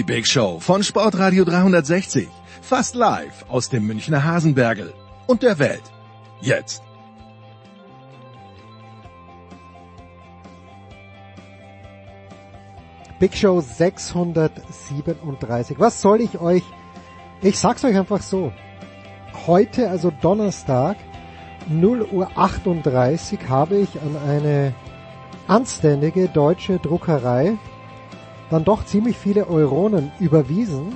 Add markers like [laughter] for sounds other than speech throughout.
Die Big Show von Sportradio 360. Fast live aus dem Münchner Hasenbergel und der Welt. Jetzt. Big Show 637. Was soll ich euch? Ich sag's euch einfach so. Heute, also Donnerstag, 0 Uhr 38, habe ich an eine anständige deutsche Druckerei dann doch ziemlich viele Euronen überwiesen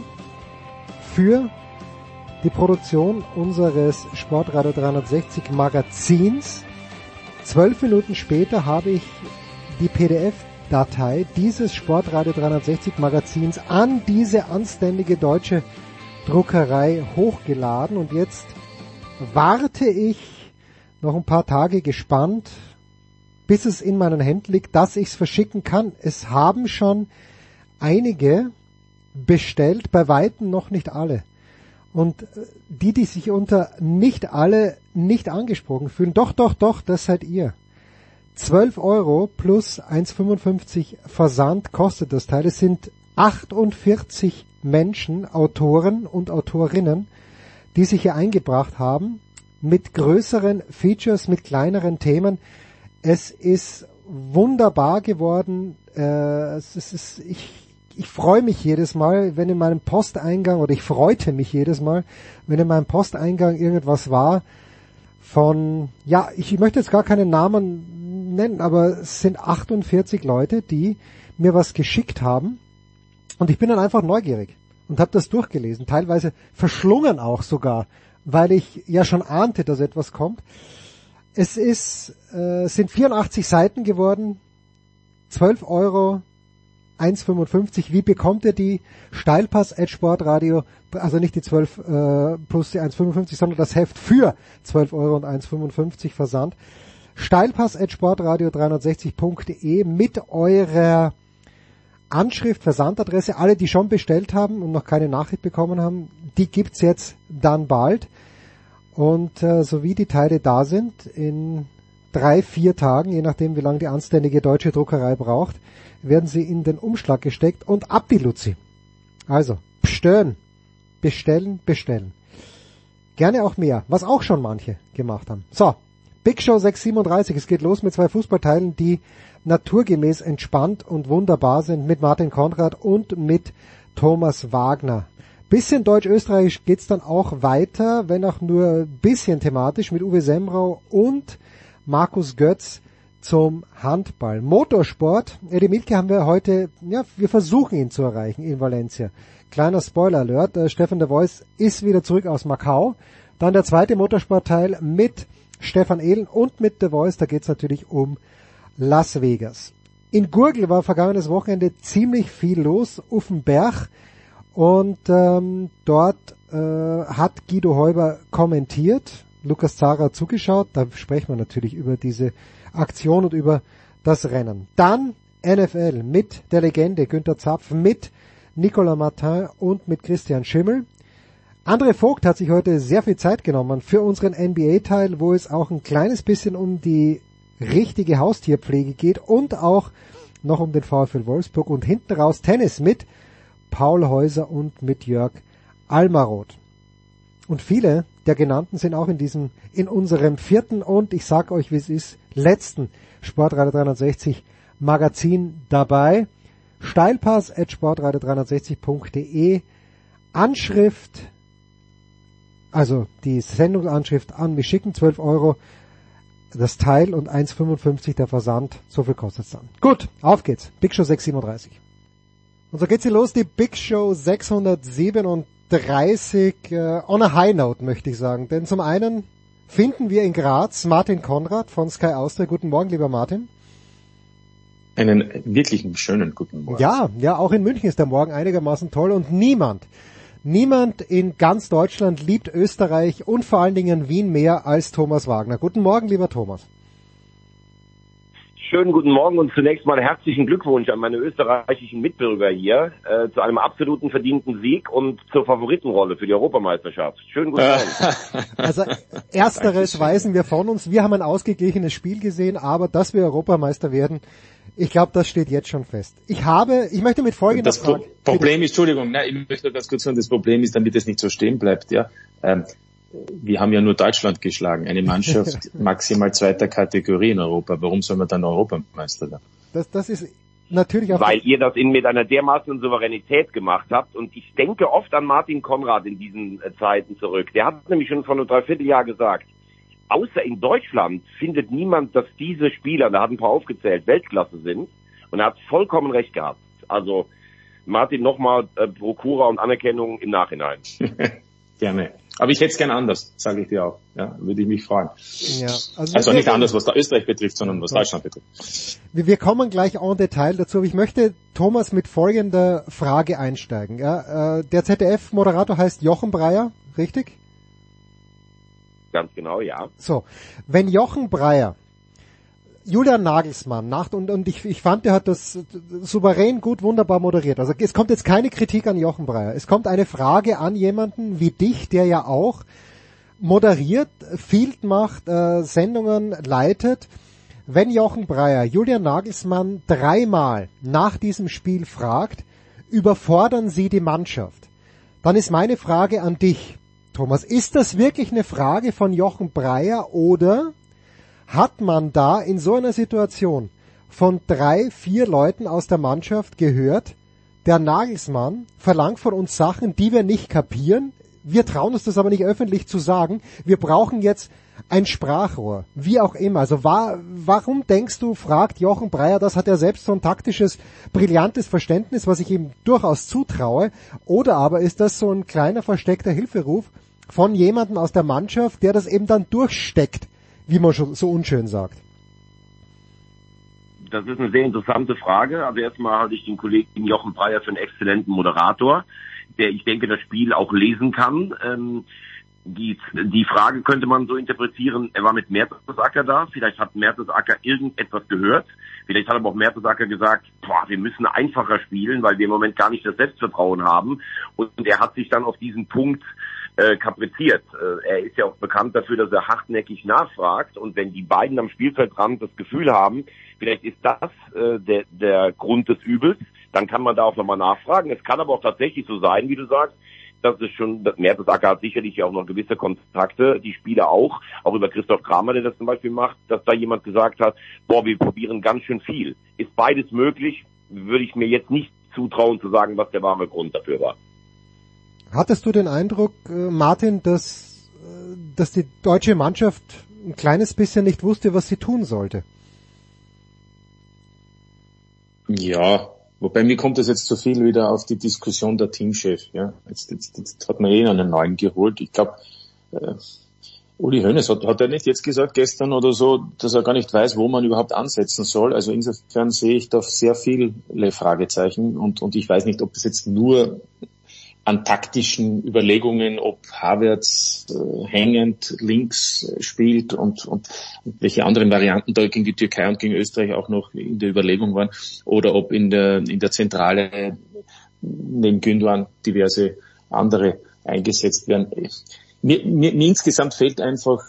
für die Produktion unseres Sportradio 360 Magazins. Zwölf Minuten später habe ich die PDF-Datei dieses Sportradio 360 Magazins an diese anständige deutsche Druckerei hochgeladen und jetzt warte ich noch ein paar Tage gespannt, bis es in meinen Händen liegt, dass ich es verschicken kann. Es haben schon einige bestellt, bei weitem noch nicht alle. Und äh, die, die sich unter nicht alle nicht angesprochen fühlen, doch, doch, doch, das seid ihr. 12 Euro plus 1,55 Versand kostet das Teil. Es sind 48 Menschen, Autoren und Autorinnen, die sich hier eingebracht haben, mit größeren Features, mit kleineren Themen. Es ist wunderbar geworden. Äh, es ist, ich, ich freue mich jedes Mal, wenn in meinem Posteingang, oder ich freute mich jedes Mal, wenn in meinem Posteingang irgendwas war von, ja, ich möchte jetzt gar keinen Namen nennen, aber es sind 48 Leute, die mir was geschickt haben und ich bin dann einfach neugierig und habe das durchgelesen, teilweise verschlungen auch sogar, weil ich ja schon ahnte, dass etwas kommt. Es ist, äh, sind 84 Seiten geworden, 12 Euro 1,55. Wie bekommt ihr die Steilpass at Sportradio, also nicht die 12 äh, plus die 1,55, sondern das Heft für 12 Euro und 1,55 Versand. Steilpass at Sportradio 360.de mit eurer Anschrift, Versandadresse. Alle, die schon bestellt haben und noch keine Nachricht bekommen haben, die gibt's jetzt dann bald. Und äh, so wie die Teile da sind, in drei, vier Tagen, je nachdem wie lange die anständige deutsche Druckerei braucht, werden sie in den Umschlag gesteckt und ab die Luzi. Also, bestellen, bestellen, bestellen. Gerne auch mehr, was auch schon manche gemacht haben. So, Big Show 637, es geht los mit zwei Fußballteilen, die naturgemäß entspannt und wunderbar sind mit Martin Konrad und mit Thomas Wagner. Bisschen deutsch-österreichisch geht's dann auch weiter, wenn auch nur bisschen thematisch mit Uwe Semrau und Markus Götz zum Handball. Motorsport, Eddie Milke haben wir heute, ja, wir versuchen ihn zu erreichen in Valencia. Kleiner Spoiler Alert, äh, Stefan de Vois ist wieder zurück aus Macau. Dann der zweite Motorsportteil mit Stefan Ehlen und mit de Vois, da geht's natürlich um Las Vegas. In Gurgel war vergangenes Wochenende ziemlich viel los, auf dem Berg. Und ähm, dort äh, hat Guido Heuber kommentiert, Lukas Zara zugeschaut. Da sprechen wir natürlich über diese Aktion und über das Rennen. Dann NFL mit der Legende Günther Zapf, mit Nicolas Martin und mit Christian Schimmel. André Vogt hat sich heute sehr viel Zeit genommen für unseren NBA-Teil, wo es auch ein kleines bisschen um die richtige Haustierpflege geht und auch noch um den VfL Wolfsburg und hinten raus Tennis mit Paul Häuser und mit Jörg Almaroth. Und viele der genannten sind auch in diesem, in unserem vierten und ich sag euch, wie es ist, letzten Sportradio 360 Magazin dabei. Steilpass at sportradio360.de Anschrift, also die Sendungsanschrift an mich schicken, 12 Euro das Teil und 1,55 der Versand. So viel kostet's dann. Gut, auf geht's. Big Show 637. Und so geht's hier los, die Big Show 637 äh, on a high note, möchte ich sagen. Denn zum einen finden wir in Graz Martin Konrad von Sky Austria. Guten Morgen, lieber Martin. Einen wirklichen schönen guten Morgen. Ja, ja, auch in München ist der Morgen einigermaßen toll und niemand, niemand in ganz Deutschland liebt Österreich und vor allen Dingen Wien mehr als Thomas Wagner. Guten Morgen, lieber Thomas. Schönen guten Morgen und zunächst mal herzlichen Glückwunsch an meine österreichischen Mitbürger hier äh, zu einem absoluten verdienten Sieg und zur Favoritenrolle für die Europameisterschaft. Schönen guten Morgen. [laughs] Also ersteres weisen wir von uns. Wir haben ein ausgeglichenes Spiel gesehen, aber dass wir Europameister werden, ich glaube, das steht jetzt schon fest. Ich habe, ich möchte mit folgender Das Pro Frage. Problem ist, Entschuldigung, nein, ich möchte ganz kurz sagen, das Problem ist, damit es nicht so stehen bleibt, ja. Ähm, wir haben ja nur Deutschland geschlagen, eine Mannschaft [laughs] maximal zweiter Kategorie in Europa. Warum soll man dann Europameister werden? Das, das ist natürlich auch Weil ihr das in mit einer dermaßen Souveränität gemacht habt und ich denke oft an Martin Konrad in diesen äh, Zeiten zurück. Der hat nämlich schon vor einem Dreivierteljahr gesagt, außer in Deutschland findet niemand, dass diese Spieler, da hat ein paar aufgezählt, Weltklasse sind und er hat vollkommen recht gehabt. Also Martin nochmal äh, Prokura und Anerkennung im Nachhinein. [laughs] Gerne. Aber ich hätte es gern anders, sage ich dir auch. Ja, würde ich mich freuen. ja, Also wir- nicht anders, was da Österreich betrifft, sondern was Deutschland betrifft. Wir, wir kommen gleich en Detail dazu, aber ich möchte Thomas mit folgender Frage einsteigen. Ja, äh, der ZDF-Moderator heißt Jochen Breyer, richtig? Ganz genau, ja. So, wenn Jochen Breyer Julian Nagelsmann nach und, und ich, ich fand, er hat das souverän gut, wunderbar moderiert. Also es kommt jetzt keine Kritik an Jochen Breyer. Es kommt eine Frage an jemanden wie dich, der ja auch moderiert, Field macht, äh, Sendungen leitet. Wenn Jochen Breyer Julian Nagelsmann dreimal nach diesem Spiel fragt, überfordern Sie die Mannschaft? Dann ist meine Frage an dich, Thomas. Ist das wirklich eine Frage von Jochen Breyer oder hat man da in so einer Situation von drei, vier Leuten aus der Mannschaft gehört, der Nagelsmann verlangt von uns Sachen, die wir nicht kapieren. Wir trauen uns das aber nicht öffentlich zu sagen. Wir brauchen jetzt ein Sprachrohr, wie auch immer. Also war, warum denkst du, fragt Jochen Breyer, das hat er selbst so ein taktisches, brillantes Verständnis, was ich ihm durchaus zutraue, oder aber ist das so ein kleiner versteckter Hilferuf von jemandem aus der Mannschaft, der das eben dann durchsteckt, wie man schon so unschön sagt? Das ist eine sehr interessante Frage. Also erstmal halte ich den Kollegen Jochen Breyer für einen exzellenten Moderator, der ich denke das Spiel auch lesen kann. Ähm, die, die Frage könnte man so interpretieren, er war mit Mertesacker da, vielleicht hat Mertesacker irgendetwas gehört, vielleicht hat aber auch Mertesacker gesagt, boah, wir müssen einfacher spielen, weil wir im Moment gar nicht das Selbstvertrauen haben und er hat sich dann auf diesen Punkt äh, kapriziert. Äh, er ist ja auch bekannt dafür, dass er hartnäckig nachfragt und wenn die beiden am Spielfeldrand das Gefühl haben, vielleicht ist das äh, der, der Grund des Übels, dann kann man da auch nochmal nachfragen. Es kann aber auch tatsächlich so sein, wie du sagst, das ist schon, Mertesacker hat sicherlich auch noch gewisse Kontakte, die Spieler auch, auch über Christoph Kramer, der das zum Beispiel macht, dass da jemand gesagt hat, boah, wir probieren ganz schön viel. Ist beides möglich, würde ich mir jetzt nicht zutrauen zu sagen, was der wahre Grund dafür war. Hattest du den Eindruck, äh, Martin, dass, äh, dass die deutsche Mannschaft ein kleines bisschen nicht wusste, was sie tun sollte? Ja, wobei mir kommt das jetzt zu viel wieder auf die Diskussion der Teamchef. Ja, jetzt, jetzt, jetzt hat man eh einen neuen geholt. Ich glaube, äh, Uli Hoeneß hat, hat er nicht jetzt gesagt gestern oder so, dass er gar nicht weiß, wo man überhaupt ansetzen soll. Also insofern sehe ich da sehr viele Fragezeichen und, und ich weiß nicht, ob das jetzt nur an taktischen Überlegungen, ob Havertz äh, hängend links äh, spielt und, und, und welche anderen Varianten da gegen die Türkei und gegen Österreich auch noch in der Überlegung waren, oder ob in der, in der Zentrale neben Gündogan diverse andere eingesetzt werden. Mir, mir, mir insgesamt fehlt einfach,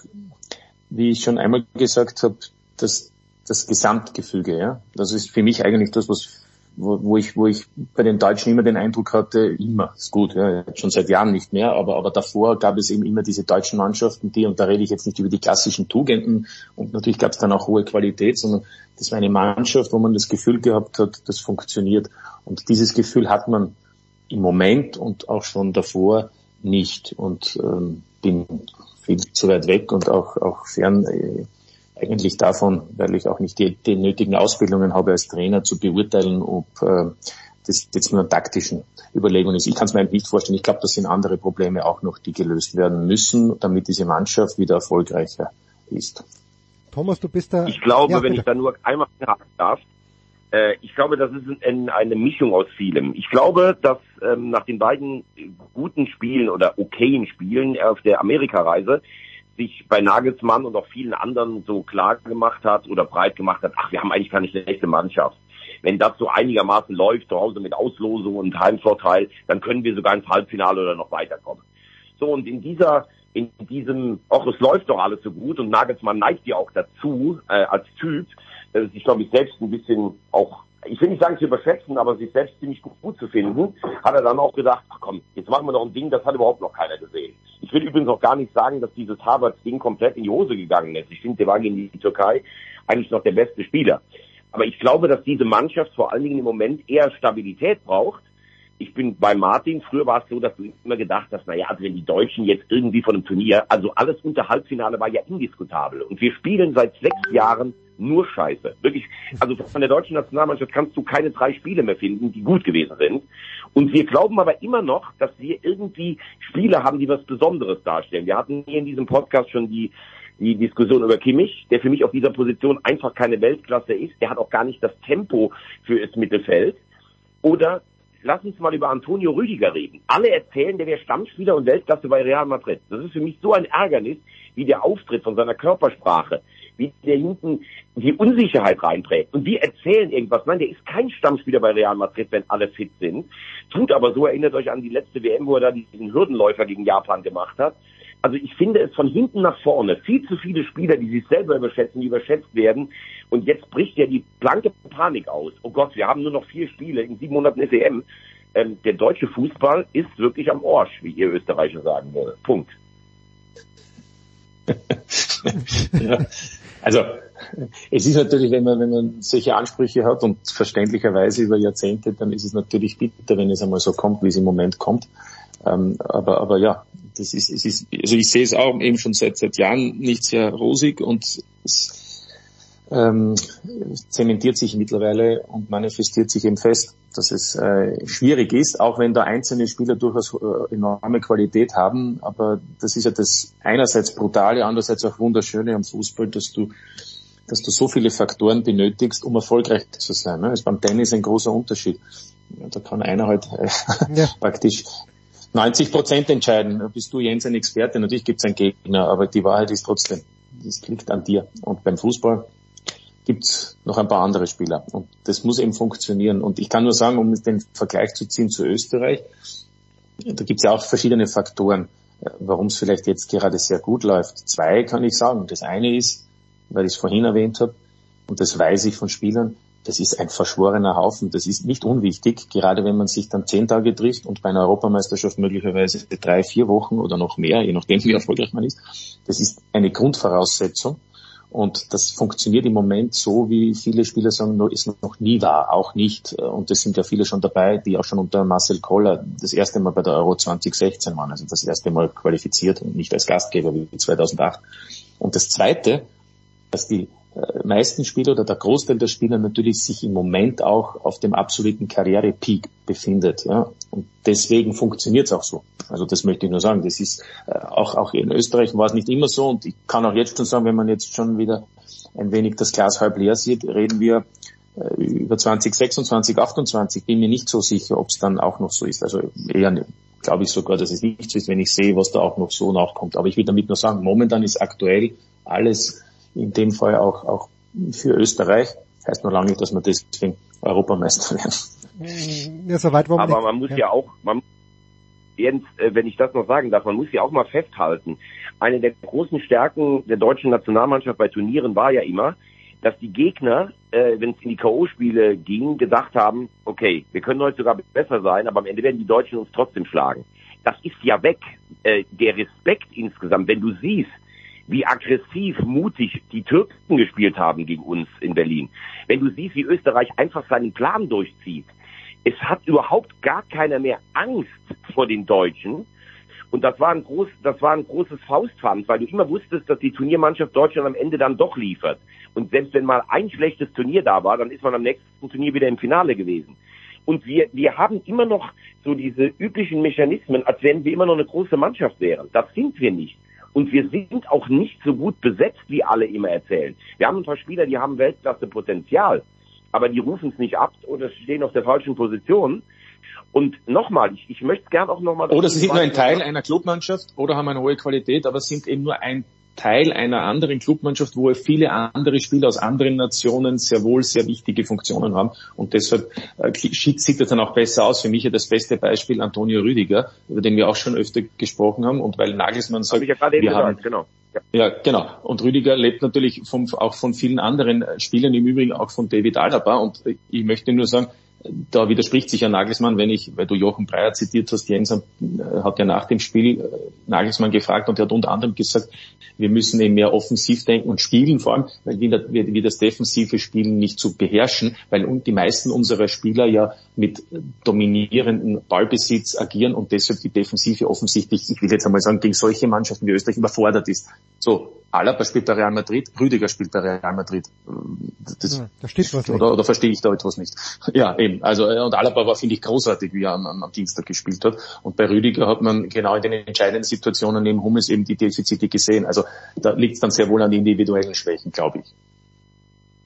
wie ich schon einmal gesagt habe, das, das Gesamtgefüge. Ja? Das ist für mich eigentlich das, was wo, wo ich wo ich bei den Deutschen immer den Eindruck hatte, immer. Ist gut, ja, schon seit Jahren nicht mehr, aber aber davor gab es eben immer diese deutschen Mannschaften, die und da rede ich jetzt nicht über die klassischen Tugenden und natürlich gab es dann auch hohe Qualität, sondern das war eine Mannschaft, wo man das Gefühl gehabt hat, das funktioniert. Und dieses Gefühl hat man im Moment und auch schon davor nicht. Und ähm, bin viel zu weit weg und auch auch fern äh, eigentlich davon, weil ich auch nicht die, die nötigen Ausbildungen habe als Trainer zu beurteilen, ob äh, das jetzt nur taktischen Überlegungen ist. Ich kann es mir nicht vorstellen. Ich glaube, das sind andere Probleme auch noch, die gelöst werden müssen, damit diese Mannschaft wieder erfolgreicher ist. Thomas, du bist da. Ich glaube, Ja, wenn bitte. ich da nur einmal einhaken darf, äh, ich glaube, das ist ein, eine Mischung aus vielem. Ich glaube, dass ähm, nach den beiden guten Spielen oder okayen Spielen auf der Amerikareise sich bei Nagelsmann und auch vielen anderen so klar gemacht hat oder breit gemacht hat, ach, wir haben eigentlich keine schlechte Mannschaft. Wenn das so einigermaßen läuft, zu Hause mit Auslosung und Heimvorteil, dann können wir sogar ins Halbfinale oder noch weiterkommen. So, und in dieser, in diesem, ach, es läuft doch alles so gut und Nagelsmann neigt ja auch dazu, äh, als Typ, äh, sich, glaube ich, selbst ein bisschen auch, ich will nicht sagen zu überschätzen, aber sich selbst ziemlich gut, zu finden, hat er dann auch gedacht, ach komm, jetzt machen wir noch ein Ding, das hat überhaupt noch keiner gesehen. Ich will übrigens auch gar nicht sagen, dass dieses Harvards-Ding komplett in die Hose gegangen ist. Ich finde, der war gegen die Türkei eigentlich noch der beste Spieler. Aber ich glaube, dass diese Mannschaft vor allen Dingen im Moment eher Stabilität braucht. Ich bin bei Martin, früher war es so, dass du immer gedacht hast, naja, also wenn die Deutschen jetzt irgendwie von einem Turnier, also alles unter Halbfinale war ja indiskutabel. Und wir spielen seit sechs Jahren nur Scheiße. Wirklich, also von der deutschen Nationalmannschaft kannst du keine drei Spiele mehr finden, die gut gewesen sind. Und wir glauben aber immer noch, dass wir irgendwie Spiele haben, die was Besonderes darstellen. Wir hatten hier in diesem Podcast schon die die Diskussion über Kimmich, der für mich auf dieser Position einfach keine Weltklasse ist. Der hat auch gar nicht das Tempo für das Mittelfeld. Oder lass uns mal über Antonio Rüdiger reden. Alle erzählen, der wäre Stammspieler und Weltklasse bei Real Madrid. Das ist für mich so ein Ärgernis, wie der Auftritt von seiner Körpersprache, wie der hinten die Unsicherheit reinträgt. Und wir erzählen irgendwas. Nein, der ist kein Stammspieler bei Real Madrid, wenn alle fit sind. Tut aber so, erinnert euch an die letzte WM, wo er da diesen Hürdenläufer gegen Japan gemacht hat. Also ich finde es von hinten nach vorne viel zu viele Spieler, die sich selber überschätzen, die überschätzt werden. Und jetzt bricht ja die blanke Panik aus. Oh Gott, wir haben nur noch vier Spiele in sieben Monaten ist EM. Ähm, der deutsche Fußball ist wirklich am Orsch, wie ihr Österreicher sagen würde. Punkt. [laughs] ja. Also es ist natürlich, wenn man, wenn man solche Ansprüche hat und verständlicherweise über Jahrzehnte, dann ist es natürlich bitter, wenn es einmal so kommt, wie es im Moment kommt. Ähm, aber, aber ja, das ist, es ist, also ich sehe es auch eben schon seit, seit Jahren nicht sehr rosig und es ähm, zementiert sich mittlerweile und manifestiert sich eben fest, dass es äh, schwierig ist, auch wenn da einzelne Spieler durchaus äh, enorme Qualität haben. Aber das ist ja das einerseits brutale, andererseits auch wunderschöne am Fußball, dass du dass du so viele Faktoren benötigst, um erfolgreich zu sein. Ne? Das ist beim Tennis ein großer Unterschied. Ja, da kann einer halt äh, Ja. [laughs] praktisch 90 Prozent entscheiden. Bist du Jens ein Experte. Natürlich gibt es einen Gegner, aber die Wahrheit ist trotzdem, das liegt an dir. Und beim Fußball gibt's noch ein paar andere Spieler. Und das muss eben funktionieren. Und ich kann nur sagen, um den Vergleich zu ziehen zu Österreich, da gibt's ja auch verschiedene Faktoren, äh, warum es vielleicht jetzt gerade sehr gut läuft. Zwei kann ich sagen. Das eine ist, weil ich es vorhin erwähnt habe, und das weiß ich von Spielern, das ist ein verschworener Haufen. Das ist nicht unwichtig, gerade wenn man sich dann zehn Tage trifft und bei einer Europameisterschaft möglicherweise drei, vier Wochen oder noch mehr, je nachdem wie erfolgreich man ist. Das ist eine Grundvoraussetzung. Und das funktioniert im Moment so, wie viele Spieler sagen, es noch nie war, auch nicht. Und es sind ja viele schon dabei, die auch schon unter Marcel Koller das erste Mal bei der Euro 2016 waren, also das erste Mal qualifiziert und nicht als Gastgeber wie 2008. Und das Zweite, dass die äh, meisten Spieler oder der Großteil der Spieler natürlich sich im Moment auch auf dem absoluten Karrierepeak befindet. Ja? Und deswegen funktioniert es auch so. Also das möchte ich nur sagen. Das ist äh, auch, auch in Österreich war es nicht immer so und ich kann auch jetzt schon sagen, wenn man jetzt schon wieder ein wenig das Glas halb leer sieht, reden wir äh, über 2026, 28. Bin mir nicht so sicher, ob es dann auch noch so ist. Also eher glaube ich sogar, dass es nicht so ist, wenn ich sehe, was da auch noch so nachkommt. Aber ich will damit nur sagen, momentan ist aktuell alles in dem Fall auch, auch für Österreich. Heißt noch lange nicht, dass wir deswegen Europameister werden. Ja, so weit Aber nicht. man muss Ja. ja auch, man, Jens, äh, wenn ich das noch sagen darf, man muss ja auch mal festhalten, eine der großen Stärken der deutschen Nationalmannschaft bei Turnieren war ja immer, dass die Gegner, äh, wenn es in die K.O.-Spiele ging, gedacht haben, okay, wir können heute sogar besser sein, aber am Ende werden die Deutschen uns trotzdem schlagen. Das ist ja weg. Äh, der Respekt insgesamt, wenn du siehst, wie aggressiv, mutig die Türken gespielt haben gegen uns in Berlin. Wenn du siehst, wie Österreich einfach seinen Plan durchzieht. Es hat überhaupt gar keiner mehr Angst vor den Deutschen. Und das war ein groß, das war ein großes Faustpfand, weil du immer wusstest, dass die Turniermannschaft Deutschland am Ende dann doch liefert. Und selbst wenn mal ein schlechtes Turnier da war, dann ist man am nächsten Turnier wieder im Finale gewesen. Und wir, wir haben immer noch so diese üblichen Mechanismen, als wenn wir immer noch eine große Mannschaft wären. Das sind wir nicht. Und wir sind auch nicht so gut besetzt, wie alle immer erzählen. Wir haben ein paar Spieler, die haben Weltklasse-Potenzial, aber die rufen es nicht ab oder stehen auf der falschen Position. Und nochmal, ich, ich möchte gern auch nochmal... Oder sie sind nur ein Teil einer Clubmannschaft oder haben eine hohe Qualität, aber sind eben nur ein Teil einer anderen Clubmannschaft, wo viele andere Spieler aus anderen Nationen sehr wohl sehr wichtige Funktionen haben. Und deshalb äh, sieht es dann auch besser aus. Für mich ja das beste Beispiel Antonio Rüdiger, über den wir auch schon öfter gesprochen haben. Und weil Nagelsmann sagt, ja wir haben, gesagt, genau. Ja. ja, genau. Und Rüdiger lebt natürlich vom, auch von vielen anderen Spielern, im Übrigen auch von David Alaba. Und ich möchte nur sagen, da widerspricht sich ja Nagelsmann, wenn ich, weil du Jochen Breyer zitiert hast, Jens äh, hat ja nach dem Spiel äh, Nagelsmann gefragt und er hat unter anderem gesagt, wir müssen eben mehr offensiv denken und spielen vor allem, weil wir, das defensive Spielen nicht zu beherrschen, weil die meisten unserer Spieler ja mit dominierenden Ballbesitz agieren und deshalb die Defensive offensichtlich, ich will jetzt einmal sagen, gegen solche Mannschaften wie Österreich überfordert ist. So, Alaba spielt bei Real Madrid, Rüdiger spielt bei Real Madrid. Das, Ja, da steht was oder, oder verstehe ich da etwas nicht? [laughs] Ja, eben. Also äh, und Alaba war, finde ich, großartig, wie er am, am Dienstag gespielt hat. Und bei Rüdiger hat man genau in den entscheidenden Situationen neben Hummels eben die Defizite gesehen. Also da liegt es dann sehr wohl an individuellen Schwächen, glaube ich.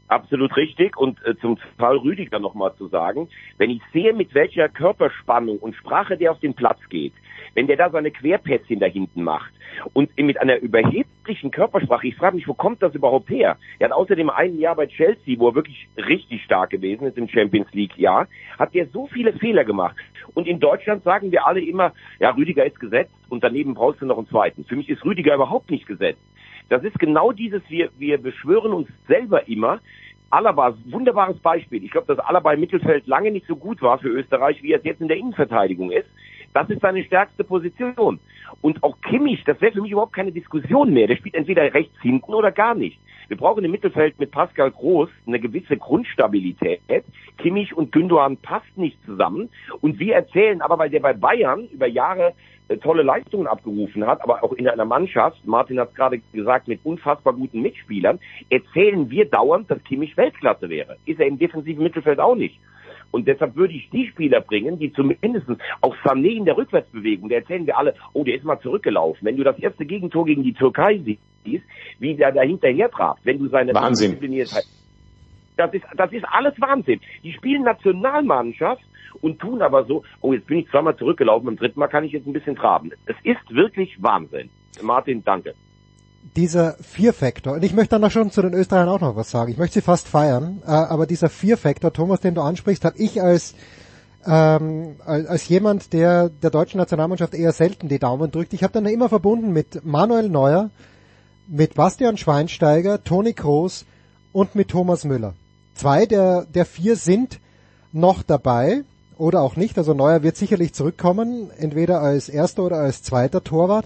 Absolut richtig. Und äh, zum Fall Rüdiger nochmal zu sagen, wenn ich sehe, mit welcher Körperspannung und Sprache der auf den Platz geht, wenn der da seine Querpätzchen da hinten macht und mit einer überheblichen Körpersprache, ich frage mich, wo kommt das überhaupt her? Er hat außerdem ein Jahr bei Chelsea, wo er wirklich richtig stark gewesen ist im Champions League Jahr, hat der so viele Fehler gemacht. Und in Deutschland sagen wir alle immer, ja, Rüdiger ist gesetzt und daneben brauchst du noch einen zweiten. Für mich ist Rüdiger überhaupt nicht gesetzt. Das ist genau dieses, wir, wir beschwören uns selber immer. Alaba, wunderbares Beispiel. Ich glaube, dass Alaba im Mittelfeld lange nicht so gut war für Österreich, wie er es jetzt in der Innenverteidigung ist. Das ist seine stärkste Position. Und auch Kimmich, das wäre für mich überhaupt keine Diskussion mehr. Der spielt entweder rechts hinten oder gar nicht. Wir brauchen im Mittelfeld mit Pascal Groß eine gewisse Grundstabilität. Kimmich und Gündogan passt nicht zusammen. Und wir erzählen aber, weil der bei Bayern über Jahre äh, tolle Leistungen abgerufen hat, aber auch in einer Mannschaft, Martin hat es gerade gesagt, mit unfassbar guten Mitspielern, erzählen wir dauernd, dass Kimmich Weltklasse wäre. Ist er im defensiven Mittelfeld auch nicht. Und deshalb würde ich die Spieler bringen, die zumindest auch Sané in der Rückwärtsbewegung, da erzählen wir alle, oh, der ist mal zurückgelaufen. Wenn du das erste Gegentor gegen die Türkei siehst, wie der da hinterher traf, wenn du seine Wahnsinn. Diszipliniertheit- das ist, das ist alles Wahnsinn. Die spielen Nationalmannschaft und tun aber so, oh, jetzt bin ich zweimal zurückgelaufen, beim dritten Mal kann ich jetzt ein bisschen traben. Es ist wirklich Wahnsinn. Martin, danke. Dieser Vier-Faktor, und ich möchte dann noch schon zu den Österreichern auch noch was sagen, ich möchte sie fast feiern, äh, aber dieser Vier-Faktor, Thomas, den du ansprichst, habe ich als, ähm, als, jemand, der der deutschen Nationalmannschaft eher selten die Daumen drückt, ich habe dann immer verbunden mit Manuel Neuer, mit Bastian Schweinsteiger, Toni Kroos und mit Thomas Müller. Zwei der, der vier sind noch dabei oder auch nicht. Also Neuer wird sicherlich zurückkommen, entweder als erster oder als zweiter Torwart.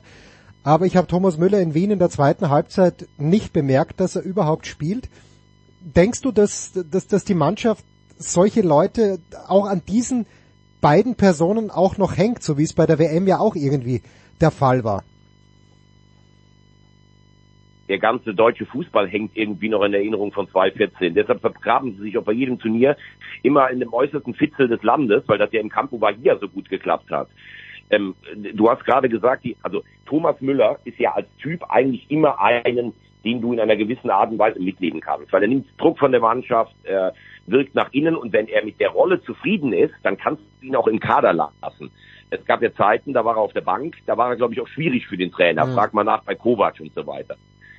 Aber ich habe Thomas Müller in Wien in der zweiten Halbzeit nicht bemerkt, dass er überhaupt spielt. Denkst du, dass, dass, dass die Mannschaft solche Leute auch an diesen beiden Personen auch noch hängt, so wie es bei der WM ja auch irgendwie der Fall war? der ganze deutsche Fußball hängt irgendwie noch in Erinnerung von 2014. Deshalb vergraben sie sich auch bei jedem Turnier immer in dem äußersten Fitzel des Landes, weil das ja im Campo Bahia so gut geklappt hat. Ähm, du hast gerade gesagt, die, also Thomas Müller ist ja als Typ eigentlich immer einen, den du in einer gewissen Art und Weise mitleben kannst, weil er nimmt Druck von der Mannschaft, er wirkt nach innen und wenn er mit der Rolle zufrieden ist, dann kannst du ihn auch im Kader lassen. Es gab ja Zeiten, da war er auf der Bank, da war er, glaube ich, auch schwierig für den Trainer. Mhm. Frag mal nach bei Kovac und so weiter.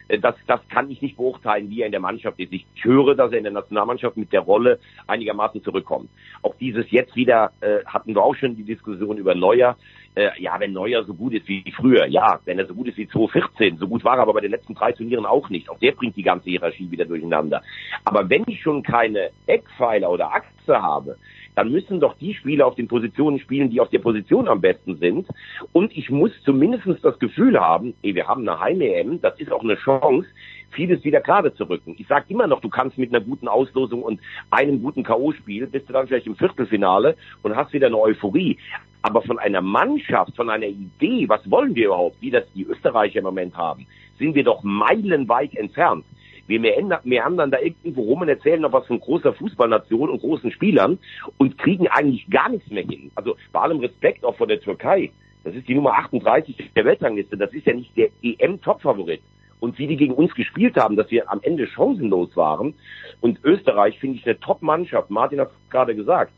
Äh, Das, das kann ich nicht beurteilen, wie er in der Mannschaft ist. Ich höre, dass er in der Nationalmannschaft mit der Rolle einigermaßen zurückkommt. Auch dieses jetzt wieder äh, hatten wir auch schon die Diskussion über Neuer. äh, ja, wenn Neuer so gut ist wie früher, ja, wenn er so gut ist wie 2014, so gut war er aber bei den letzten drei Turnieren auch nicht. Auch der bringt die ganze Hierarchie wieder durcheinander. Aber wenn ich schon keine Eckpfeiler oder Achse habe, dann müssen doch die Spieler auf den Positionen spielen, die auf der Position am besten sind. Und ich muss zumindest das Gefühl haben, ey, wir haben eine Heim-EM, das ist auch eine Chance, vieles wieder gerade zu rücken. Ich sage immer noch, du kannst mit einer guten Auslosung und einem guten K.O.-Spiel bist du dann vielleicht im Viertelfinale und hast wieder eine Euphorie. Aber von einer Mannschaft, von einer Idee, was wollen wir überhaupt, wie das die Österreicher im Moment haben, sind wir doch meilenweit entfernt. Wir meandern da irgendwo rum und erzählen noch was von großer Fußballnation und großen Spielern und kriegen eigentlich gar nichts mehr hin. Also bei allem Respekt auch vor der Türkei. Das ist die Nummer 38 der Weltrangliste. Das ist ja nicht der EM-Topfavorit. Und wie die gegen uns gespielt haben, dass wir am Ende chancenlos waren. Und Österreich finde ich eine Top-Mannschaft. Martin hat es gerade gesagt.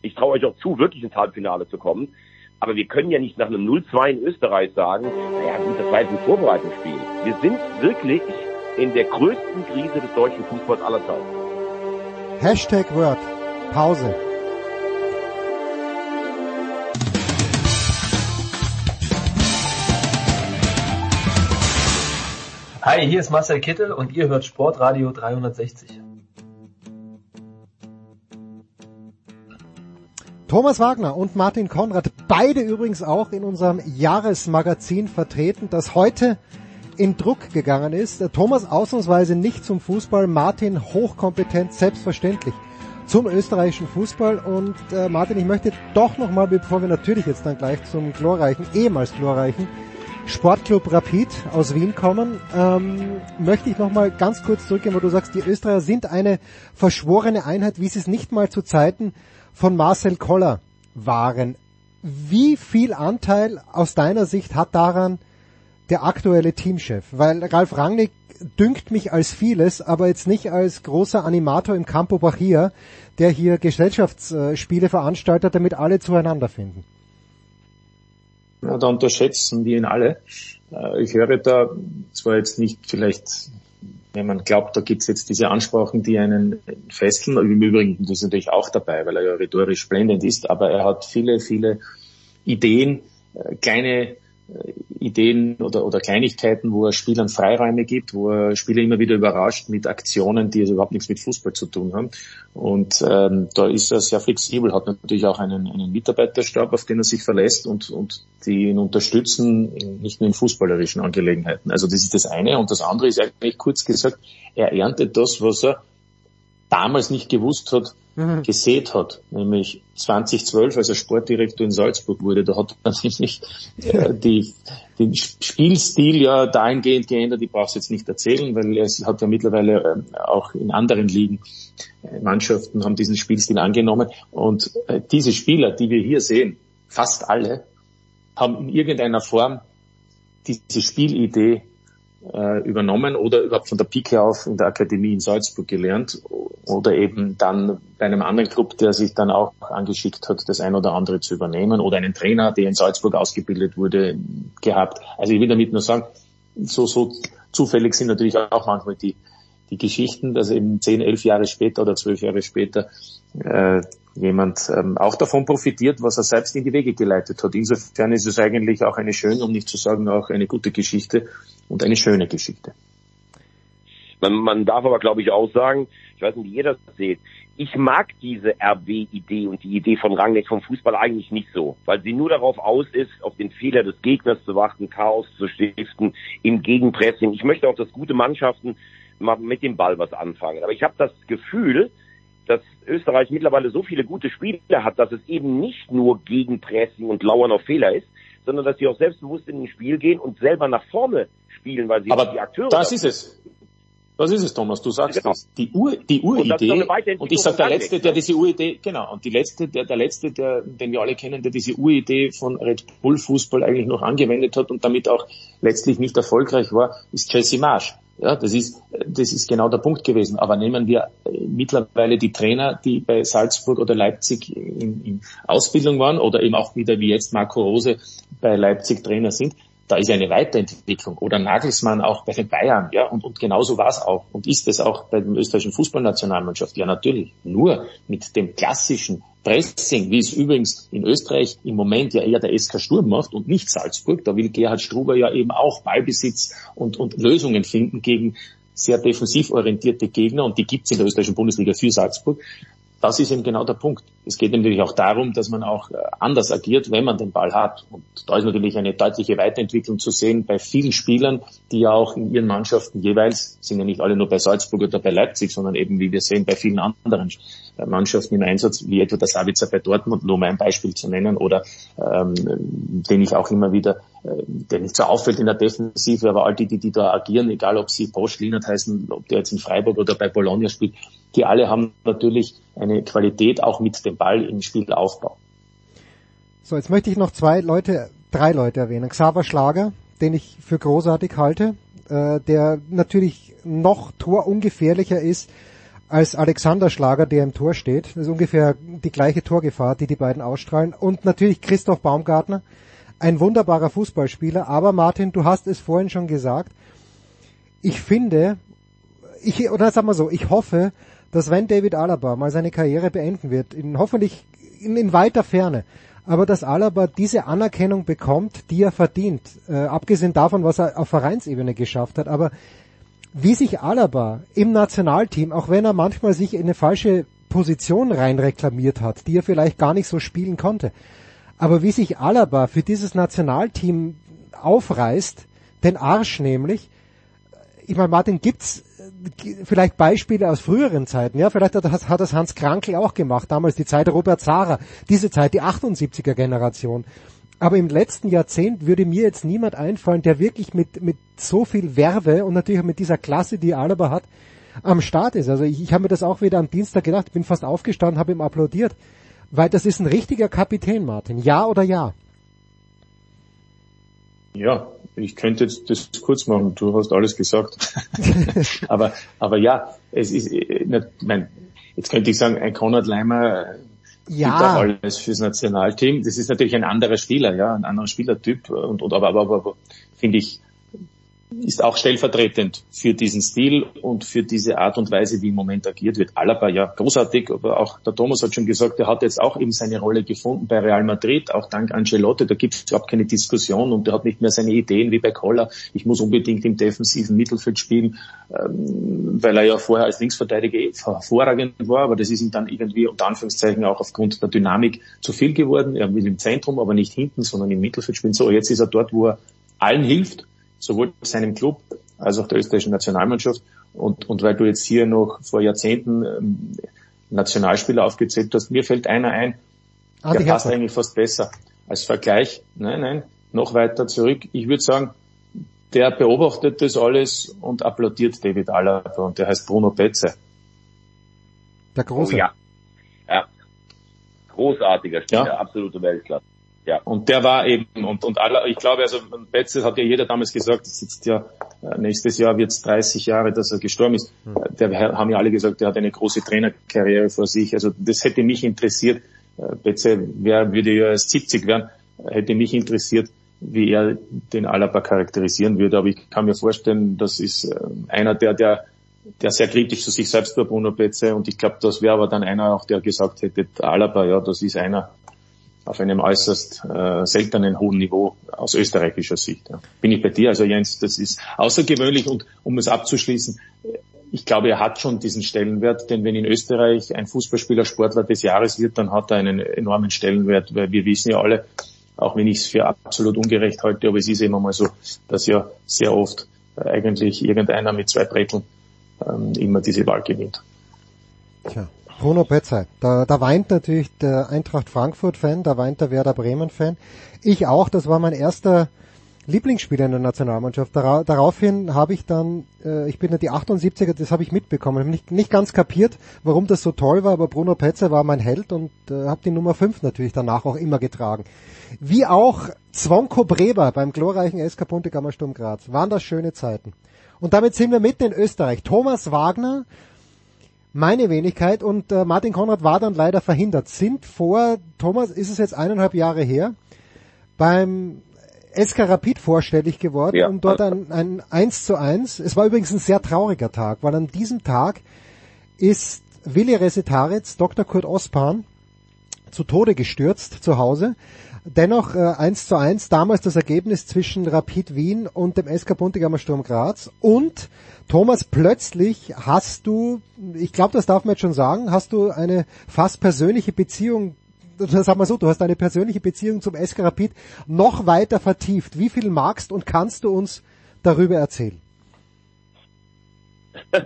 Ich traue euch auch zu, wirklich ins Halbfinale zu kommen. Aber wir können ja nicht nach einem 0-2 in Österreich sagen, naja gut, das war jetzt ein Vorbereitungsspiel. Wir sind wirklich in der größten Krise des deutschen Fußballs aller Zeiten. Hashtag Word. Pause. Hi, hier ist Marcel Kittel und ihr hört Sportradio 360. Thomas Wagner und Martin Konrad, beide übrigens auch in unserem Jahresmagazin vertreten, das heute in Druck gegangen ist. Thomas ausnahmsweise nicht zum Fußball, Martin hochkompetent, selbstverständlich zum österreichischen Fußball. Und äh, Martin, ich möchte doch nochmal, bevor wir natürlich jetzt dann gleich zum glorreichen, ehemals glorreichen Sportclub Rapid aus Wien kommen, ähm, möchte ich nochmal ganz kurz zurückgehen, wo du sagst, die Österreicher sind eine verschworene Einheit, wie sie es nicht mal zu Zeiten von Marcel Koller waren. Wie viel Anteil aus deiner Sicht hat daran der aktuelle Teamchef? Weil Ralf Rangnick dünkt mich als vieles, aber jetzt nicht als großer Animator im Campo Bachia, der hier Gesellschaftsspiele veranstaltet, damit alle zueinander finden. Ja, da unterschätzen die ihn alle. Äh, Ich höre da zwar jetzt nicht vielleicht, wenn man glaubt, da gibt's jetzt diese Ansprachen, die einen fesseln. Im Übrigen, das ist natürlich auch dabei, weil er ja rhetorisch blendend ist, aber er hat viele, viele Ideen, äh, kleine Ideen oder, oder Kleinigkeiten, wo er Spielern Freiräume gibt, wo er Spieler immer wieder überrascht mit Aktionen, die also überhaupt nichts mit Fußball zu tun haben. Und ähm, da ist er sehr flexibel, hat natürlich auch einen, einen Mitarbeiterstab, auf den er sich verlässt und, und die ihn unterstützen, nicht nur in fußballerischen Angelegenheiten. Also das ist das eine. Und das andere ist eigentlich kurz gesagt, er erntet das, was er damals nicht gewusst hat, Mhm. gesät hat, nämlich 2012, als er Sportdirektor in Salzburg wurde, da hat er [laughs] nämlich äh, die, den Spielstil ja dahingehend geändert, ich brauche es jetzt nicht erzählen, weil es hat ja mittlerweile äh, auch in anderen Ligen äh, Mannschaften haben diesen Spielstil angenommen. Und äh, diese Spieler, die wir hier sehen, fast alle, haben in irgendeiner Form diese Spielidee äh, übernommen oder überhaupt von der Pike auf in der Akademie in Salzburg gelernt oder eben dann bei einem anderen Club, der sich dann auch angeschickt hat, das ein oder andere zu übernehmen oder einen Trainer, der in Salzburg ausgebildet wurde, gehabt. Also ich will damit nur sagen, so, so zufällig sind natürlich auch manchmal die, die Geschichten, dass eben zehn, elf Jahre später oder zwölf Jahre später äh, jemand ähm, auch davon profitiert, was er selbst in die Wege geleitet hat. Insofern ist es eigentlich auch eine schöne, um nicht zu sagen auch eine gute Geschichte und eine schöne Geschichte. Man, man darf aber, glaube ich, auch sagen, ich weiß nicht, wie ihr das seht, ich mag diese RB-Idee und die Idee von Rangnick vom Fußball eigentlich nicht so, weil sie nur darauf aus ist, auf den Fehler des Gegners zu warten, Chaos zu stiften, im Gegenpressing. Ich möchte auch, dass gute Mannschaften mal mit dem Ball was anfangen. Aber ich habe das Gefühl, dass Österreich mittlerweile so viele gute Spieler hat, dass es eben nicht nur Gegenpressing und Lauern auf Fehler ist, sondern dass sie auch selbstbewusst in ein Spiel gehen und selber nach vorne spielen, weil sie Aber die Akteure das dafür ist es. Das ist es, Thomas. Du sagst Genau. es. Die Ur, die Und Uridee. Weiterentwicklung Und ich sag der letzte, der diese Uridee, genau. Und die letzte, der, der letzte, der, den wir alle kennen, der diese Uridee von Red Bull Fußball eigentlich noch angewendet hat und damit auch letztlich nicht erfolgreich war, ist Jesse Marsch. Ja, das ist, das ist genau der Punkt gewesen. Aber nehmen wir äh, mittlerweile die Trainer, die bei Salzburg oder Leipzig in, in Ausbildung waren oder eben auch wieder wie jetzt Marco Rose bei Leipzig Trainer sind. Da ist eine Weiterentwicklung. Oder Nagelsmann auch bei den Bayern, ja, und, und genauso war es auch und ist es auch bei der österreichischen Fußballnationalmannschaft. Ja, natürlich. Nur mit dem klassischen Pressing, wie es übrigens in Österreich im Moment ja eher der SK Sturm macht und nicht Salzburg. Da will Gerhard Struber ja eben auch Ballbesitz und, und Lösungen finden gegen sehr defensiv orientierte Gegner und die gibt es in der österreichischen Bundesliga für Salzburg das ist eben genau der Punkt. Es geht natürlich auch darum, dass man auch äh, anders agiert, wenn man den Ball hat. Und da ist natürlich eine deutliche Weiterentwicklung zu sehen bei vielen Spielern, die ja auch in ihren Mannschaften jeweils, sind ja nicht alle nur bei Salzburg oder bei Leipzig, sondern eben, wie wir sehen, bei vielen anderen äh, Mannschaften im Einsatz, wie etwa der Savitzer bei Dortmund, nur um ein Beispiel zu nennen, oder ähm, den ich auch immer wieder, der nicht so auffällt in der Defensive, aber all die, die, die da agieren, egal ob sie Bosch, Lienert heißen, ob der jetzt in Freiburg oder bei Bologna spielt, die alle haben natürlich eine Qualität auch mit dem Ball im Spielaufbau. So, jetzt möchte ich noch zwei Leute, drei Leute erwähnen. Xaver Schlager, den ich für großartig halte, äh, der natürlich noch torungefährlicher ist als Alexander Schlager, der im Tor steht. Das ist ungefähr die gleiche Torgefahr, die die beiden ausstrahlen. Und natürlich Christoph Baumgartner, ein wunderbarer Fußballspieler. Aber Martin, du hast es vorhin schon gesagt. Ich finde, ich, oder sagen wir so, ich hoffe, dass wenn David Alaba mal seine Karriere beenden wird, in, hoffentlich in, in weiter Ferne, aber dass Alaba diese Anerkennung bekommt, die er verdient, äh, abgesehen davon, was er auf Vereinsebene geschafft hat, aber wie sich Alaba im Nationalteam, auch wenn er manchmal sich in eine falsche Position rein reklamiert hat, die er vielleicht gar nicht so spielen konnte, aber wie sich Alaba für dieses Nationalteam aufreißt, den Arsch nämlich, ich meine, Martin, gibt's vielleicht Beispiele aus früheren Zeiten, ja, vielleicht hat das, hat das Hans Krankel auch gemacht, damals die Zeit Robert Zara, diese Zeit, die 78er Generation. Aber im letzten Jahrzehnt würde mir jetzt niemand einfallen, der wirklich mit, mit so viel Werbe und natürlich auch mit dieser Klasse, die Alaba hat, am Start ist. Also ich, ich habe mir das auch wieder am Dienstag gedacht, bin fast aufgestanden, habe ihm applaudiert, weil das ist ein richtiger Kapitän, Martin. Ja oder ja? Ja, ich könnte jetzt das kurz machen. Du hast alles gesagt. [laughs] aber, aber ja, es ist, äh, nicht, mein, jetzt könnte ich sagen, ein Konrad Leimer Ja. gibt auch alles fürs Nationalteam. Das ist natürlich ein anderer Spieler, ja, ein anderer Spielertyp. Und, und aber, aber, aber, aber finde ich, ist auch stellvertretend für diesen Stil und für diese Art und Weise, wie im Moment agiert wird. Alaba, ja, großartig, aber auch der Thomas hat schon gesagt, er hat jetzt auch eben seine Rolle gefunden bei Real Madrid, auch dank Ancelotti, da gibt es überhaupt keine Diskussion und er hat nicht mehr seine Ideen wie bei Koller, ich muss unbedingt im defensiven Mittelfeld spielen, ähm, weil er ja vorher als Linksverteidiger eh hervorragend war, aber das ist ihm dann irgendwie unter Anführungszeichen auch aufgrund der Dynamik zu viel geworden. Er will im Zentrum, aber nicht hinten, sondern im Mittelfeld spielen. So, jetzt ist er dort, wo er allen hilft, sowohl seinem Club als auch der österreichischen Nationalmannschaft. Und, und weil du jetzt hier noch vor Jahrzehnten ähm, Nationalspieler aufgezählt hast, mir fällt einer ein, Andi der passt eigentlich fast besser als Vergleich. Nein, nein, noch weiter zurück. Ich würde sagen, der beobachtet das alles und applaudiert David Alaba und der heißt Bruno Betze. Der Oh Große. ja. Ja. Großartiger Spieler, Ja. absolute Weltklasse. Ja. Und der war eben, und, und alle, ich glaube, also Betze hat ja jeder damals gesagt, das sitzt ja, äh, nächstes Jahr wird es 30 Jahre, dass er gestorben ist. Äh, Der haben ja alle gesagt, der hat eine große Trainerkarriere vor sich. Also das hätte mich interessiert. Äh, Betze wär, würde ja erst 70 werden, hätte mich interessiert, wie er den Alaba charakterisieren würde. Aber ich kann mir vorstellen, das ist einer, der, der, der sehr kritisch zu sich selbst war, Bruno Betze. Und ich glaube, das wäre aber dann einer auch, der gesagt hätte, Alaba, ja, das ist einer, auf einem äußerst äh, seltenen hohen Niveau aus österreichischer Sicht. Ja. Bin ich bei dir, also Jens, das ist außergewöhnlich und um es abzuschließen, ich glaube, er hat schon diesen Stellenwert, denn wenn in Österreich ein Fußballspieler Sportler des Jahres wird, dann hat er einen enormen Stellenwert, weil wir wissen ja alle, auch wenn ich es für absolut ungerecht halte, aber es ist immer mal so, dass ja sehr oft äh, eigentlich irgendeiner mit zwei Breteln ähm, immer diese Wahl gewinnt. Tja, Bruno Betzer, da, da weint natürlich der Eintracht Frankfurt-Fan, da weint der Werder Bremen-Fan. Ich auch, das war mein erster Lieblingsspieler in der Nationalmannschaft. Dara daraufhin habe ich dann, äh, ich bin ja die 78er, das habe ich mitbekommen. Ich habe nicht, nicht ganz kapiert, warum das so toll war, aber Bruno Petzer war mein Held und äh, habe die Nummer 5 natürlich danach auch immer getragen. Wie auch Zwonko Breber beim glorreichen SK Puntigammer Sturm Graz. Waren das schöne Zeiten. Und damit sind wir mitten in Österreich. Thomas Wagner, meine Wenigkeit und äh, Martin Konrad war dann leider verhindert. Sind vor, Thomas, ist es jetzt eineinhalb Jahre her, beim SK Rapid vorstellig geworden, Ja. um dort ein, ein 1 zu 1. Es war übrigens ein sehr trauriger Tag, weil an diesem Tag ist Willi Resetaritz, Dr. Kurt Ospan, zu Tode gestürzt zu Hause. Dennoch äh, 1 zu 1, damals das Ergebnis zwischen Rapid Wien und dem SK Buntigammer Sturm Graz. Und Thomas, plötzlich hast du, ich glaube, das darf man jetzt schon sagen, hast du eine fast persönliche Beziehung, [laughs] sag mal so, du hast eine persönliche Beziehung zum SK Rapid noch weiter vertieft. Wie viel magst und kannst du uns darüber erzählen? [laughs]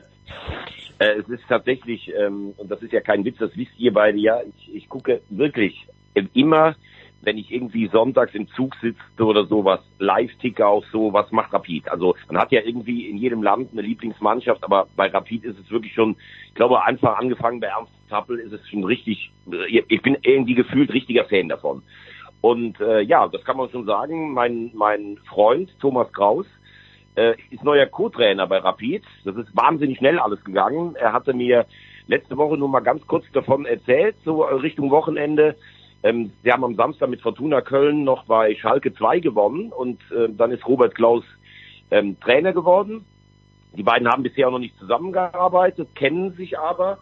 Äh, es ist tatsächlich, ähm, und das ist ja kein Witz, das wisst ihr beide ja, ich, ich gucke wirklich immer, wenn ich irgendwie sonntags im Zug sitze oder sowas, Live-Ticker auch so, was macht Rapid? Also man hat ja irgendwie in jedem Land eine Lieblingsmannschaft, aber bei Rapid ist es wirklich schon, ich glaube einfach angefangen bei Ernst Zappel ist es schon richtig, äh, ich bin irgendwie gefühlt richtiger Fan davon. Und äh, ja, das kann man schon sagen, mein, mein Freund Thomas Kraus, äh, ist neuer Co-Trainer bei Rapid. Das ist wahnsinnig schnell alles gegangen. Er hatte mir letzte Woche nur mal ganz kurz davon erzählt, so Richtung Wochenende. Ähm, sie haben am Samstag mit Fortuna Köln noch bei Schalke 2 gewonnen und äh, dann ist Robert Klaus ähm, Trainer geworden. Die beiden haben bisher noch nicht zusammengearbeitet, kennen sich aber.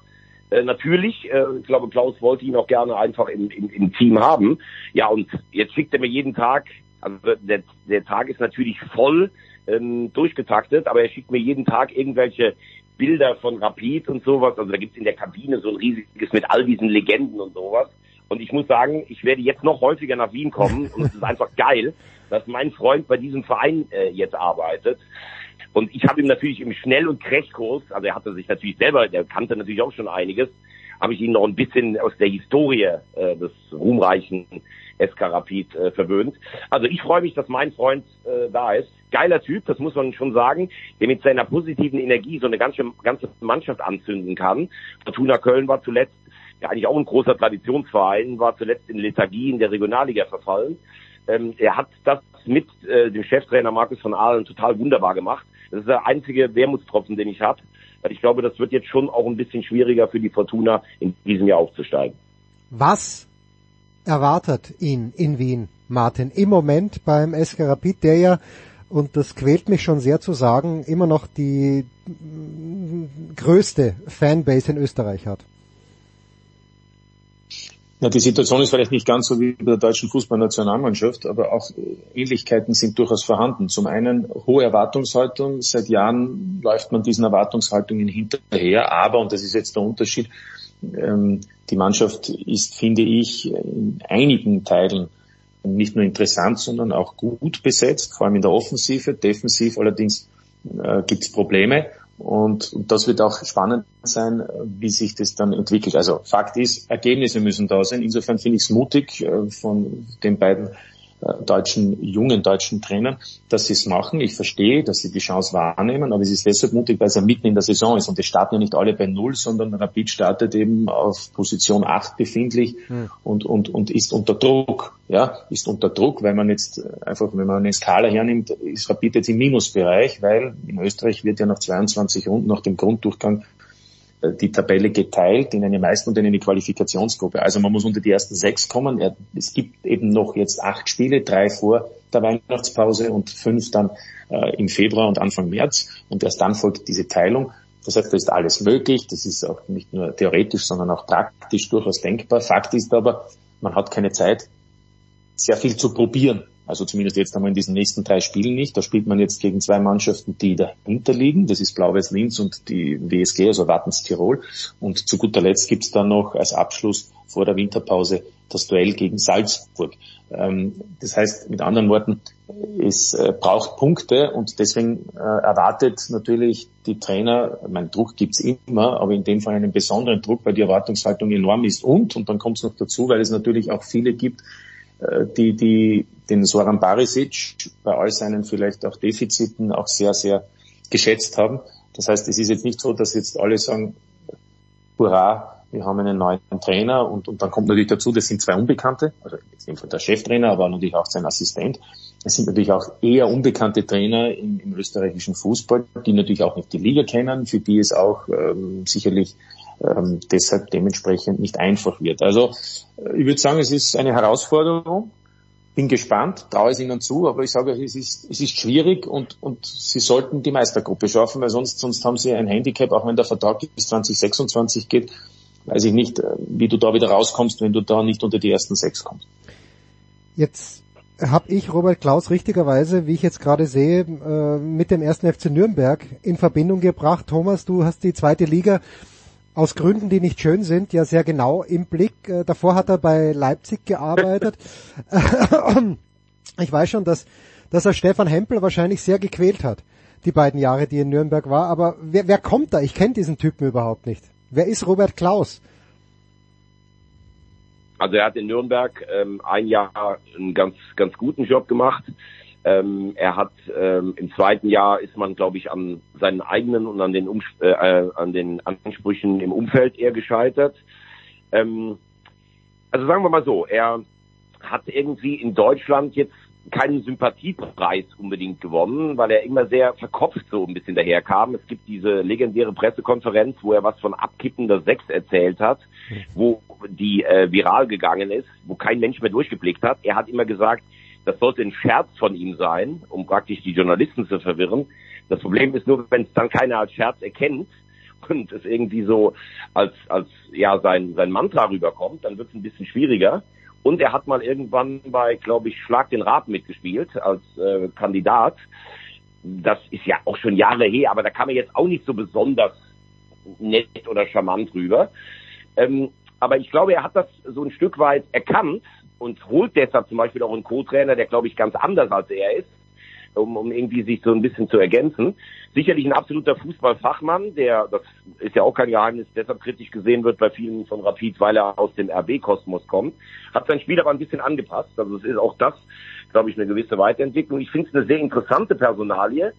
Äh, natürlich, äh, ich glaube, Klaus wollte ihn auch gerne einfach im, im, im Team haben. Ja, und jetzt schickt er mir jeden Tag, also der, der Tag ist natürlich voll ähm, durchgetaktet, aber er schickt mir jeden Tag irgendwelche Bilder von Rapid und sowas. Also da gibt's in der Kabine so ein riesiges mit all diesen Legenden und sowas. Und ich muss sagen, ich werde jetzt noch häufiger nach Wien kommen und es ist [laughs] einfach geil, dass mein Freund bei diesem Verein äh, jetzt arbeitet. Und ich habe ihm natürlich im Schnell- und Crashkurs, also er hatte sich natürlich selber, der kannte natürlich auch schon einiges, habe ich ihn noch ein bisschen aus der Historie äh, des ruhmreichen SK Rapid äh, verwöhnt. Also ich freue mich, dass mein Freund äh, da ist. Geiler Typ, das muss man schon sagen, der mit seiner positiven Energie so eine ganze, ganze Mannschaft anzünden kann. Fortuna Köln war zuletzt ja eigentlich auch ein großer Traditionsverein, war zuletzt in Lethargie in der Regionalliga verfallen. Ähm, er hat das mit äh, dem Cheftrainer Markus von Ahlen total wunderbar gemacht. Das ist der einzige Wermutstropfen, den ich habe. Weil ich glaube, das wird jetzt schon auch ein bisschen schwieriger für die Fortuna in diesem Jahr aufzusteigen. Was erwartet ihn in Wien, Martin, im Moment beim SK Rapid, der ja, und das quält mich schon sehr zu sagen, immer noch die mm, größte Fanbase in Österreich hat? Ja, die Situation ist vielleicht nicht ganz so wie bei der deutschen Fußballnationalmannschaft, aber auch äh, Ähnlichkeiten sind durchaus vorhanden. Zum einen hohe Erwartungshaltung. Seit Jahren läuft man diesen Erwartungshaltungen hinterher, aber, und das ist jetzt der Unterschied, ähm, die Mannschaft ist, finde ich, in einigen Teilen nicht nur interessant, sondern auch gut besetzt, vor allem in der Offensive. Defensiv allerdings äh, gibt es Probleme. Und, das wird auch spannend sein, wie sich das dann entwickelt. Also Fakt ist, Ergebnisse müssen da sein. Insofern finde ich es mutig äh, von den beiden deutschen, jungen deutschen Trainern, dass sie es machen. Ich verstehe, dass sie die Chance wahrnehmen, aber es ist deshalb mutig, weil es ja mitten in der Saison ist. Und es starten ja nicht alle bei Null, sondern Rapid startet eben auf Position 8 befindlich und, und, und ist unter Druck. Ja, ist unter Druck, weil man jetzt äh, einfach, wenn man eine Skala hernimmt, ist Rapid jetzt im Minusbereich, weil in Österreich wird ja nach 22 Runden nach dem Grunddurchgang äh, die Tabelle geteilt in eine Meister- und in eine Qualifikationsgruppe. Also man muss unter die ersten sechs kommen. Es gibt eben noch jetzt acht Spiele, drei vor der Weihnachtspause und fünf dann äh, im Februar und Anfang März. Und erst dann folgt diese Teilung. Das heißt, da ist alles möglich. Das ist auch nicht nur theoretisch, sondern auch praktisch durchaus denkbar. Fakt ist aber, man hat keine Zeit, sehr viel zu probieren. Also zumindest jetzt einmal in diesen nächsten drei Spielen nicht. Da spielt man jetzt gegen zwei Mannschaften, die dahinter liegen. Das ist Blau-Weiß Linz und die WSG, also Wattens Tirol. Und zu guter Letzt gibt's dann noch als Abschluss vor der Winterpause das Duell gegen Salzburg. Ähm, das heißt, mit anderen Worten, es äh, braucht Punkte und deswegen äh, erwartet natürlich die Trainer, mein Druck gibt's immer, aber in dem Fall einen besonderen Druck, weil die Erwartungshaltung enorm ist. Und, und dann kommt es noch dazu, weil es natürlich auch viele gibt, die, die den Soran Barisic bei all seinen vielleicht auch Defiziten auch sehr, sehr geschätzt haben. Das heißt, es ist jetzt nicht so, dass jetzt alle sagen, hurra, wir haben einen neuen Trainer und, und dann kommt natürlich dazu, das sind zwei Unbekannte, also in dem Fall der Cheftrainer, aber natürlich auch sein Assistent. Es sind natürlich auch eher unbekannte Trainer im, im österreichischen Fußball, die natürlich auch nicht die Liga kennen, für die es auch ähm, sicherlich ähm, deshalb dementsprechend nicht einfach wird. Also äh, ich würde sagen, es ist eine Herausforderung bin gespannt, traue es ihnen zu, aber ich sage, es ist, es ist schwierig und, und sie sollten die Meistergruppe schaffen, weil sonst, sonst haben sie ein Handicap, auch wenn der Vertrag bis 2026 geht, weiß ich nicht, äh, wie du da wieder rauskommst, wenn du da nicht unter die ersten sechs kommst. Jetzt habe ich Robert Klaus richtigerweise, wie ich jetzt gerade sehe, äh, mit dem ersten FC Nürnberg in Verbindung gebracht. Thomas, du hast die zweite Liga aus Gründen, die nicht schön sind, ja sehr genau im Blick. Äh, davor hat er bei Leipzig gearbeitet. [laughs] ich weiß schon, dass, dass er Stefan Hempel wahrscheinlich sehr gequält hat, die beiden Jahre, die er in Nürnberg war. Aber wer, wer kommt da? Ich kenne diesen Typen überhaupt nicht. Wer ist Robert Klaus? Also er hat in Nürnberg ähm, ein Jahr einen ganz, ganz guten Job gemacht. Ähm, er hat ähm, im zweiten Jahr ist man, glaube ich, an seinen eigenen und an den, um äh, äh, an den Ansprüchen im Umfeld eher gescheitert. Ähm, also sagen wir mal so, er hat irgendwie in Deutschland jetzt keinen Sympathiepreis unbedingt gewonnen, weil er immer sehr verkopft so ein bisschen daherkam. Es gibt diese legendäre Pressekonferenz, wo er was von abkippender Sechs erzählt hat, wo die äh, viral gegangen ist, wo kein Mensch mehr durchgeblickt hat. Er hat immer gesagt, das sollte ein Scherz von ihm sein, um praktisch die Journalisten zu verwirren. Das Problem ist nur, wenn es dann keiner als Scherz erkennt und es irgendwie so als, als ja sein, sein Mantra rüberkommt, dann wird es ein bisschen schwieriger. Und er hat mal irgendwann bei, glaube ich, Schlag den Rat mitgespielt als äh, Kandidat. Das ist ja auch schon Jahre her, aber da kam er jetzt auch nicht so besonders nett oder charmant rüber. Ähm, aber ich glaube, er hat das so ein Stück weit erkannt und holt deshalb zum Beispiel auch einen Co-Trainer, der, glaube ich, ganz anders als er ist, um, um irgendwie sich so ein bisschen zu ergänzen. Sicherlich ein absoluter Fußballfachmann, der, das ist ja auch kein Geheimnis, deshalb kritisch gesehen wird bei vielen von Rapid, weil er aus dem RB-Kosmos kommt. Hat sein Spiel aber ein bisschen angepasst. Also es ist auch das, glaube ich, eine gewisse Weiterentwicklung. Ich finde es eine sehr interessante Personalie,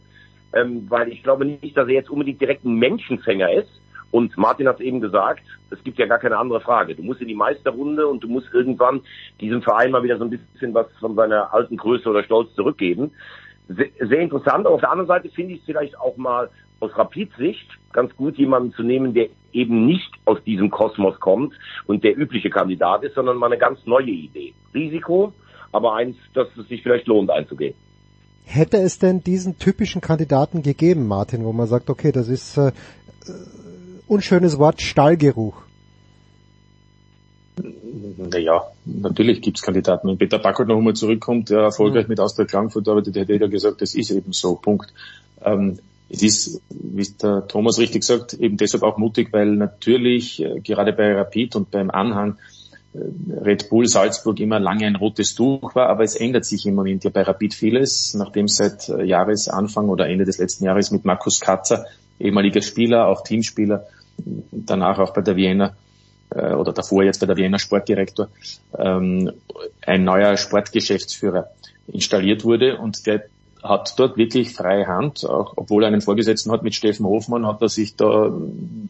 ähm, weil ich glaube nicht, dass er jetzt unbedingt direkt ein Menschenfänger ist. Und Martin hat es eben gesagt, es gibt ja gar keine andere Frage. Du musst in die Meisterrunde und du musst irgendwann diesem Verein mal wieder so ein bisschen was von seiner alten Größe oder Stolz zurückgeben sehr, sehr interessant. Auf der anderen Seite finde ich es vielleicht auch mal aus Rapid-Sicht ganz gut, jemanden zu nehmen, der eben nicht aus diesem Kosmos kommt und der übliche Kandidat ist, sondern mal eine ganz neue Idee. Risiko, aber eins, das es sich vielleicht lohnt einzugehen. Hätte es denn diesen typischen Kandidaten gegeben, Martin, wo man sagt, okay, das ist äh, unschönes Wort Stallgeruch? Naja, natürlich gibt's Kandidaten. Wenn Peter Backholt noch einmal zurückkommt, der erfolgreich mit Austria Klagenfurt arbeitet, hätte jeder gesagt, das ist eben so, Punkt. Ähm, es ist, wie der Thomas richtig sagt, eben deshalb auch mutig, weil natürlich äh, gerade bei Rapid und beim Anhang äh, Red Bull Salzburg immer lange ein rotes Tuch war, aber es ändert sich im Moment ja bei Rapid vieles, nachdem seit äh, Jahresanfang oder Ende des letzten Jahres mit Markus Katzer, ehemaliger Spieler, auch Teamspieler, danach auch bei der Vienna äh, oder davor jetzt bei der Wiener Sportdirektor, ähm, ein neuer Sportgeschäftsführer installiert wurde und der hat dort wirklich freie Hand, auch obwohl er einen Vorgesetzten hat mit Steffen Hofmann, hat er sich da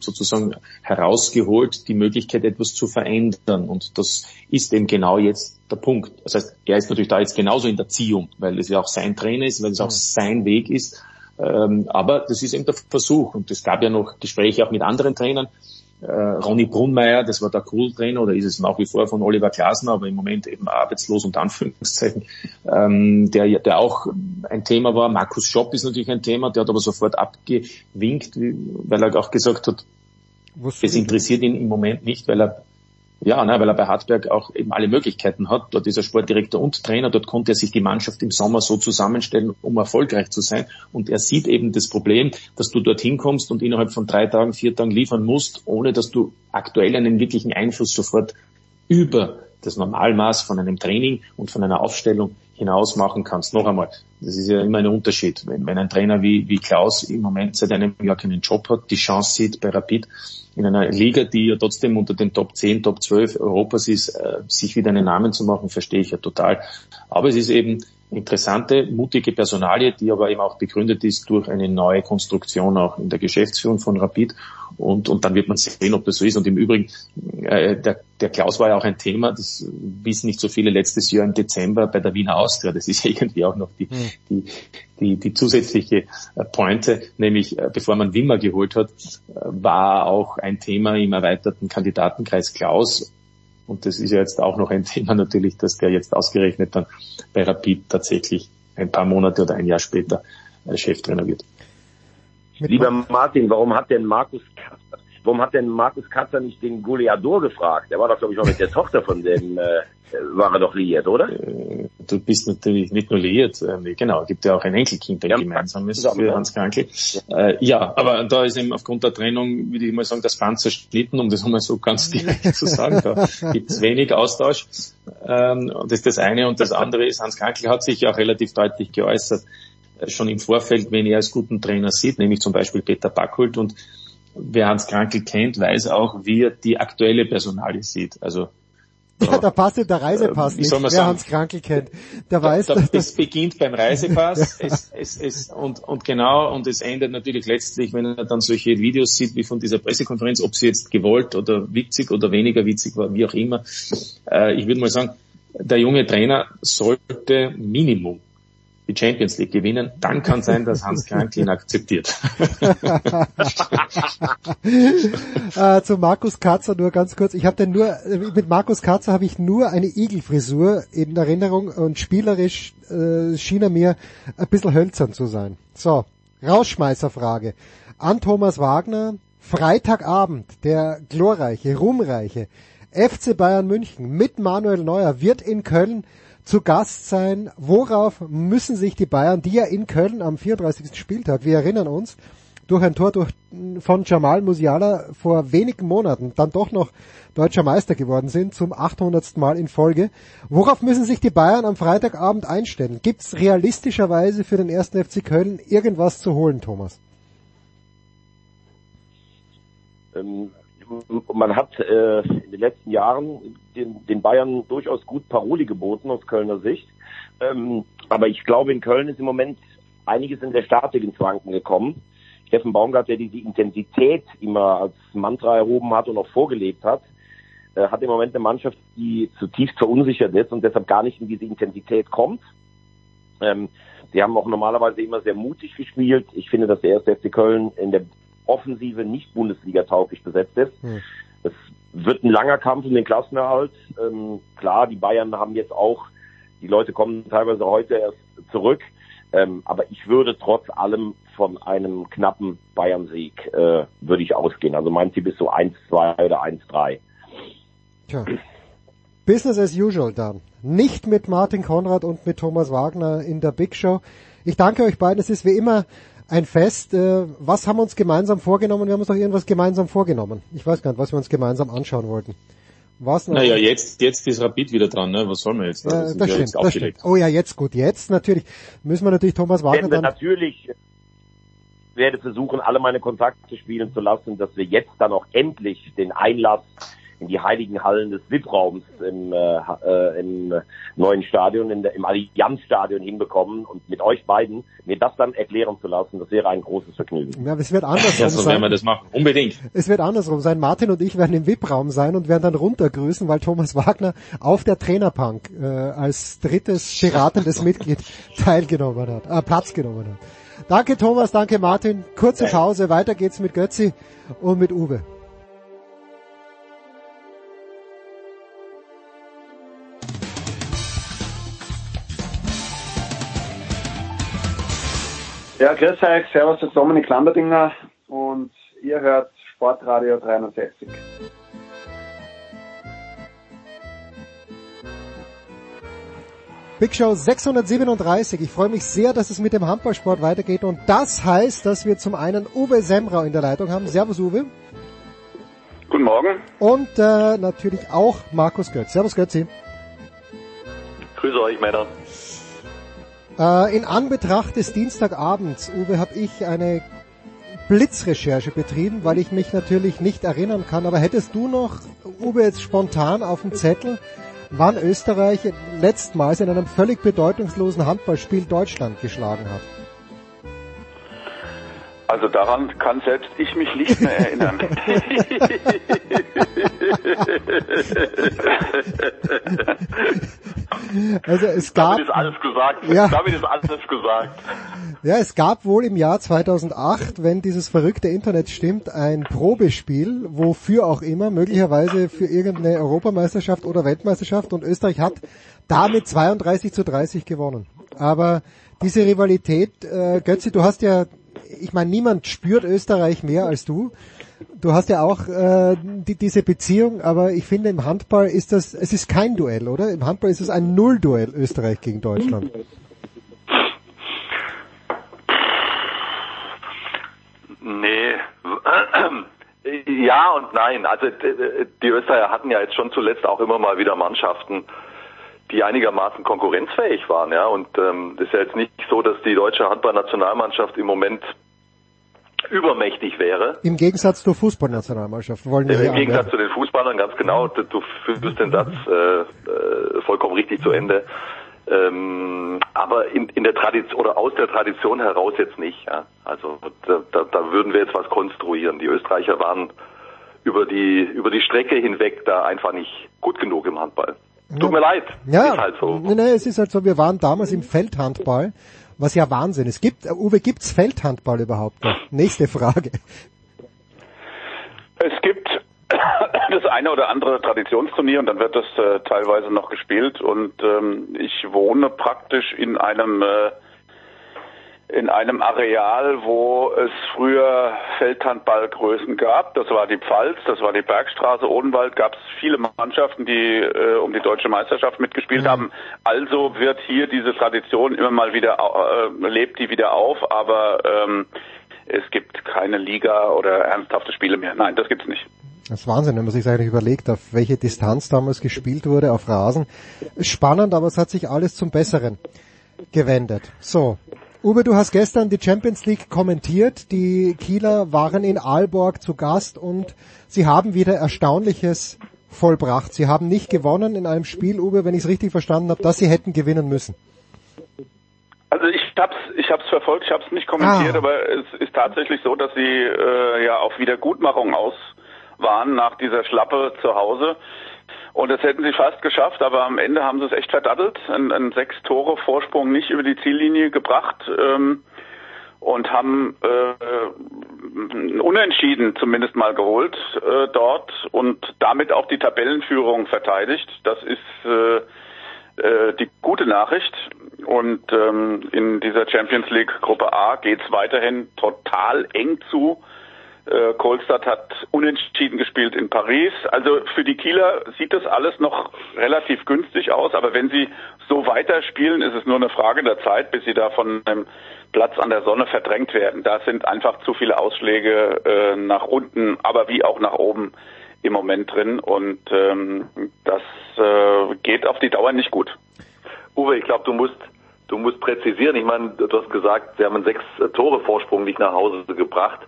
sozusagen herausgeholt, die Möglichkeit etwas zu verändern. Und das ist eben genau jetzt der Punkt. Das heißt, er ist natürlich da jetzt genauso in der Ziehung, weil es ja auch sein Trainer ist, weil es auch sein Weg ist. Ähm, aber das ist eben der Versuch. Und es gab ja noch Gespräche auch mit anderen Trainern, äh, Ronny Brunmeier, das war der Cool-Trainer oder ist es nach wie vor von Oliver Glasner, aber im Moment eben arbeitslos und Anführungszeichen, ähm, der, der auch ein Thema war. Markus Schopp ist natürlich ein Thema, der hat aber sofort abgewinkt, weil er auch gesagt hat, es interessiert ihn im Moment nicht, weil er ja, ne, weil er bei Hartberg auch eben alle Möglichkeiten hat. Dort ist er Sportdirektor und Trainer. Dort konnte er sich die Mannschaft im Sommer so zusammenstellen, um erfolgreich zu sein. Und er sieht eben das Problem, dass du dorthin kommst und innerhalb von drei Tagen, vier Tagen liefern musst, ohne dass du aktuell einen wirklichen Einfluss sofort über das Normalmaß von einem Training und von einer Aufstellung hinaus machen kannst. Noch einmal, das ist ja immer ein Unterschied. Wenn, wenn ein Trainer wie, wie Klaus im Moment seit einem Jahr keinen Job hat, die Chance sieht bei Rapid, in einer Liga, die ja trotzdem unter den Top 10, Top 12 Europas ist, äh, sich wieder einen Namen zu machen, verstehe ich ja total. Aber es ist eben interessante, mutige Personalie, die aber eben auch begründet ist durch eine neue Konstruktion auch in der Geschäftsführung von Rapid. Und, und dann wird man sehen, ob das so ist. Und im Übrigen, äh, der, der Klaus war ja auch ein Thema, das wissen nicht so viele letztes Jahr im Dezember bei der Wiener Austria. Das ist [laughs] irgendwie auch noch die, mhm. die, die, die zusätzliche äh, Pointe, nämlich äh, bevor man Wimmer geholt hat, äh, war auch ein Thema im erweiterten Kandidatenkreis Klaus Und das ist ja jetzt auch noch ein [laughs] Thema natürlich, dass der jetzt ausgerechnet dann bei Rapid tatsächlich ein paar Monate oder ein Jahr später äh, Cheftrainer wird. Lieber Martin, warum hat denn Markus Katzer, warum hat denn Markus Katzer nicht den Goliador gefragt? Der war doch, glaube ich, mal mit der [laughs] Tochter von dem, äh, war er doch liiert, oder? Äh, Du bist natürlich nicht nur liiert, äh, genau, gibt ja auch ein Enkelkind, ein Ja, gemeinsames für ja. Hans Krankel. Äh, ja, aber da ist eben aufgrund der Trennung, würde ich mal sagen, das Band zerschnitten, um das einmal so ganz [laughs] direkt zu sagen. Da gibt es wenig Austausch. Ähm, und das ist das eine. Und das andere ist, Hans Krankel hat sich ja auch relativ deutlich geäußert, äh, schon im Vorfeld, wenn er als guten Trainer sieht, nämlich zum Beispiel Peter Backholt. Und wer Hans Krankel kennt, weiß auch, wie er die aktuelle Personalie sieht. Also Ja, da passt der Reisepass Äh, nicht, wer sagen? Hans Krankel kennt. Der weiß, da, dass es das, beginnt beim Reisepass [laughs] es, es, es, und, und genau, und es endet natürlich letztlich, wenn er dann solche Videos sieht wie von dieser Pressekonferenz, ob sie jetzt gewollt oder witzig oder weniger witzig war, wie auch immer. Äh, ich würde mal sagen, der junge Trainer sollte Minimum die Champions League gewinnen, dann kann sein, dass Hans Krankel ihn akzeptiert. [laughs] äh, zu Markus Katzer nur ganz kurz. Ich habe den nur äh, mit Markus Katzer habe ich nur eine Igelfrisur in Erinnerung und spielerisch äh, schien er mir ein bisschen hölzern zu sein. So, Rausschmeißerfrage an Thomas Wagner. Freitagabend, der glorreiche, ruhmreiche FC Bayern München mit Manuel Neuer wird in Köln zu Gast sein. Worauf müssen sich die Bayern, die ja in Köln am 34. Spieltag, wir erinnern uns, durch ein Tor durch, von Jamal Musiala vor wenigen Monaten dann doch noch deutscher Meister geworden sind, zum 800. Mal in Folge. Worauf müssen sich die Bayern am Freitagabend einstellen? Gibt es realistischerweise für den ersten FC Köln irgendwas zu holen, Thomas? Ähm, man hat äh, in den letzten Jahren den, den Bayern durchaus gut Paroli geboten aus Kölner Sicht. Ähm, aber ich glaube, in Köln ist im Moment einiges in der Statik ins Wanken gekommen. Steffen Baumgart, der diese Intensität immer als Mantra erhoben hat und auch vorgelebt hat, äh, hat im Moment eine Mannschaft, die zutiefst verunsichert ist und deshalb gar nicht in diese Intensität kommt. Ähm, sie haben auch normalerweise immer sehr mutig gespielt. Ich finde, dass der erste FC Köln in der Offensive nicht Bundesliga-tauglich besetzt ist. Hm. Es wird ein langer Kampf um den Klassenerhalt. Ähm, klar, die Bayern haben jetzt auch, die Leute kommen teilweise heute erst zurück. Ähm, aber ich würde trotz allem von einem knappen Bayern-Sieg äh, würde ich ausgehen. Also mein Tipp ist so 1-2 oder 1-3. Tja. Business as usual dann. Nicht mit Martin Konrad und mit Thomas Wagner in der Big Show. Ich danke euch beiden. Es ist wie immer ein Fest. Äh, Was haben wir uns gemeinsam vorgenommen? Wir haben uns doch irgendwas gemeinsam vorgenommen. Ich weiß gar nicht, was wir uns gemeinsam anschauen wollten. Was noch? naja, jetzt, jetzt ist Rapid wieder dran, ne? Was soll man jetzt? Ja, Das das, stimmt, jetzt das stimmt. Oh ja, jetzt gut. Jetzt natürlich müssen wir natürlich Thomas Wagner werden wir dann natürlich werde versuchen, alle meine Kontakte spielen zu lassen, dass wir jetzt dann auch endlich den Einlass in die heiligen Hallen des VIP-Raums im, äh, äh, im neuen Stadion, in der, im Allianzstadion hinbekommen und mit euch beiden mir das dann erklären zu lassen, das wäre ein großes Vergnügen. Ja, es wird andersrum Ja, so werden wir sein. das machen. Unbedingt. Es wird andersrum sein. Martin und ich werden im VIP-Raum sein und werden dann runtergrüßen, weil Thomas Wagner auf der Trainerpunk äh, als drittes beratendes Mitglied [laughs] teilgenommen hat, äh, Platz genommen hat. Danke Thomas, danke Martin. Kurze Pause, weiter geht's mit Götzi und mit Uwe. Ja, grüß euch, servus, das ist Dominik Lamberdinger und ihr hört Sportradio 360. Big Show 637. Ich freue mich sehr, dass es mit dem Handballsport weitergeht und das heißt, dass wir zum einen Uwe Semrau in der Leitung haben. Servus Uwe. Guten Morgen, Und äh, natürlich auch Markus Götz. Servus Götzi. grüße euch Männer. Äh, in Anbetracht des Dienstagabends, Uwe, habe ich eine Blitzrecherche betrieben, weil ich mich natürlich nicht erinnern kann. Aber hättest du noch, Uwe, jetzt spontan auf dem Zettel, wann Österreich letztmals in einem völlig bedeutungslosen Handballspiel Deutschland geschlagen hat? Also daran kann selbst ich mich nicht mehr erinnern. [laughs] Also es gab, Damit ist alles gesagt. Ja. Damit ist alles gesagt. ja, es gab wohl im Jahr 2008, wenn dieses verrückte Internet stimmt, ein Probespiel, wofür auch immer, möglicherweise für irgendeine Europameisterschaft oder Weltmeisterschaft und Österreich hat damit 32 zu 30 gewonnen. Aber diese Rivalität, äh, Götzi, du hast ja, ich meine, niemand spürt Österreich mehr als du. Du hast ja auch äh, die, diese Beziehung, aber ich finde im Handball ist das, es ist kein Duell, oder? Im Handball ist es ein Nullduell Österreich gegen Deutschland. Nee. [clears throat] Ja und nein. Also die Österreicher hatten ja jetzt schon zuletzt auch immer mal wieder Mannschaften, die einigermaßen konkurrenzfähig waren, ja. Und ähm, ist ja jetzt nicht so, dass die deutsche Handballnationalmannschaft im Moment übermächtig wäre. Im Gegensatz zur Fußballnationalmannschaft wollen wir Im Gegensatz zu den Fußballern, ganz genau, du du führst den Satz äh, äh, vollkommen richtig zu Ende. Ähm, aber in, in der Tradition oder aus der Tradition heraus jetzt nicht. Ja? Also da, da, da würden wir jetzt was konstruieren. Die Österreicher waren über die über die Strecke hinweg da einfach nicht gut genug im Handball. Tut mir leid, Ja, ist halt so. nee, nee, es ist halt so, wir waren damals im Feldhandball, was ja Wahnsinn ist. Gibt, äh, Uwe, gibt's Feldhandball überhaupt noch? Nächste Frage. Es gibt [coughs] das eine oder andere Traditionsturnier und dann wird das äh, teilweise noch gespielt und ähm, ich wohne praktisch in einem äh, in einem Areal, wo es früher Feldhandballgrößen gab. Das war die Pfalz, das war die Bergstraße, Odenwald, gab es viele Mannschaften, die äh, um die deutsche Meisterschaft mitgespielt haben. Also wird hier diese Tradition immer mal wieder, äh, lebt die wieder auf, aber ähm, es gibt keine Liga oder ernsthafte Spiele mehr. Nein, das gibt's nicht. Das ist Wahnsinn, wenn man sich eigentlich überlegt, auf welche Distanz damals gespielt wurde, auf Rasen. Spannend, aber es hat sich alles zum Besseren gewendet. So. Uwe, du hast gestern die Champions League kommentiert. Die Kieler waren in Aalborg zu Gast und sie haben wieder Erstaunliches vollbracht. Sie haben nicht gewonnen in einem Spiel, Uwe, wenn ich es richtig verstanden habe, dass sie hätten gewinnen müssen. Also ich hab's, ich hab's verfolgt, ich hab's nicht kommentiert, Ah. aber es ist tatsächlich so, dass sie äh, ja auf Wiedergutmachung aus waren nach dieser Schlappe zu Hause. Und das hätten sie fast geschafft, aber am Ende haben sie es echt verdattelt. Ein, ein sechs Tore Vorsprung nicht über die Ziellinie gebracht ähm, und haben äh, Unentschieden zumindest mal geholt äh, dort und damit auch die Tabellenführung verteidigt. Das ist äh, äh, die gute Nachricht. Und ähm, in dieser Champions League Gruppe A geht es weiterhin total eng zu. Äh, Kolstadt hat unentschieden gespielt in Paris. Also für die Kieler sieht das alles noch relativ günstig aus, aber wenn sie so weiterspielen, ist es nur eine Frage der Zeit, bis sie da von einem Platz an der Sonne verdrängt werden. Da sind einfach zu viele Ausschläge äh, nach unten, aber wie auch nach oben im Moment drin und ähm, das äh, geht auf die Dauer nicht gut. Uwe, ich glaube, du musst, du musst präzisieren. Ich meine, du hast gesagt, sie haben einen sechs Tore Vorsprung nicht nach Hause gebracht.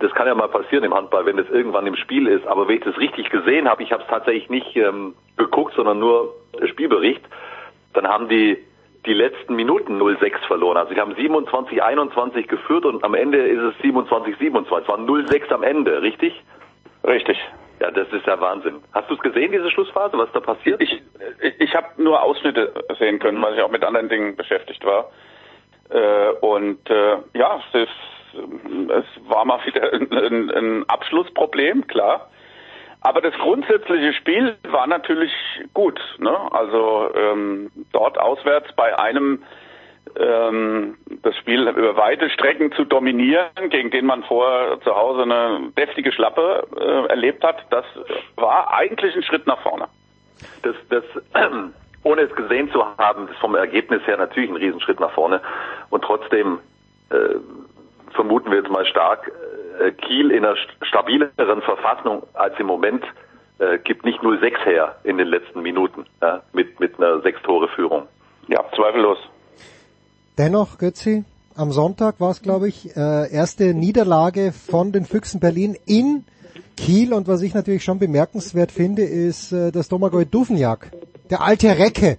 Das kann ja mal passieren im Handball, wenn das irgendwann im Spiel ist. Aber wenn ich das richtig gesehen habe, ich habe es tatsächlich nicht ähm, geguckt, sondern nur Spielbericht, dann haben die die letzten Minuten 0-6 verloren. Also sie haben 27-21 geführt und am Ende ist es 27-27. Es waren 0-6 am Ende, richtig? Richtig. Ja, das ist ja Wahnsinn. Hast du es gesehen, diese Schlussphase, was da passiert? Ich, ich, ich habe nur Ausschnitte sehen können, weil ich auch mit anderen Dingen beschäftigt war. Äh, und äh, ja, es, ist, es war mal wieder ein, ein, ein Abschlussproblem, klar. Aber das grundsätzliche Spiel war natürlich gut. Ne? Also ähm, dort auswärts bei einem ähm, das Spiel über weite Strecken zu dominieren, gegen den man vorher zu Hause eine deftige Schlappe äh, erlebt hat, das war eigentlich ein Schritt nach vorne. das, das [clears throat] ohne es gesehen zu haben, ist vom Ergebnis her natürlich ein Riesenschritt nach vorne. Und trotzdem äh, vermuten wir jetzt mal stark, äh, Kiel in einer st- stabileren Verfassung als im Moment äh, gibt nicht 0-6 her in den letzten Minuten ja, mit, mit einer Sechs-Tore-Führung. Ja, zweifellos. Dennoch, Götzi, am Sonntag war es, glaube ich, äh, erste Niederlage von den Füchsen Berlin in Kiel. Und was ich natürlich schon bemerkenswert finde, ist, äh, dass Domagoj Duvniak, der alte Recke,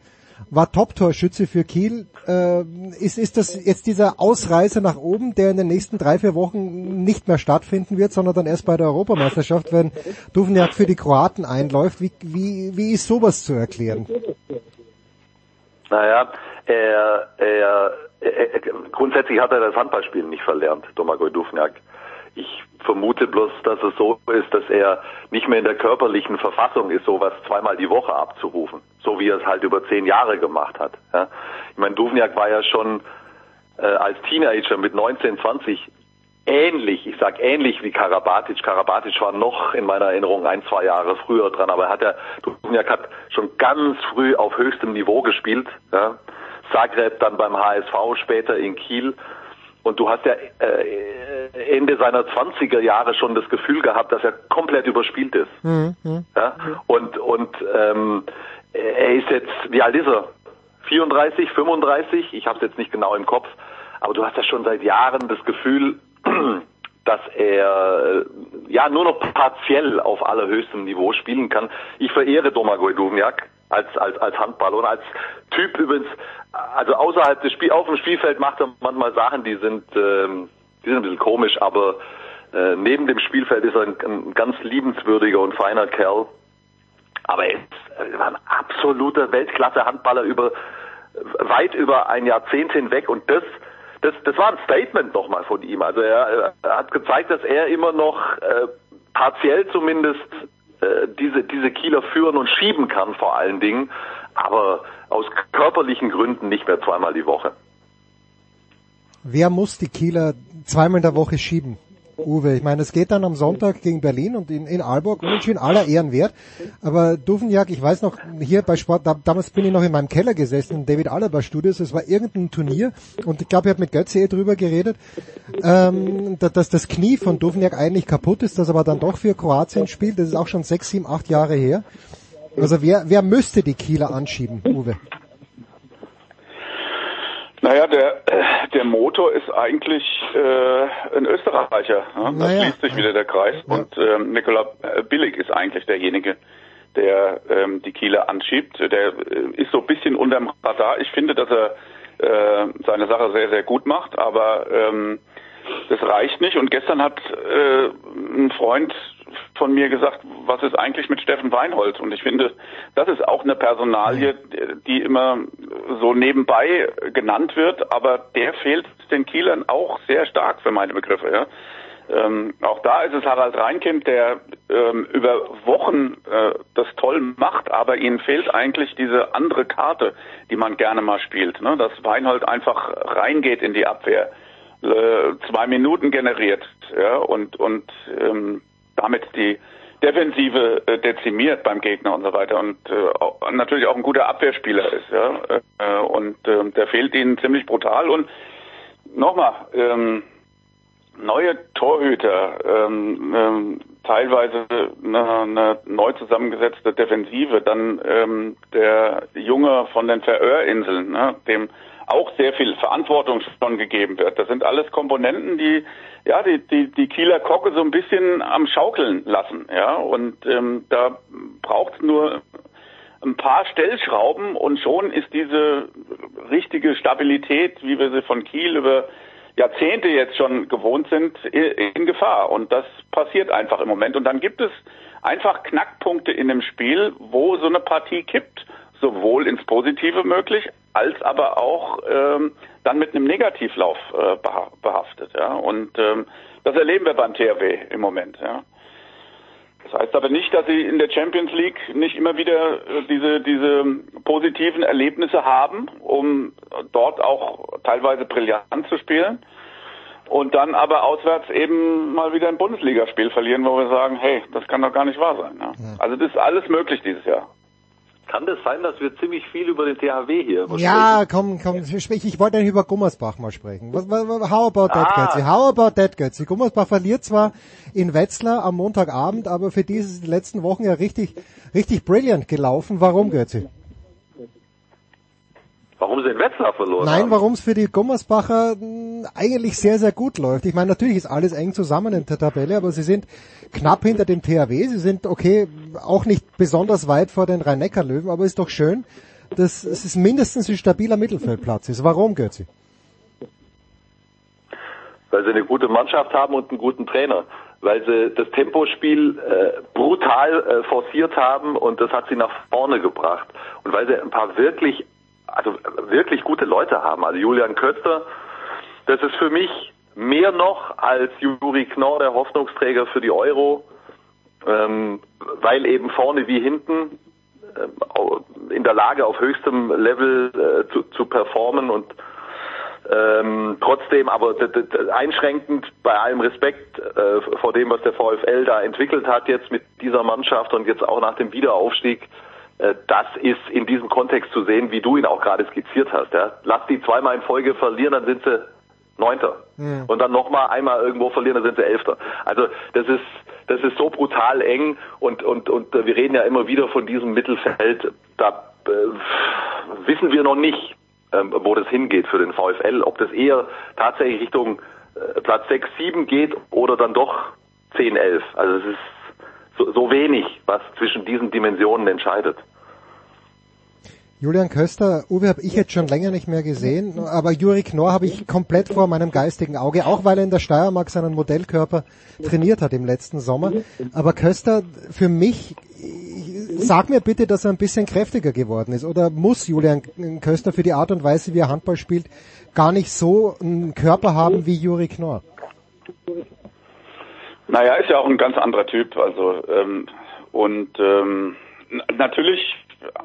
war Top-Torschütze für Kiel. Äh, ist, ist das jetzt dieser Ausreißer nach oben, der in den nächsten drei, vier Wochen nicht mehr stattfinden wird, sondern dann erst bei der Europameisterschaft, wenn Duvniak für die Kroaten einläuft? Wie, wie, wie ist sowas zu erklären? Naja, er, er, er, grundsätzlich hat er das Handballspielen nicht verlernt, Domagoj Duvniak. Ich vermute bloß, dass es so ist, dass er nicht mehr in der körperlichen Verfassung ist, sowas zweimal die Woche abzurufen, so wie er es halt über zehn Jahre gemacht hat. Ja. Ich meine, Duvniak war ja schon äh, als Teenager mit 19, 20 ähnlich, ich sag ähnlich wie Karabatic. Karabatic war noch in meiner Erinnerung ein, zwei Jahre früher dran, aber er hat ja, Duvniak hat schon ganz früh auf höchstem Niveau gespielt. Ja. Zagreb dann beim HSV, später in Kiel. Und du hast ja äh, Ende seiner 20er Jahre schon das Gefühl gehabt, dass er komplett überspielt ist. Mhm. Ja? Und, und ähm, er ist jetzt, wie alt ist er? 34, 35? Ich habe es jetzt nicht genau im Kopf. Aber du hast ja schon seit Jahren das Gefühl, [clears throat] dass er äh, ja nur noch partiell auf allerhöchstem Niveau spielen kann. Ich verehre Domagoj Duvniak als als als Handballer und als Typ übrigens. Also außerhalb des Spiel auf dem Spielfeld macht er manchmal Sachen, die sind ähm, die sind ein bisschen komisch, aber äh, neben dem Spielfeld ist er ein, ein ganz liebenswürdiger und feiner Kerl. Aber er ist äh, ein absoluter Weltklasse-Handballer über weit über ein Jahrzehnt hinweg und das das, das war ein Statement nochmal von ihm. Also er, er hat gezeigt, dass er immer noch äh, partiell zumindest äh, diese, diese Kieler führen und schieben kann vor allen Dingen, aber aus körperlichen Gründen nicht mehr zweimal die Woche. Wer muss die Kieler zweimal in der Woche schieben? Uwe, ich meine, es geht dann am Sonntag gegen Berlin und in, in Aalborg unentschieden aller Ehren wert. Aber Duvenjak, ich weiß noch, hier bei Sport, da, damals bin ich noch in meinem Keller gesessen, in David Alaba Studios, es war irgendein Turnier und ich glaube, ich habe mit Götze eh drüber geredet, ähm, dass, das Knie von Duvenjak eigentlich kaputt ist, das aber dann doch für Kroatien spielt. Das ist auch schon sechs, sieben, acht Jahre her. Also wer, wer müsste die Kieler anschieben, Uwe? Naja, der, [clears throat] der Motor ist eigentlich äh, ein Österreicher. Ne? Da Naja. schließt sich wieder der Kreis. Und ähm, Nikola Billig ist eigentlich derjenige, der ähm, die Kieler anschiebt. Der äh, ist so ein bisschen unterm Radar. Ich finde, dass er äh, seine Sache sehr, sehr gut macht, aber ähm, das reicht nicht. Und gestern hat äh, ein Freund von mir gesagt, was ist eigentlich mit Steffen Weinhold? Und ich finde, das ist auch eine Personalie, die immer so nebenbei genannt wird, aber der fehlt den Kielern auch sehr stark für meine Begriffe. Ja. Ähm, auch da ist es Harald Reinkind, der ähm, über Wochen äh, das toll macht, aber ihnen fehlt eigentlich diese andere Karte, die man gerne mal spielt. Ne? Dass Weinhold einfach reingeht in die Abwehr, zwei Minuten generiert ja? und, und ähm, damit die Defensive äh, dezimiert beim Gegner und so weiter und äh, natürlich auch ein guter Abwehrspieler ist. Ja? Äh, und äh, der fehlt ihnen ziemlich brutal und nochmal, ähm, neue Torhüter, ähm, ähm, teilweise eine, eine neu zusammengesetzte Defensive, dann ähm, der Junge von den Färöerinseln, ne, dem auch sehr viel Verantwortung schon gegeben wird. Das sind alles Komponenten, die ja die die, die Kieler Kocke so ein bisschen am Schaukeln lassen, ja und ähm, da braucht nur ein paar Stellschrauben und schon ist diese richtige Stabilität, wie wir sie von Kiel über Jahrzehnte jetzt schon gewohnt sind, in Gefahr. Und das passiert einfach im Moment. Und dann gibt es einfach Knackpunkte in dem Spiel, wo so eine Partie kippt, sowohl ins Positive möglich, als aber auch ähm, dann mit einem Negativlauf äh, beha- behaftet. Ja? Und ähm, das erleben wir beim THW im Moment. Ja? Das heißt aber nicht, dass sie in der Champions League nicht immer wieder äh, diese, diese positiven Erlebnisse haben, um dort auch teilweise brillant zu spielen. Und dann aber auswärts eben mal wieder ein Bundesligaspiel verlieren, wo wir sagen, hey, das kann doch gar nicht wahr sein. Ja. Also das ist alles möglich dieses Jahr. Kann das sein, dass wir ziemlich viel über den THW hier Ja, komm, komm, sprich, ich wollte eigentlich über Gummersbach mal sprechen. Was, was, was- how about that, Ah. Götze? How about that, Götze? Gummersbach verliert zwar in Wetzlar am Montagabend, aber für die ist es die letzten Wochen ja richtig, richtig brilliant gelaufen. Warum, Götze? Warum sie in Wetzlar verloren Nein, haben? warum es für die Gummersbacher mh, eigentlich sehr, sehr gut läuft. Ich meine, natürlich ist alles eng zusammen in der Tabelle, aber sie sind knapp hinter dem THW. Sie sind, okay, auch nicht besonders weit vor den Rhein-Neckar-Löwen, aber ist doch schön, dass es mindestens ein stabiler Mittelfeldplatz ist. Warum, Götzi? weil sie eine gute Mannschaft haben und einen guten Trainer, weil sie das Tempospiel äh, brutal äh, forciert haben und das hat sie nach vorne gebracht und weil sie ein paar wirklich, also wirklich gute Leute haben. Also Julian Köster, das ist für mich mehr noch als Juri Knorr der Hoffnungsträger für die Euro, ähm, weil eben vorne wie hinten ähm, in der Lage auf höchstem Level äh, zu, zu performen und ähm, trotzdem aber einschränkend bei allem Respekt äh, vor dem, was der VfL da entwickelt hat jetzt mit dieser Mannschaft und jetzt auch nach dem Wiederaufstieg, äh, das ist in diesem Kontext zu sehen, wie du ihn auch gerade skizziert hast. Ja? Lass die zweimal in Folge verlieren, dann sind sie Neunter. Und dann nochmal einmal irgendwo verlieren, dann sind sie Elfter. Also das ist das ist so brutal eng und und und äh, wir reden ja immer wieder von diesem Mittelfeld. Da äh, wissen wir noch nicht, ähm, wo das hingeht für den VfL. Ob das eher tatsächlich Richtung äh, Platz 6, 7 geht oder dann doch 10, 11. Also es ist so, wenig, was zwischen diesen Dimensionen entscheidet. Julian Köster, Uwe habe ich jetzt schon länger nicht mehr gesehen, aber Juri Knorr habe ich komplett vor meinem geistigen Auge, auch weil er in der Steiermark seinen Modellkörper trainiert hat im letzten Sommer. Aber Köster, für mich, sag mir bitte, dass er ein bisschen kräftiger geworden ist. Oder muss Julian Köster für die Art und Weise, wie er Handball spielt, gar nicht so einen Körper haben wie Juri Knorr? Naja, ist ja auch ein ganz anderer Typ. Also ähm, und ähm, natürlich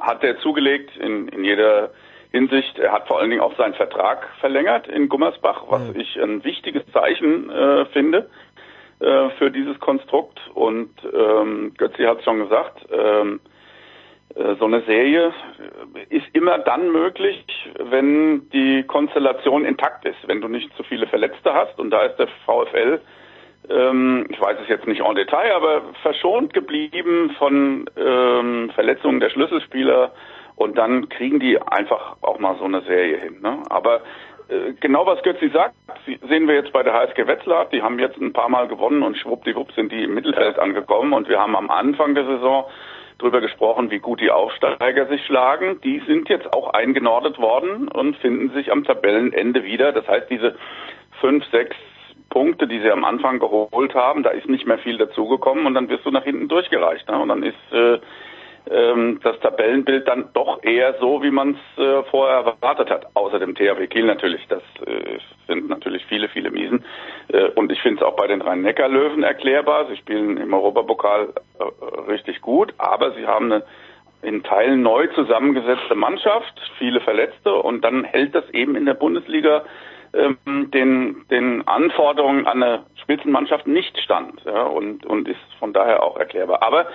hat er zugelegt in, in jeder Hinsicht. Er hat vor allen Dingen auch seinen Vertrag verlängert in Gummersbach, was ich ein wichtiges Zeichen äh, finde äh, für dieses Konstrukt. Und ähm, Götzi hat es schon gesagt. Ähm, äh, so eine Serie ist immer dann möglich, wenn die Konstellation intakt ist, wenn du nicht zu viele Verletzte hast. Und da ist der VfL, ähm, ich weiß es jetzt nicht en Detail, aber verschont geblieben von ähm, Verletzungen der Schlüsselspieler. Und dann kriegen die einfach auch mal so eine Serie hin. Ne? Aber äh, genau was Götzi sagt, sehen wir jetzt bei der HSG Wetzlar. Die haben jetzt ein paar Mal gewonnen und schwuppdiwupp sind die im Mittelfeld angekommen. Und wir haben am Anfang der Saison drüber gesprochen, wie gut die Aufsteiger sich schlagen. Die sind jetzt auch eingenordet worden und finden sich am Tabellenende wieder. Das heißt, diese fünf, sechs Punkte, die sie am Anfang geholt haben, da ist nicht mehr viel dazugekommen und dann wirst du nach hinten durchgereicht. Ne? Und dann ist äh, ähm, das Tabellenbild dann doch eher so, wie man es äh, vorher erwartet hat. Außer dem THW Kiel natürlich. Das äh, sind natürlich viele, viele Miesen. Äh, und ich finde es auch bei den Rhein-Neckar-Löwen erklärbar. Sie spielen im Europapokal äh, richtig gut, aber sie haben eine in Teilen neu zusammengesetzte Mannschaft, viele Verletzte und dann hält das eben in der Bundesliga ähm, den, den Anforderungen an eine Spitzenmannschaft nicht stand ja, und, und ist von daher auch erklärbar. Aber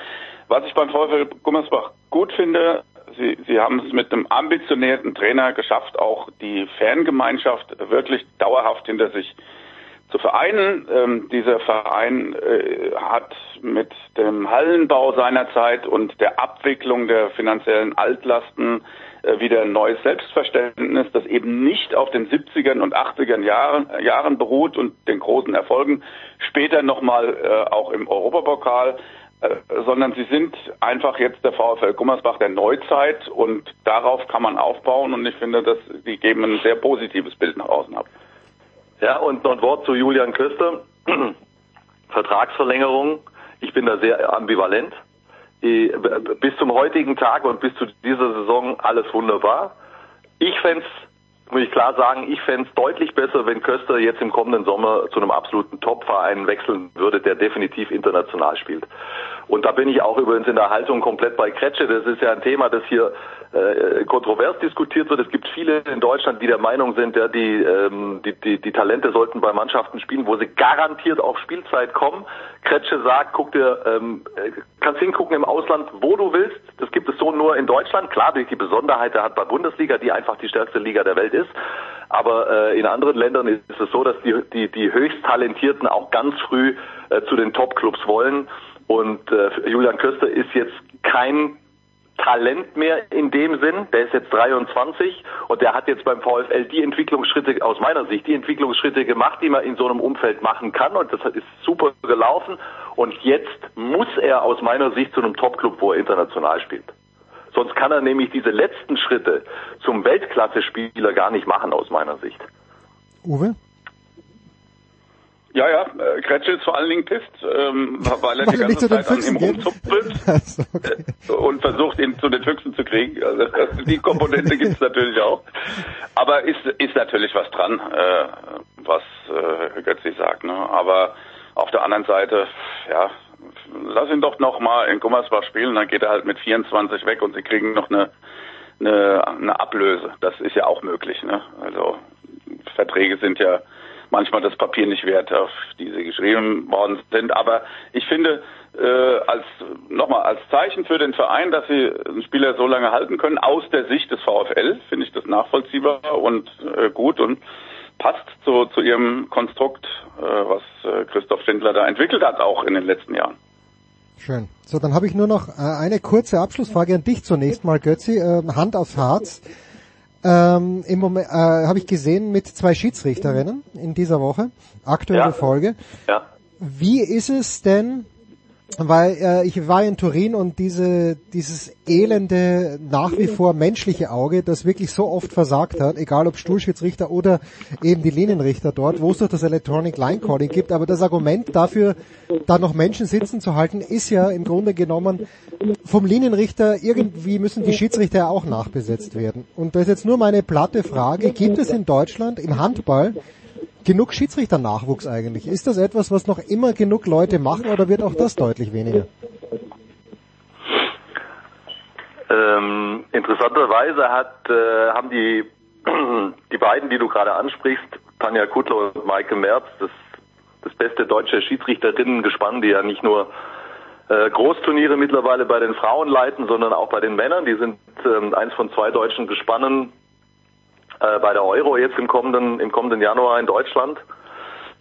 was ich beim VfL Gummersbach gut finde, sie, sie haben es mit einem ambitionierten Trainer geschafft, auch die Fangemeinschaft wirklich dauerhaft hinter sich zu vereinen. Ähm, dieser Verein äh, hat mit dem Hallenbau seinerzeit und der Abwicklung der finanziellen Altlasten wieder ein neues Selbstverständnis, das eben nicht auf den 70ern und 80ern Jahren, Jahren beruht und den großen Erfolgen später nochmal äh, auch im Europapokal, äh, sondern sie sind einfach jetzt der VfL Gummersbach der Neuzeit und darauf kann man aufbauen und ich finde, dass die geben ein sehr positives Bild nach außen ab. Ja, und noch ein Wort zu Julian Köster. [clears throat] Vertragsverlängerung. Ich bin da sehr ambivalent. Bis zum heutigen Tag und bis zu dieser Saison alles wunderbar. Ich fänd's, muss ich klar sagen, ich fänd's deutlich besser, wenn Köster jetzt im kommenden Sommer zu einem absoluten Top-Verein wechseln würde, der definitiv international spielt. Und da bin ich auch übrigens in der Haltung komplett bei Kretsche. Das ist ja ein Thema, das hier äh, kontrovers diskutiert wird. Es gibt viele in Deutschland, die der Meinung sind, ja, die, ähm, die, die, die Talente sollten bei Mannschaften spielen, wo sie garantiert auf Spielzeit kommen. Kretsche sagt, guck dir, ähm, äh, kannst hingucken im Ausland, wo du willst. Das gibt es so nur in Deutschland. Klar, durch die Besonderheit der Handball-Bundesliga, die einfach die stärkste Liga der Welt ist. Aber äh, in anderen Ländern ist es so, dass die, die, die höchst Talentierten auch ganz früh äh, zu den Top-Clubs wollen. Und äh, Julian Köster ist jetzt kein Talent mehr in dem Sinn. Der ist jetzt 23 und der hat jetzt beim VfL die Entwicklungsschritte, aus meiner Sicht, die Entwicklungsschritte gemacht, die man in so einem Umfeld machen kann und das ist super gelaufen. Und jetzt muss er aus meiner Sicht zu einem Top-Club, wo er international spielt. Sonst kann er nämlich diese letzten Schritte zum Weltklasse-Spieler gar nicht machen aus meiner Sicht. Uwe? Ja, ja, äh, Kretsche ist vor allen Dingen pisst, ähm, [laughs] weil er die ganze Zeit an ihm rumzupfelt [laughs] Also, okay. äh, und versucht, ihn zu den Füchsen zu kriegen. Also die Komponente gibt's natürlich auch. Aber ist, ist natürlich was dran, äh, was äh, Götzi sagt. Ne? Aber auf der anderen Seite, ja, lass ihn doch noch mal in Gummersbach spielen, dann geht er halt mit 24 weg und sie kriegen noch eine, eine, eine Ablöse. Das ist ja auch möglich. Ne? Also Verträge sind ja manchmal das Papier nicht wert, auf die sie geschrieben worden sind. Aber ich finde, äh, als nochmal als Zeichen für den Verein, dass sie einen Spieler so lange halten können, aus der Sicht des VfL, finde ich das nachvollziehbar und äh, gut und passt zu, zu ihrem Konstrukt, äh, was äh, Christoph Schindler da entwickelt hat, auch in den letzten Jahren. Schön. So, dann habe ich nur noch äh, eine kurze Abschlussfrage an dich zunächst mal, Götzi. Ähm, Hand aufs Herz. Ähm, Im Moment äh, habe ich gesehen mit zwei Schiedsrichterinnen in dieser Woche, aktuelle Ja. Folge. Ja. Wie ist es denn, weil äh, ich war in Turin und diese dieses elende, nach wie vor menschliche Auge, das wirklich so oft versagt hat, egal ob Stuhlschiedsrichter oder eben die Linienrichter dort, wo es doch das Electronic Line Calling gibt, aber das Argument dafür, da noch Menschen sitzen zu halten, ist ja im Grunde genommen vom Linienrichter, irgendwie müssen die Schiedsrichter ja auch nachbesetzt werden. Und da ist jetzt nur meine platte Frage, gibt es in Deutschland im Handball genug Schiedsrichternachwuchs eigentlich? Ist das etwas, was noch immer genug Leute machen oder wird auch das deutlich weniger? Ähm, interessanterweise hat, äh, haben die, [clears throat] die beiden, die du gerade ansprichst, Tanja Kuttler und Maike Merz, das, das beste deutsche Schiedsrichterinnen-Gespann, die ja nicht nur äh, Großturniere mittlerweile bei den Frauen leiten, sondern auch bei den Männern. Die sind ähm, eins von zwei deutschen Gespannen äh, bei der Euro jetzt im kommenden, im kommenden Januar in Deutschland.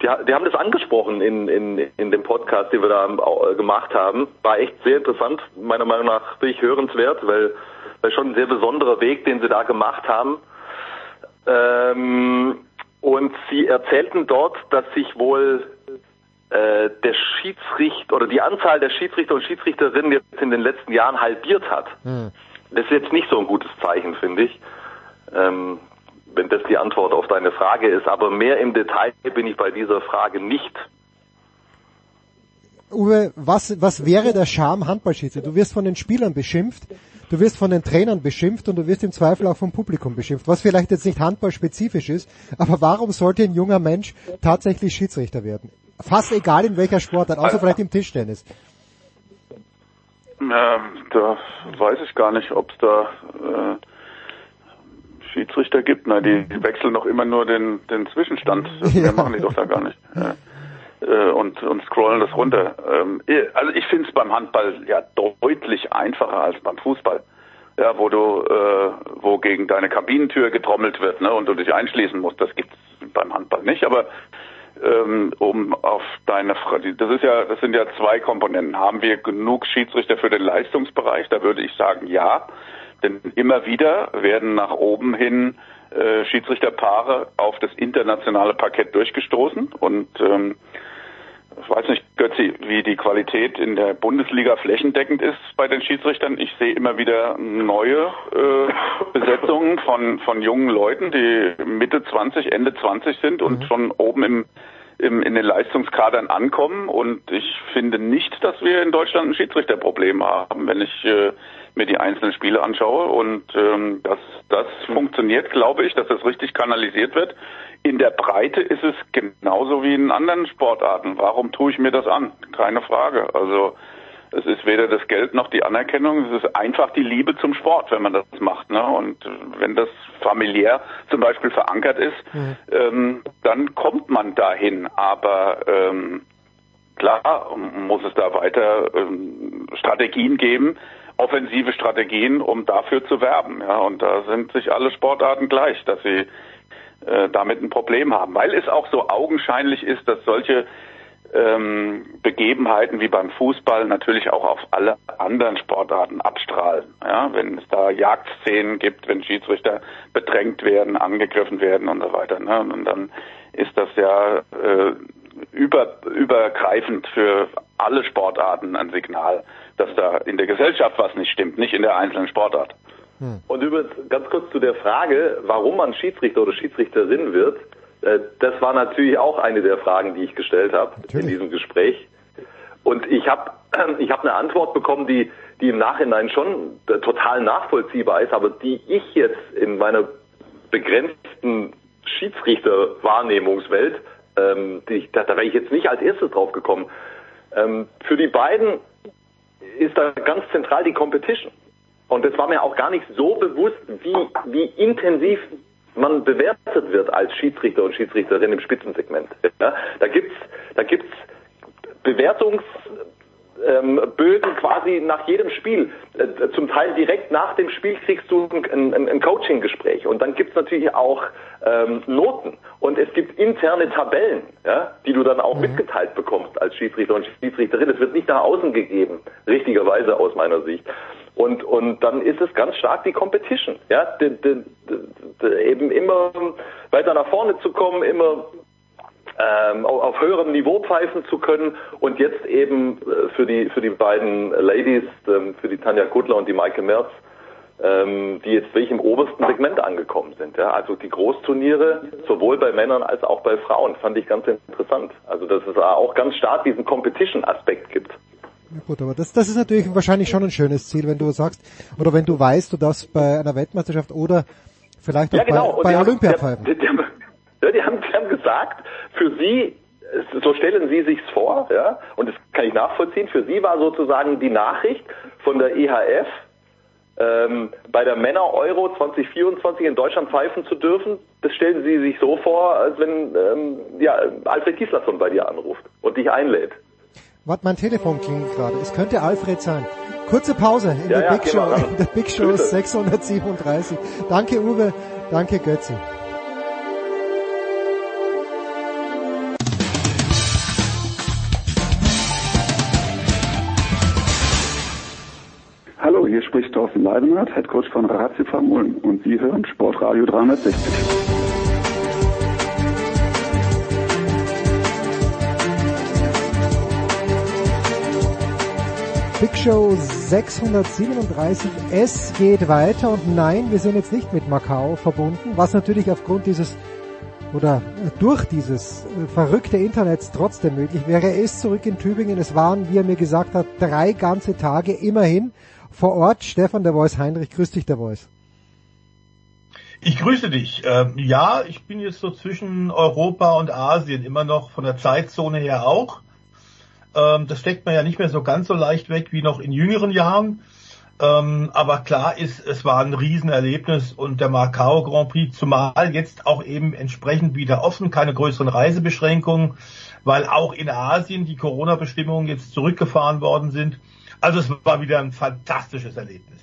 Die, die haben das angesprochen in, in, in dem Podcast, den wir da äh, gemacht haben. War echt sehr interessant, meiner Meinung nach wirklich hörenswert, weil, weil schon ein sehr besonderer Weg, den sie da gemacht haben. Ähm, und sie erzählten dort, dass sich wohl äh, der Schiedsrichter oder die Anzahl der Schiedsrichter und Schiedsrichterinnen jetzt in den letzten Jahren halbiert hat. Das ist jetzt nicht so ein gutes Zeichen, finde ich. Ähm, wenn das die Antwort auf deine Frage ist. Aber mehr im Detail bin ich bei dieser Frage nicht. Uwe, was, was wäre der Charme Handballschiedsrichter? Du wirst von den Spielern beschimpft, du wirst von den Trainern beschimpft und du wirst im Zweifel auch vom Publikum beschimpft, was vielleicht jetzt nicht handballspezifisch ist, aber warum sollte ein junger Mensch tatsächlich Schiedsrichter werden? Fast egal in welcher Sportart, außer vielleicht im Tischtennis. Ja, da weiß ich gar nicht, ob es da äh, Schiedsrichter gibt. Na, die, die wechseln doch immer nur den, den Zwischenstand. [laughs] Das Ja. machen die doch da gar nicht. Ja. Äh, und, und scrollen das runter. Ähm, eh, also ich finde es beim Handball ja deutlich einfacher als beim Fußball. Ja, wo du, äh, wo gegen deine Kabinentür getrommelt wird, ne, und du dich einschließen musst. Das gibt's beim Handball nicht. Aber ähm, um auf deine Frage, das ist ja, das sind ja zwei Komponenten. Haben wir genug Schiedsrichter für den Leistungsbereich? Da würde ich sagen, ja. Denn immer wieder werden nach oben hin äh, Schiedsrichterpaare auf das internationale Parkett durchgestoßen und ähm, ich weiß nicht, Götzi, wie die Qualität in der Bundesliga flächendeckend ist bei den Schiedsrichtern. Ich sehe immer wieder neue äh, Besetzungen von, von jungen Leuten, die Mitte 20, Ende 20 sind und schon oben im, im, in den Leistungskadern ankommen. Und ich finde nicht, dass wir in Deutschland ein Schiedsrichterproblem haben, wenn ich äh, mir die einzelnen Spiele anschaue. Und ähm, dass das funktioniert, glaube ich, dass das richtig kanalisiert wird. In der Breite ist es genauso wie in anderen Sportarten. Warum tue ich mir das an? Keine Frage. Also es ist weder das Geld noch die Anerkennung, es ist einfach die Liebe zum Sport, wenn man das macht. Ne? Und wenn das familiär zum Beispiel verankert ist, ähm, dann kommt man dahin. Aber ähm, klar muss es da weiter ähm, Strategien geben, offensive Strategien, um dafür zu werben. Ja? Und da sind sich alle Sportarten gleich, dass sie äh, damit ein Problem haben, weil es auch so augenscheinlich ist, dass solche ähm, Begebenheiten wie beim Fußball natürlich auch auf alle anderen Sportarten abstrahlen. Ja, wenn es da Jagdszenen gibt, wenn Schiedsrichter bedrängt werden, angegriffen werden und so weiter. Ne? Und dann ist das ja äh, über, übergreifend für alle Sportarten ein Signal, dass da in der Gesellschaft was nicht stimmt, nicht in der einzelnen Sportart. Und übrigens ganz kurz zu der Frage, warum man Schiedsrichter oder Schiedsrichterin wird. Äh, Das war natürlich auch eine der Fragen, die ich gestellt habe in diesem Gespräch. Und ich habe [clears throat] ich hab eine Antwort bekommen, die, die im Nachhinein schon total nachvollziehbar ist, aber die ich jetzt in meiner begrenzten Schiedsrichterwahrnehmungswelt, ähm, die, da, da wäre ich jetzt nicht als erstes drauf gekommen. Ähm, für die beiden ist da ganz zentral die Competition. Und es war mir auch gar nicht so bewusst, wie, wie intensiv man bewertet wird als Schiedsrichter und Schiedsrichterin im Spitzensegment. Ja, da gibt's, da gibt's Bewertungsbögen quasi nach jedem Spiel. Äh, Zum Teil direkt nach dem Spiel kriegst du ein, ein, ein Coaching-Gespräch. Und dann gibt's natürlich auch ähm, Noten. Und es gibt interne Tabellen, ja, die du dann auch mitgeteilt bekommst als Schiedsrichter und Schiedsrichterin. Es wird nicht nach außen gegeben, richtigerweise aus meiner Sicht. Und, und dann ist es ganz stark die Competition, ja, de, de, de, eben immer weiter nach vorne zu kommen, immer ähm, auf, höherem Niveau pfeifen zu können und jetzt eben äh, für die für die beiden Ladies, ähm, für die Tanja Kuttler und die Maike Merz, ähm, die jetzt wirklich im obersten Segment angekommen sind. Ja? Also die Großturniere, sowohl bei Männern als auch bei Frauen, fand ich ganz interessant. Also dass es auch ganz stark diesen Competition-Aspekt gibt. Ja, gut, aber das, das ist natürlich wahrscheinlich schon ein schönes Ziel, wenn du sagst, oder wenn du weißt, du darfst bei einer Weltmeisterschaft oder vielleicht auch Ja, genau. bei, bei Olympia pfeifen. Die, haben, ja, die, haben, die haben gesagt, für sie, so stellen sie sich's vor, ja, und das kann ich nachvollziehen, für sie war sozusagen die Nachricht von der IHF, ähm, bei der Männer-Euro 2024 in Deutschland pfeifen zu dürfen, das stellen sie sich so vor, als wenn ähm, ja, Alfred Gislason bei dir anruft und dich einlädt. Warte, mein Telefon klingelt gerade. Es könnte Alfred sein. Kurze Pause in Ja, der ja, Big Show, ran. in der Big Show Bitte. 637. Danke Uwe, danke Götzi. Hier spricht Thorsten Leibenhardt, Head Coach von Ratio Farm Ulm und Sie hören Sportradio 360. Big Show 637. Es geht weiter und nein, wir sind jetzt nicht mit Macau verbunden, was natürlich aufgrund dieses oder durch dieses äh, verrückte Internets trotzdem möglich wäre. Er ist zurück in Tübingen. Es waren, wie er mir gesagt hat, drei ganze Tage immerhin vor Ort. Stefan der Voice Heinrich, grüß dich der Voice. Ich grüße dich. Ähm, ja, ich bin jetzt so zwischen Europa und Asien, immer noch von der Zeitzone her auch. Ähm, das steckt man ja nicht mehr so ganz so leicht weg wie noch in jüngeren Jahren. Ähm, aber klar ist, es war ein Riesenerlebnis und der Macau Grand Prix, zumal jetzt auch eben entsprechend wieder offen, keine größeren Reisebeschränkungen, weil auch in Asien die Corona-Bestimmungen jetzt zurückgefahren worden sind. Also es war wieder ein fantastisches Erlebnis.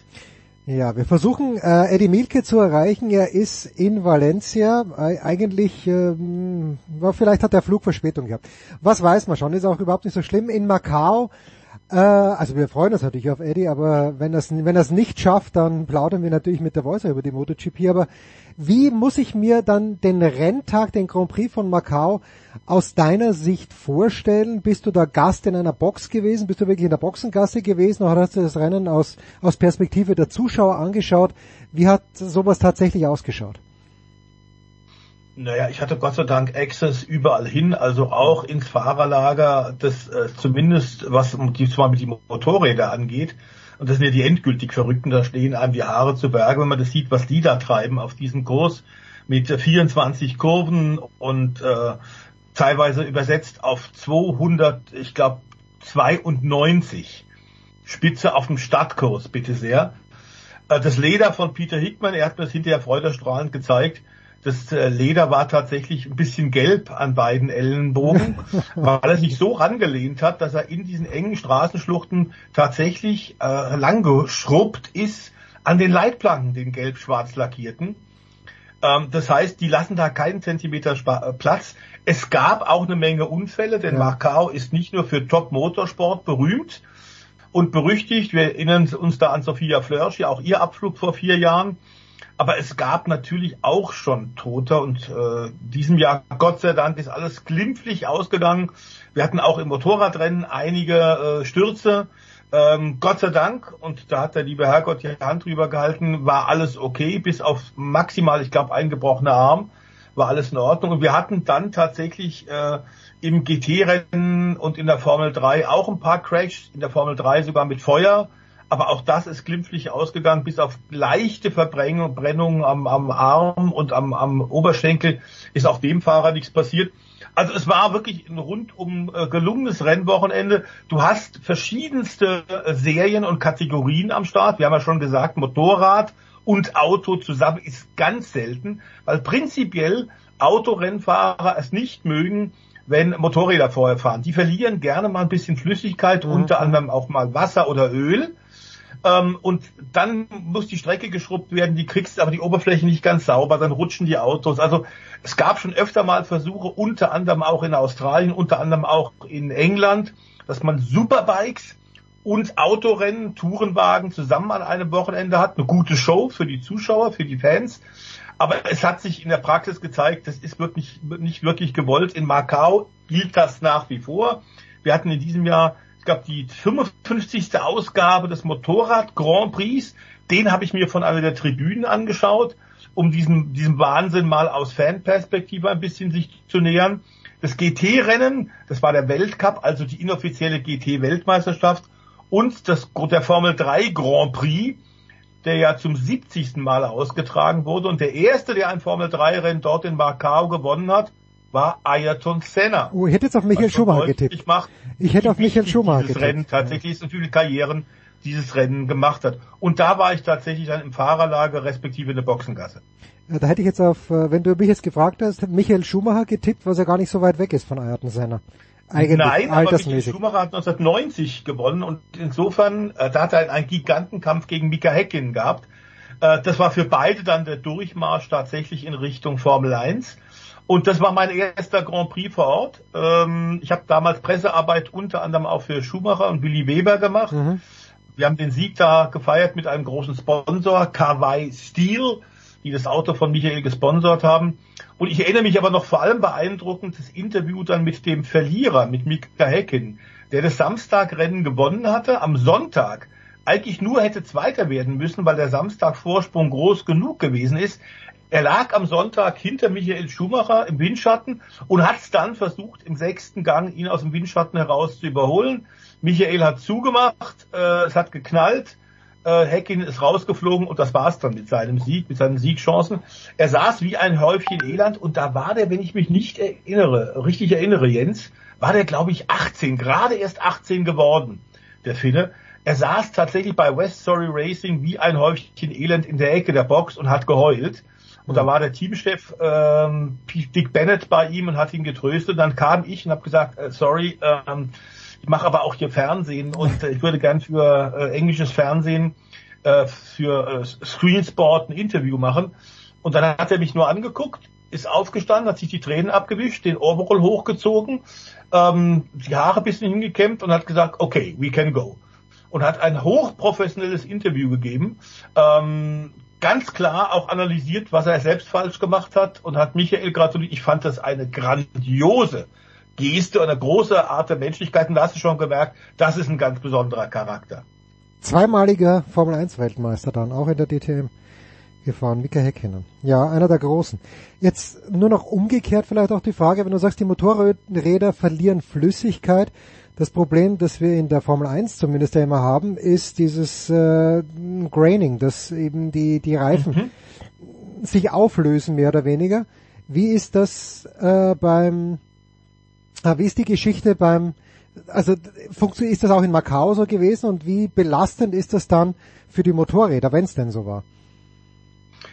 Ja, wir versuchen äh, Eddie Milke zu erreichen. Er ist in Valencia. Äh, eigentlich, ähm, vielleicht hat der Flug Verspätung gehabt. Was weiß man schon, ist auch überhaupt nicht so schlimm. In Macau, äh, also wir freuen uns natürlich auf Eddie, aber wenn er es wenn nicht schafft, dann plaudern wir natürlich mit der Voice über die MotoGP. Aber wie muss ich mir dann den Renntag, den Grand Prix von Macau aus deiner Sicht vorstellen? Bist du da Gast in einer Box gewesen? Bist du wirklich in der Boxengasse gewesen oder hast du das Rennen aus, aus Perspektive der Zuschauer angeschaut? Wie hat sowas tatsächlich ausgeschaut? Naja, ich hatte Gott sei Dank Access überall hin, also auch ins Fahrerlager, das äh, zumindest was die zwar mit die Motorräder angeht. Und das sind ja die endgültig Verrückten, da stehen einem die Haare zu Berge, wenn man das sieht, was die da treiben auf diesem Kurs mit äh, 24 Kurven und äh, teilweise übersetzt auf 200, ich glaube 92 Spitze auf dem Stadtkurs, bitte sehr. Äh, Das Leder von Peter Hickman, er hat mir das hinterher freudestrahlend gezeigt, das äh, Leder war tatsächlich ein bisschen gelb an beiden Ellenbogen, [laughs] weil er sich so rangelehnt hat, dass er in diesen engen Straßenschluchten tatsächlich äh, langgeschrubbt ist an den Leitplanken, den gelb-schwarz lackierten. Ähm, das heißt, die lassen da keinen Zentimeter Spa äh, Platz. Es gab auch eine Menge Unfälle, denn Ja. Macau ist nicht nur für Top-Motorsport berühmt und berüchtigt. Wir erinnern uns da an Sophia Flörsch, ja auch ihr Abflug vor vier Jahren. Aber es gab natürlich auch schon Tote und äh, diesem Jahr, Gott sei Dank, ist alles glimpflich ausgegangen. Wir hatten auch im Motorradrennen einige äh, Stürze. Ähm, Gott sei Dank, und da hat der liebe Herrgott die Hand drüber gehalten, war alles okay, bis auf maximal, ich glaube, ein gebrochener Arm, war alles in Ordnung. Und wir hatten dann tatsächlich äh, im GT-Rennen und in der Formel 3 auch ein paar Crashs, in der Formel 3 sogar mit Feuer. Aber auch das ist glimpflich ausgegangen, bis auf leichte Verbrennungen am, am Arm und am, am Oberschenkel ist auch dem Fahrer nichts passiert. Also es war wirklich ein rundum äh, gelungenes Rennwochenende. Du hast verschiedenste äh, Serien und Kategorien am Start. Wir haben ja schon gesagt, Motorrad und Auto zusammen ist ganz selten, weil prinzipiell Autorennfahrer es nicht mögen, wenn Motorräder vorher fahren. Die verlieren gerne mal ein bisschen Flüssigkeit, Mhm. unter anderem auch mal Wasser oder Öl. Ähm, und dann muss die Strecke geschrubbt werden, die kriegst aber die Oberfläche nicht ganz sauber, dann rutschen die Autos. Also es gab schon öfter mal Versuche, unter anderem auch in Australien, unter anderem auch in England, dass man Superbikes und Autorennen, Tourenwagen zusammen an einem Wochenende hat. Eine gute Show für die Zuschauer, für die Fans. Aber es hat sich in der Praxis gezeigt, das ist wirklich nicht wirklich gewollt. In Macau gilt das nach wie vor. Wir hatten in diesem Jahr, ich glaube, die 55. Ausgabe des Motorrad Grand Prix. Den habe ich mir von einer der Tribünen angeschaut, um diesem, diesem Wahnsinn mal aus Fanperspektive ein bisschen sich zu nähern. Das GT-Rennen, das war der Weltcup, also die inoffizielle GT-Weltmeisterschaft und das, der Formel 3 Grand Prix, der ja zum 70. Mal ausgetragen wurde. Und der erste, der ein Formel 3 Rennen dort in Macau gewonnen hat, war Ayrton Senna. Oh, ich hätte jetzt auf Michael schon Schumacher getippt. Macht, Ich hätte auf Michael Schumacher dieses getippt. Rennen tatsächlich wie viele Karrieren dieses Rennen gemacht hat. Und da war ich tatsächlich dann im Fahrerlager respektive in der Boxengasse. Äh, Da hätte ich jetzt auf, äh, wenn du mich jetzt gefragt hast, Michael Schumacher getippt, was ja gar nicht so weit weg ist von Ayrton Senna. Eigentlich Nein, aber Michael. Schumacher hat 1990 gewonnen und insofern, äh, da hat er einen Gigantenkampf gegen Mika Häkkinen gehabt. Das war für beide dann der Durchmarsch tatsächlich in Richtung Formel 1. Und das war mein erster Grand Prix vor Ort. Ähm, ich habe damals Pressearbeit unter anderem auch für Schumacher und Willy Weber gemacht. Mhm. Wir haben den Sieg da gefeiert mit einem großen Sponsor, Kawai Steel, die das Auto von Michael gesponsert haben. Und ich erinnere mich aber noch vor allem beeindruckend das Interview dann mit dem Verlierer, mit Mika Häkkinen, der das Samstagrennen gewonnen hatte, am Sonntag eigentlich nur hätte Zweiter werden müssen, weil der Samstag Vorsprung groß genug gewesen ist. Er lag am Sonntag hinter Michael Schumacher im Windschatten und hat dann versucht, im sechsten Gang ihn aus dem Windschatten heraus zu überholen. Michael hat zugemacht, äh, es hat geknallt, äh, Häkkinen ist rausgeflogen und das war's dann mit seinem Sieg, mit seinen Siegchancen. Er saß wie ein Häufchen Elend und da war der, wenn ich mich nicht erinnere, richtig erinnere, Jens, war der, glaube ich, 18, gerade erst 18 geworden, der Finne. Er saß tatsächlich bei West Surrey Racing wie ein Häufchen Elend in der Ecke der Box und hat geheult. Und da war der Teamchef ähm, Dick Bennett bei ihm und hat ihn getröstet. Dann kam ich und habe gesagt, äh, sorry, ähm, ich mache aber auch hier Fernsehen und äh, ich würde gern für äh, englisches Fernsehen äh, für äh, Screensport ein Interview machen. Und dann hat er mich nur angeguckt, ist aufgestanden, hat sich die Tränen abgewischt, den Overall hochgezogen, ähm, die Haare ein bisschen hingekämmt und hat gesagt, okay, we can go. Und hat ein hochprofessionelles Interview gegeben, ähm, ganz klar auch analysiert, was er selbst falsch gemacht hat und hat Michael gratuliert. Ich fand das eine grandiose Geste eine große Art der Menschlichkeit. Und da hast du schon gemerkt, das ist ein ganz besonderer Charakter. Zweimaliger Formel 1 Weltmeister dann, auch in der DTM gefahren, Mika Häkkinen. Ja, einer der Großen. Jetzt nur noch umgekehrt vielleicht auch die Frage, wenn du sagst, die Motorräder verlieren Flüssigkeit. Das Problem, das wir in der Formel 1 zumindest ja immer haben, ist dieses äh, Graining, dass eben die, die Reifen sich auflösen, mehr oder weniger. Wie ist das äh, beim, ah, wie ist die Geschichte beim, also ist das auch in Macau so gewesen und wie belastend ist das dann für die Motorräder, wenn es denn so war?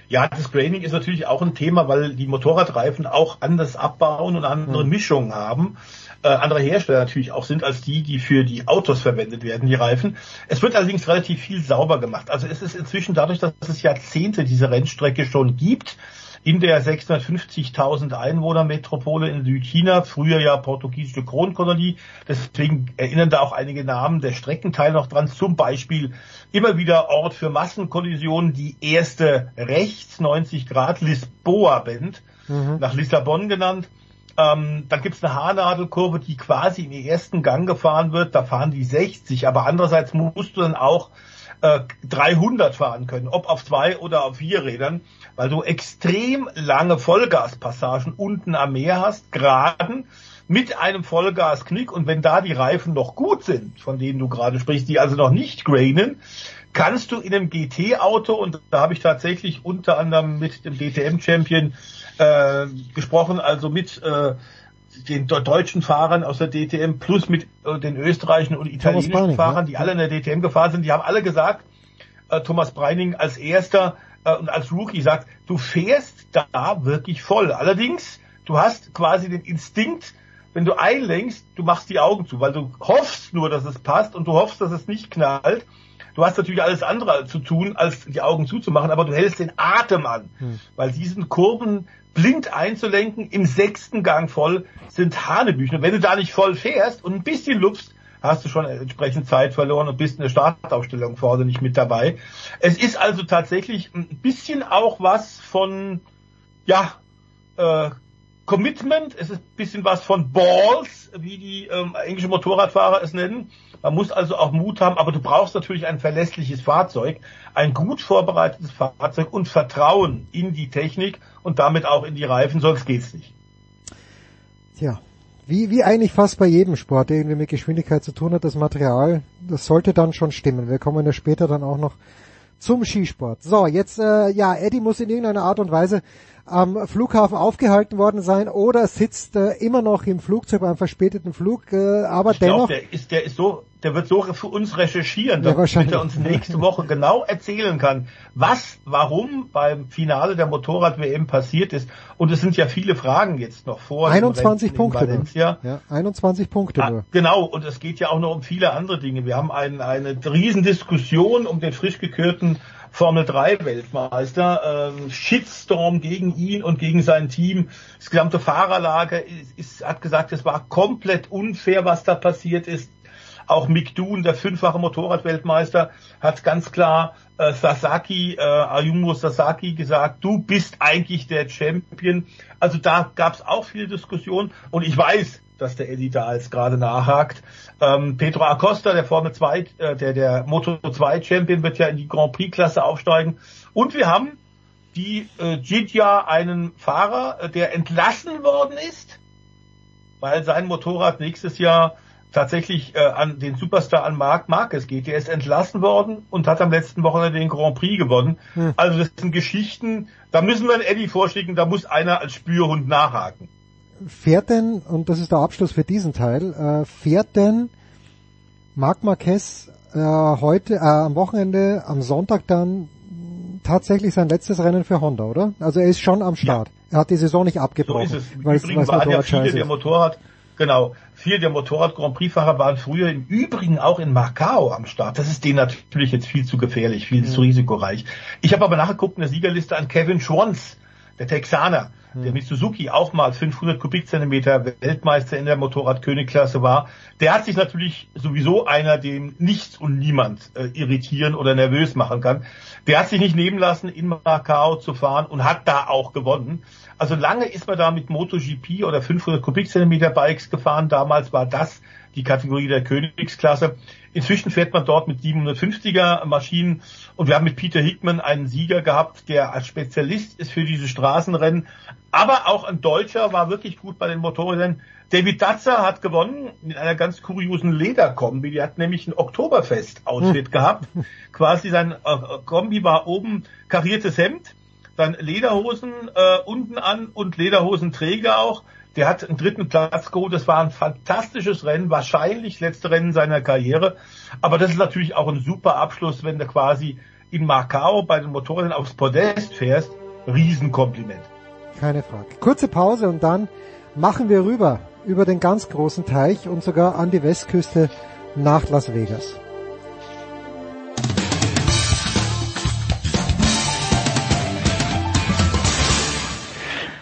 Ja, das Graining ist natürlich auch ein Thema, weil die Motorradreifen auch anders abbauen und andere Mischungen haben. Äh, andere Hersteller natürlich auch sind als die, die für die Autos verwendet werden, die Reifen. Es wird allerdings relativ viel sauber gemacht. Also es ist inzwischen dadurch, dass es Jahrzehnte diese Rennstrecke schon gibt, in der 650.000 Einwohner-Metropole in Südchina, früher ja portugiesische Kronkolonie. Deswegen erinnern da auch einige Namen der Streckenteile noch dran. Zum Beispiel immer wieder Ort für Massenkollisionen, die erste rechts 90 Grad Lisboa-Bend, nach Lissabon genannt. Ähm, dann gibt's eine Haarnadelkurve, die quasi im ersten Gang gefahren wird. Da fahren die 60, aber andererseits musst du dann auch äh, 300 fahren können, ob auf zwei oder auf vier Rädern, weil du extrem lange Vollgaspassagen unten am Meer hast, geraden mit einem Vollgasknick und wenn da die Reifen noch gut sind, von denen du gerade sprichst, die also noch nicht grainen, kannst du in einem GT-Auto, und da habe ich tatsächlich unter anderem mit dem DTM-Champion äh, gesprochen, also mit äh, den de- deutschen Fahrern aus der DTM plus mit äh, den österreichischen und italienischen Breining, Fahrern, ja. die alle in der DTM gefahren sind, die haben alle gesagt, äh, Thomas Breining als erster äh, und als Rookie sagt, du fährst da wirklich voll. Allerdings, du hast quasi den Instinkt, wenn du einlenkst, du machst die Augen zu, weil du hoffst nur, dass es passt und du hoffst, dass es nicht knallt. Du hast natürlich alles andere zu tun, als die Augen zuzumachen, aber du hältst den Atem an, weil diesen Kurven blind einzulenken, im sechsten Gang voll, sind Hanebüchen. Und wenn du da nicht voll fährst und ein bisschen lupfst, hast du schon entsprechend Zeit verloren und bist in der Startaufstellung vorne nicht mit dabei. Es ist also tatsächlich ein bisschen auch was von, ja, äh, Commitment, es ist ein bisschen was von Balls, wie die ähm, englischen Motorradfahrer es nennen. Man muss also auch Mut haben, aber du brauchst natürlich ein verlässliches Fahrzeug, ein gut vorbereitetes Fahrzeug und Vertrauen in die Technik und damit auch in die Reifen, sonst geht's nicht. Tja, wie, wie eigentlich fast bei jedem Sport, der irgendwie mit Geschwindigkeit zu tun hat, das Material, das sollte dann schon stimmen. Wir kommen ja später dann auch noch zum Skisport. So, jetzt, äh, ja, Eddie muss in irgendeiner Art und Weise am Flughafen aufgehalten worden sein oder sitzt äh, immer noch im Flugzeug beim verspäteten Flug, äh, aber Ich dennoch, der ist, der ist so, der wird so für uns recherchieren, Ja, damit wahrscheinlich. er uns nächste Woche genau erzählen kann, was, warum beim Finale der Motorrad-WM passiert ist. Und es sind ja viele Fragen jetzt noch vor. dem 21 Rennen in Punkte. Valencia. Ja, 21 Punkte Ah, nur. genau, und es geht ja auch noch um viele andere Dinge. Wir haben ein, eine Riesendiskussion um den frisch gekürten Formel 3 Weltmeister, ähm, Shitstorm gegen ihn und gegen sein Team. Das gesamte Fahrerlager ist, ist, hat gesagt, es war komplett unfair, was da passiert ist. Auch Mick Doon, der fünffache Motorradweltmeister, hat ganz klar äh, Sasaki, äh, Ayumu Sasaki gesagt, du bist eigentlich der Champion. Also da gab es auch viele Diskussionen und ich weiß, dass der Eddie da jetzt gerade nachhakt. Ähm, Pedro Acosta, der Formel 2, äh, der, der Moto 2 Champion, wird ja in die Grand Prix Klasse aufsteigen. Und wir haben die äh, Jidja einen Fahrer, äh, der entlassen worden ist, weil sein Motorrad nächstes Jahr tatsächlich äh, an den Superstar an Marc Marquez geht. Der ist entlassen worden und hat am letzten Wochenende den Grand Prix gewonnen. Hm. Also das sind Geschichten, da müssen wir einen Eddie vorschicken, da muss einer als Spürhund nachhaken. Fährt denn, und das ist der Abschluss für diesen Teil, äh, fährt denn Marc Marquez äh, heute, äh, am Wochenende, am Sonntag dann tatsächlich sein letztes Rennen für Honda, oder? Also er ist schon am Start. Er hat die Saison nicht So abgebrochen, ist es. Weil es Übrigen weil ja scheiße der ist. Motorrad, genau, viele der Motorrad Grand Prix Fahrer waren früher im Übrigen auch in Macau am Start. Das ist denen natürlich jetzt viel zu gefährlich, viel zu risikoreich. Ich habe aber nachgeguckt in der Siegerliste an Kevin Schwantz, der Texaner, der mit Suzuki auch mal 500 Kubikzentimeter Weltmeister in der Motorrad-König-Klasse war. Der hat sich natürlich sowieso einer, den nichts und niemand äh, irritieren oder nervös machen kann. Der hat sich nicht nehmen lassen, in Macau zu fahren und hat da auch gewonnen. Also lange ist man da mit MotoGP oder 500 Kubikzentimeter Bikes gefahren. Damals war das die Kategorie der Königsklasse. Inzwischen fährt man dort mit 750er Maschinen und wir haben mit Peter Hickman einen Sieger gehabt, der als Spezialist ist für diese Straßenrennen. Aber auch ein Deutscher war wirklich gut bei den Motorrädern. David Datzer hat gewonnen mit einer ganz kuriosen Lederkombi. Die hat nämlich ein Oktoberfest-Outfit gehabt. Quasi sein äh, Kombi war oben kariertes Hemd, dann Lederhosen äh, unten an und Lederhosenträger auch. Der hat einen dritten Platz geholt. Das war ein fantastisches Rennen, wahrscheinlich letzte Rennen seiner Karriere. Aber das ist natürlich auch ein super Abschluss, wenn du quasi in Macau bei den Motorrädern aufs Podest fährst. Riesenkompliment. Keine Frage. Kurze Pause und dann machen wir rüber über den ganz großen Teich und sogar an die Westküste nach Las Vegas.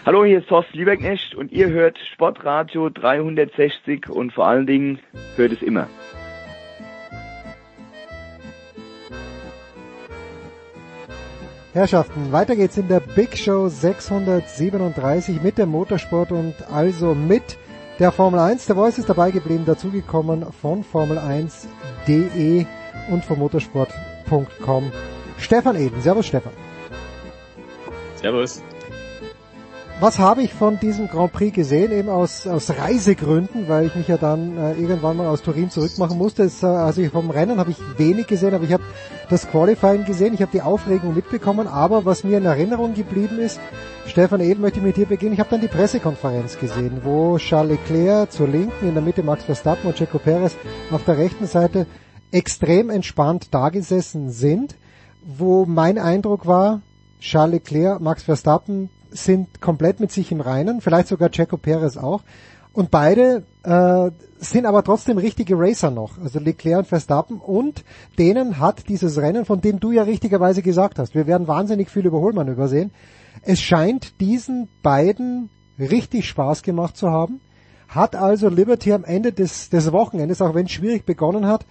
Hallo, hier ist Thorsten Lieberknecht und ihr hört Sportradio 360 und vor allen Dingen hört es immer. Herrschaften, weiter geht's in der Big Show 637 mit dem Motorsport und also mit der Formel 1. Der Voice ist dabei geblieben, dazugekommen von Formel1.de und von motorsport.com. Stefan Eden. Servus Stefan. Servus. Was habe ich von diesem Grand Prix gesehen? Eben aus, aus Reisegründen, weil ich mich ja dann äh, irgendwann mal aus Turin zurückmachen musste. Es, äh, also vom Rennen habe ich wenig gesehen, aber ich habe das Qualifying gesehen, ich habe die Aufregung mitbekommen. Aber was mir in Erinnerung geblieben ist, Stefan Edel möchte ich mit dir beginnen. Ich habe dann die Pressekonferenz gesehen, wo Charles Leclerc zur Linken, in der Mitte Max Verstappen und Checo Perez auf der rechten Seite extrem entspannt dagesessen sind, wo mein Eindruck war, Charles Leclerc, Max Verstappen sind komplett mit sich im Reinen, vielleicht sogar Checo Perez auch. Und beide äh, sind aber trotzdem richtige Racer noch, also Leclerc und Verstappen. Und denen hat dieses Rennen, von dem du ja richtigerweise gesagt hast, wir werden wahnsinnig viel Überholmanöver sehen. Es scheint diesen beiden richtig Spaß gemacht zu haben. Hat also Liberty am Ende des, des Wochenendes, auch wenn es schwierig begonnen hat,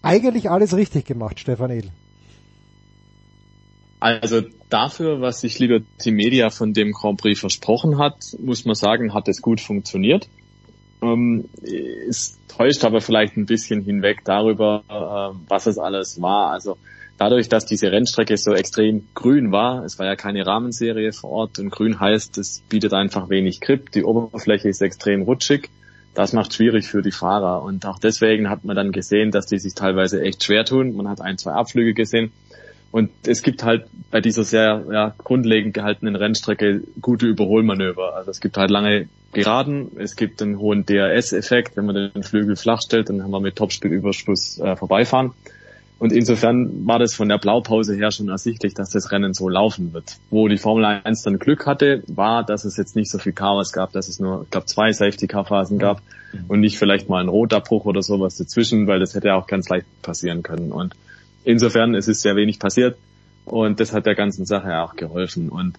eigentlich alles richtig gemacht, Stefan Edel. Also dafür, was sich Liberty Media von dem Grand Prix versprochen hat, muss man sagen, hat es gut funktioniert. Ähm, es täuscht aber vielleicht ein bisschen hinweg darüber, äh, was es alles war. Also dadurch, dass diese Rennstrecke so extrem grün war, es war ja keine Rahmenserie vor Ort und grün heißt, es bietet einfach wenig Grip, die Oberfläche ist extrem rutschig. Das macht schwierig für die Fahrer und auch deswegen hat man dann gesehen, dass die sich teilweise echt schwer tun. Man hat ein, zwei Abflüge gesehen und es gibt halt bei dieser sehr ja, grundlegend gehaltenen Rennstrecke gute Überholmanöver. Also es gibt halt lange Geraden, es gibt einen hohen DRS-Effekt, wenn man den Flügel flach stellt, dann haben wir mit Topspielüberschuss äh, vorbeifahren. Und insofern war das von der Blaupause her schon ersichtlich, dass das Rennen so laufen wird. Wo die Formel 1 dann Glück hatte, war, dass es jetzt nicht so viel Chaos gab, dass es nur, ich glaube, zwei Safety-Car-Phasen gab und nicht vielleicht mal ein Rotabbruch oder sowas dazwischen, weil das hätte auch ganz leicht passieren können. Und insofern es ist sehr wenig passiert und das hat der ganzen Sache auch geholfen. Und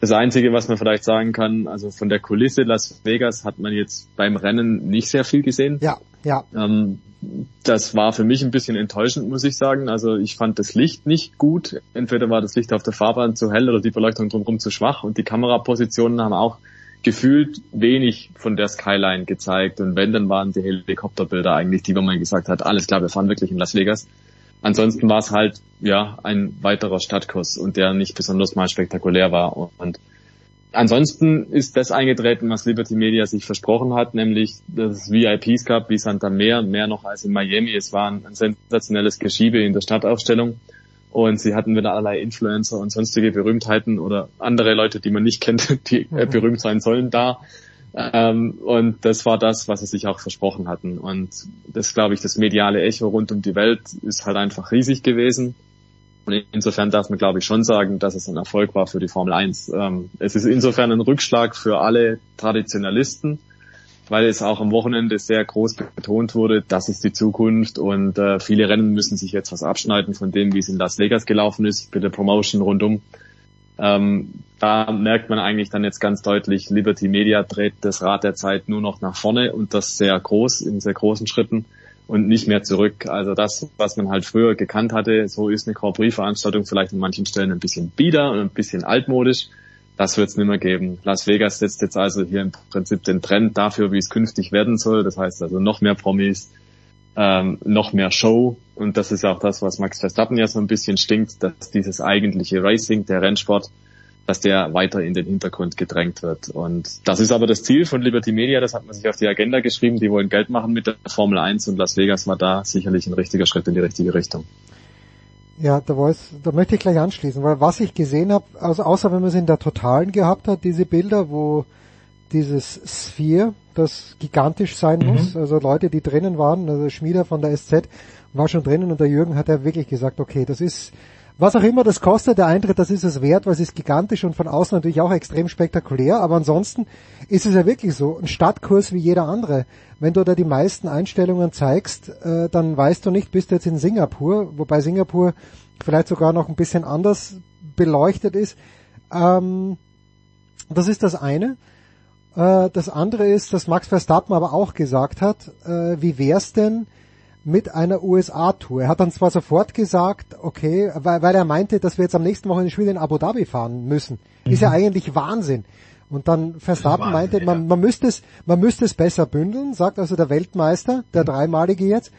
das Einzige, was man vielleicht sagen kann, also von der Kulisse Las Vegas hat man jetzt beim Rennen nicht sehr viel gesehen. Ja, ja. Ähm, das war für mich ein bisschen enttäuschend, muss ich sagen. Also ich fand das Licht nicht gut. Entweder war das Licht auf der Fahrbahn zu hell oder die Beleuchtung drumherum zu schwach und die Kamerapositionen haben auch gefühlt wenig von der Skyline gezeigt und wenn, dann waren die Helikopterbilder eigentlich die, wo man gesagt hat, alles klar, wir fahren wirklich in Las Vegas. Ansonsten war es halt ja ein weiterer Stadtkurs und der nicht besonders mal spektakulär war. Und ansonsten ist das eingetreten, was Liberty Media sich versprochen hat, nämlich dass es VIPs gab wie Santa Meer, mehr noch als in Miami. Es war ein, sensationelles Geschiebe in der Stadtaufstellung. Und sie hatten wieder allerlei Influencer und sonstige Berühmtheiten oder andere Leute, die man nicht kennt, [laughs] die äh, berühmt sein sollen, da. Ähm, und das war das, was sie sich auch versprochen hatten. Und das, glaube ich, das mediale Echo rund um die Welt ist halt einfach riesig gewesen. Und insofern darf man, glaube ich, schon sagen, dass es ein Erfolg war für die Formel 1. Ähm, es ist insofern ein Rückschlag für alle Traditionalisten, weil es auch am Wochenende sehr groß betont wurde, das ist die Zukunft und äh, viele Rennen müssen sich jetzt was abschneiden von dem, wie es in Las Vegas gelaufen ist, mit der Promotion rundum. Ähm, da merkt man eigentlich dann jetzt ganz deutlich, Liberty Media dreht das Rad der Zeit nur noch nach vorne und das sehr groß, in sehr großen Schritten und nicht mehr zurück. Also das, was man halt früher gekannt hatte, so ist eine Grand Prix-Veranstaltung vielleicht an manchen Stellen ein bisschen bieder und ein bisschen altmodisch. Das wird es nicht mehr geben. Las Vegas setzt jetzt also hier im Prinzip den Trend dafür, wie es künftig werden soll. Das heißt also noch mehr Promis, ähm, noch mehr Show. Und das ist auch das, was Max Verstappen ja so ein bisschen stinkt, dass dieses eigentliche Racing, der Rennsport, dass der weiter in den Hintergrund gedrängt wird. Und das ist aber das Ziel von Liberty Media, das hat man sich auf die Agenda geschrieben, die wollen Geld machen mit der Formel 1 und Las Vegas war da sicherlich ein richtiger Schritt in die richtige Richtung. Ja, da, weiß, da möchte ich gleich anschließen, weil was ich gesehen habe, also außer wenn man es in der Totalen gehabt hat, diese Bilder, wo dieses Sphere, das gigantisch sein mhm. muss, also Leute, die drinnen waren, also Schmieder von der SZ war schon drinnen und der Jürgen hat ja wirklich gesagt, okay, das ist, was auch immer das kostet, der Eintritt, das ist es wert, weil es ist gigantisch und von außen natürlich auch extrem spektakulär, aber ansonsten ist es ja wirklich so, ein Stadtkurs wie jeder andere. Wenn du da die meisten Einstellungen zeigst, äh, dann weißt du nicht, bist du jetzt in Singapur, wobei Singapur vielleicht sogar noch ein bisschen anders beleuchtet ist. Ähm, Das ist das eine. Äh, das andere ist, dass Max Verstappen aber auch gesagt hat, äh, wie wär's denn mit einer USA-Tour? Er hat dann zwar sofort gesagt, okay, weil, weil er meinte, dass wir jetzt am nächsten Wochenende Spiel in Abu Dhabi fahren müssen. Ist ja eigentlich Wahnsinn. Und dann Verstappen Wahnsinn, meinte, man, man müsste es, man müsste es besser bündeln, sagt also der Weltmeister, der dreimalige jetzt.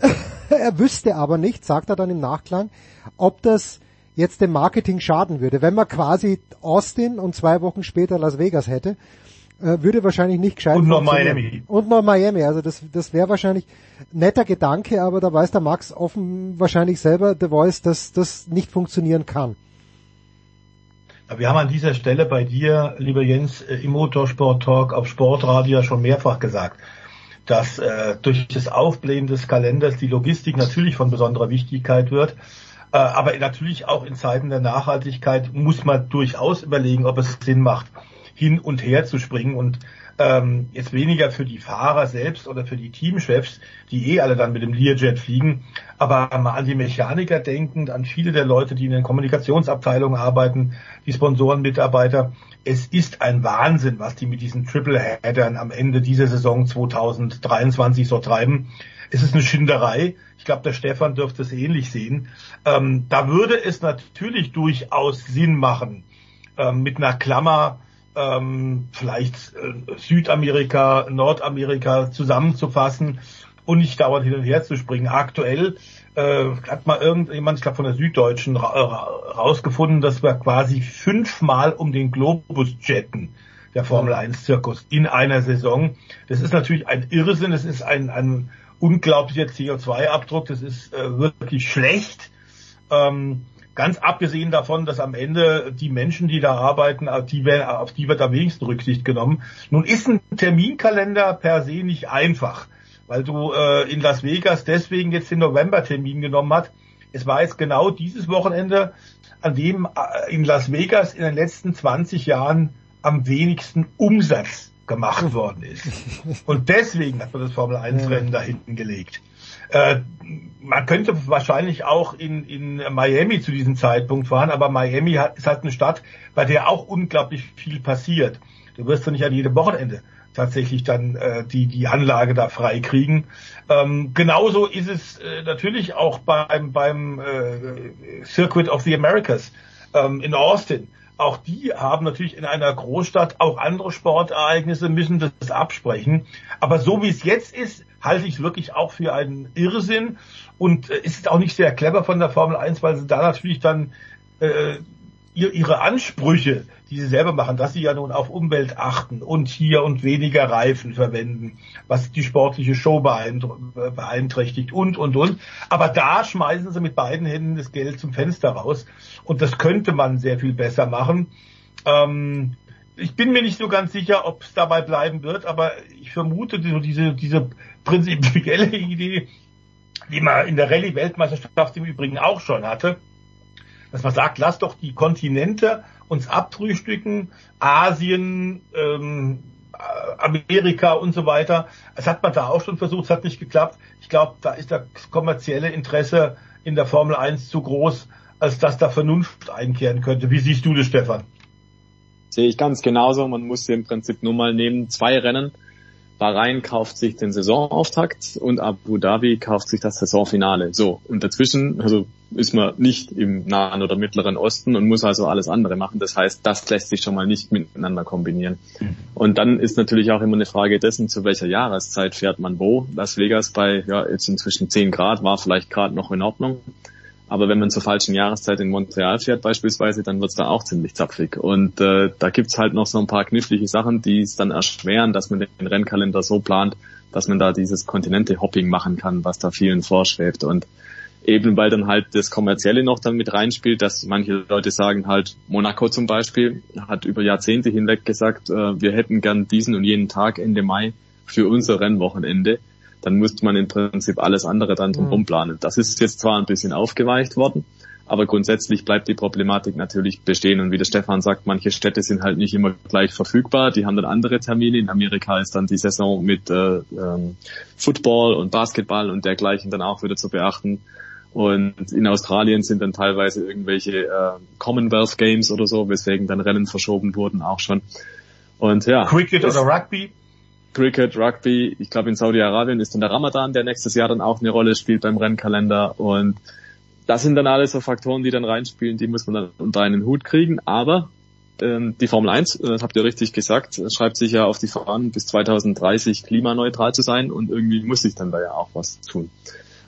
[laughs] er wüsste aber nicht, sagt er dann im Nachklang, ob das jetzt dem Marketing schaden würde. Wenn man quasi Austin und zwei Wochen später Las Vegas hätte, äh, würde wahrscheinlich nicht gescheit Und noch. Miami. Und noch Miami. Also das, das wäre wahrscheinlich netter Gedanke, aber da weiß der Max offen wahrscheinlich selber, The Voice, dass das nicht funktionieren kann. Wir haben an dieser Stelle bei dir, lieber Jens, äh, im Motorsport Talk auf Sportradio schon mehrfach gesagt, dass äh, durch das Aufblähen des Kalenders die Logistik natürlich von besonderer Wichtigkeit wird. Äh, aber natürlich auch in Zeiten der Nachhaltigkeit muss man durchaus überlegen, ob es Sinn macht, hin und her zu springen und ähm, jetzt weniger für die Fahrer selbst oder für die Teamchefs, die eh alle dann mit dem Learjet fliegen, aber mal an die Mechaniker denkend, an viele der Leute, die in den Kommunikationsabteilungen arbeiten, die Sponsorenmitarbeiter. Es ist ein Wahnsinn, was die mit diesen Triple-Headern am Ende dieser Saison 2023 so treiben. Es ist eine Schinderei. Ich glaube, der Stefan dürfte es ähnlich sehen. Ähm, da würde es natürlich durchaus Sinn machen, ähm, mit einer Klammer ähm, vielleicht äh, Südamerika, Nordamerika zusammenzufassen und nicht dauernd hin und her zu springen. Aktuell äh, hat mal irgendjemand, ich glaube von der Süddeutschen, ra ra rausgefunden, dass wir quasi fünfmal um den Globus jetten, der Formel 1 Zirkus, in einer Saison. Das ist natürlich ein Irrsinn, das ist ein, ein unglaublicher CO2-Abdruck, das ist äh, wirklich schlecht. Ähm, Ganz abgesehen davon, dass am Ende die Menschen, die da arbeiten, auf die, auf die wird am wenigsten Rücksicht genommen. Nun ist ein Terminkalender per se nicht einfach, weil du äh, in Las Vegas deswegen jetzt den November-Termin genommen hast. Es war jetzt genau dieses Wochenende, an dem äh, in Las Vegas in den letzten 20 Jahren am wenigsten Umsatz gemacht [laughs] worden ist. Und deswegen hat man das Formel 1 Rennen da hinten gelegt. Äh, man könnte wahrscheinlich auch in, in Miami zu diesem Zeitpunkt fahren, aber Miami hat, ist halt eine Stadt, bei der auch unglaublich viel passiert. Du wirst ja nicht an jedem Wochenende tatsächlich dann äh, die die Anlage da frei kriegen. Ähm, genauso ist es äh, natürlich auch beim beim äh, Circuit of the Americas ähm, in Austin. Auch die haben natürlich in einer Großstadt auch andere Sportereignisse, müssen das absprechen. Aber so wie es jetzt ist, halte ich es wirklich auch für einen Irrsinn und äh, ist auch nicht sehr clever von der Formel 1, weil sie da natürlich dann äh, ihr, ihre Ansprüche, die sie selber machen, dass sie ja nun auf Umwelt achten und hier und weniger Reifen verwenden, was die sportliche Show beeinträchtigt und, und, und. Aber da schmeißen sie mit beiden Händen das Geld zum Fenster raus und das könnte man sehr viel besser machen. Ähm, ich bin mir nicht so ganz sicher, ob es dabei bleiben wird, aber ich vermute diese, diese prinzipielle Idee, die man in der Rallye-Weltmeisterschaft im Übrigen auch schon hatte, dass man sagt, lass doch die Kontinente uns abfrühstücken, Asien, ähm, Amerika und so weiter. Das hat man da auch schon versucht, es hat nicht geklappt. Ich glaube, da ist das kommerzielle Interesse in der Formel 1 zu groß, als dass da Vernunft einkehren könnte. Wie siehst du das, Stefan? Sehe ich ganz genauso. Man muss im Prinzip nur mal nehmen, zwei Rennen. Bahrain kauft sich den Saisonauftakt und Abu Dhabi kauft sich das Saisonfinale. So. Und dazwischen, also ist man nicht im Nahen oder Mittleren Osten und muss also alles andere machen. Das heißt, das lässt sich schon mal nicht miteinander kombinieren. Und dann ist natürlich auch immer eine Frage dessen, zu welcher Jahreszeit fährt man wo. Las Vegas bei, ja, jetzt inzwischen 10 Grad war vielleicht gerade noch in Ordnung. Aber wenn man zur falschen Jahreszeit in Montreal fährt beispielsweise, dann wird's da auch ziemlich zapfig. Und äh, da gibt's halt noch so ein paar knifflige Sachen, die es dann erschweren, dass man den Rennkalender so plant, dass man da dieses Kontinente-Hopping machen kann, was da vielen vorschwebt. Und eben weil dann halt das Kommerzielle noch dann mit reinspielt, dass manche Leute sagen halt, Monaco zum Beispiel hat über Jahrzehnte hinweg gesagt, äh, wir hätten gern diesen und jenen Tag Ende Mai für unser Rennwochenende dann müsste man im Prinzip alles andere dann drumherum planen. Das ist jetzt zwar ein bisschen aufgeweicht worden, aber grundsätzlich bleibt die Problematik natürlich bestehen. Und wie der Stefan sagt, manche Städte sind halt nicht immer gleich verfügbar. Die haben dann andere Termine. In Amerika ist dann die Saison mit äh, ähm, Football und Basketball und dergleichen dann auch wieder zu beachten. Und in Australien sind dann teilweise irgendwelche äh, Commonwealth Games oder so, weswegen dann Rennen verschoben wurden auch schon. Und ja. Cricket oder Rugby? Cricket, Rugby, ich glaube in Saudi-Arabien ist dann der Ramadan, der nächstes Jahr dann auch eine Rolle spielt beim Rennkalender. Und das sind dann alles so Faktoren, die dann reinspielen, die muss man dann unter einen Hut kriegen, aber ähm, die Formel 1, äh, das habt ihr richtig gesagt, schreibt sich ja auf die Fahnen, bis 2030 klimaneutral zu sein. Und irgendwie muss sich dann da ja auch was tun.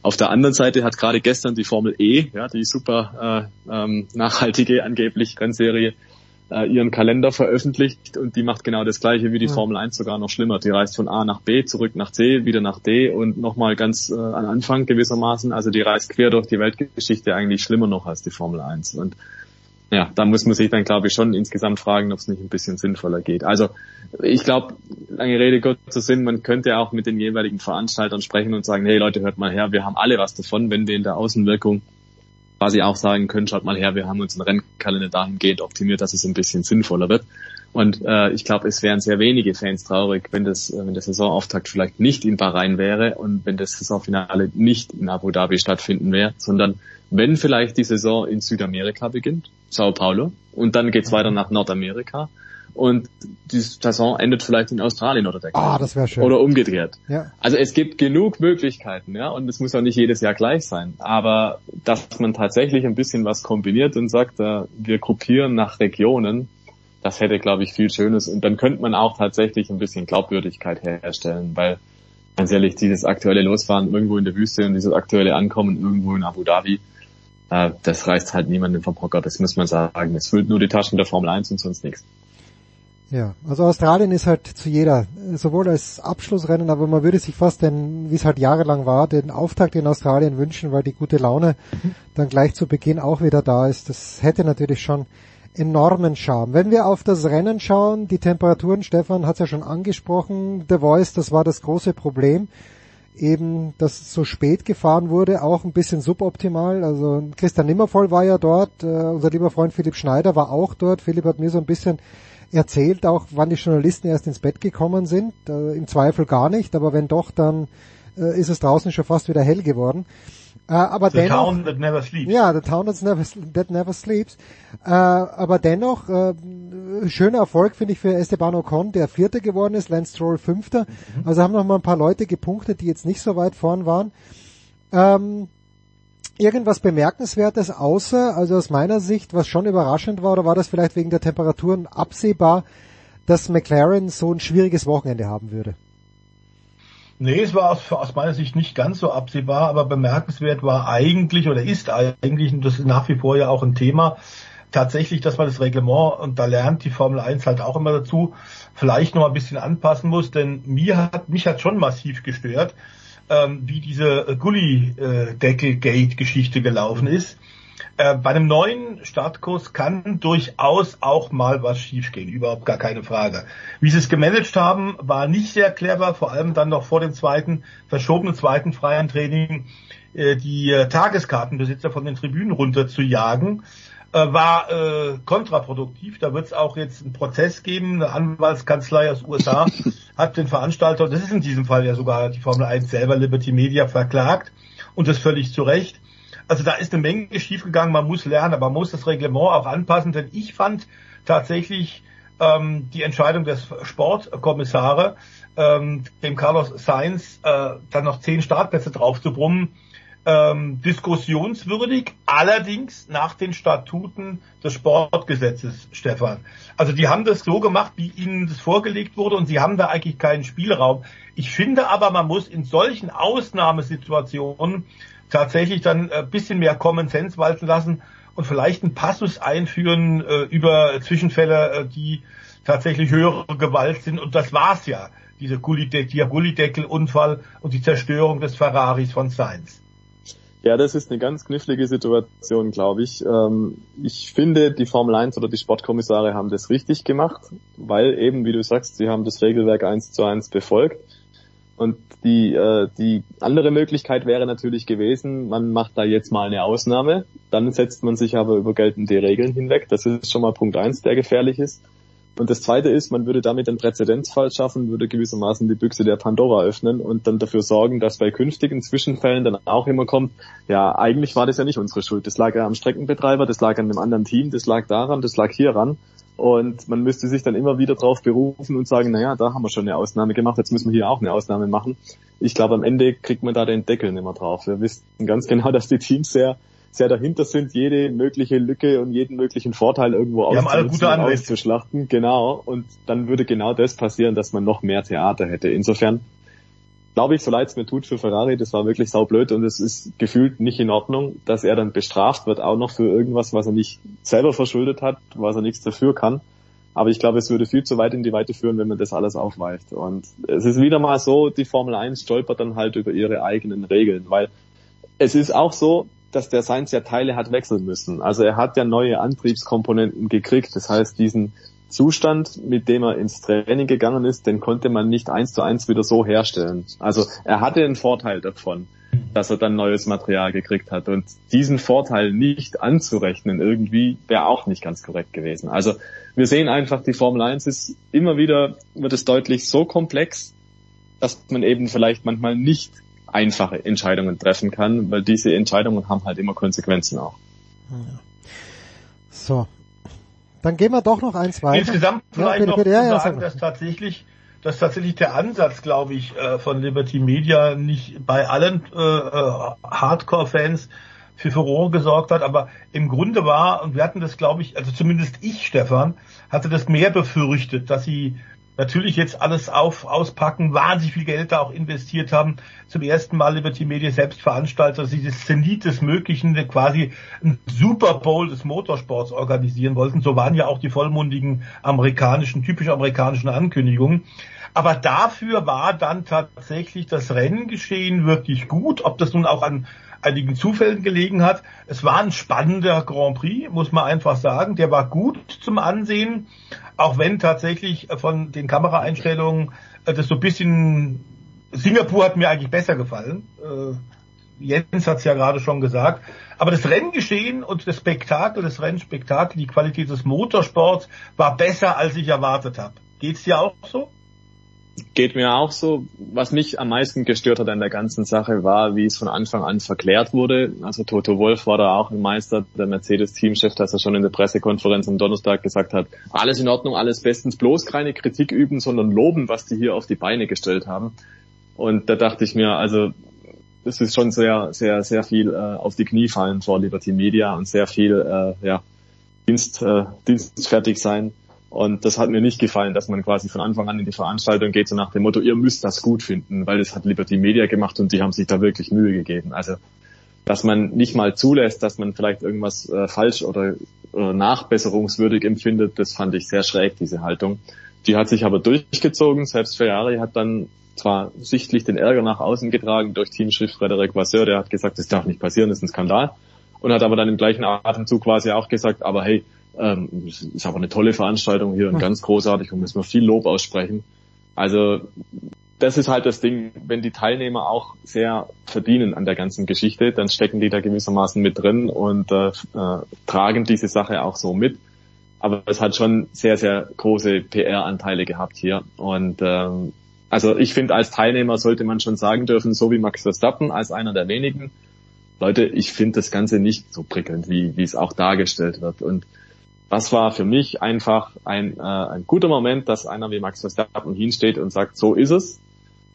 Auf der anderen Seite hat gerade gestern die Formel E, ja, die super äh, ähm, nachhaltige angeblich Rennserie, äh, ihren Kalender veröffentlicht und die macht genau das gleiche wie die Ja. Formel 1 sogar noch schlimmer. Die reist von A nach B, zurück nach C, wieder nach D und nochmal ganz äh, an Anfang gewissermaßen. Also die reist quer durch die Weltgeschichte eigentlich schlimmer noch als die Formel 1. Und ja, da muss man sich dann, glaube ich, schon insgesamt fragen, ob es nicht ein bisschen sinnvoller geht. Also ich glaube, lange Rede, kurzer Sinn, man könnte auch mit den jeweiligen Veranstaltern sprechen und sagen, hey Leute, hört mal her, wir haben alle was davon, wenn wir in der Außenwirkung quasi auch sagen können, schaut mal her, wir haben unseren Rennkalender dahingehend optimiert, dass es ein bisschen sinnvoller wird. Und äh, ich glaube, es wären sehr wenige Fans traurig, wenn das, äh, wenn der Saisonauftakt vielleicht nicht in Bahrain wäre und wenn das Saisonfinale nicht in Abu Dhabi stattfinden wäre, sondern wenn vielleicht die Saison in Südamerika beginnt, Sao Paulo, und dann geht's weiter nach Nordamerika und die Saison endet vielleicht in Australien oder der Ah, das wäre schön. oder umgedreht. Ja. Also es gibt genug Möglichkeiten, ja, und es muss auch nicht jedes Jahr gleich sein. Aber dass man tatsächlich ein bisschen was kombiniert und sagt, äh, wir gruppieren nach Regionen, das hätte, glaube ich, viel Schönes. Und dann könnte man auch tatsächlich ein bisschen Glaubwürdigkeit herstellen, weil ganz ehrlich, dieses aktuelle Losfahren irgendwo in der Wüste und dieses aktuelle Ankommen irgendwo in Abu Dhabi, äh, das reißt halt niemanden vom Hocker, das muss man sagen. Es füllt nur die Taschen der Formel 1 und sonst nichts. Ja, also Australien ist halt zu jeder, sowohl als Abschlussrennen, aber man würde sich fast den, wie es halt jahrelang war, den Auftakt in Australien wünschen, weil die gute Laune dann gleich zu Beginn auch wieder da ist. Das hätte natürlich schon enormen Charme. Wenn wir auf das Rennen schauen, die Temperaturen, Stefan hat es ja schon angesprochen, The Voice, das war das große Problem. Eben, dass so spät gefahren wurde, auch ein bisschen suboptimal. Also Christian Nimmervoll war ja dort, äh, unser lieber Freund Philipp Schneider war auch dort. Philipp hat mir so ein bisschen erzählt, auch wann die Journalisten erst ins Bett gekommen sind. Äh, Im Zweifel gar nicht, aber wenn doch, dann äh, ist es draußen schon fast wieder hell geworden. Äh, aber The dennoch, town that never sleeps. ja, the town that's never, that never sleeps. Äh, aber dennoch, äh, schöner Erfolg finde ich für Esteban Ocon, der Vierter geworden ist, Lance Stroll Fünfter. Also haben noch mal ein paar Leute gepunktet, die jetzt nicht so weit vorn waren. Ähm, irgendwas Bemerkenswertes außer, also aus meiner Sicht, was schon überraschend war, oder war das vielleicht wegen der Temperaturen absehbar, dass McLaren so ein schwieriges Wochenende haben würde? Nee, es war aus, aus meiner Sicht nicht ganz so absehbar, aber bemerkenswert war eigentlich oder ist eigentlich, und das ist nach wie vor ja auch ein Thema, tatsächlich, dass man das Reglement, und da lernt die Formel 1 halt auch immer dazu, vielleicht noch ein bisschen anpassen muss, denn mir hat, mich hat schon massiv gestört, ähm, wie diese Gully-Deckel-Gate-Geschichte gelaufen ist. Äh, bei einem neuen Startkurs kann durchaus auch mal was schiefgehen, überhaupt gar keine Frage. Wie sie es gemanagt haben, war nicht sehr clever, vor allem dann noch vor dem zweiten, verschobenen zweiten freien Training, äh, die äh, Tageskartenbesitzer von den Tribünen runter zu jagen, äh, war äh, kontraproduktiv. Da wird es auch jetzt einen Prozess geben. Eine Anwaltskanzlei aus USA [laughs] hat den Veranstalter, das ist in diesem Fall ja sogar die Formel 1 selber, Liberty Media, verklagt und das völlig zu Recht. Also da ist eine Menge schiefgegangen, man muss lernen, aber man muss das Reglement auch anpassen, denn ich fand tatsächlich ähm, die Entscheidung des Sportkommissare, ähm, dem Carlos Sainz, äh, dann noch zehn Startplätze drauf zu brummen, ähm, diskussionswürdig, allerdings nach den Statuten des Sportgesetzes, Stefan. Also die haben das so gemacht, wie ihnen das vorgelegt wurde und sie haben da eigentlich keinen Spielraum. Ich finde aber, man muss in solchen Ausnahmesituationen tatsächlich dann ein bisschen mehr Common Sense walten lassen und vielleicht einen Passus einführen äh, über Zwischenfälle, äh, die tatsächlich höhere Gewalt sind. Und das war's ja, diese Gullideckel-Unfall und die Zerstörung des Ferraris von Sainz. Ja, das ist eine ganz knifflige Situation, glaube ich. Ähm, ich finde, die Formel 1 oder die Sportkommissare haben das richtig gemacht, weil eben, wie du sagst, sie haben das Regelwerk eins zu eins befolgt. Und die, äh, die andere Möglichkeit wäre natürlich gewesen, man macht da jetzt mal eine Ausnahme, dann setzt man sich aber über geltende Regeln hinweg. Das ist schon mal Punkt eins, der gefährlich ist. Und das zweite ist, man würde damit einen Präzedenzfall schaffen, würde gewissermaßen die Büchse der Pandora öffnen und dann dafür sorgen, dass bei künftigen Zwischenfällen dann auch immer kommt, ja, eigentlich war das ja nicht unsere Schuld. Das lag ja am Streckenbetreiber, das lag an einem anderen Team, das lag daran, das lag hieran. Und man müsste sich dann immer wieder drauf berufen und sagen, naja, da haben wir schon eine Ausnahme gemacht, jetzt müssen wir hier auch eine Ausnahme machen. Ich glaube, am Ende kriegt man da den Deckel nicht mehr drauf. Wir wissen ganz genau, dass die Teams sehr sehr dahinter sind, jede mögliche Lücke und jeden möglichen Vorteil irgendwo auszuschlachten. Genau. Und dann würde genau das passieren, dass man noch mehr Theater hätte. Insofern glaube ich, so leid es mir tut für Ferrari, das war wirklich saublöd und es ist gefühlt nicht in Ordnung, dass er dann bestraft wird, auch noch für irgendwas, was er nicht selber verschuldet hat, was er nichts dafür kann. Aber ich glaube, es würde viel zu weit in die Weite führen, wenn man das alles aufweicht. Und es ist wieder mal so, die Formel 1 stolpert dann halt über ihre eigenen Regeln, weil es ist auch so, dass der Sainz ja Teile hat wechseln müssen. Also er hat ja neue Antriebskomponenten gekriegt. Das heißt, diesen Zustand, mit dem er ins Training gegangen ist, den konnte man nicht eins zu eins wieder so herstellen. Also er hatte einen Vorteil davon, dass er dann neues Material gekriegt hat. Und diesen Vorteil nicht anzurechnen irgendwie wäre auch nicht ganz korrekt gewesen. Also wir sehen einfach, die Formel 1 ist immer wieder, wird es deutlich so komplex, dass man eben vielleicht manchmal nicht einfache Entscheidungen treffen kann, weil diese Entscheidungen haben halt immer Konsequenzen auch. So. Dann gehen wir doch noch eins weiter. Insgesamt ja, vielleicht bitte, noch bitte, zu ja, ja, sagen, sag dass tatsächlich, dass tatsächlich der Ansatz, glaube ich, äh, von Liberty Media nicht bei allen äh, äh, Hardcore-Fans für Furore gesorgt hat, aber im Grunde war, und wir hatten das, glaube ich, also zumindest ich, Stefan, hatte das mehr befürchtet, dass sie natürlich jetzt alles auf, auspacken, wahnsinnig viel Geld da auch investiert haben. Zum ersten Mal Liberty Media selbst Veranstalter, sie das Zenit des Möglichen, quasi ein Super Bowl des Motorsports organisieren wollten. So waren ja auch die vollmundigen amerikanischen, typisch amerikanischen Ankündigungen. Aber dafür war dann tatsächlich das Renngeschehen wirklich gut. Ob das nun auch an einigen Zufällen gelegen hat. Es war ein spannender Grand Prix, muss man einfach sagen. Der war gut zum Ansehen, auch wenn tatsächlich von den Kameraeinstellungen äh, das so ein bisschen Singapur hat mir eigentlich besser gefallen. Äh, Jens hat es ja gerade schon gesagt. Aber das Renngeschehen und das Spektakel, das Rennspektakel, die Qualität des Motorsports war besser, als ich erwartet habe. Geht's dir auch so? Geht mir auch so. Was mich am meisten gestört hat an der ganzen Sache war, wie es von Anfang an verklärt wurde. Also Toto Wolf war da auch ein Meister, der Mercedes-Teamchef, dass er schon in der Pressekonferenz am Donnerstag gesagt hat, alles in Ordnung, alles bestens, bloß keine Kritik üben, sondern loben, was die hier auf die Beine gestellt haben. Und da dachte ich mir, also es ist schon sehr, sehr, sehr viel äh, auf die Knie fallen vor Liberty Media und sehr viel äh, ja, Dienst, äh, dienstfertig sein. Und das hat mir nicht gefallen, dass man quasi von Anfang an in die Veranstaltung geht, so nach dem Motto, ihr müsst das gut finden, weil das hat Liberty Media gemacht und die haben sich da wirklich Mühe gegeben. Also, dass man nicht mal zulässt, dass man vielleicht irgendwas äh, falsch oder, oder nachbesserungswürdig empfindet, das fand ich sehr schräg, diese Haltung. Die hat sich aber durchgezogen. Selbst Ferrari hat dann zwar sichtlich den Ärger nach außen getragen durch Teamchef Frederic Vasseur, der hat gesagt, das darf nicht passieren, das ist ein Skandal. Und hat aber dann im gleichen Atemzug quasi auch gesagt, aber hey, ähm, ist aber eine tolle Veranstaltung hier und ganz großartig und müssen wir viel Lob aussprechen. Also das ist halt das Ding, wenn die Teilnehmer auch sehr verdienen an der ganzen Geschichte, dann stecken die da gewissermaßen mit drin und äh, äh, tragen diese Sache auch so mit. Aber es hat schon sehr, sehr große PR-Anteile gehabt hier. Und ähm, also ich finde, als Teilnehmer sollte man schon sagen dürfen, so wie Max Verstappen, als einer der wenigen, Leute, ich finde das Ganze nicht so prickelnd, wie, wie es auch dargestellt wird. Und das war für mich einfach ein, äh, ein guter Moment, dass einer wie Max Verstappen hinsteht und sagt, so ist es.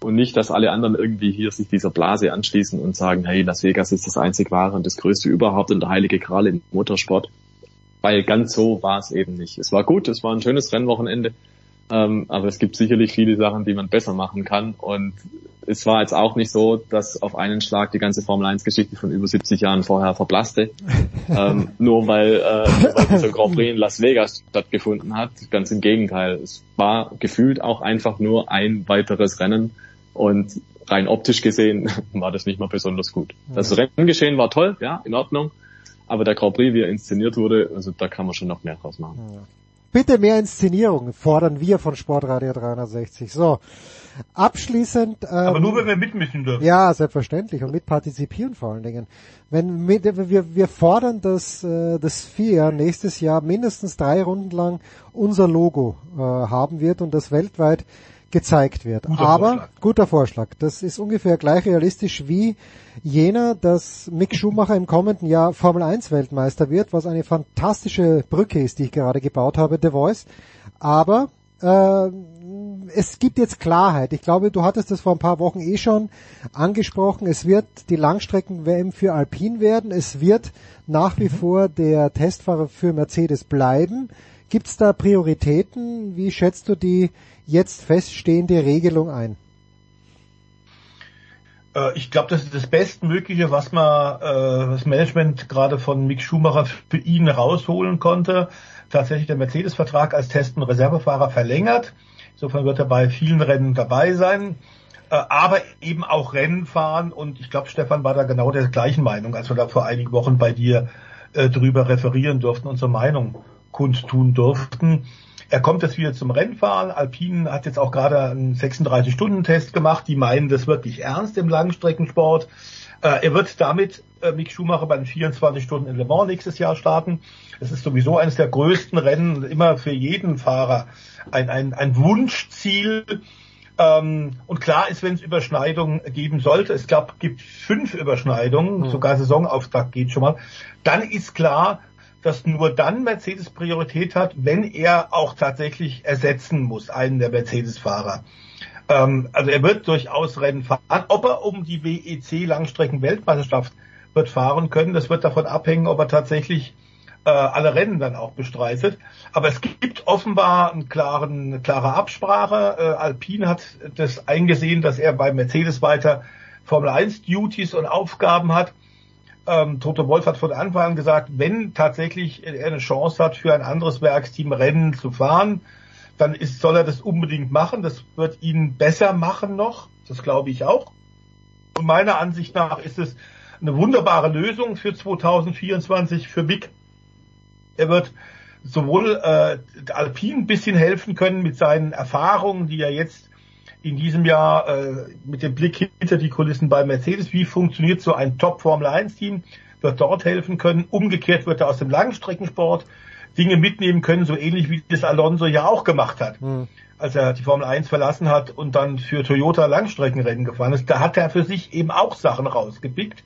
Und nicht, dass alle anderen irgendwie hier sich dieser Blase anschließen und sagen, hey, Las Vegas ist das einzig wahre und das größte überhaupt und der heilige Gral im Motorsport. Weil ganz so war es eben nicht. Es war gut, es war ein schönes Rennwochenende. Ähm, aber es gibt sicherlich viele Sachen, die man besser machen kann. Und es war jetzt auch nicht so, dass auf einen Schlag die ganze Formel 1 Geschichte von über 70 Jahren vorher verblasste. [laughs] ähm, nur weil, äh, weil dieser Grand Prix in Las Vegas stattgefunden hat. Ganz im Gegenteil. Es war gefühlt auch einfach nur ein weiteres Rennen. Und rein optisch gesehen [laughs] war das nicht mal besonders gut. Das Renngeschehen war toll, ja, in Ordnung. Aber der Grand Prix, wie er inszeniert wurde, also da kann man schon noch mehr draus machen. Bitte mehr Inszenierung fordern wir von Sportradio 360. So, abschließend. Ähm, Aber nur wenn wir mitmischen dürfen. Ja, selbstverständlich und mitpartizipieren vor allen Dingen. Wenn mit, wir, wir fordern, dass äh, das FIA nächstes Jahr mindestens drei Runden lang unser Logo äh, haben wird und das weltweit gezeigt wird. Guter Aber Vorschlag. guter Vorschlag. Das ist ungefähr gleich realistisch wie jener, dass Mick Schumacher im kommenden Jahr Formel 1 Weltmeister wird, was eine fantastische Brücke ist, die ich gerade gebaut habe, The Voice. Aber äh, es gibt jetzt Klarheit. Ich glaube, du hattest das vor ein paar Wochen eh schon angesprochen. Es wird die Langstrecken-WM für Alpine werden. Es wird nach wie vor der Testfahrer für Mercedes bleiben. Gibt es da Prioritäten? Wie schätzt du die jetzt feststehende Regelung ein? Äh, Ich glaube, das ist das Bestmögliche, was man äh, das Management gerade von Mick Schumacher für ihn rausholen konnte. Tatsächlich der Mercedes-Vertrag als Test- und Reservefahrer verlängert. Insofern wird er bei vielen Rennen dabei sein. Äh, aber eben auch Rennen fahren und ich glaube, Stefan war da genau der gleichen Meinung, als wir da vor einigen Wochen bei dir äh, drüber referieren durften, unsere Meinung kundtun durften. Er kommt jetzt wieder zum Rennfahren. Alpine hat jetzt auch gerade einen 36-Stunden-Test gemacht. Die meinen das wirklich ernst im Langstreckensport. Äh, er wird damit äh, Mick Schumacher bei den 24 Stunden in Le Mans nächstes Jahr starten. Es ist sowieso eines der größten Rennen, immer für jeden Fahrer ein, ein, ein Wunschziel. Ähm, und klar ist, wenn es Überschneidungen geben sollte, es gab, gibt fünf Überschneidungen, sogar Saisonauftakt geht schon mal, dann ist klar, dass nur dann Mercedes Priorität hat, wenn er auch tatsächlich ersetzen muss, einen der Mercedes-Fahrer. Ähm, also er wird durchaus Rennen fahren. Ob er um die WEC Langstrecken-Weltmeisterschaft wird fahren können, das wird davon abhängen, ob er tatsächlich äh, alle Rennen dann auch bestreitet. Aber es gibt offenbar einen klaren, eine klare Absprache. Äh, Alpine hat das eingesehen, dass er bei Mercedes weiter Formel 1 Duties und Aufgaben hat. Ähm, Toto Wolf hat von Anfang an gesagt, wenn tatsächlich er eine Chance hat, für ein anderes Werksteam Rennen zu fahren, dann ist, soll er das unbedingt machen. Das wird ihn besser machen noch. Das glaube ich auch. Und meiner Ansicht nach ist es eine wunderbare Lösung für 2024 für Mick. Er wird sowohl äh, Alpine ein bisschen helfen können mit seinen Erfahrungen, die er jetzt in diesem Jahr äh, mit dem Blick hinter die Kulissen bei Mercedes, wie funktioniert so ein Top-Formel-1-Team, wird dort helfen können. Umgekehrt wird er aus dem Langstreckensport Dinge mitnehmen können, so ähnlich wie das Alonso ja auch gemacht hat, als er die Formel 1 verlassen hat und dann für Toyota Langstreckenrennen gefahren ist. Da hat er für sich eben auch Sachen rausgepickt.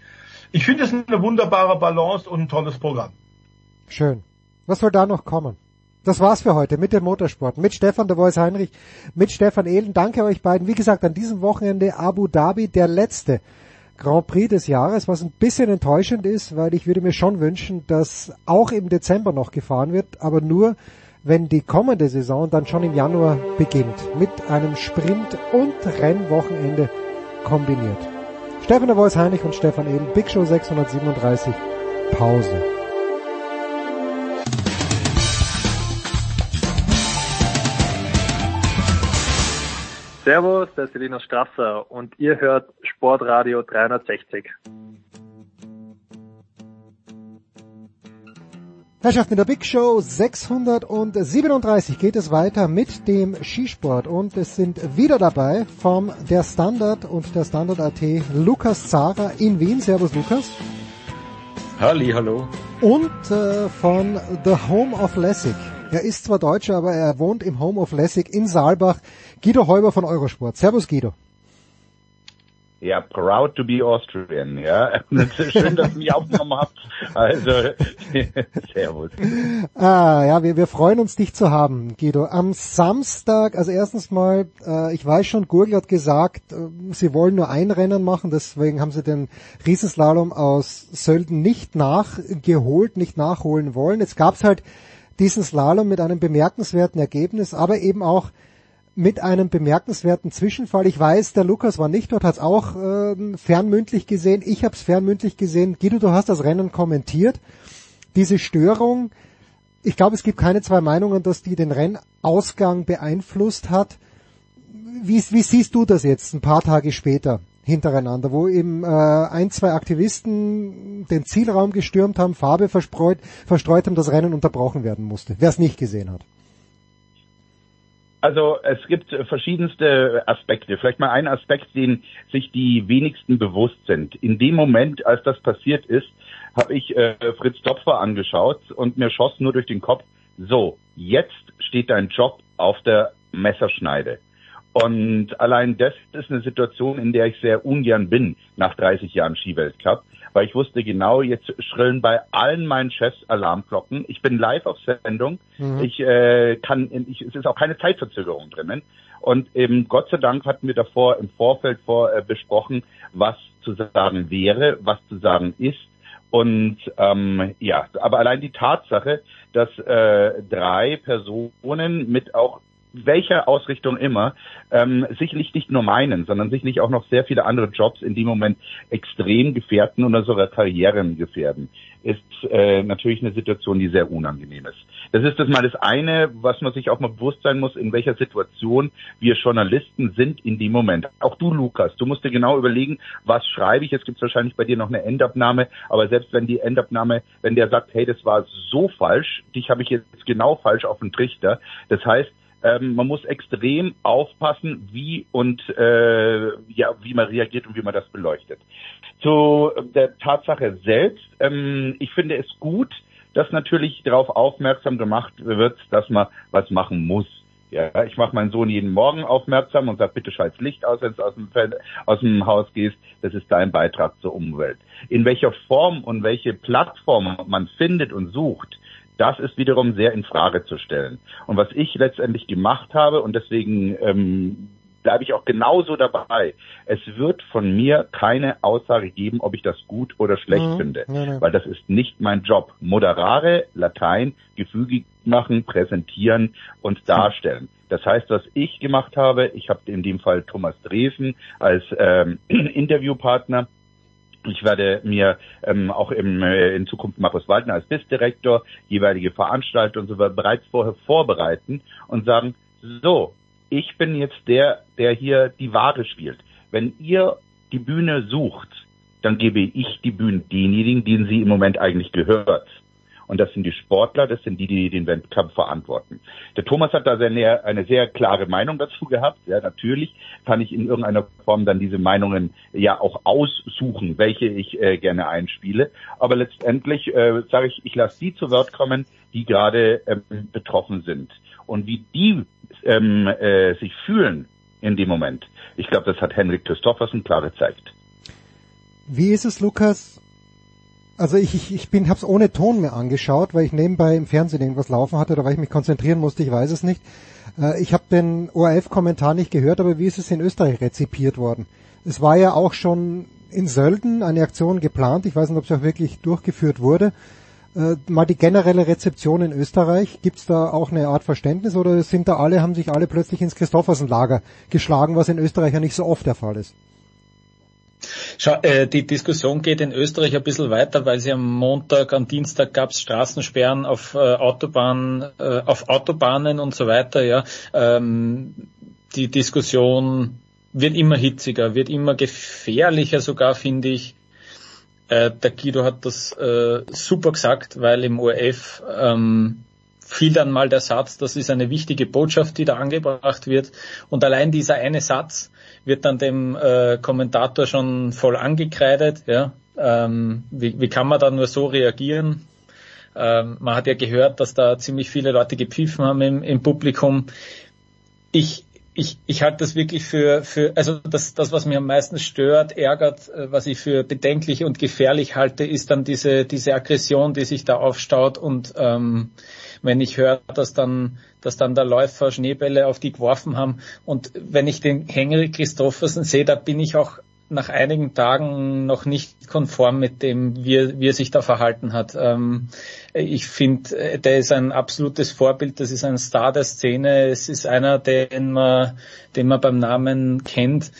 Ich finde es eine wunderbare Balance und ein tolles Programm. Schön. Was soll da noch kommen? Das war's für heute mit dem Motorsport, mit Stefan de Voice Heinrich, mit Stefan Ehlen. Danke euch beiden. Wie gesagt, an diesem Wochenende Abu Dhabi, der letzte Grand Prix des Jahres, was ein bisschen enttäuschend ist, weil ich würde mir schon wünschen, dass auch im Dezember noch gefahren wird, aber nur, wenn die kommende Saison dann schon im Januar beginnt, mit einem Sprint- und Rennwochenende kombiniert. Stefan de Voice Heinrich und Stefan Ehlen, Big Show 637, Pause. Servus, das ist Elina Strasser und ihr hört Sportradio 360. Herrschaften, in der Big Show 637 geht es weiter mit dem Skisport und es sind wieder dabei vom Der Standard und der Standard AT Lukas Zara in Wien. Servus Lukas. Halli, hallo. Und äh, von The Home of Lessig. Er ist zwar Deutscher, aber er wohnt im Home of Lessig in Saalbach. Guido Heuber von Eurosport. Servus Guido. Ja, proud to be Austrian, ja. [laughs] Schön, dass ihr mich aufgenommen habt. Also, [laughs] servus. Ah, ja, wir, wir freuen uns, dich zu haben, Guido. Am Samstag, also erstens mal, äh, ich weiß schon, Gurgel hat gesagt, äh, sie wollen nur ein Rennen machen, deswegen haben sie den Riesenslalom aus Sölden nicht nachgeholt, nicht nachholen wollen. Jetzt gab's halt diesen Slalom mit einem bemerkenswerten Ergebnis, aber eben auch mit einem bemerkenswerten Zwischenfall. Ich weiß, der Lukas war nicht dort, hat es auch äh, fernmündlich gesehen. Ich habe es fernmündlich gesehen. Guido, du hast das Rennen kommentiert. Diese Störung, ich glaube, es gibt keine zwei Meinungen, dass die den Rennausgang beeinflusst hat. Wie, wie siehst du das jetzt ein paar Tage später hintereinander, wo eben äh, ein, zwei Aktivisten den Zielraum gestürmt haben, Farbe verstreut, verstreut haben, das Rennen unterbrochen werden musste, wer es nicht gesehen hat? Also es gibt verschiedenste Aspekte. Vielleicht mal ein Aspekt, den sich die wenigsten bewusst sind. In dem Moment, als das passiert ist, habe ich äh, Fritz Topfer angeschaut und mir schoss nur durch den Kopf, so, jetzt steht dein Job auf der Messerschneide. Und allein das ist eine Situation, in der ich sehr ungern bin nach 30 Jahren Skiweltcup, weil ich wusste genau, jetzt schrillen bei allen meinen Chefs Alarmglocken. Ich bin live auf Sendung. Mhm. Ich äh, kann, ich, es ist auch keine Zeitverzögerung drinnen. Und eben Gott sei Dank hatten wir davor im Vorfeld vor äh, besprochen, was zu sagen wäre, was zu sagen ist. Und ähm, ja, aber allein die Tatsache, dass äh, drei Personen mit auch welcher Ausrichtung immer, ähm, sicherlich nicht nur meinen, sondern sicherlich auch noch sehr viele andere Jobs in dem Moment extrem gefährden oder sogar Karrieren gefährden, ist äh, natürlich eine Situation, die sehr unangenehm ist. Das ist das mal das eine, was man sich auch mal bewusst sein muss, in welcher Situation wir Journalisten sind in dem Moment. Auch du, Lukas, du musst dir genau überlegen, was schreibe ich. Es gibt wahrscheinlich bei dir noch eine Endabnahme, aber selbst wenn die Endabnahme, wenn der sagt, hey, das war so falsch, dich habe ich jetzt genau falsch auf den Trichter. Das heißt, ähm, man muss extrem aufpassen, wie und äh, ja, wie man reagiert und wie man das beleuchtet. Zu der Tatsache selbst, ähm, ich finde es gut, dass natürlich darauf aufmerksam gemacht wird, dass man was machen muss. Ja, ich mache meinen Sohn jeden Morgen aufmerksam und sage, bitte schalt Licht aus, wenn du aus dem, aus dem Haus gehst. Das ist dein Beitrag zur Umwelt. In welcher Form und welche Plattform man findet und sucht, das ist wiederum sehr in Frage zu stellen. Und was ich letztendlich gemacht habe, und deswegen ähm, bleibe ich auch genauso dabei, es wird von mir keine Aussage geben, ob ich das gut oder schlecht Mhm. finde, Ja, ja. weil das ist nicht mein Job. Moderare, Latein, gefügig machen, präsentieren und darstellen. Das heißt, was ich gemacht habe, ich habe in dem Fall Thomas Dresen als ähm, [clears throat] Interviewpartner ich werde mir ähm, auch im, äh, in Zukunft Markus Waldner als BIS-Direktor jeweilige Veranstaltungen und so weiter bereits vorher vorbereiten und sagen, so, ich bin jetzt der, der hier die Ware spielt. Wenn ihr die Bühne sucht, dann gebe ich die Bühne denjenigen, denen sie im Moment eigentlich gehört. Und das sind die Sportler, das sind die, die den Wettkampf verantworten. Der Thomas hat da sehr, eine sehr klare Meinung dazu gehabt. Ja, natürlich kann ich in irgendeiner Form dann diese Meinungen ja auch aussuchen, welche ich äh, gerne einspiele. Aber letztendlich äh, sage ich, ich lasse die zu Wort kommen, die gerade ähm, betroffen sind. Und wie die ähm, äh, sich fühlen in dem Moment, ich glaube, das hat Henrik Christoffersen klar gezeigt. Wie ist es, Lukas? Also ich, ich, ich bin, hab's ohne Ton mehr angeschaut, weil ich nebenbei im Fernsehen irgendwas laufen hatte, oder weil ich mich konzentrieren musste, ich weiß es nicht. Äh, ich habe den ORF-Kommentar nicht gehört, aber wie ist es in Österreich rezipiert worden? Es war ja auch schon in Sölden eine Aktion geplant, ich weiß nicht, ob sie auch wirklich durchgeführt wurde. Äh, mal die generelle Rezeption in Österreich, gibt's da auch eine Art Verständnis oder sind da alle, haben sich alle plötzlich ins Christoffersen-Lager geschlagen, was in Österreich ja nicht so oft der Fall ist? Schau, äh, die Diskussion geht in Österreich ein bisschen weiter, weil sie am Montag, am Dienstag gab es Straßensperren auf äh, Autobahnen, äh, auf Autobahnen und so weiter. Ja, ähm, die Diskussion wird immer hitziger, wird immer gefährlicher sogar, finde ich. Äh, der Guido hat das äh, super gesagt, weil im ORF ähm, fiel dann mal der Satz, das ist eine wichtige Botschaft, die da angebracht wird. Und allein dieser eine Satz wird dann dem äh, Kommentator schon voll angekreidet. Ja? Ähm, wie, wie kann man da nur so reagieren? Ähm, man hat ja gehört, dass da ziemlich viele Leute gepfiffen haben im, im Publikum. Ich, ich, ich halte das wirklich für, für also das, das, was mich am meisten stört, ärgert, äh, was ich für bedenklich und gefährlich halte, ist dann diese, diese Aggression, die sich da aufstaut und ähm, wenn ich höre, dass dann, dass dann der Läufer Schneebälle auf die geworfen haben und wenn ich den Henry Christoffersen sehe, da bin ich auch nach einigen Tagen noch nicht konform mit dem, wie er, wie er sich da verhalten hat. Ähm, ich finde, der ist ein absolutes Vorbild, das ist ein Star der Szene, es ist einer, den man, den man beim Namen kennt.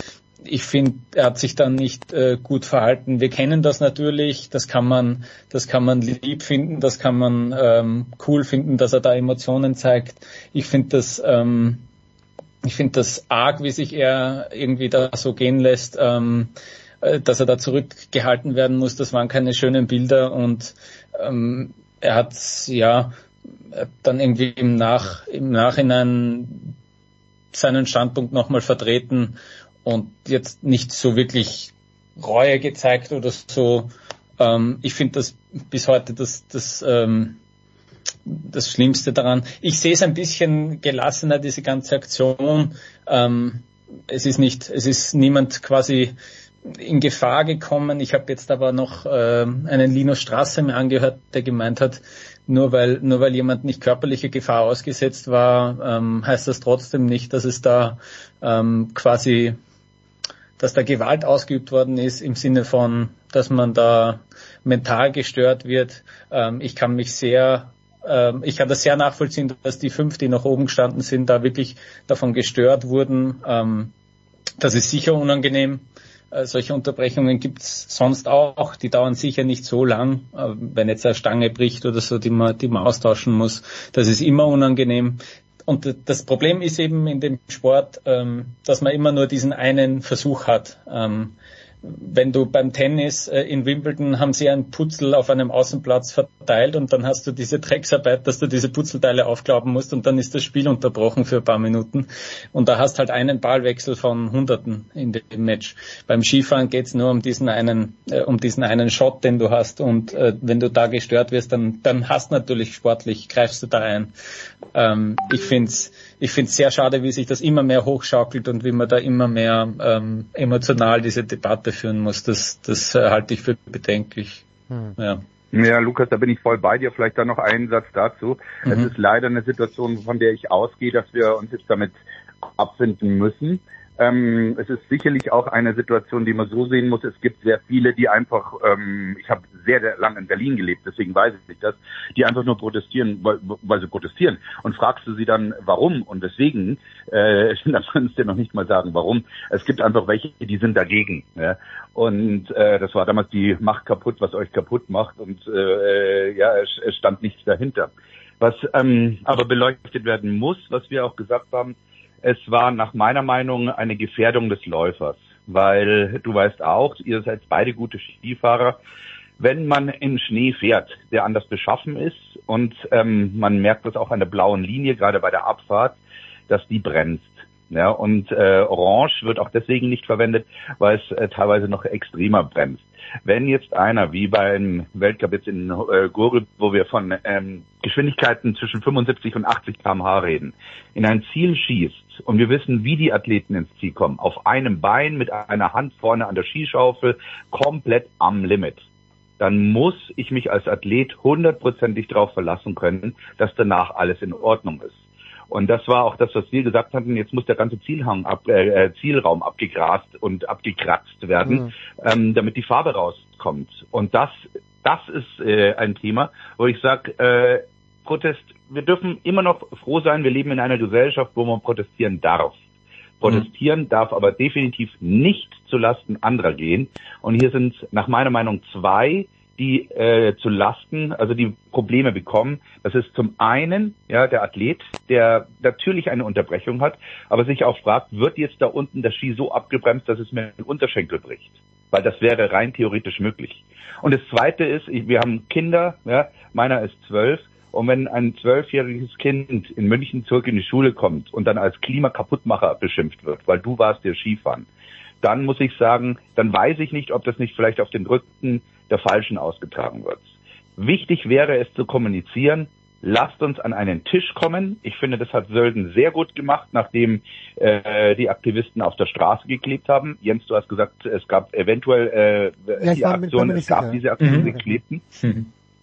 Ich finde, er hat sich dann nicht äh, gut verhalten. Wir kennen das natürlich, das kann man, das kann man lieb finden, das kann man ähm, cool finden, dass er da Emotionen zeigt. Ich finde das, ähm, ich finde das arg, wie sich er irgendwie da so gehen lässt, ähm, äh, dass er da zurückgehalten werden muss. Das waren keine schönen Bilder und ähm, er hat ja dann irgendwie im, Nach, im Nachhinein seinen Standpunkt nochmal vertreten und jetzt nicht so wirklich Reue gezeigt oder so. Ähm, ich finde das bis heute das, das, ähm, das Schlimmste daran. Ich sehe es ein bisschen gelassener, diese ganze Aktion. Ähm, es ist nicht, es ist niemand quasi in Gefahr gekommen. Ich habe jetzt aber noch äh, einen Linus Straße mir angehört, der gemeint hat, nur weil nur weil jemand nicht körperliche Gefahr ausgesetzt war, ähm, heißt das trotzdem nicht, dass es da ähm, quasi, dass da Gewalt ausgeübt worden ist im Sinne von, dass man da mental gestört wird. Ähm, ich kann mich sehr ähm, ich kann das sehr nachvollziehen, dass die fünf, die nach oben gestanden sind, da wirklich davon gestört wurden. Ähm, das ist sicher unangenehm. Äh, solche Unterbrechungen gibt's sonst auch. Die dauern sicher nicht so lang. Äh, wenn jetzt eine Stange bricht oder so, die man, die man austauschen muss, das ist immer unangenehm. Und das Problem ist eben in dem Sport, ähm, dass man immer nur diesen einen Versuch hat. Ähm, wenn du beim Tennis äh, in Wimbledon haben sie einen Putzel auf einem Außenplatz verteilt und dann hast du diese Drecksarbeit, dass du diese Putzelteile aufklauben musst und dann ist das Spiel unterbrochen für ein paar Minuten und da hast halt einen Ballwechsel von Hunderten in dem Match. Beim Skifahren geht's nur um diesen einen, äh, um diesen einen Shot, den du hast und äh, wenn du da gestört wirst, dann, dann hast natürlich sportlich, greifst du da ein. Ähm, ich find's ich finde es sehr schade, wie sich das immer mehr hochschaukelt und wie man da immer mehr ähm, emotional diese Debatte führen muss. Das, das äh, halte ich für bedenklich. Hm. Ja. Ja, Lukas, da bin ich voll bei dir. Vielleicht dann noch einen Satz dazu. Mhm. Es ist leider eine Situation, von der ich ausgehe, dass wir uns jetzt damit abfinden müssen. Ähm, es ist sicherlich auch eine Situation, die man so sehen muss. Es gibt sehr viele, die einfach, ähm, ich habe sehr, sehr lange in Berlin gelebt, deswegen weiß ich das, die einfach nur protestieren, weil, weil sie protestieren. Und fragst du sie dann, warum und weswegen, äh, dann kannst du dir noch nicht mal sagen, warum. Es gibt einfach welche, die sind dagegen. Ja? Und äh, das war damals die Macht kaputt, was euch kaputt macht. Und äh, ja, es, es stand nichts dahinter. Was ähm, aber beleuchtet werden muss, was wir auch gesagt haben, es war nach meiner Meinung eine Gefährdung des Läufers, weil du weißt auch, ihr seid beide gute Skifahrer. Wenn man in Schnee fährt, der anders beschaffen ist und ähm, man merkt das auch an der blauen Linie, gerade bei der Abfahrt, dass die bremst. Ja, und äh, Orange wird auch deswegen nicht verwendet, weil es äh, teilweise noch extremer bremst. Wenn jetzt einer, wie beim Weltcup jetzt in äh, Gurgel, wo wir von ähm, Geschwindigkeiten zwischen 75 und 80 km/h reden, in ein Ziel schießt und wir wissen, wie die Athleten ins Ziel kommen, auf einem Bein mit einer Hand vorne an der Skischaufel, komplett am Limit, dann muss ich mich als Athlet hundertprozentig darauf verlassen können, dass danach alles in Ordnung ist. Und das war auch das, was wir gesagt hatten. Jetzt muss der ganze Zielhang ab, äh, Zielraum abgegrast und abgekratzt werden, Mhm. ähm, damit die Farbe rauskommt. Und das, das ist äh, ein Thema, wo ich sage, äh, Protest. Wir dürfen immer noch froh sein. Wir leben in einer Gesellschaft, wo man protestieren darf. Protestieren darf aber definitiv nicht zu Lasten anderer gehen. Und hier sind nach meiner Meinung zwei, die äh, zu Lasten, also die Probleme bekommen. Das ist zum einen ja der Athlet, der natürlich eine Unterbrechung hat, aber sich auch fragt, wird jetzt da unten der Ski so abgebremst, dass es mir den Unterschenkel bricht? Weil das wäre rein theoretisch möglich. Und das zweite ist, wir haben Kinder, ja, meiner ist zwölf, und wenn ein zwölfjähriges Kind in München zurück in die Schule kommt und dann als Klimakaputtmacher beschimpft wird, weil du warst dir Skifahren, dann muss ich sagen, dann weiß ich nicht, ob das nicht vielleicht auf den Rücken der Falschen ausgetragen wird. Wichtig wäre es zu kommunizieren, lasst uns an einen Tisch kommen. Ich finde, das hat Sölden sehr gut gemacht, nachdem äh, die Aktivisten auf der Straße geklebt haben. Jens, du hast gesagt, es gab eventuell äh, Ja, die Aktion, es gab sicher. diese Aktion, Mhm. die klebten.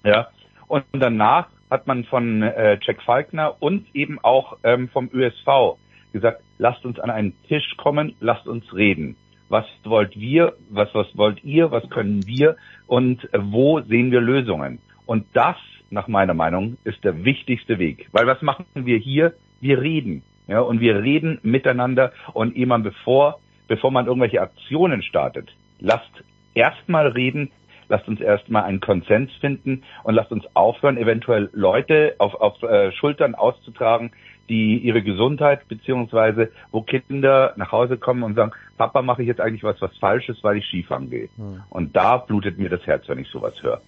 Ja. Und danach hat man von äh, Jack Falkner und eben auch ähm, vom ÖSV gesagt, lasst uns an einen Tisch kommen, lasst uns reden. Was wollt wir, was, was wollt ihr, was können wir und äh, wo sehen wir Lösungen? Und das, nach meiner Meinung, ist der wichtigste Weg. Weil was machen wir hier? Wir reden. Ja, und wir reden miteinander und man bevor, bevor man irgendwelche Aktionen startet, lasst erstmal reden, lasst uns erstmal einen Konsens finden und lasst uns aufhören, eventuell Leute auf, auf äh, Schultern auszutragen, die ihre Gesundheit beziehungsweise wo Kinder nach Hause kommen und sagen, Papa, mache ich jetzt eigentlich was, was Falsches, weil ich Skifahren gehe. Hm. Und da blutet mir das Herz, wenn ich sowas höre.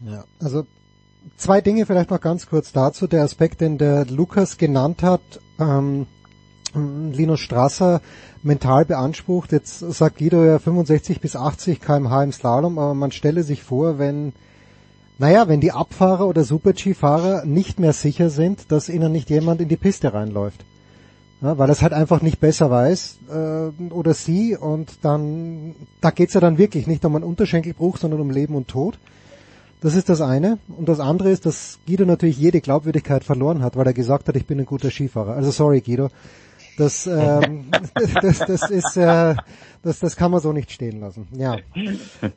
Ja, also zwei Dinge vielleicht noch ganz kurz dazu. Der Aspekt, den der Lukas genannt hat, ähm, Linus Strasser mental beansprucht. Jetzt sagt Guido ja 65 bis 80 kmh im Slalom, aber man stelle sich vor, wenn, naja, wenn die Abfahrer oder Super-G-Fahrer nicht mehr sicher sind, dass ihnen nicht jemand in die Piste reinläuft. Ja, weil es halt einfach nicht besser weiß äh, oder sie und dann, da geht's ja dann wirklich nicht um einen Unterschenkelbruch, sondern um Leben und Tod. Das ist das eine. Und das andere ist, dass Guido natürlich jede Glaubwürdigkeit verloren hat, weil er gesagt hat, ich bin ein guter Skifahrer. Also sorry, Guido. Das, ähm, [laughs] das, das ist, äh, das, das kann man so nicht stehen lassen. Ja.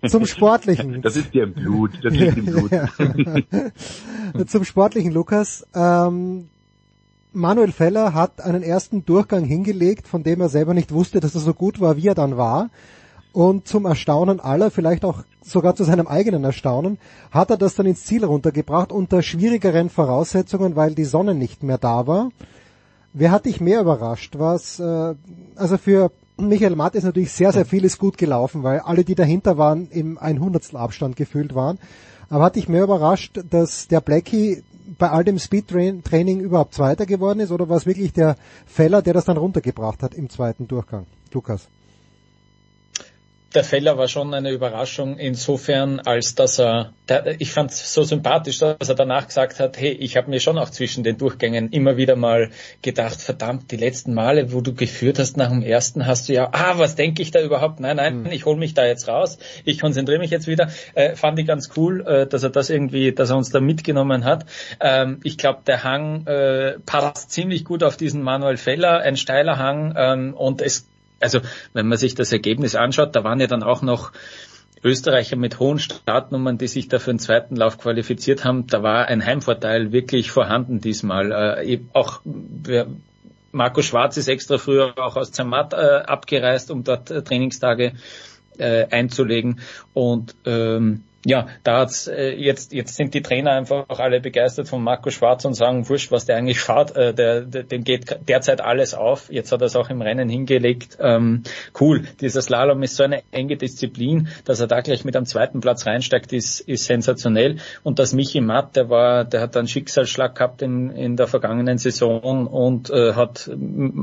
Zum Sportlichen. Das ist dir im Blut. Das ist im Blut. [laughs] Zum Sportlichen, Lukas. Ähm, Manuel Feller hat einen ersten Durchgang hingelegt, von dem er selber nicht wusste, dass er so gut war, wie er dann war. Und zum Erstaunen aller, vielleicht auch sogar zu seinem eigenen Erstaunen, hat er das dann ins Ziel runtergebracht unter schwierigeren Voraussetzungen, weil die Sonne nicht mehr da war. Wer hat dich mehr überrascht? Was, äh, also für Michael Matt ist natürlich sehr, sehr vieles gut gelaufen, weil alle, die dahinter waren, im ein Hundertstel Abstand gefühlt waren. Aber hat dich mehr überrascht, dass der Blackie bei all dem Speedtraining überhaupt Zweiter geworden ist oder war es wirklich der Feller, der das dann runtergebracht hat im zweiten Durchgang? Lukas der Feller war schon eine Überraschung insofern, als dass er, ich fand es so sympathisch, dass er danach gesagt hat, hey, ich habe mir schon auch zwischen den Durchgängen immer wieder mal gedacht, verdammt, die letzten Male, wo du geführt hast nach dem ersten, hast du ja, ah, was denke ich da überhaupt? Nein, nein, mhm. ich hole mich da jetzt raus, ich konzentriere mich jetzt wieder. Äh, fand ich ganz cool, äh, dass er das irgendwie, dass er uns da mitgenommen hat. Ähm, ich glaube, der Hang äh, passt ziemlich gut auf diesen Manuel Feller, ein steiler Hang ähm, und es also wenn man sich das Ergebnis anschaut, da waren ja dann auch noch Österreicher mit hohen Startnummern, die sich da für den zweiten Lauf qualifiziert haben. Da war ein Heimvorteil wirklich vorhanden diesmal. Äh, auch Marco Schwarz ist extra früher auch aus Zermatt äh, abgereist, um dort äh, Trainingstage äh, einzulegen. Und ähm, ja, da hat's äh, jetzt jetzt sind die Trainer einfach auch alle begeistert von Marco Schwarz und sagen, wurscht, was der eigentlich fährt, äh, der, der, dem geht derzeit alles auf. Jetzt hat er es auch im Rennen hingelegt. Ähm, cool, dieser Slalom ist so eine enge Disziplin, dass er da gleich mit am zweiten Platz reinsteigt, ist, ist sensationell. Und dass Michi Matt, der war, der hat einen Schicksalsschlag gehabt in, in der vergangenen Saison und äh, hat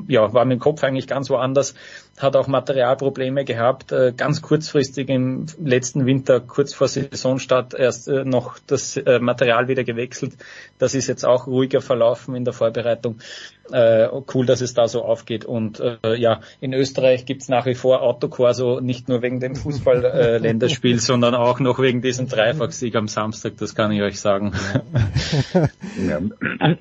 ja war mit dem Kopf eigentlich ganz woanders, hat auch Materialprobleme gehabt, äh, ganz kurzfristig im letzten Winter, kurz vor Saisonstart erst äh, noch das äh, Material wieder gewechselt. Das ist jetzt auch ruhiger verlaufen in der Vorbereitung. Äh, cool, dass es da so aufgeht. Und äh, ja, in Österreich gibt's nach wie vor Autokorso, nicht nur wegen dem Fußball-Länderspiel, [laughs] sondern auch noch wegen diesem Dreifachsieg am Samstag, das kann ich euch sagen. [laughs] Ja.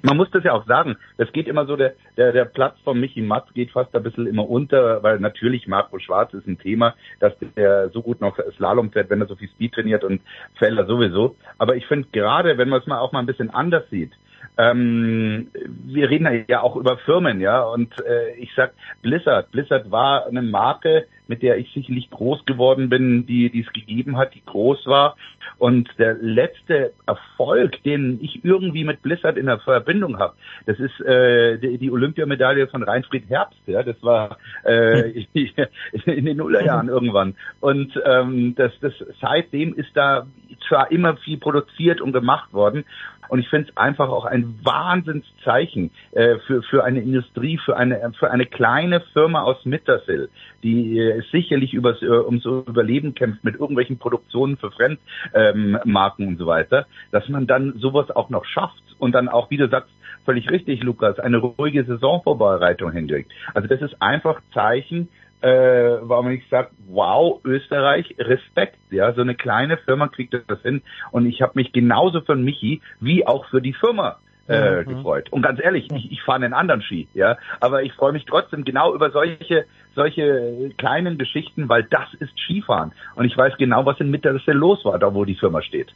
Man muss das ja auch sagen, das geht immer so, der, der, der Platz von Michi Matz geht fast ein bisschen immer unter, weil natürlich Marco Schwarz ist ein Thema, dass der so gut noch Slalom fährt, wenn er so viel Speed trainiert und Felder sowieso. Aber ich finde gerade, wenn man es mal auch mal ein bisschen anders sieht, ähm, wir reden ja auch über Firmen, ja, und äh, ich sag Blizzard. Blizzard war eine Marke, mit der ich sicherlich groß geworden bin, die die es gegeben hat, die groß war. Und der letzte Erfolg, den ich irgendwie mit Blizzard in der Verbindung habe, das ist äh, die, die Olympiamedaille von Reinfried Herbst. Ja, das war äh, [laughs] in den Nullerjahren irgendwann. Und ähm, das, das seitdem ist da zwar immer viel produziert und gemacht worden. Und ich finde es einfach auch ein Wahnsinnszeichen äh, für, für eine Industrie, für eine, für eine kleine Firma aus Mittersill, die äh, sicherlich übers, äh, ums Überleben kämpft mit irgendwelchen Produktionen für Fremdmarken ähm, und so weiter, dass man dann sowas auch noch schafft und dann auch, wie du sagst, völlig richtig, Lukas, eine ruhige Saisonvorbereitung hinkriegt. Also das ist einfach Zeichen, äh, warum ich sage, wow, Österreich, Respekt, ja, so eine kleine Firma kriegt das hin und ich habe mich genauso für Michi wie auch für die Firma äh, mhm. gefreut. Und ganz ehrlich, ich, ich fahre einen anderen Ski, ja, aber ich freue mich trotzdem genau über solche solche kleinen Geschichten, weil das ist Skifahren und ich weiß genau, was in Mitterrisse los war, da wo die Firma steht.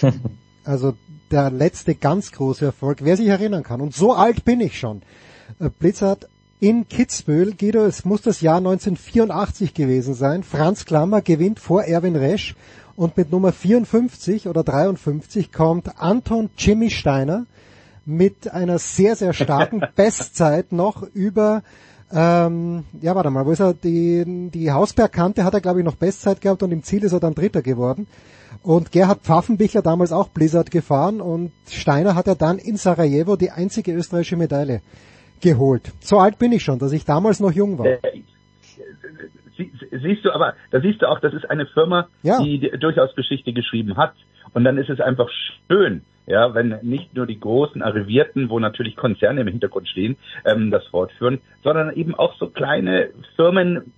[laughs] Also der letzte ganz große Erfolg, wer sich erinnern kann, und so alt bin ich schon. Äh, Blizzard in Kitzbühel. Guido, es muss das Jahr 1984 gewesen sein. Franz Klammer gewinnt vor Erwin Resch und mit Nummer 54 oder 53 kommt Anton Jimmy Steiner mit einer sehr, sehr starken [laughs] Bestzeit noch über ähm, ja, warte mal, wo ist er? Die, die Hausbergkante hat er, glaube ich, noch Bestzeit gehabt und im Ziel ist er dann Dritter geworden. Und Gerhard Pfaffenbichler damals auch Blizzard gefahren und Steiner hat er dann in Sarajevo die einzige österreichische Medaille geholt. So alt bin ich schon, dass ich damals noch jung war. Äh, sie, siehst du, aber da siehst du auch, das ist eine Firma, Ja. die durchaus Geschichte geschrieben hat. Und dann ist es einfach schön, ja, wenn nicht nur die großen Arrivierten, wo natürlich Konzerne im Hintergrund stehen, ähm, das fortführen, sondern eben auch so kleine Firmen,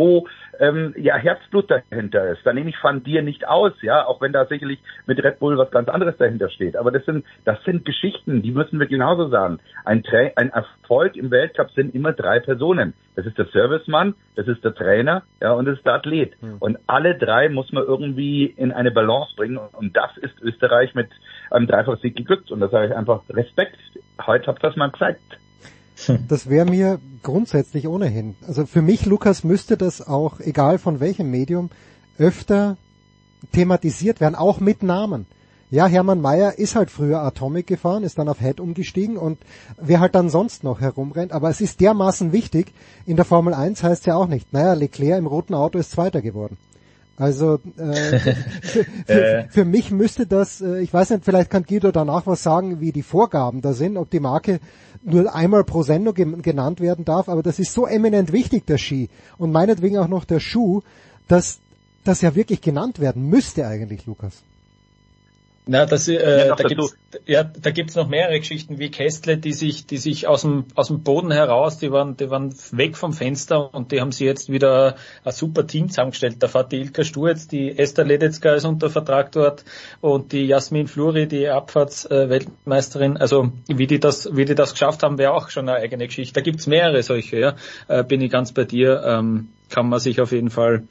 wo ähm, ja Herzblut dahinter ist. Da nehme ich Van Dir nicht aus, ja, auch wenn da sicherlich mit Red Bull was ganz anderes dahinter steht. Aber das sind das sind Geschichten, die müssen wir genauso sagen. Ein, Tra ein Erfolg im Weltcup sind immer drei Personen. Das ist der Servicemann, das ist der Trainer, ja, und das ist der Athlet. Und alle drei muss man irgendwie in eine Balance bringen. Und das ist Österreich mit einem Dreifachsieg geglückt. Und da sage ich einfach Respekt. Heute habt ihr das mal gezeigt. [laughs] Das wäre mir grundsätzlich ohnehin. Also für mich, Lukas, müsste das auch, egal von welchem Medium, öfter thematisiert werden, auch mit Namen. Ja, Hermann Mayer ist halt früher Atomic gefahren, ist dann auf Head umgestiegen und wer halt dann sonst noch herumrennt. Aber es ist dermaßen wichtig, in der Formel 1 heißt es ja auch nicht, naja, Leclerc im roten Auto ist Zweiter geworden. Also äh, [laughs] für, für, Äh. für mich müsste das, äh, ich weiß nicht, vielleicht kann Guido danach was sagen, wie die Vorgaben da sind, ob die Marke nur einmal pro Sendung gen- genannt werden darf, aber das ist so eminent wichtig, der Ski und meinetwegen auch noch der Schuh, dass das ja wirklich genannt werden müsste eigentlich, Lukas. Na, das, äh, Ja, da gibt's, ja, da gibt's noch mehrere Geschichten wie Kästle, die sich, die sich aus dem, aus dem Boden heraus, die waren, die waren weg vom Fenster und die haben sie jetzt wieder ein super Team zusammengestellt. Da fährt die Ilka Sturz, die Esther Ledetzka ist unter Vertrag dort und die Jasmin Fluri, die Abfahrtsweltmeisterin. Also, wie die das, wie die das geschafft haben, wäre auch schon eine eigene Geschichte. Da gibt's mehrere solche, ja. Äh, bin ich ganz bei dir, ähm, kann man sich auf jeden Fall,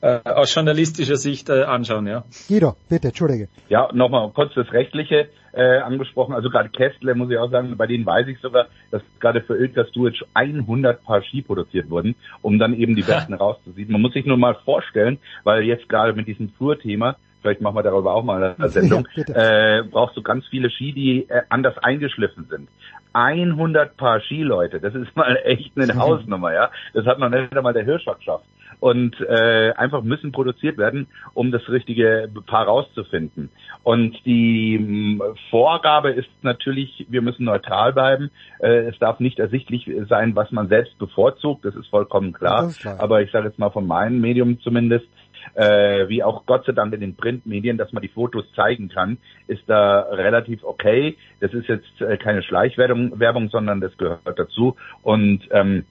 äh, aus journalistischer Sicht äh, anschauen, ja. Guido, bitte, entschuldige. Ja, nochmal kurz das Rechtliche äh, angesprochen. Also gerade Kästle, muss ich auch sagen, bei denen weiß ich sogar, dass gerade für Ilka Stuic 100 Paar Ski produziert wurden, um dann eben die [laughs] besten rauszuziehen. Man muss sich nur mal vorstellen, weil jetzt gerade mit diesem Tour-Thema, vielleicht machen wir darüber auch mal eine Sendung, Ja, äh, brauchst du ganz viele Ski, die äh, anders eingeschliffen sind. 100 Paar Ski, Leute, das ist mal echt eine [laughs] Hausnummer, ja. Das hat noch nicht einmal der Hirscher geschafft. Und äh, einfach müssen produziert werden, um das richtige Paar rauszufinden. Und die mh, Vorgabe ist natürlich, wir müssen neutral bleiben. Äh, es darf nicht ersichtlich sein, was man selbst bevorzugt, das ist vollkommen klar. Ist klar. Aber ich sage jetzt mal von meinem Medium zumindest, äh, wie auch Gott sei Dank in den Printmedien, dass man die Fotos zeigen kann, ist da relativ okay. Das ist jetzt äh, keine Schleichwerbung, Werbung, sondern das gehört dazu. Und ähm,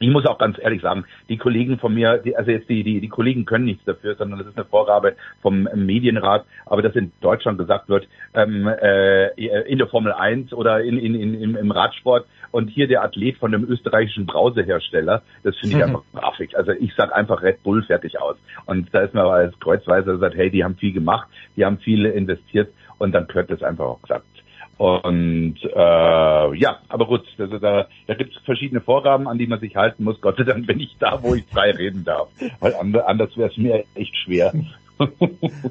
ich muss auch ganz ehrlich sagen, die Kollegen von mir, die, also jetzt die, die, die Kollegen können nichts dafür, sondern das ist eine Vorgabe vom Medienrat, aber dass in Deutschland gesagt wird, ähm, äh, in der Formel 1 oder in, in, in, im, im Radsport und hier der Athlet von einem österreichischen Brausehersteller, das finde ich [laughs] einfach grafisch. Also ich sag einfach Red Bull fertig aus. Und da ist mir aber als Kreuzweiser gesagt, hey, die haben viel gemacht, die haben viel investiert und dann gehört das einfach auch gesagt. Und äh, ja, aber gut, also da, da gibt es verschiedene Vorgaben, an die man sich halten muss. Gott sei Dank bin ich da, wo ich frei reden darf. Weil and- anders wäre es mir echt schwer. [laughs]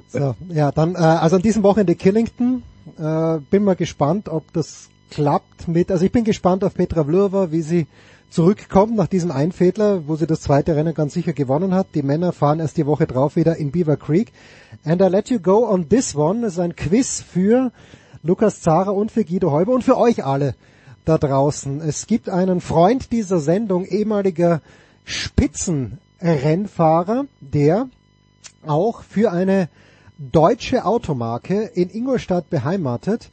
So, ja, dann, äh, also an diesem Wochenende Killington, äh, bin mal gespannt, ob das klappt mit, also ich bin gespannt auf Petra Vlhova, wie sie zurückkommt nach diesem Einfädler, wo sie das zweite Rennen ganz sicher gewonnen hat. Die Männer fahren erst die Woche drauf wieder in Beaver Creek. And I let you go on this one. Das ist ein Quiz für Lukas Zara und für Guido Heuber und für euch alle da draußen. Es gibt einen Freund dieser Sendung, ehemaliger Spitzenrennfahrer, der auch für eine deutsche Automarke in Ingolstadt beheimatet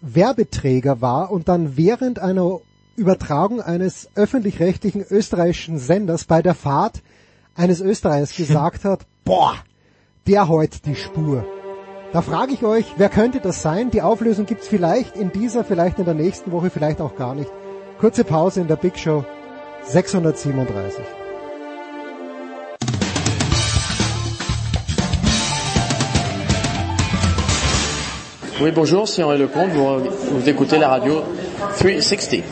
Werbeträger war und dann während einer Übertragung eines öffentlich-rechtlichen österreichischen Senders bei der Fahrt eines Österreichers [laughs] gesagt hat, boah, der heut die Spur. Da frage ich euch, wer könnte das sein? Die Auflösung gibt's vielleicht in dieser, vielleicht in der nächsten Woche, vielleicht auch gar nicht. Kurze Pause in der Big Show 637. Oui, bonjour, c'est Henri Lecomte, vous, vous écoutez la radio 360.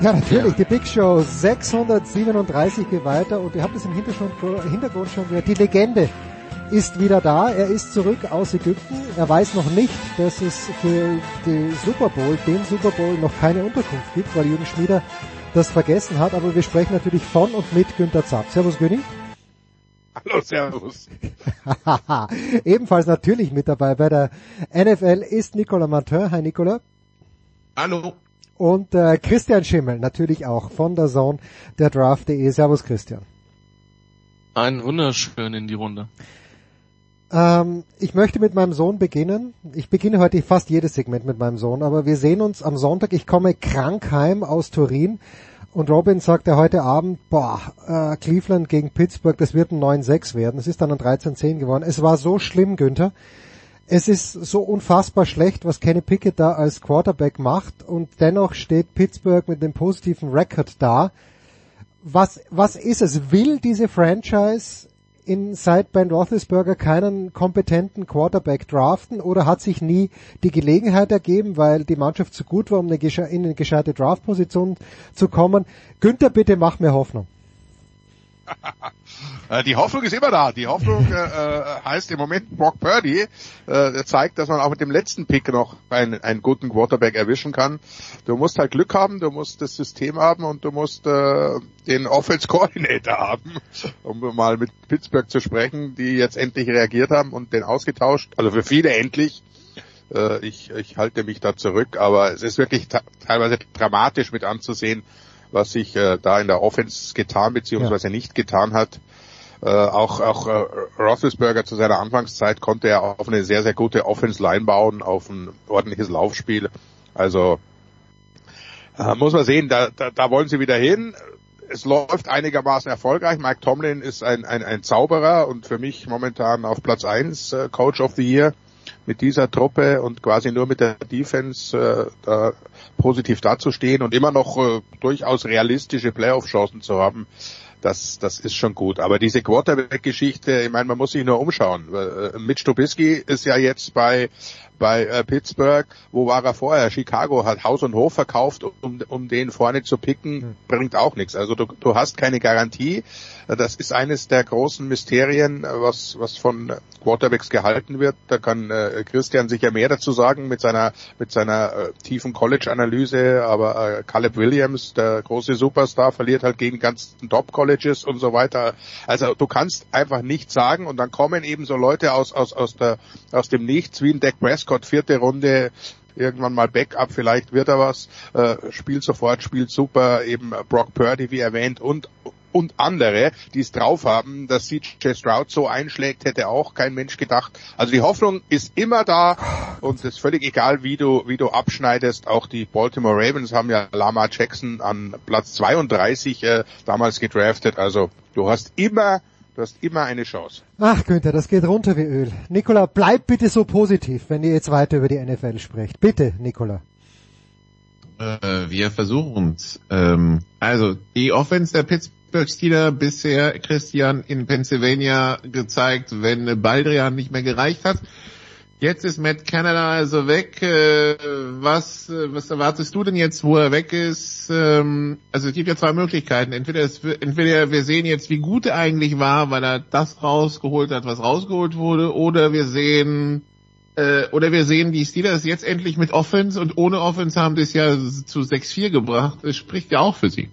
Ja, natürlich, die Big Show 637 geht weiter und ihr habt es im Hintergrund, Hintergrund schon gehört. Die Legende ist wieder da. Er ist zurück aus Ägypten. Er weiß noch nicht, dass es für die Super Bowl, den Super Bowl, noch keine Unterkunft gibt, weil Jürgen Schmieder das vergessen hat. Aber wir sprechen natürlich von und mit Günter Zapp. Servus Günni. Hallo, Servus. [laughs] Ebenfalls natürlich mit dabei bei der NFL ist Nicolas Martin. Hi Nicolas. Hallo. Und äh, Christian Schimmel natürlich auch von der Zone der Draft.de. Servus Christian. Ein wunderschön in die Runde. Ähm, ich möchte mit meinem Sohn beginnen. Ich beginne heute fast jedes Segment mit meinem Sohn, aber wir sehen uns am Sonntag. Ich komme krank heim aus Turin und Robin sagte heute Abend, boah, äh, Cleveland gegen Pittsburgh, das wird ein 9-6 werden. Es ist dann ein 13-10 geworden. Es war so schlimm, Günther. Es ist so unfassbar schlecht, was Kenny Pickett da als Quarterback macht und dennoch steht Pittsburgh mit einem positiven Record da. Was, was ist es? Will diese Franchise in seit Ben Roethlisberger keinen kompetenten Quarterback draften oder hat sich nie die Gelegenheit ergeben, weil die Mannschaft zu gut war, um in eine gescheite Draftposition zu kommen? Günther, bitte mach mir Hoffnung. Äh, Die Hoffnung ist immer da. Die Hoffnung äh, äh, heißt im Moment Brock Purdy. Äh, zeigt, dass man auch mit dem letzten Pick noch einen, einen guten Quarterback erwischen kann. Du musst halt Glück haben, du musst das System haben und du musst äh, den Offense Coordinator haben, um mal mit Pittsburgh zu sprechen, die jetzt endlich reagiert haben und den ausgetauscht. Also für viele endlich. Äh, ich, ich halte mich da zurück, aber es ist wirklich teilweise dramatisch mit anzusehen, was sich äh, da in der Offense getan bzw. Ja. nicht getan hat. Äh, auch auch äh, Roethlisberger zu seiner Anfangszeit konnte er auf eine sehr sehr gute Offense Line bauen, auf ein ordentliches Laufspiel. Also äh, muss man sehen, da, da, da wollen sie wieder hin. Es läuft einigermaßen erfolgreich. Mike Tomlin ist ein, ein, ein Zauberer und für mich momentan auf Platz eins äh, Coach of the Year mit dieser Truppe und quasi nur mit der Defense äh, da positiv dazustehen und immer noch äh, durchaus realistische Playoff-Chancen zu haben, das, das ist schon gut. Aber diese Quarterback-Geschichte, ich meine, man muss sich nur umschauen. Äh, Mitch Trubisky ist ja jetzt bei bei äh, Pittsburgh, wo war er vorher? Chicago hat Haus und Hof verkauft, um, um den vorne zu picken, bringt auch nichts. Also du, du hast keine Garantie. Das ist eines der großen Mysterien, was, was von Quarterbacks gehalten wird. Da kann äh, Christian sicher mehr dazu sagen mit seiner, mit seiner äh, tiefen College-Analyse, aber äh, Caleb Williams, der große Superstar, verliert halt gegen ganzen Top-Colleges und so weiter. Also du kannst einfach nichts sagen und dann kommen eben so Leute aus, aus, aus, der, aus dem Nichts wie ein Dak Prescott Prescott, vierte Runde, irgendwann mal Backup, vielleicht wird er was, äh, spielt sofort, spielt super, eben Brock Purdy, wie erwähnt, und und andere, die es drauf haben, dass CJ Stroud so einschlägt, hätte auch kein Mensch gedacht. Also die Hoffnung ist immer da und es ist völlig egal, wie du, wie du abschneidest. Auch die Baltimore Ravens haben ja Lama Jackson an Platz 32 äh, damals gedraftet. Also du hast immer Du hast immer eine Chance. Ach Günther, das geht runter wie Öl. Nikola, bleib bitte so positiv, wenn ihr jetzt weiter über die NFL sprecht. Bitte, Nikola. Äh, wir versuchen es. Ähm, also, die Offense der Pittsburgh Steelers bisher, Christian, in Pennsylvania gezeigt, wenn Baldrian nicht mehr gereicht hat. Jetzt ist Matt Canada also weg. Äh, was, äh, was erwartest du denn jetzt, wo er weg ist? Ähm, also es gibt ja zwei Möglichkeiten. Entweder, es, entweder wir sehen jetzt, wie gut er eigentlich war, weil er das rausgeholt hat, was rausgeholt wurde, oder wir sehen, äh, oder wir sehen, die Steelers jetzt endlich mit Offense und ohne Offense haben das ja zu 6-4 gebracht. Das spricht ja auch für sie.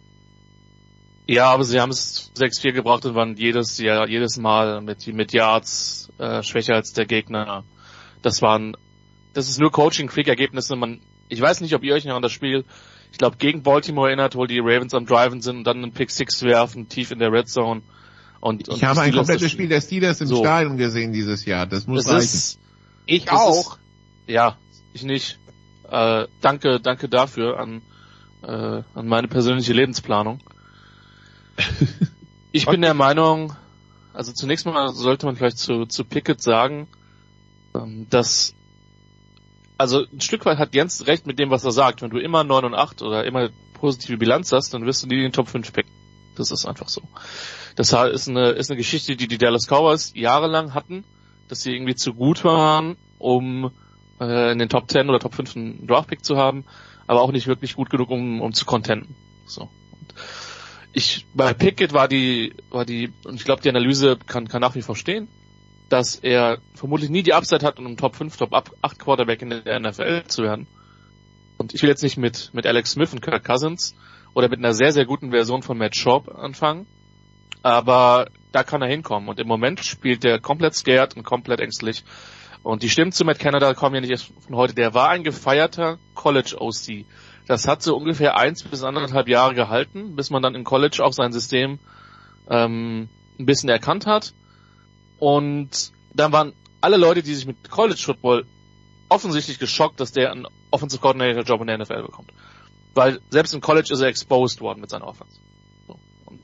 Ja, aber sie haben es 6-4 gebracht und waren jedes Jahr, jedes Mal mit, mit Yards äh, schwächer als der Gegner das waren, das ist nur Coaching-Freak-Ergebnisse. Man, ich weiß nicht, ob ihr euch noch an das Spiel, ich glaube, gegen Baltimore erinnert, wo die Ravens am Driven sind und dann einen Pick Six werfen, tief in der Red Zone. Und, und ich habe ein komplettes Spiel der Steelers im so. Stadion gesehen dieses Jahr. Das muss das reichen. Ist, ich das auch. Ist, ja, ich nicht. Äh, danke, danke dafür an, äh, an meine persönliche Lebensplanung. [laughs] ich bin der Meinung, also zunächst mal sollte man vielleicht zu, zu Pickett sagen, dass also ein Stück weit hat Jens recht mit dem, was er sagt. Wenn du immer 9 und 8 oder immer positive Bilanz hast, dann wirst du nie den Top 5 picken. Das ist einfach so. Das ist eine, ist eine Geschichte, die die Dallas Cowboys jahrelang hatten, dass sie irgendwie zu gut waren, um äh, in den Top 10 oder Top 5 einen Draftpick zu haben, aber auch nicht wirklich gut genug, um, um zu contenten. So. Und ich, bei Pickett war die, war die, und ich glaube, die Analyse kann, kann nach wie vor stehen dass er vermutlich nie die Upside hat, um ein Top 5, Top 8 Quarterback in der NFL zu werden. Und ich will jetzt nicht mit, mit Alex Smith und Kirk Cousins oder mit einer sehr, sehr guten Version von Matt Schaub anfangen. Aber da kann er hinkommen. Und im Moment spielt er komplett scared und komplett ängstlich. Und die Stimmen zu Matt Canada kommen ja nicht erst von heute. Der war ein gefeierter College OC. Das hat so ungefähr eins bis anderthalb Jahre gehalten, bis man dann im College auch sein System ähm, ein bisschen erkannt hat. Und dann waren alle Leute, die sich mit College Football offensichtlich geschockt, dass der einen Offensive Coordinator Job in der NFL bekommt. Weil selbst im College ist er exposed worden mit seiner Offense. So. Und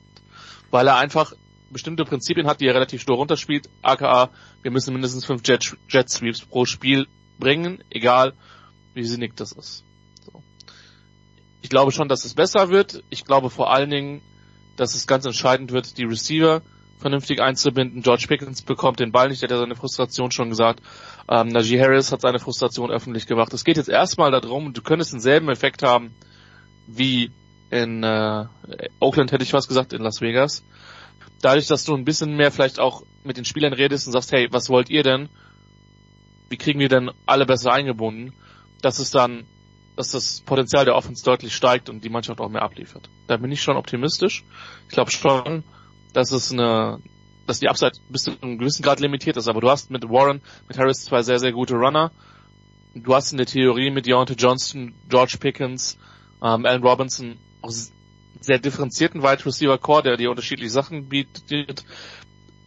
weil er einfach bestimmte Prinzipien hat, die er relativ stur runterspielt, aka wir müssen mindestens fünf Jet, Jet Sweeps pro Spiel bringen, egal wie sinnig das ist. So. Ich glaube schon, dass es besser wird. Ich glaube vor allen Dingen, dass es ganz entscheidend wird, die Receiver vernünftig einzubinden. George Pickens bekommt den Ball nicht, der hat ja seine Frustration schon gesagt. Ähm, Najee Harris hat seine Frustration öffentlich gemacht. Es geht jetzt erstmal darum, du könntest denselben Effekt haben wie in äh, Oakland, hätte ich was gesagt, in Las Vegas. Dadurch, dass du ein bisschen mehr vielleicht auch mit den Spielern redest und sagst, hey, was wollt ihr denn? Wie kriegen wir denn alle besser eingebunden? Dass es dann, dass das Potenzial der Offense deutlich steigt und die Mannschaft auch mehr abliefert. Da bin ich schon optimistisch. Ich glaube schon, dass es eine, dass die Upside bis zu einem gewissen Grad limitiert ist, aber du hast mit Warren, mit Harris zwei sehr, sehr gute Runner. Du hast in der Theorie mit Deontay Johnston, George Pickens, ähm, Allen Robinson auch sehr differenzierten Wide Receiver Core, der dir unterschiedliche Sachen bietet.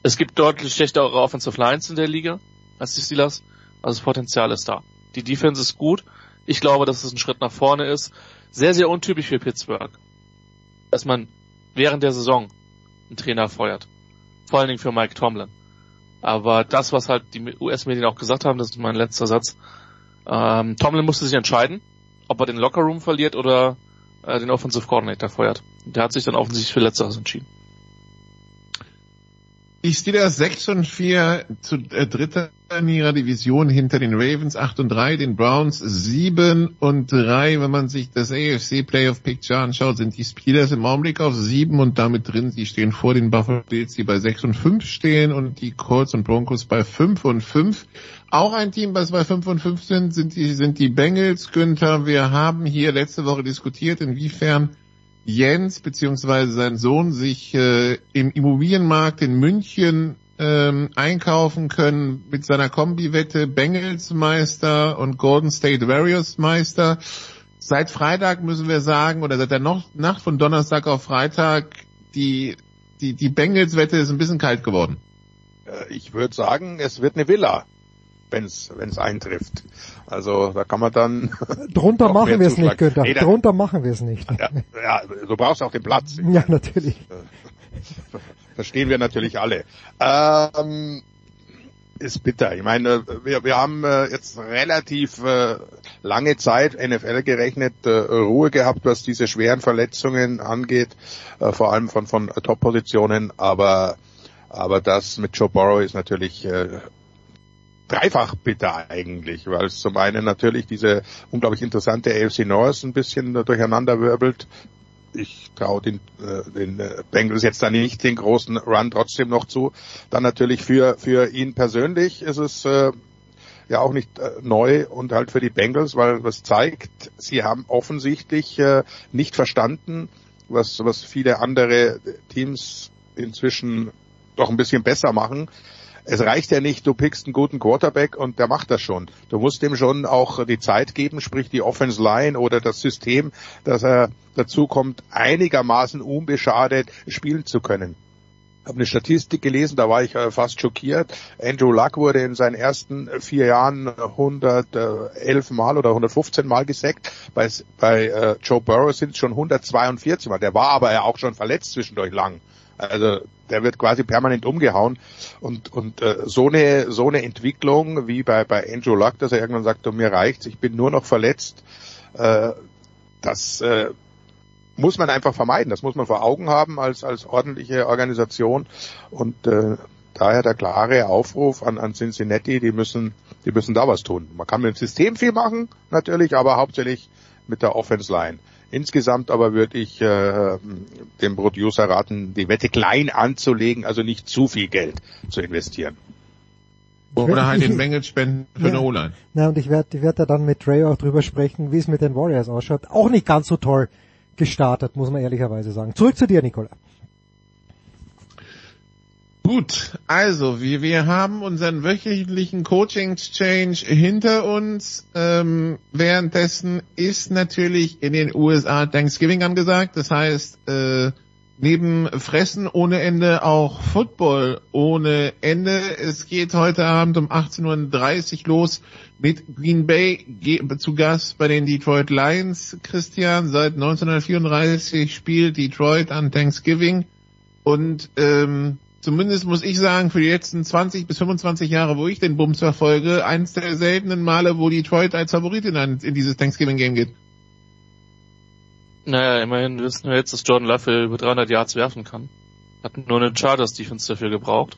Es gibt deutlich schlechtere Offensive Lines in der Liga als die Steelers. Also das Potenzial ist da. Die Defense ist gut. Ich glaube, dass es ein Schritt nach vorne ist. Sehr, sehr untypisch für Pittsburgh. Dass man während der Saison einen Trainer feuert. Vor allen Dingen für Mike Tomlin. Aber das, was halt die US-Medien auch gesagt haben, das ist mein letzter Satz. Ähm, Tomlin musste sich entscheiden, ob er den Lockerroom verliert oder äh, den Offensive Coordinator feuert. Der hat sich dann offensichtlich für Letzteres entschieden. Die Steelers 6 und 4 zu äh, dritter in ihrer Division hinter den Ravens 8 und 3, den Browns 7 und 3. Wenn man sich das AFC Playoff Picture anschaut, sind die Steelers im Augenblick auf 7 und damit drin. Sie stehen vor den Buffalo Bills, die bei 6 und 5 stehen und die Colts und Broncos bei 5 und 5. Auch ein Team, was bei 5 und 5 sind, sind die, sind die Bengals. Günther, wir haben hier letzte Woche diskutiert, inwiefern Jens bzw. sein Sohn sich äh, im Immobilienmarkt in München ähm, einkaufen können mit seiner Kombi-Wette Bengals Meister und Golden State Warriors Meister. Seit Freitag müssen wir sagen, oder seit der no Nacht von Donnerstag auf Freitag, die, die, die Bengals-Wette ist ein bisschen kalt geworden. Äh, Ich würde sagen, es wird eine Villa, wenn es eintrifft. Also da kann man dann. [laughs] Drunter machen wir es nicht. Günther. Nee, Drunter machen wir es nicht. Ja, ja, du brauchst auch den Platz. [laughs] Ja, natürlich. [laughs] Verstehen wir natürlich alle. Ähm, ist bitter. Ich meine, wir, wir haben äh, jetzt relativ äh, lange Zeit NFL gerechnet, äh, Ruhe gehabt, was diese schweren Verletzungen angeht, äh, vor allem von, von Top-Positionen, aber, aber das mit Joe Burrow ist natürlich äh, dreifach bitter eigentlich, weil es zum einen natürlich diese unglaublich interessante AFC North ein bisschen durcheinander wirbelt. Ich traue den, äh, den äh, Bengals jetzt da nicht den großen Run trotzdem noch zu. Dann natürlich für, für ihn persönlich ist es äh, ja auch nicht äh, neu und halt für die Bengals, weil das zeigt, sie haben offensichtlich äh, nicht verstanden, was, was viele andere Teams inzwischen doch ein bisschen besser machen. Es reicht ja nicht, du pickst einen guten Quarterback und der macht das schon. Du musst ihm schon auch die Zeit geben, sprich die Offense Line oder das System, dass er dazu kommt, einigermaßen unbeschadet spielen zu können. Ich habe eine Statistik gelesen, da war ich äh, fast schockiert. Andrew Luck wurde in seinen ersten vier Jahren 111 Mal oder 115 Mal gesackt. Bei, bei äh, Joe Burrow sind es schon 142 Mal. Der war aber ja auch schon verletzt zwischendurch lang. Also der wird quasi permanent umgehauen und und äh, so eine so eine Entwicklung wie bei bei Andrew Luck, dass er irgendwann sagt, du, mir reicht's, ich bin nur noch verletzt. Äh, das äh, muss man einfach vermeiden. Das muss man vor Augen haben als als ordentliche Organisation und äh, daher der klare Aufruf an an Cincinnati, die müssen die müssen da was tun. Man kann mit dem System viel machen natürlich, aber hauptsächlich mit der Offense Line. Insgesamt aber würde ich äh, dem Producer raten, die Wette klein anzulegen, also nicht zu viel Geld zu investieren. Oder halt den Bengals spenden für eine O-Line. Na, und ich werde ich werd da dann mit Trey auch drüber sprechen, wie es mit den Warriors ausschaut. Auch nicht ganz so toll gestartet, muss man ehrlicherweise sagen. Zurück zu dir, Nicola. Gut, also wir, wir haben unseren wöchentlichen Coaching-Exchange hinter uns. Ähm, währenddessen ist natürlich in den USA Thanksgiving angesagt. Das heißt, äh, neben Fressen ohne Ende auch Football ohne Ende. Es geht heute Abend um 18.30 Uhr los mit Green Bay zu Gast bei den Detroit Lions. Christian, seit 1934 spielt Detroit an Thanksgiving. Und ähm, zumindest muss ich sagen, für die letzten 20 bis 25 Jahre, wo ich den Bums verfolge, eins der seltenen Male, wo Detroit als Favorit in, ein, in dieses Thanksgiving-Game geht. Naja, immerhin wissen wir jetzt, dass Jordan Love über 300 Yards werfen kann. Hat nur eine Chargers Defense dafür gebraucht.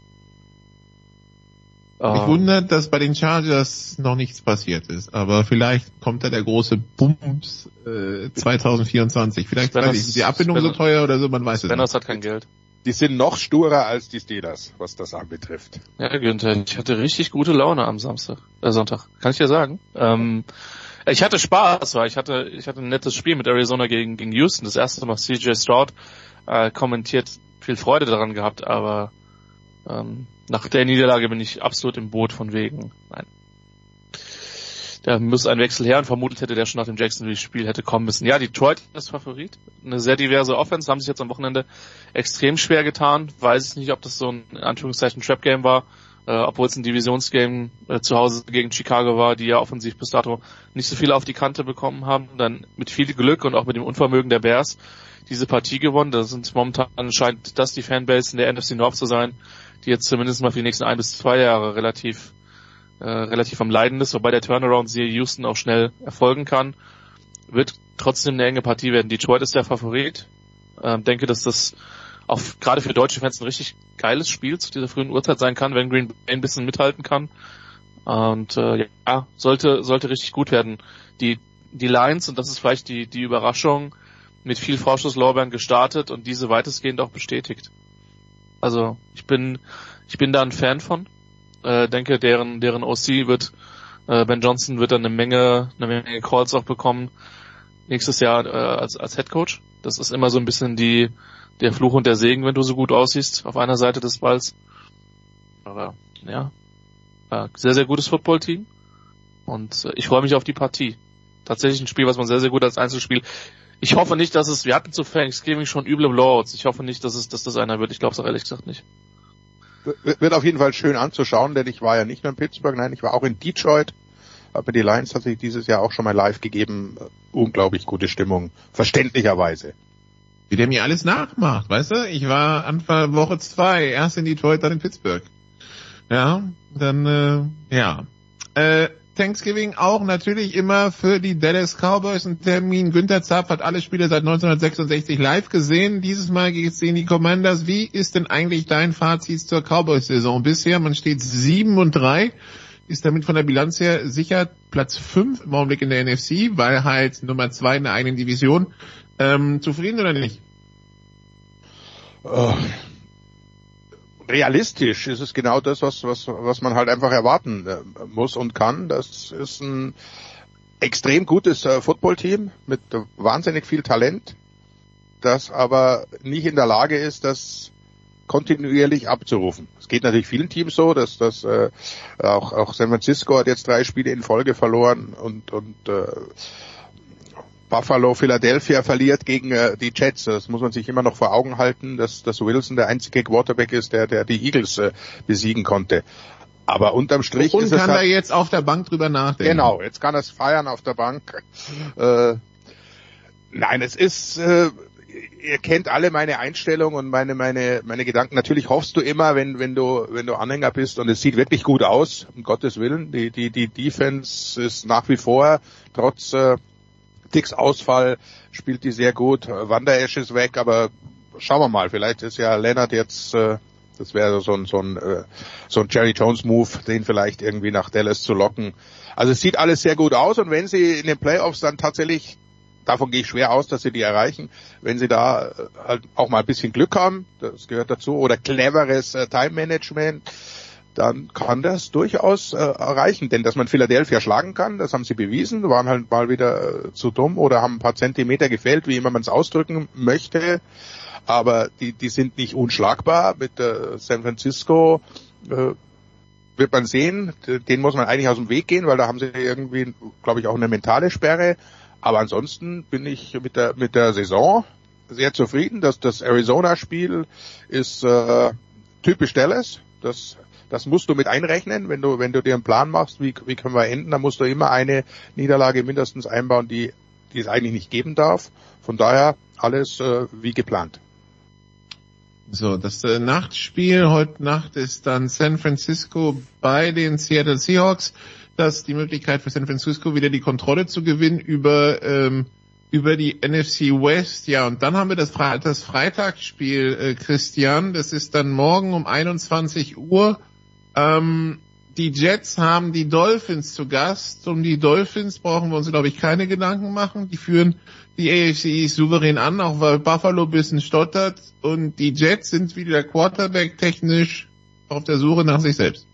Mich Ähm, wundert, dass bei den Chargers noch nichts passiert ist, aber vielleicht kommt da der große Bums äh, 2024. Vielleicht Spanners- weiß ich, ist die Abbindung so Spanners- teuer oder so, man weiß es Spanners nicht. hat kein Geld. Die sind noch sturer als die Steelers, was das anbetrifft. Ja, Günther, ich hatte richtig gute Laune am Samstag, äh, Sonntag. Kann ich dir sagen. Ähm, ich hatte Spaß, weil ich hatte, ich hatte ein nettes Spiel mit Arizona gegen, gegen Houston. Das erste Mal CJ Stroud äh, kommentiert, viel Freude daran gehabt, aber ähm, nach der Niederlage bin ich absolut im Boot von wegen. Nein. Da muss ein Wechsel her und vermutet hätte der schon nach dem Jacksonville-Spiel hätte kommen müssen. Ja, Detroit ist Favorit. Eine sehr diverse Offense, haben sich jetzt am Wochenende extrem schwer getan. Weiß ich nicht, ob das so ein in Anführungszeichen Trap-Game war, äh, obwohl es ein Divisionsgame äh, zu Hause gegen Chicago war, die ja offensiv bis dato nicht so viel auf die Kante bekommen haben. Dann mit viel Glück und auch mit dem Unvermögen der Bears diese Partie gewonnen. Das sind momentan scheint das die Fanbase in der NFC North zu sein, die jetzt zumindest mal für die nächsten ein bis zwei Jahre relativ äh, relativ am Leiden ist, wobei der Turnaround siehe Houston auch schnell erfolgen kann. Wird trotzdem eine enge Partie werden. Detroit ist der Favorit. Ähm, denke, dass das auch gerade für deutsche Fans ein richtig geiles Spiel zu dieser frühen Uhrzeit sein kann, wenn Green Bay ein bisschen mithalten kann. Und äh, ja, sollte sollte richtig gut werden. Die die Lions und das ist vielleicht die die Überraschung mit viel Vorschusslorbeeren gestartet und diese weitestgehend auch bestätigt. Also ich bin ich bin da ein Fan von. Äh, denke, deren deren OC wird äh, Ben Johnson wird dann eine Menge eine Menge Calls auch bekommen nächstes Jahr äh, als als Head Coach. Das ist immer so ein bisschen die der Fluch und der Segen, wenn du so gut aussiehst auf einer Seite des Balls. Aber ja, äh, sehr sehr gutes Footballteam und äh, ich freue mich auf die Partie. Tatsächlich ein Spiel, was man sehr sehr gut als Einzelspiel. Ich hoffe nicht, dass es wir hatten zu Thanksgiving schon üble Blowouts. Ich hoffe nicht, dass es dass das einer wird. Ich glaube es auch ehrlich gesagt nicht. Wird auf jeden Fall schön anzuschauen, denn ich war ja nicht nur in Pittsburgh, nein, ich war auch in Detroit. Aber die Lions hat sich dieses Jahr auch schon mal live gegeben. Unglaublich gute Stimmung, verständlicherweise. Wie der mir alles nachmacht, weißt du? Ich war Anfang Woche zwei, erst in Detroit, dann in Pittsburgh. Ja, dann, äh, ja. Äh, Thanksgiving auch natürlich immer für die Dallas Cowboys ein Termin. Günther Zapf hat alle Spiele seit 1966 live gesehen. Dieses Mal geht es gegen die Commanders. Wie ist denn eigentlich dein Fazit zur Cowboys-Saison bisher? Man steht sieben und drei, ist damit von der Bilanz her sicher Platz fünf im Augenblick in der NFC, weil halt Nummer zwei in der eigenen Division. Ähm, zufrieden oder nicht? Äh, realistisch ist es genau das, was, was, was man halt einfach erwarten äh, muss und kann. Das ist ein extrem gutes äh, Footballteam mit wahnsinnig viel Talent, das aber nicht in der Lage ist, das kontinuierlich abzurufen. Es geht natürlich vielen Teams so, dass das äh, auch, auch San Francisco hat jetzt drei Spiele in Folge verloren und, und äh, Buffalo Philadelphia verliert gegen äh, die Jets. Das muss man sich immer noch vor Augen halten, dass, dass Wilson der einzige Quarterback ist, der, der die Eagles äh, besiegen konnte. Aber unterm Strich Und ist es kann er halt, jetzt auf der Bank drüber nachdenken. Genau, jetzt kann er es feiern auf der Bank. Äh, nein, es ist, äh, ihr kennt alle meine Einstellung und meine, meine, meine Gedanken. Natürlich hoffst du immer, wenn, wenn du, wenn du Anhänger bist und es sieht wirklich gut aus, um Gottes Willen. Die, die, die Defense ist nach wie vor, trotz, äh, Dicks Ausfall spielt die sehr gut. Wanderesch ist weg, aber schauen wir mal. Vielleicht ist ja Leonard jetzt, äh, das wäre so ein, so ein, äh, so ein Jerry Jones Move, den vielleicht irgendwie nach Dallas zu locken. Also es sieht alles sehr gut aus und wenn sie in den Playoffs dann tatsächlich, davon gehe ich schwer aus, dass sie die erreichen, wenn sie da äh, halt auch mal ein bisschen Glück haben, das gehört dazu, oder cleveres äh, Time Management, dann kann das durchaus äh, erreichen. Denn dass man Philadelphia schlagen kann, das haben sie bewiesen, waren halt mal wieder äh, zu dumm oder haben ein paar Zentimeter gefällt, wie immer man es ausdrücken möchte. Aber die, die sind nicht unschlagbar. Mit äh, San Francisco äh, wird man sehen, den muss man eigentlich aus dem Weg gehen, weil da haben sie irgendwie, glaube ich, auch eine mentale Sperre. Aber ansonsten bin ich mit der mit der Saison sehr zufrieden. dass das Arizona-Spiel ist äh, typisch Dallas. Das das musst du mit einrechnen, wenn du wenn du dir einen Plan machst, wie wie können wir enden, dann musst du immer eine Niederlage mindestens einbauen, die die es eigentlich nicht geben darf. Von daher alles äh, wie geplant. So, das äh, Nachtspiel heute Nacht ist dann San Francisco bei den Seattle Seahawks. Das ist die Möglichkeit für San Francisco wieder die Kontrolle zu gewinnen über ähm, über die NFC West. Ja, und dann haben wir das, Fre das Freitagsspiel, äh, Christian. Das ist dann morgen um 21 Uhr. Ähm, die Jets haben die Dolphins zu Gast. Um die Dolphins brauchen wir uns, glaube ich, keine Gedanken machen. Die führen die AFC souverän an, auch weil Buffalo ein bisschen stottert. Und die Jets sind wieder Quarterback technisch auf der Suche nach sich selbst.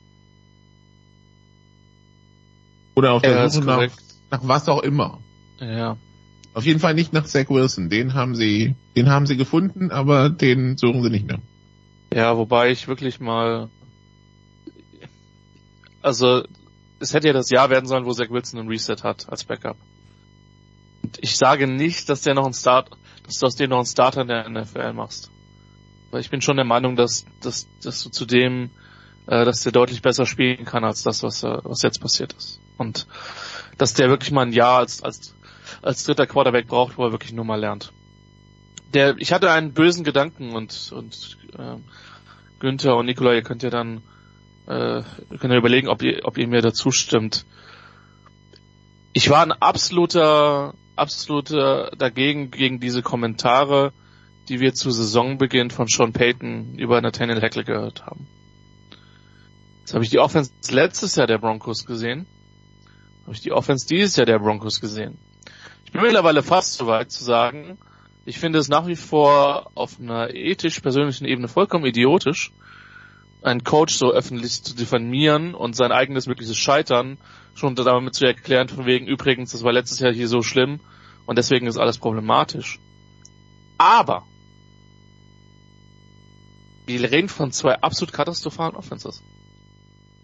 Oder auf der Ja, Suche nach, nach was auch immer. Ja. Auf jeden Fall nicht nach Zach Wilson. Den haben sie, den haben sie gefunden, aber den suchen sie nicht mehr. Ja, wobei ich wirklich mal, also es hätte ja das Jahr werden sollen, wo Zach Wilson einen Reset hat als Backup. Und ich sage nicht, dass der noch ein Start, dass du aus dem noch einen Starter in der NFL machst. Weil ich bin schon der Meinung, dass, dass, dass du zudem, äh, dass der deutlich besser spielen kann als das, was, äh, was jetzt passiert ist. Und dass der wirklich mal ein Jahr als, als, als dritter Quarterback braucht, wo er wirklich nur mal lernt. Der, ich hatte einen bösen Gedanken und, und äh, Günther und Nikola, ihr könnt ja dann äh, ihr könnt ja überlegen, ob ihr, ob ihr mir dazu stimmt. Ich war ein absoluter, absoluter dagegen, gegen diese Kommentare, die wir zu Saisonbeginn von Sean Payton über Nathaniel Hackle gehört haben. Jetzt habe ich die Offense letztes Jahr der Broncos gesehen. Habe ich die Offense dieses Jahr der Broncos gesehen. Ich bin mittlerweile fast so weit zu sagen, ich finde es nach wie vor auf einer ethisch-persönlichen Ebene vollkommen idiotisch, einen Coach so öffentlich zu diffamieren und sein eigenes mögliches Scheitern schon damit zu erklären, von wegen, übrigens, das war letztes Jahr hier so schlimm und deswegen ist alles problematisch. Aber wir reden von zwei absolut katastrophalen Offenses.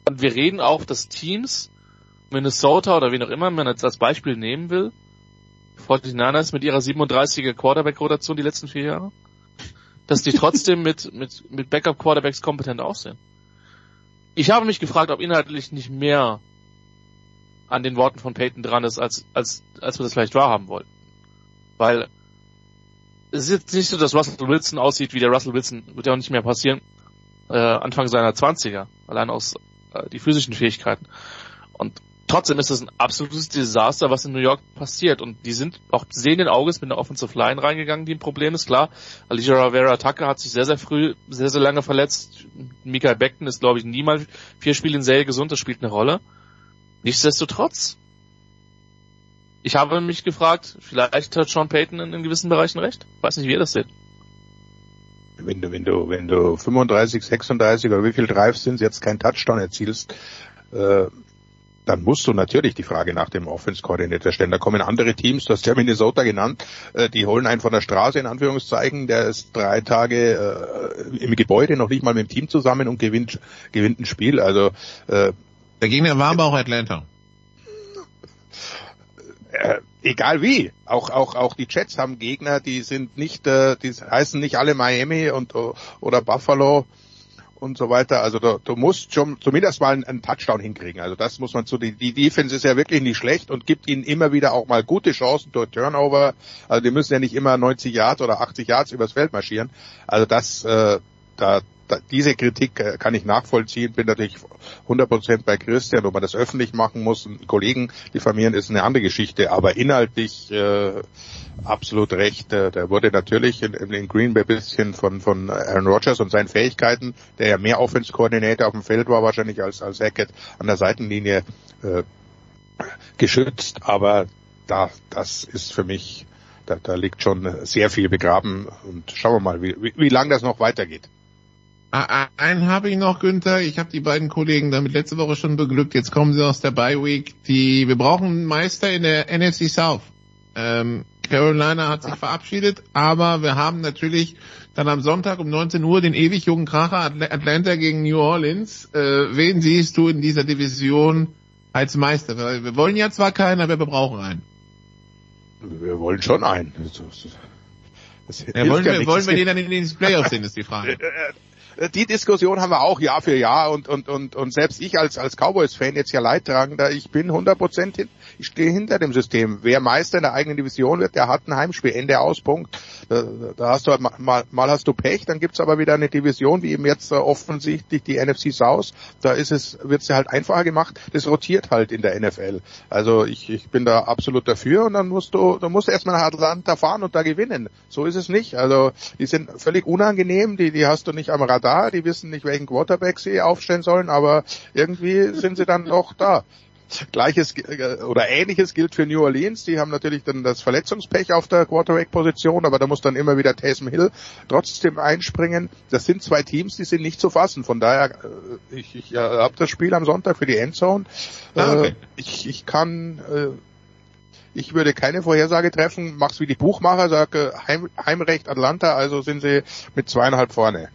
Und wir reden auch, dass Teams, Minnesota oder wen auch immer man jetzt als Beispiel nehmen will, 49ers mit ihrer 37er Quarterback-Rotation die letzten vier Jahre, dass die trotzdem mit, mit, mit Backup-Quarterbacks kompetent aussehen. Ich habe mich gefragt, ob inhaltlich nicht mehr an den Worten von Peyton dran ist, als, als, als wir das vielleicht wahrhaben wollten. Weil es ist jetzt nicht so, dass Russell Wilson aussieht wie der Russell Wilson, wird ja auch nicht mehr passieren, äh, Anfang seiner 20er, allein aus äh, die physischen Fähigkeiten. Und trotzdem ist es ein absolutes Desaster, was in New York passiert. Und die sind auch sehenden Auges mit einer Offensive Line reingegangen, die ein Problem ist, klar. Alicia Rivera Tucker hat sich sehr, sehr früh, sehr, sehr lange verletzt. Mikael Beckton ist, glaube ich, niemals vier Spiele in Serie gesund, das spielt eine Rolle. Nichtsdestotrotz. Ich habe mich gefragt, vielleicht hat Sean Payton in, in gewissen Bereichen recht. Weiß nicht, wie ihr das seht. Wenn du, wenn du, wenn du 35, 36 oder wie viel Drives sind, jetzt kein Touchdown erzielst, äh, dann musst du natürlich die Frage nach dem Offense-Koordinator stellen. Da kommen andere Teams, du hast ja Minnesota genannt, äh, die holen einen von der Straße in Anführungszeichen, der ist drei Tage äh, im Gebäude, noch nicht mal mit dem Team zusammen und gewinnt, gewinnt ein Spiel. Also äh, Der Gegner war aber auch Atlanta. äh, egal wie. Auch auch auch die Jets haben Gegner, die sind nicht, äh, die heißen nicht alle Miami und oder Buffalo und so weiter. Also du, du musst schon zumindest mal einen, einen Touchdown hinkriegen. Also das muss man zu die, die Defense ist ja wirklich nicht schlecht und gibt ihnen immer wieder auch mal gute Chancen durch Turnover. Also die müssen ja nicht immer 90 Yards oder 80 Yards übers Feld marschieren. Also das äh, da, diese Kritik äh, kann ich nachvollziehen. Bin natürlich 100% bei Christian, ob man das öffentlich machen muss, Kollegen diffamieren, ist eine andere Geschichte. Aber inhaltlich äh, absolut recht. Äh, Der wurde natürlich in, in Green Bay bisschen von, von Aaron Rodgers und seinen Fähigkeiten, der ja mehr Offense-Koordinator auf dem Feld war wahrscheinlich als, als Hackett an der Seitenlinie äh, geschützt. Aber da, das ist für mich, da, da liegt schon sehr viel begraben und schauen wir mal, wie, wie, wie lang das noch weitergeht. Einen habe ich noch, Günther. Ich habe die beiden Kollegen damit letzte Woche schon beglückt. Jetzt kommen sie aus der Bye Week. Die, wir brauchen einen Meister in der NFC South. Ähm, Carolina hat sich verabschiedet, aber wir haben natürlich dann am Sonntag um 19 Uhr den ewig jungen Kracher Atl- Atlanta gegen New Orleans. Äh, wen siehst du in dieser Division als Meister? Wir wollen ja zwar keinen, aber wir brauchen einen. Wir wollen schon einen. Das, das, das Ja, wollen wir, nichts. wollen wir den dann in den Playoffs sehen, ist die Frage. [laughs] die Diskussion haben wir auch Jahr für Jahr und und und und selbst ich als als Cowboys-Fan jetzt ja leidtragender, ich bin 100% hin, ich stehe hinter dem System. Wer Meister in der eigenen Division wird, der hat ein Heimspiel, Ende aus, Punkt. Da, da hast du halt mal, mal, hast du Pech, dann gibt's aber wieder eine Division, wie eben jetzt äh, offensichtlich die NFC South. Da ist es, wird's ja halt einfacher gemacht. Das rotiert halt in der NFL. Also ich, ich bin da absolut dafür und dann musst du, du musst erstmal nach Atlanta fahren und da gewinnen. So ist es nicht. Also die sind völlig unangenehm, die, die hast du nicht am Radar, die wissen nicht, welchen Quarterback sie aufstellen sollen, aber irgendwie sind sie dann doch da. Gleiches äh, oder ähnliches gilt für New Orleans. Die haben natürlich dann das Verletzungspech auf der Quarterback-Position, aber da muss dann immer wieder Taysom Hill trotzdem einspringen. Das sind zwei Teams, die sind nicht zu fassen. Von daher, äh, ich, ich äh, habe das Spiel am Sonntag für die Endzone. Ah, okay. Ich, ich kann, ich würde keine Vorhersage treffen, mach's wie die Buchmacher, sage Heim, Heimrecht Atlanta, also sind sie mit zweieinhalb vorne.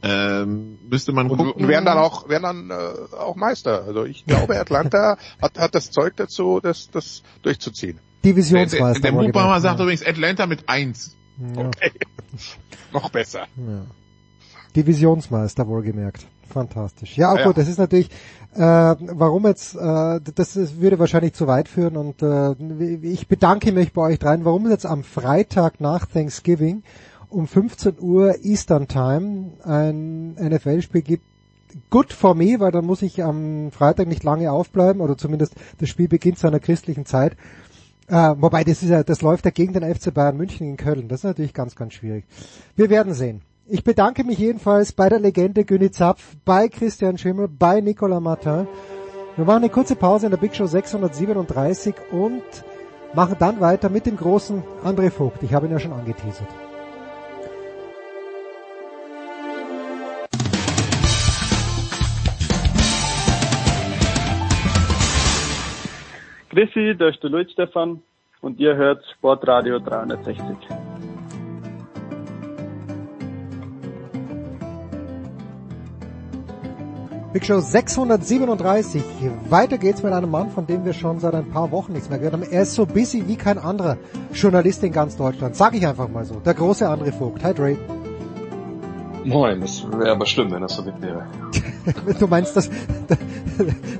Ähm, müsste man gucken. und werden dann auch, werden dann äh, auch Meister. Also ich glaube, Atlanta [laughs] hat, hat das Zeug dazu, das, das durchzuziehen. Der, Divisionsmeister. der, der wohlgemerkt, Buchmacher sagt ja. übrigens Atlanta mit eins. Ja. Okay. [laughs] Noch besser. Ja. Divisionsmeister wohlgemerkt. Fantastisch. Ja, auch Ja, gut, das ist natürlich, äh, warum jetzt, äh, das ist, würde wahrscheinlich zu weit führen und äh, ich bedanke mich bei euch dreien, warum es jetzt am Freitag nach Thanksgiving um 15 Uhr Eastern Time ein NFL-Spiel gibt. Good for me, weil dann muss ich am Freitag nicht lange aufbleiben oder zumindest das Spiel beginnt zu einer christlichen Zeit. Äh, wobei das ist ja, das läuft ja gegen den FC Bayern München in Köln. Das ist natürlich ganz, ganz schwierig. Wir werden sehen. Ich bedanke mich jedenfalls bei der Legende Günni Zapf, bei Christian Schimmel, bei Nicolas Martin. Wir machen eine kurze Pause in der Big Show 637 und machen dann weiter mit dem großen André Vogt. Ich habe ihn ja schon angeteasert. Grüßi, da ist der Luis Stefan und ihr hört Sportradio 360. Big Show 637. Weiter geht's mit einem Mann, von dem wir schon seit ein paar Wochen nichts mehr gehört haben. Er ist so busy wie kein anderer Journalist in ganz Deutschland. Sag ich einfach mal so. Der große André Vogt. Hi Dre. Moin, das wäre aber schlimm, wenn das so wäre. [laughs] Du meinst, dass,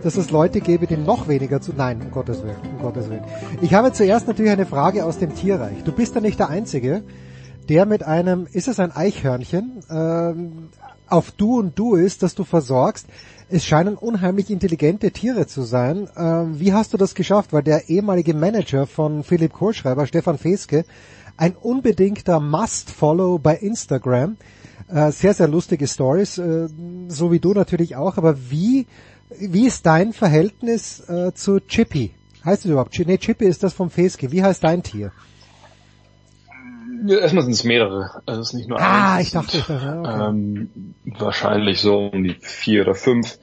dass es Leute gäbe, die noch weniger zu... Nein, um Gottes Willen, um Gottes Willen. Ich habe zuerst natürlich eine Frage aus dem Tierreich. Du bist ja nicht der Einzige, der mit einem, ist es ein Eichhörnchen, ähm, auf Du und Du ist, das du versorgst. Es scheinen unheimlich intelligente Tiere zu sein. Ähm, wie hast du das geschafft? Weil der ehemalige Manager von Philipp Kohlschreiber, Stefan Feske, ein unbedingter Must-Follow bei Instagram. Äh, sehr, sehr lustige Stories, äh, so wie du natürlich auch. Aber wie, wie ist dein Verhältnis äh, zu Chippy? Heißt es überhaupt? Nee, Chippy ist das vom Feske. Wie heißt dein Tier? Ja, erstmal sind es mehrere. Also es ist nicht nur Ah, eins. ich dachte, ich dachte, okay. ähm, wahrscheinlich so um die vier oder fünf.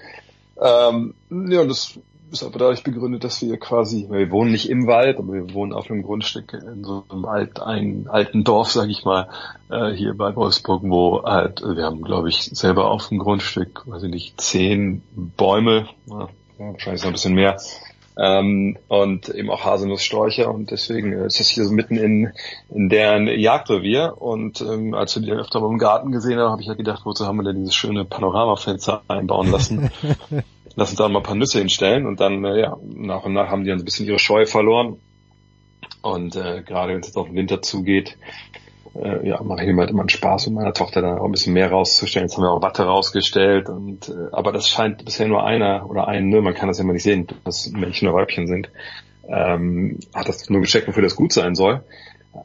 Ähm, ja, das ist aber dadurch begründet, dass wir quasi, wir wohnen nicht im Wald, aber wir wohnen auf einem Grundstück in so einem alt, ein, alten Dorf, sag ich mal, äh, hier bei Wolfsburg, wo halt, wir haben, glaube ich, selber auf dem Grundstück, weiß ich nicht, zehn Bäume, ja, wahrscheinlich noch ein bisschen mehr, ähm, und eben auch Haselnusssträucher und deswegen ist das hier so mitten in, in deren Jagdrevier und ähm, als wir die öfter mal im Garten gesehen haben, habe ich ja gedacht, wozu haben wir denn dieses schöne Panoramafenster einbauen lassen? [laughs] Lass uns da mal ein paar Nüsse hinstellen und dann, äh, ja, nach und nach haben die dann ein bisschen ihre Scheu verloren und äh, gerade wenn es jetzt auf den Winter zugeht, äh, ja, mache ich mir halt immer einen Spaß, mit meiner Tochter dann auch ein bisschen mehr rauszustellen. Jetzt haben wir auch Watte rausgestellt und äh, aber das scheint bisher nur einer oder ein, ne, man kann das ja immer nicht sehen, dass Männchen oder Weibchen sind. Ähm, hat das nur gecheckt, wofür das gut sein soll.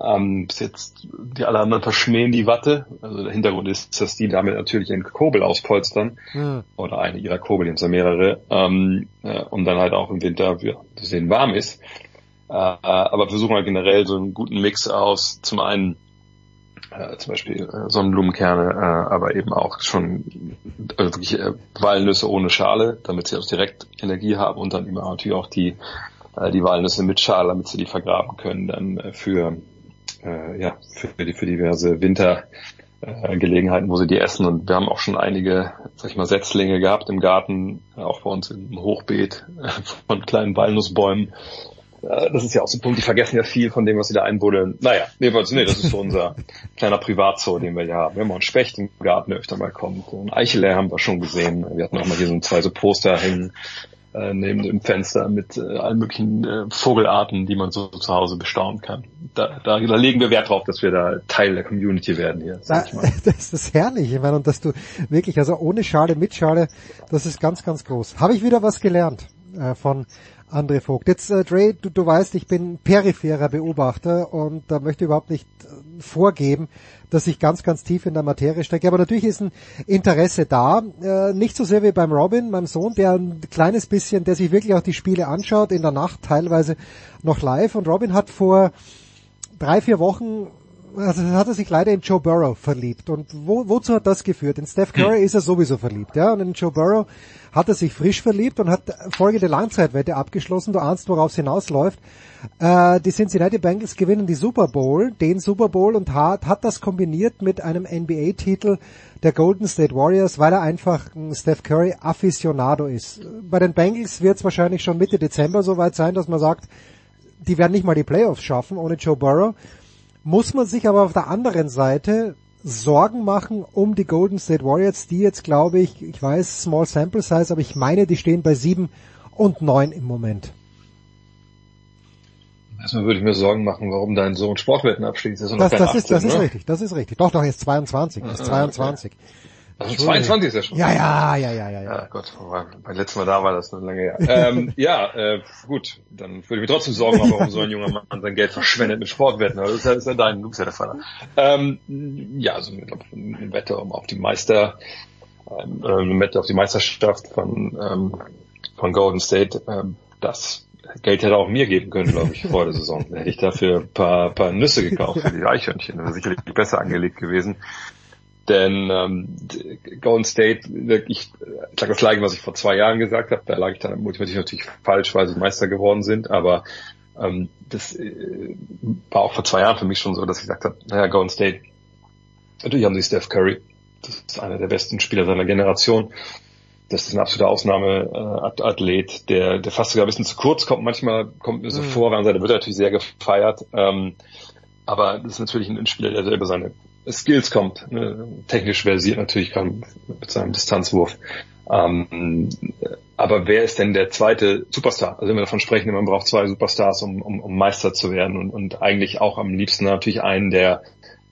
Ähm, bis jetzt die alle anderen verschmähen die Watte. Also der Hintergrund ist, dass die damit natürlich ihren Kobel auspolstern Hm. oder eine ihrer Kobel, die haben ja mehrere, ähm, äh, und dann halt auch im Winter, ja, dass es denen warm ist. Äh, aber versuchen halt generell so einen guten Mix aus, zum einen äh, zum Beispiel äh, Sonnenblumenkerne, äh, aber eben auch schon also wirklich äh, Walnüsse ohne Schale, damit sie auch direkt Energie haben und dann immer natürlich auch die äh, die Walnüsse mit Schale, damit sie die vergraben können dann äh, für äh, ja für die für diverse Winter äh, Gelegenheiten, wo sie die essen. Und wir haben auch schon einige, sag ich mal, Setzlinge gehabt im Garten, auch bei uns im Hochbeet äh, von kleinen Walnussbäumen. Äh, das ist ja auch so ein Punkt, die vergessen ja viel von dem, was sie da einbuddeln. Naja, nee, nee, das ist so unser [laughs] kleiner Privatzoo, den wir hier haben. Wir haben auch einen Specht im Garten, der öfter mal kommt. Ein Eichelehr haben wir schon gesehen. Wir hatten auch mal hier so zwei so Poster hängen äh, neben dem Fenster mit äh, allen möglichen äh, Vogelarten, die man so zu Hause bestaunen kann. Da, da, da legen wir Wert drauf, dass wir da Teil der Community werden hier. Da, [laughs] das ist herrlich, ich meine, und dass du wirklich, also ohne Schale, mit Schale, das ist ganz, ganz groß. Habe ich wieder was gelernt äh, von André Vogt. Jetzt, äh, Dre, du, du weißt, ich bin peripherer Beobachter und da möchte ich überhaupt nicht äh, vorgeben, dass ich ganz, ganz tief in der Materie stecke. Aber natürlich ist ein Interesse da. Äh, nicht so sehr wie beim Robin, meinem Sohn, der ein kleines bisschen, der sich wirklich auch die Spiele anschaut, in der Nacht teilweise noch live. Und Robin hat vor drei, vier Wochen also hat er sich leider in Joe Burrow verliebt. Und wo, wozu hat das geführt? In Steph Curry [clears throat] ist er sowieso verliebt, ja. Und in Joe Burrow hat er sich frisch verliebt und hat folgende Langzeitwette abgeschlossen. Du ahnst, worauf es hinausläuft. Äh, die Cincinnati Bengals gewinnen die Super Bowl, den Super Bowl und hat, hat das kombiniert mit einem NBA-Titel der Golden State Warriors, weil er einfach ein Steph Curry Aficionado ist. Bei den Bengals wird es wahrscheinlich schon Mitte Dezember soweit sein, dass man sagt, die werden nicht mal die Playoffs schaffen ohne Joe Burrow muss man sich aber auf der anderen Seite Sorgen machen um die Golden State Warriors, die jetzt glaube ich, ich weiß, Small Sample Size, aber ich meine, die stehen bei sieben und neun im Moment. Erstmal würde ich mir Sorgen machen, warum dein Sohn Sportwetten abschließt. Das, das, das, ist, das ist ne? richtig, das ist richtig. Doch, doch, er ist 22, er ist 22. Also 22 ist ja schon. Ja, ja, ja, ja, ja. Ja, Gott, beim letzten Mal da war das eine lange her. ähm, [laughs] ja, äh, gut, dann würde ich mir trotzdem Sorgen machen, warum so ein junger Mann sein Geld verschwendet mit Sportwetten. Aber das ist ja, das ist ja dein, du bist ja der Vater. Ähm, ja, also ich glaube, eine Wette um auf die Meister, ähm, eine Wette auf die Meisterschaft von, ähm, von Golden State, ähm, das Geld hätte auch mir geben können, glaube ich, vor der Saison. Da hätte ich dafür ein paar, paar Nüsse gekauft für die Eichhörnchen. Das wäre sicherlich besser angelegt gewesen. Denn ähm, Golden State, ich sage das gleiche, was ich vor zwei Jahren gesagt habe, da lag ich dann motivativ natürlich falsch, weil sie Meister geworden sind, aber ähm, das äh, war auch vor zwei Jahren für mich schon so, dass ich gesagt habe, naja, Golden State, natürlich haben sie Steph Curry, das ist einer der besten Spieler seiner Generation. Das ist ein absoluter Ausnahmeathlet, der, der fast sogar ein bisschen zu kurz kommt. Manchmal kommt mir so mhm. vor, der wird natürlich sehr gefeiert. Ähm, aber das ist natürlich ein Spieler, der selber seine Skills kommt. Ne? Technisch versiert natürlich gerade mit seinem Distanzwurf. Ähm, aber wer ist denn der zweite Superstar? Also wenn wir davon sprechen, man braucht zwei Superstars, um, um, um Meister zu werden und, und eigentlich auch am liebsten natürlich einen, der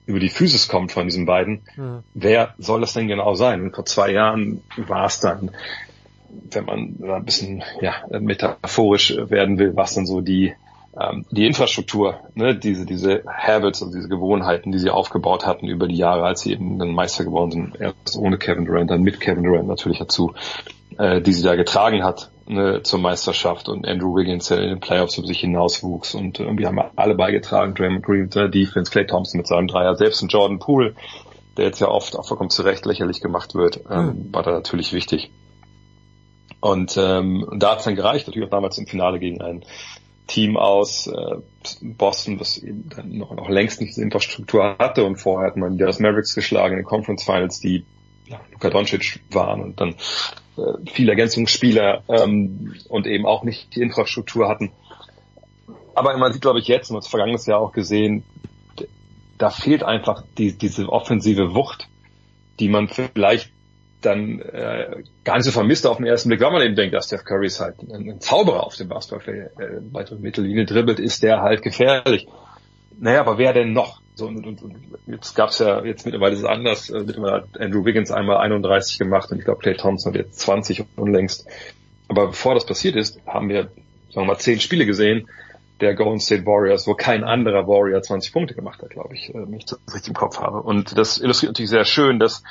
über die Physis kommt von diesen beiden. Mhm. Wer soll das denn genau sein? Und vor zwei Jahren war es dann, wenn man ein bisschen ja, metaphorisch werden will, was dann so die ähm, die Infrastruktur, ne, diese, diese Habits und diese Gewohnheiten, die sie aufgebaut hatten über die Jahre, als sie eben dann Meister geworden sind, erst ohne Kevin Durant, dann mit Kevin Durant natürlich dazu, äh, die sie da getragen hat ne, zur Meisterschaft und Andrew Wiggins, in den Playoffs über sich hinauswuchs und wir haben alle beigetragen, Draymond Green mit seiner Defense, Clay Thompson mit seinem Dreier, selbst ein Jordan Poole, der jetzt ja oft auch vollkommen zu Recht lächerlich gemacht wird, ähm, mhm. war da natürlich wichtig. Und ähm, da hat es dann gereicht, natürlich auch damals im Finale gegen einen Team aus äh, Boston, was eben dann noch, noch längst nicht diese Infrastruktur hatte und vorher hat man die Dallas Mavericks geschlagen in den Conference Finals, die ja, Luka Doncic waren und dann äh, viele Ergänzungsspieler ähm, und eben auch nicht die Infrastruktur hatten. Aber man sieht, glaube ich, jetzt, und es vergangenes Jahr auch gesehen, da fehlt einfach die, diese offensive Wucht, die man vielleicht dann äh, gar nicht so vermisst auf den ersten Blick, weil man eben denkt, dass Steph Curry ist halt ein, Zauberer auf dem Basketballfeld, äh, bei der Mittellinie dribbelt, ist der halt gefährlich. Naja, aber wer denn noch? So, und, und, und jetzt gab's ja, jetzt mittlerweile ist es anders, äh, mittlerweile hat Andrew Wiggins einmal 31 gemacht und ich glaube Clay Thompson hat jetzt 20 unlängst. Aber bevor das passiert ist, haben wir, sagen wir mal, zehn Spiele gesehen, der Golden State Warriors, wo kein anderer Warrior 20 Punkte gemacht hat, glaube ich, äh, wenn ich das richtig im Kopf habe. Und das illustriert natürlich sehr schön, dass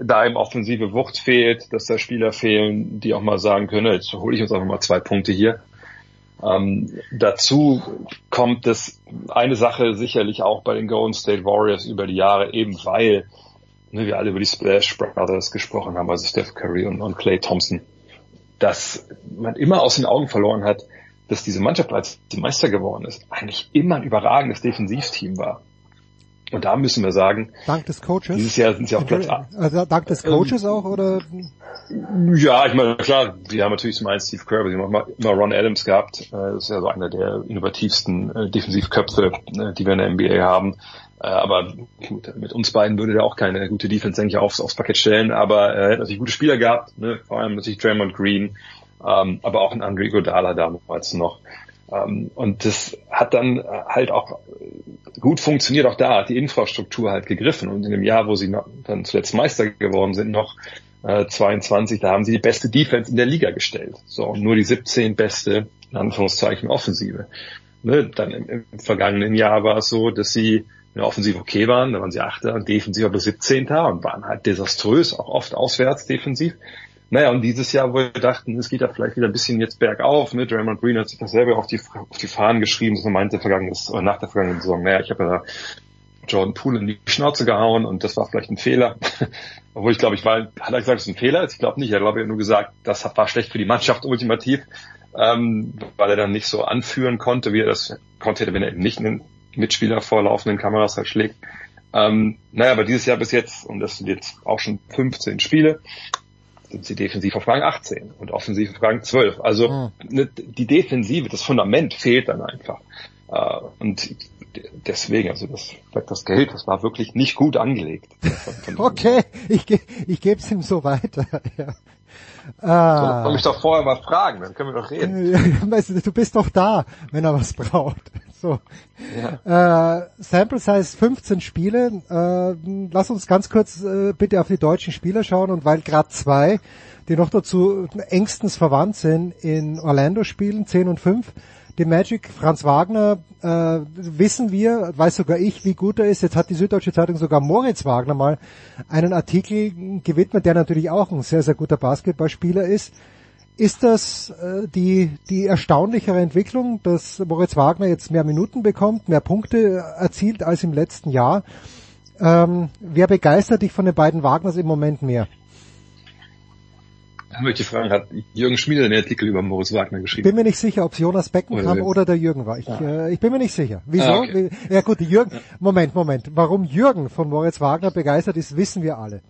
da eben offensive Wucht fehlt, dass da Spieler fehlen, die auch mal sagen können, jetzt hole ich uns einfach mal zwei Punkte hier. Ähm, dazu kommt es eine Sache sicherlich auch bei den Golden State Warriors über die Jahre, eben weil ne, wir alle über die Splash Brothers gesprochen haben, also Steph Curry und, und Clay Thompson, dass man immer aus den Augen verloren hat, dass diese Mannschaft, als sie Meister geworden ist, eigentlich immer ein überragendes Defensivteam war. Und da müssen wir sagen, dank des Coaches. Dieses Jahr sind sie auf Platz Also dank des Coaches ähm, auch oder? Ja, ich meine klar, sie haben natürlich zum einen Steve Kerr, sie haben immer Ron Adams gehabt. Äh, das ist ja so einer der innovativsten äh, Defensivköpfe, äh, die wir in der NBA haben. Aber gut, mit uns beiden würde der auch keine gute Defense, denke ich, aufs, aufs Parkett stellen. Aber er hat natürlich gute Spieler gehabt, ne? vor allem natürlich Draymond Green, ähm, aber auch ein Andre Godala damals noch. Ähm, und das hat dann halt auch gut funktioniert. Auch da hat die Infrastruktur halt gegriffen. Und in dem Jahr, wo sie dann zuletzt Meister geworden sind, noch äh, 22, da haben sie die beste Defense in der Liga gestellt. So, und nur die 17 beste, in Anführungszeichen, Offensive. Ne? Dann im, im vergangenen Jahr war es so, dass sie in der Offensive okay waren, da waren sie Achter und defensiv aber 17. und waren halt desaströs, auch oft auswärts defensiv. Naja, und dieses Jahr, wo wir dachten, es geht ja vielleicht wieder ein bisschen jetzt bergauf, ne? Draymond Green hat sich das selber auf die, auf die Fahnen geschrieben, dass er meinte vergangenes, oder nach der vergangenen Saison, naja, ich habe ja Jordan Poole in die Schnauze gehauen und das war vielleicht ein Fehler. [laughs] Obwohl ich glaube, ich war, hat er gesagt, es ist ein Fehler? Ich glaube nicht. Er glaube, er nur gesagt, das war schlecht für die Mannschaft ultimativ, ähm, weil er dann nicht so anführen konnte, wie er das konnte, wenn er eben nicht einen Mitspieler vor laufenden Kameras halt schlägt. Ähm, naja, aber dieses Jahr bis jetzt, und das sind jetzt auch schon 15 Spiele, sind sie defensiv auf Rang 18 und offensiv auf Rang 12. Also mhm. die Defensive, das Fundament fehlt dann einfach. Äh, und deswegen, also das, das Geld, das war wirklich nicht gut angelegt. [laughs] okay, ich, ich gebe es ihm so weiter. [laughs] ja. Ah. Soll mich doch vorher was fragen, dann können wir doch reden. [laughs] du bist doch da, wenn er was braucht. [laughs] So. Ja. Äh, Sample Size 15 Spiele. Äh, lass uns ganz kurz äh, bitte auf die deutschen Spieler schauen und weil gerade zwei, die noch dazu engstens verwandt sind, in Orlando spielen, 10 und 5. Die Magic, Franz Wagner, äh, wissen wir, weiß sogar ich, wie gut er ist. Jetzt hat die Süddeutsche Zeitung sogar Moritz Wagner mal einen Artikel gewidmet, der natürlich auch ein sehr, sehr guter Basketballspieler ist. Ist das äh, die, die erstaunlichere Entwicklung, dass Moritz Wagner jetzt mehr Minuten bekommt, mehr Punkte erzielt als im letzten Jahr? Ähm, wer begeistert dich von den beiden Wagners im Moment mehr? Da möchte ich fragen, hat Jürgen Schmieder den Artikel über Moritz Wagner geschrieben? Ich bin mir nicht sicher, ob es Jonas Beckenkamp oder, oder der Jürgen war. Ich, ah. äh, ich bin mir nicht sicher. Wieso? Ah, okay. Ja gut, Jürgen, Moment, Moment. Warum Jürgen von Moritz Wagner begeistert ist, wissen wir alle.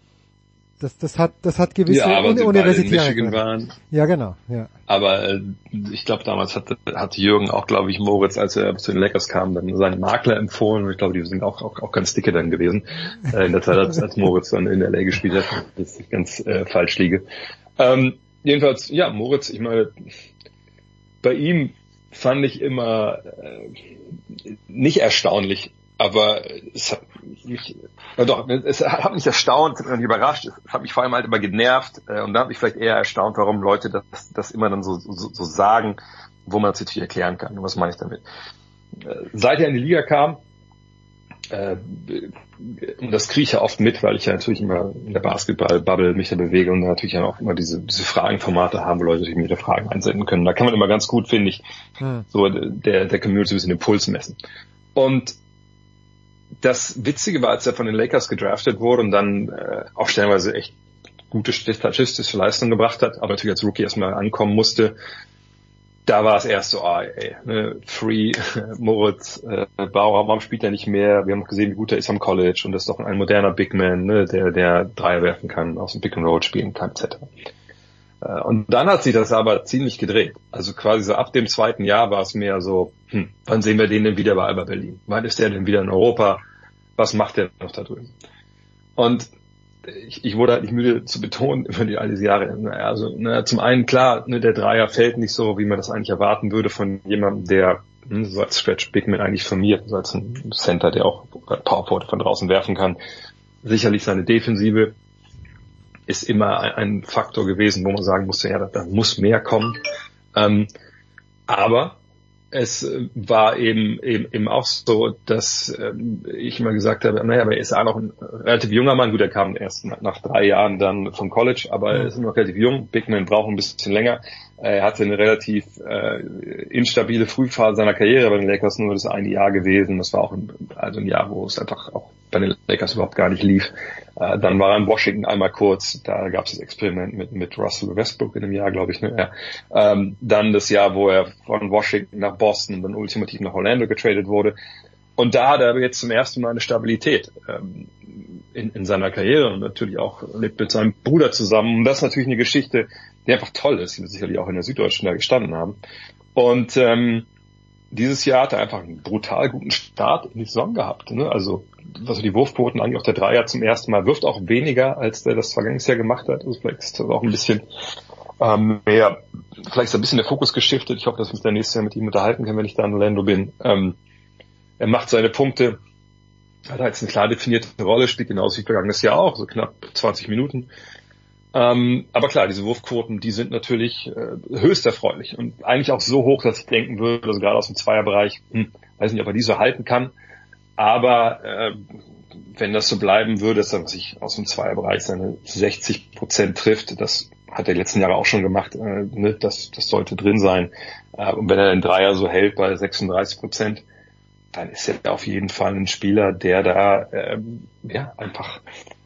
Das, das hat, das hat gewisse ja, aber Uni Universitäten. waren. Ja, genau. Ja. Aber äh, ich glaube, damals hat, hat Jürgen auch, glaube ich, Moritz, als er zu den Lakers kam, dann seinen Makler empfohlen. Und ich glaube, die sind auch, auch, auch ganz dicke dann gewesen äh, in der Zeit, als, als Moritz dann in LA gespielt hat, dass ich ganz äh, falsch liege. Ähm, jedenfalls, ja, Moritz, ich meine, bei ihm fand ich immer äh, nicht erstaunlich, aber es hat mich, ja doch, es hat mich erstaunt und überrascht. Es hat mich vor allem halt immer genervt äh, und da habe ich vielleicht eher erstaunt, warum Leute das, das immer dann so, so, so sagen, wo man es natürlich erklären kann. Was meine ich damit? Äh, seit er in die Liga kam, äh, und das kriege ich ja oft mit, weil ich ja natürlich immer in der Basketball-Bubble mich da bewege und natürlich auch immer diese, diese Fragenformate haben, wo Leute sich mir da Fragen einsenden können. Da kann man immer ganz gut, finde ich, hm. so der, der Community ein bisschen den Puls messen. Und das Witzige war, als er von den Lakers gedraftet wurde und dann äh, auch stellenweise echt gute statistische Leistung gebracht hat, aber natürlich als Rookie erstmal ankommen musste, da war es erst so, ah, ey, ne, Free, [laughs] Moritz, äh, Bauer, warum spielt er nicht mehr? Wir haben gesehen, wie gut er ist am College und das ist doch ein moderner Big Man, ne, der, der Dreier werfen kann, aus dem Pick and Roll spielen kann, etc. Äh, und dann hat sich das aber ziemlich gedreht. Also quasi so ab dem zweiten Jahr war es mehr so, hm, wann sehen wir den denn wieder bei Alba Berlin? Wann ist der denn wieder in Europa? Was macht der noch da drüben? Und ich, ich wurde halt nicht müde zu betonen über die all diese Jahre. Also ne, zum einen klar, ne, der Dreier fällt nicht so, wie man das eigentlich erwarten würde von jemandem, der ne, so als Stretch Big Man eigentlich firmiert, so als ein Center, der auch Powerforward von draußen werfen kann. Sicherlich seine Defensive ist immer ein, ein Faktor gewesen, wo man sagen musste, ja, da, da muss mehr kommen. Ähm, aber es war eben, eben, eben auch so, dass ähm, ich immer gesagt habe, naja, aber er ist auch noch ein relativ junger Mann. Gut, er kam erst nach, nach drei Jahren dann vom College, aber er ist noch relativ jung. Big Man braucht ein bisschen länger. Er hatte eine relativ äh, instabile Frühphase seiner Karriere bei den Lakers, nur das eine Jahr gewesen. Das war auch ein, also ein Jahr, wo es einfach auch bei den Lakers überhaupt gar nicht lief. Äh, dann war er in Washington einmal kurz, da gab es das Experiment mit, mit Russell Westbrook in einem Jahr, glaube ich. Ne? Ja. Ähm, dann das Jahr, wo er von Washington nach Boston und dann ultimativ nach Orlando getradet wurde. Und da hat er jetzt zum ersten Mal eine Stabilität ähm, in, in seiner Karriere und natürlich auch lebt mit seinem Bruder zusammen. Und das ist natürlich eine Geschichte, die einfach toll ist, die wir sicherlich auch in der Süddeutschen da gestanden haben. Und ähm, dieses Jahr hat er einfach einen brutal guten Start in die Saison gehabt. Ne? Also was die Wurfquoten angeht, auch der Dreier zum ersten Mal wirft auch weniger, als der das vergangenes Jahr gemacht hat. Also vielleicht ist das auch ein bisschen ähm, mehr, vielleicht ist ein bisschen der Fokus geschiftet. Ich hoffe, dass wir uns dann nächstes Jahr mit ihm unterhalten können, wenn ich da in Orlando bin. Ähm, er macht seine Punkte, hat jetzt eine klar definierte Rolle, spielt genauso wie vergangenes Jahr auch, so knapp 20 Minuten. Ähm, aber klar, diese Wurfquoten, die sind natürlich äh, höchst erfreulich und eigentlich auch so hoch, dass ich denken würde, also gerade aus dem Zweierbereich, hm, weiß nicht, ob er die so halten kann. Aber äh, wenn das so bleiben würde, dass er sich aus dem Zweierbereich seine 60 Prozent trifft, das hat er letzten Jahre auch schon gemacht, äh, ne, das, das sollte drin sein. Äh, und wenn er den Dreier so hält bei 36 Prozent, dann ist er auf jeden Fall ein Spieler, der da ähm, ja einfach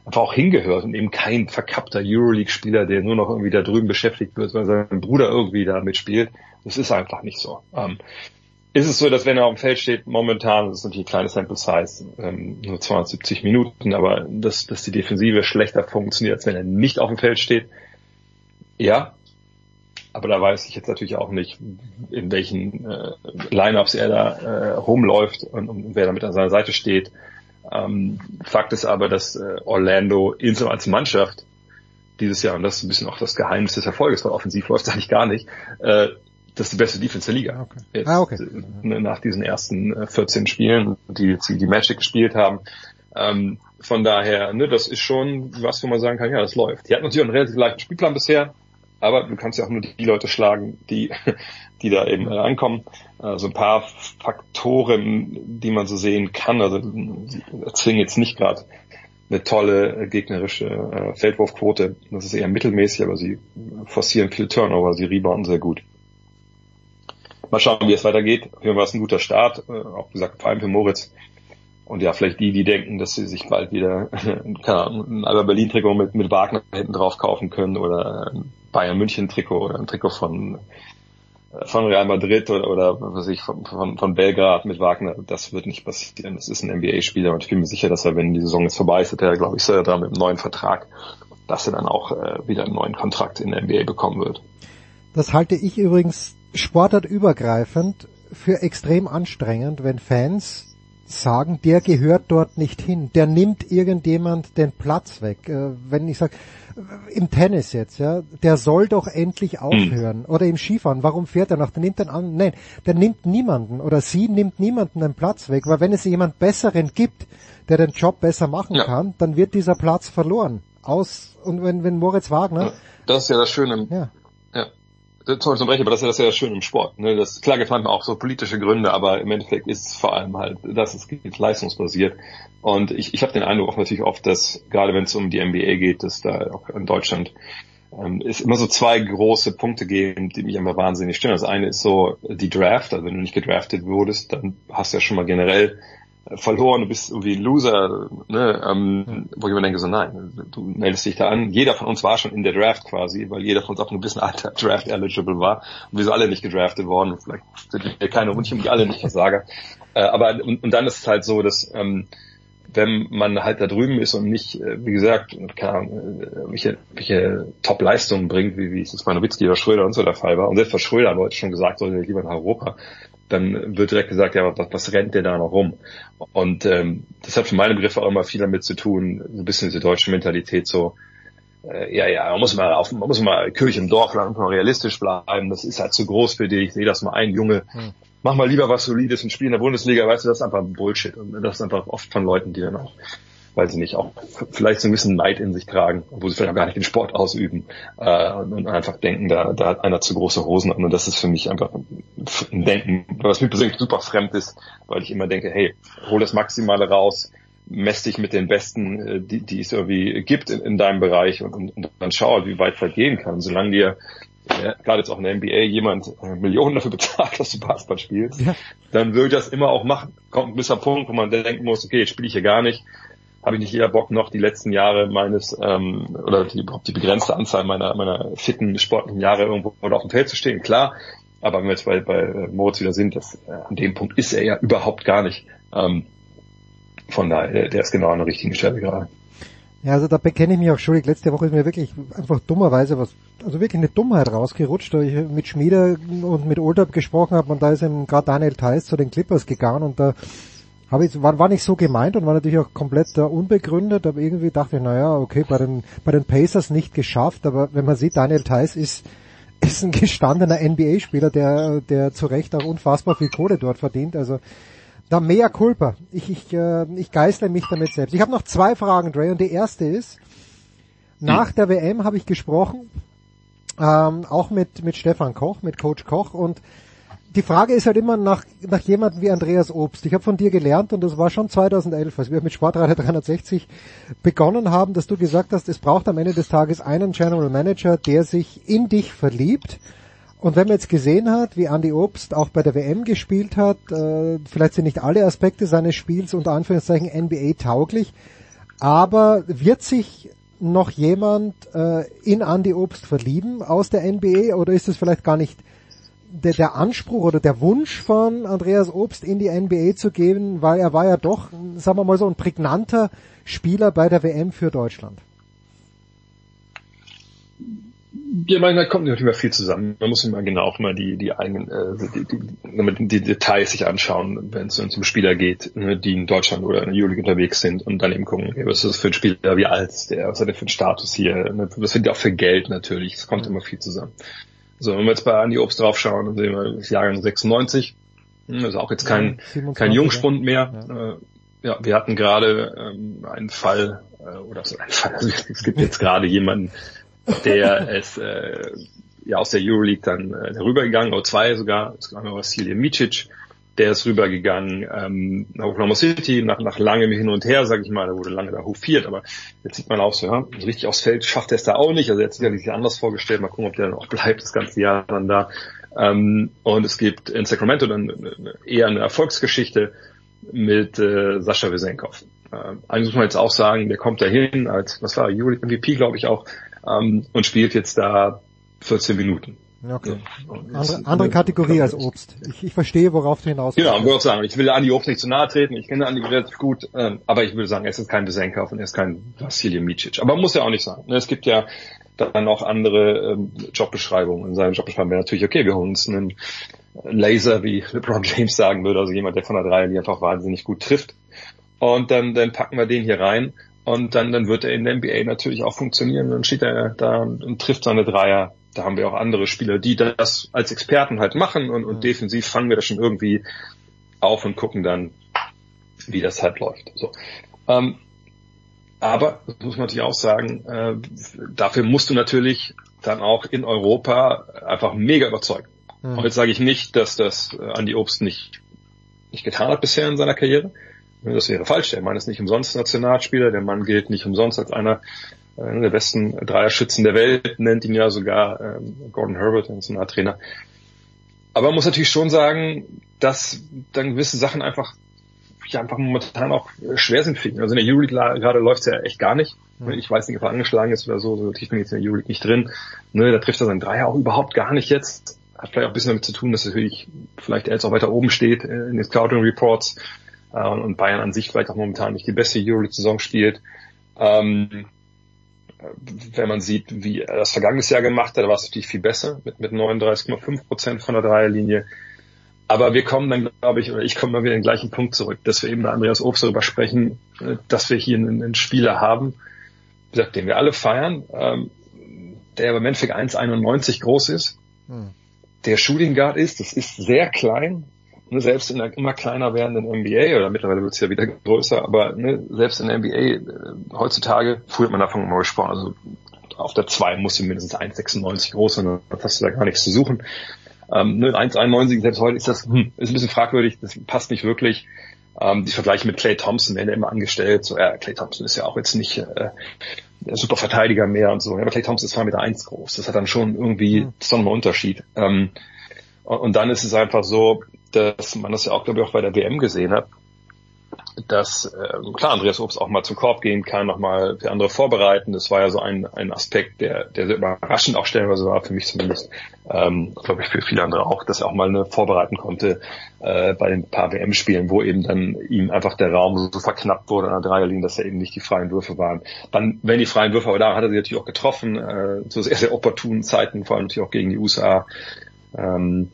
einfach auch hingehört und eben kein verkappter Euroleague-Spieler, der nur noch irgendwie da drüben beschäftigt wird, weil sein Bruder irgendwie da mitspielt. Das ist einfach nicht so. Ähm, ist es so, dass wenn er auf dem Feld steht, momentan, das ist natürlich ein kleines Sample Size, ähm, nur 270 Minuten, aber dass, dass die Defensive schlechter funktioniert, als wenn er nicht auf dem Feld steht. Ja, aber da weiß ich jetzt natürlich auch nicht, in welchen äh, Lineups er da äh, rumläuft und, und wer da mit an seiner Seite steht. Ähm, Fakt ist aber, dass äh, Orlando insgesamt als Mannschaft dieses Jahr, und das ist ein bisschen auch das Geheimnis des Erfolges, weil offensiv läuft es eigentlich gar nicht, äh, das ist die beste Defense der Liga. Okay. Jetzt, ah, okay. Äh, nach diesen ersten äh, 14 Spielen, die die, die Magic gespielt haben. Ähm, von daher, ne, das ist schon was, wo man sagen kann, ja, das läuft. Die hatten natürlich auch einen relativ leichten Spielplan bisher, aber du kannst ja auch nur die Leute schlagen, die, [laughs] die da eben äh, ankommen. Also ein paar Faktoren, die man so sehen kann. Also sie erzwingen jetzt nicht gerade eine tolle äh, gegnerische äh, Feldwurfquote. Das ist eher mittelmäßig, aber sie forcieren viel Turnover, sie rebounden sehr gut. Mal schauen, wie es weitergeht. Hier war es ein guter Start, äh, auch gesagt, vor allem für Moritz. Und ja, vielleicht die, die denken, dass sie sich bald wieder [laughs] keine Ahnung, ein Alba Berlin Trikot mit, mit Wagner hinten drauf kaufen können oder ein Bayern München Trikot oder ein Trikot von von Real Madrid oder, oder was ich, von, von, von Belgrad mit Wagner, das wird nicht passieren. Das ist ein NBA-Spieler und ich bin mir sicher, dass er, wenn die Saison jetzt vorbei ist, hat er, glaube ich, sehr dran mit einem neuen Vertrag, dass er dann auch äh, wieder einen neuen Kontrakt in der NBA bekommen wird. Das halte ich übrigens sportartübergreifend für extrem anstrengend, wenn Fans sagen, der gehört dort nicht hin, der nimmt irgendjemand den Platz weg. Äh, wenn ich sage, im Tennis jetzt, ja, der soll doch endlich hm. aufhören. Oder im Skifahren, warum fährt er noch? Der nimmt den an. Nein, der nimmt niemanden oder sie nimmt niemanden den Platz weg, weil wenn es jemand Besseren gibt, der den Job besser machen ja. kann, dann wird dieser Platz verloren. Aus, und wenn, wenn Moritz Wagner. Das ist ja das Schöne. Ja. Sorry zum Brechen, aber das ist ja das, Schöne im Sport. Ne? Das, klar gibt manchmal auch so politische Gründe, aber im Endeffekt ist es vor allem halt, dass es geht leistungsbasiert. Und ich, ich habe den Eindruck auch natürlich oft, dass gerade wenn es um die NBA geht, dass da auch in Deutschland ähm, es immer so zwei große Punkte geben, die mich immer wahnsinnig stören. Das eine ist so die Draft, also wenn du nicht gedraftet wurdest, dann hast du ja schon mal generell verloren, du bist irgendwie ein Loser, ne, ähm, wo ich mir denke so, nein, du meldest dich da an. Jeder von uns war schon in der Draft quasi, weil jeder von uns auch ein bisschen alter [laughs] Draft eligible war. Und wir sind alle nicht gedraftet worden. Vielleicht sind wir keine und die alle nicht Versager. [laughs] Äh, aber und, und dann ist es halt so, dass ähm, wenn man halt da drüben ist und nicht, äh, wie gesagt, keine Ahnung, äh, welche, welche Top-Leistungen bringt, wie, wie es bei Nowitzki oder Schröder und so der Fall war. Und selbst bei Schröder haben Leute schon gesagt, sollte lieber nach Europa dann wird direkt gesagt, ja, was, was rennt der da noch rum? Und ähm, das hat für meine Begriffe auch immer viel damit zu tun, so ein bisschen diese deutsche Mentalität so, äh, ja, ja, man muss mal auf, man muss mal Kirche im Dorf lang mal realistisch bleiben, das ist halt zu groß für dich, ich sehe das mal ein, Junge, hm. mach mal lieber was Solides und spiel in der Bundesliga, weißt du, das ist einfach Bullshit. Und das ist einfach oft von Leuten, die dann auch weil sie nicht auch vielleicht so ein bisschen Neid in sich tragen, obwohl sie vielleicht auch gar nicht den Sport ausüben äh, und, einfach denken, da, da hat einer zu große Hosen an. Und das ist für mich einfach ein Denken, was mir persönlich super fremd ist, weil ich immer denke, hey, hol das Maximale raus, mess dich mit den Besten, äh, die, die es irgendwie gibt in, in deinem Bereich und, und, und dann schau, wie weit vergehen kann. Solange dir ja, gerade jetzt auch in der NBA jemand äh, Millionen dafür [laughs] bezahlt, dass du Basketball spielst, ja. dann würde ich das immer auch machen. Kommt ein gewisser Punkt, wo man denken muss, okay, jetzt spiele ich hier gar nicht. Habe ich nicht jeder Bock noch die letzten Jahre meines ähm, oder die, die begrenzte Anzahl meiner meiner fitten sportlichen Jahre irgendwo auf dem Feld zu stehen? Klar, aber wenn wir jetzt bei, bei Moritz wieder sind, das, äh, an dem Punkt ist er ja überhaupt gar nicht. Ähm, von daher, der ist genau an der richtigen Stelle gerade. Ja, also da bekenne ich mich auch schuldig. Letzte Woche ist mir wirklich einfach dummerweise was, also wirklich eine Dummheit rausgerutscht, da ich mit Schmieder und mit Oldab gesprochen habe und da ist eben gerade Daniel Theiss zu den Clippers gegangen und da habe ich, war, war nicht so gemeint und war natürlich auch komplett uh, unbegründet, aber irgendwie dachte ich, naja, okay, bei den, bei den Pacers nicht geschafft, aber wenn man sieht, Daniel Theiss ist, [laughs] ist ein gestandener NBA-Spieler, der, der zu Recht auch unfassbar viel Kohle dort verdient, also da mea culpa. Ich, ich, äh, ich geißle mich damit selbst. Ich habe noch zwei Fragen, Dre, und die erste ist, nach der WM habe ich gesprochen, ähm, auch mit, mit Stefan Koch, mit Coach Koch, und die Frage ist halt immer nach, nach jemandem wie Andreas Obst. Ich habe von dir gelernt und das war schon 2011, als wir mit Sportradio 360 begonnen haben, dass du gesagt hast, es braucht am Ende des Tages einen General Manager, der sich in dich verliebt und wenn man jetzt gesehen hat, wie Andy Obst auch bei der WM gespielt hat, äh, vielleicht sind nicht alle Aspekte seines Spiels unter Anführungszeichen NBA tauglich, aber wird sich noch jemand äh, in Andy Obst verlieben aus der NBA oder ist es vielleicht gar nicht der, der Anspruch oder der Wunsch von Andreas Obst in die NBA zu gehen, weil er war ja doch, sagen wir mal so, ein prägnanter Spieler bei der WM für Deutschland. Ja, manchmal kommt natürlich immer viel zusammen. Man muss immer genau auch mal die, die eigenen, äh, die, die, die Details sich anschauen, wenn es um Spieler geht, ne, die in Deutschland oder in der Euroleague unterwegs sind und dann eben gucken, was ist das für ein Spieler, wie alt ist der, was hat der für einen Status hier, ne, was findet auch für Geld natürlich, es kommt immer viel zusammen. So, wenn wir jetzt bei Andi Obst draufschauen, dann sehen wir das Jahrgang 96, also auch jetzt kein, ja, kein Jungspund mehr. Ja. Äh, ja, wir hatten gerade ähm, einen Fall, äh, oder so einen Fall, also es gibt jetzt gerade jemanden, der [laughs] ist äh, ja aus der Euroleague dann äh, rübergegangen, oder zwei sogar, es war Vasilij Micic, der ist rübergegangen ähm, nach Oklahoma City, nach, nach langem Hin und Her, sag ich mal, da wurde lange da hofiert, aber jetzt sieht man auch so, ja, richtig aufs Feld schafft er es da auch nicht, also er hat sich sicherlich anders vorgestellt, mal gucken, ob der dann auch bleibt, das ganze Jahr dann da. Ähm, und es gibt in Sacramento dann eher eine Erfolgsgeschichte mit äh, Sascha Wesenkov. Äh, eigentlich muss man jetzt auch sagen, der kommt da hin als, was war, Euroleague MVP, glaube ich auch, ähm, und spielt jetzt da 14 Minuten. Okay. Andere, andere Kategorie als Obst. Ich, ich verstehe, worauf du hinaus Genau, würde auch sagen, ich will Andi Obst nicht zu nahe treten, ich kenne Andi relativ gut, ähm, aber ich würde sagen, er ist kein Besenkov und er ist kein Vasilij Micic. Aber muss ja auch nicht sein. Ne? Es gibt ja dann auch andere ähm, Jobbeschreibungen. In seinem Jobbeschreibung wäre natürlich, okay, wir holen uns einen Laser, wie [laughs] LeBron James sagen würde, also jemand, der von der Dreierlinie einfach wahnsinnig gut trifft. Und dann, dann packen wir den hier rein und dann, dann wird er in der NBA natürlich auch funktionieren. Dann steht er da und trifft seine Dreier. Da haben wir auch andere Spieler, die das als Experten halt machen und, und defensiv fangen wir das schon irgendwie auf und gucken dann, wie das halt läuft. So. Ähm, aber, das muss man natürlich auch sagen, äh, dafür musst du natürlich dann auch in Europa einfach mega überzeugen. Mhm. Und jetzt sage ich nicht, dass das Andy Obst nicht, nicht getan hat bisher in seiner Karriere. Das wäre falsch. Der Mann ist nicht umsonst Nationalspieler. Der Mann gilt nicht umsonst als einer äh, der besten Dreierschützen der Welt, nennt ihn ja sogar ähm, Gordon Herbert, der Nationaltrainer. Aber man muss natürlich schon sagen, dass dann gewisse Sachen einfach ja einfach momentan auch schwer sind für ihn. Also in der Euroleague gerade läuft es ja echt gar nicht. Mhm. Ich weiß nicht, ob er angeschlagen ist oder so, so ich bin jetzt in der Euroleague nicht drin. Ne, da trifft er seinen Dreier auch überhaupt gar nicht jetzt. Hat vielleicht auch ein bisschen damit zu tun, dass natürlich vielleicht er jetzt auch weiter oben steht äh, in den Scouting Reports äh, und Bayern an sich vielleicht auch momentan nicht die beste Euroleague-Saison spielt. Ähm, wenn man sieht, wie er das vergangenes Jahr gemacht hat, da war es natürlich viel besser mit, mit 39,5 Prozent von der Dreierlinie. Aber wir kommen dann, glaube ich, oder ich komme mal wieder den gleichen Punkt zurück, dass wir eben bei Andreas Obst darüber sprechen, äh, dass wir hier einen, einen Spieler haben, wie gesagt, den wir alle feiern, ähm, der bei Menfig 1,91 groß ist, hm. der Shooting Guard ist, das ist sehr klein, ne, selbst in der immer kleiner werdenden NBA, oder mittlerweile wird es ja wieder größer, aber ne, selbst in der NBA äh, heutzutage, früher hat man davon immer gesprochen, also auf der 2 musst du mindestens 1,96 groß sein, dann hast du da gar nichts zu suchen. Ähm, ne, 1,91 selbst heute ist das hm, ist ein bisschen fragwürdig, das passt nicht wirklich. Ähm, die Vergleiche mit Clay Thompson werden ja immer angestellt. So, ja, Clay Thompson ist ja auch jetzt nicht äh, der super Verteidiger mehr und so. Ja, aber Clay Thompson ist 2,1 Meter groß. Das hat dann schon irgendwie, mhm. das ist doch ein Unterschied. Ähm, und, dann ist es einfach so, dass man das ja auch, glaube ich, auch bei der WM gesehen hat, dass äh, klar Andreas Obst auch mal zum Korb gehen kann, nochmal für andere vorbereiten. Das war ja so ein, ein Aspekt, der, der sehr überraschend auch stellenweise war, für mich zumindest, ähm, glaube ich für viele andere auch, dass er auch mal eine vorbereiten konnte äh, bei den paar WM-Spielen, wo eben dann ihm einfach der Raum so verknappt wurde an der Dreierlinie, dass er eben nicht die freien Würfe waren. Dann, wenn die freien Würfe aber da, hat er sie natürlich auch getroffen, äh, zu sehr, sehr opportunen Zeiten, vor allem natürlich auch gegen die USA. Ähm,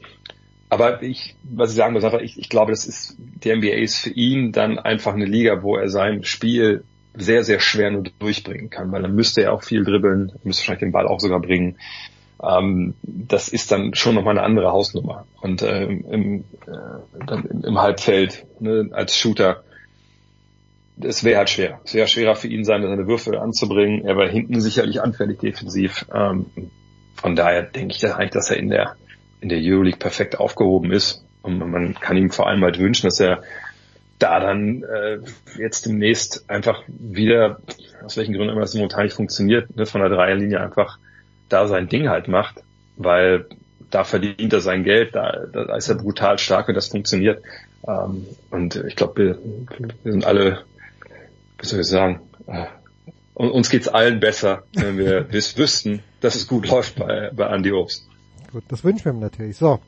aber ich, was ich sagen muss, einfach, ich, ich glaube, das ist, die NBA ist für ihn dann einfach eine Liga, wo er sein Spiel sehr, sehr schwer nur durchbringen kann, weil dann müsste er auch viel dribbeln, müsste wahrscheinlich den Ball auch sogar bringen. Ähm, das ist dann schon nochmal eine andere Hausnummer. Und äh, im, äh, dann im Halbfeld ne, als Shooter, es wäre halt schwer. Es wäre schwerer für ihn sein, seine Würfe anzubringen. Er war hinten sicherlich anfällig defensiv. Ähm, von daher denke ich dass eigentlich, dass er in der in der Euroleague perfekt aufgehoben ist. Und man kann ihm vor allem halt wünschen, dass er da dann äh, jetzt demnächst einfach wieder, aus welchen Gründen immer das momentan nicht funktioniert, ne, von der Dreierlinie einfach da sein Ding halt macht, weil da verdient er sein Geld, da, da ist er brutal stark und das funktioniert. Ähm, und ich glaube, wir, wir sind alle, wie soll ich sagen, äh, uns geht's allen besser, wenn wir [laughs] wüssten, dass es gut läuft bei, bei Andy Obst. Gut, das wünschen wir ihm natürlich. So,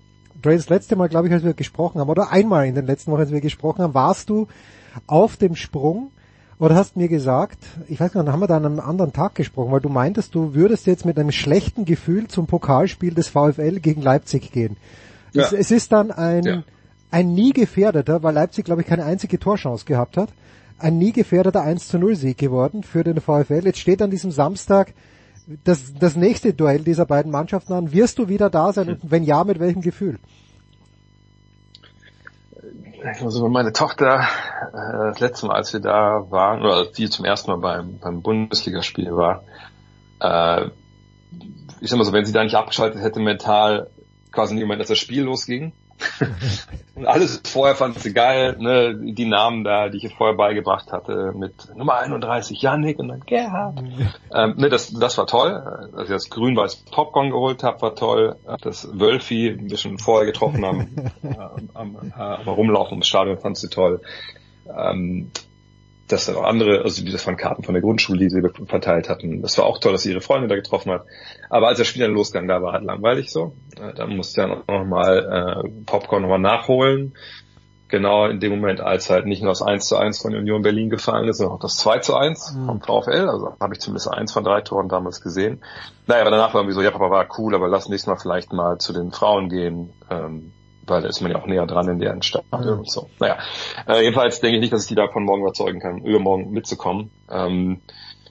Dre, das letzte Mal, glaube ich, als wir gesprochen haben, oder einmal in den letzten Wochen, als wir gesprochen haben, warst du auf dem Sprung oder hast mir gesagt, ich weiß gar nicht, haben wir da an einem anderen Tag gesprochen, weil du meintest, du würdest jetzt mit einem schlechten Gefühl zum Pokalspiel des VfL gegen Leipzig gehen. Ja. Es, es, ist dann ein, ja. ein nie gefährdeter, weil Leipzig, glaube ich, keine einzige Torchance gehabt hat, ein nie gefährdeter 1 zu 0 Sieg geworden für den VfL. Jetzt steht an diesem Samstag das, das nächste Duell dieser beiden Mannschaften an. Wirst du wieder da sein und wenn ja, mit welchem Gefühl? Also meine Tochter, äh, das letzte Mal, als wir da waren, oder als die zum ersten Mal beim, beim Bundesligaspiel war, äh, ich sag mal so, wenn sie da nicht abgeschaltet hätte mental, quasi in dem Moment, als das Spiel losging, und alles vorher fand sie geil, ne, die Namen da, die ich ihr vorher beigebracht hatte, mit Nummer 31 Yannick und dann Gerhard. [laughs] ähm, ne, das, das war toll. Als ich das grün-weiß Popcorn geholt habe, war toll. Das Wölfi ein bisschen vorher getroffen haben, [laughs] äh, am, am, am Rumlaufen ums Stadion fand sie toll. Ähm, dass dann auch andere, also die das waren Karten von der Grundschule, die sie verteilt hatten. Das war auch toll, dass sie ihre Freunde da getroffen hat. Aber als das Spiel dann losgegangen, da war halt langweilig so. Äh, da musste ich dann auch nochmal äh, Popcorn nochmal nachholen. Genau in dem Moment, als halt nicht nur das 1 zu 1 von Union Berlin gefallen ist, sondern auch das 2 zu 1 mhm. vom VfL. Also habe ich zumindest eins von drei Toren damals gesehen. Naja, aber danach war irgendwie so, ja, Papa war cool, aber lass nächstes Mal vielleicht mal zu den Frauen gehen. Ähm, weil da ist man ja auch näher dran in deren Stadt mhm. und so. Naja, äh, jedenfalls denke ich nicht, dass ich die davon morgen überzeugen kann, übermorgen mitzukommen. Ähm,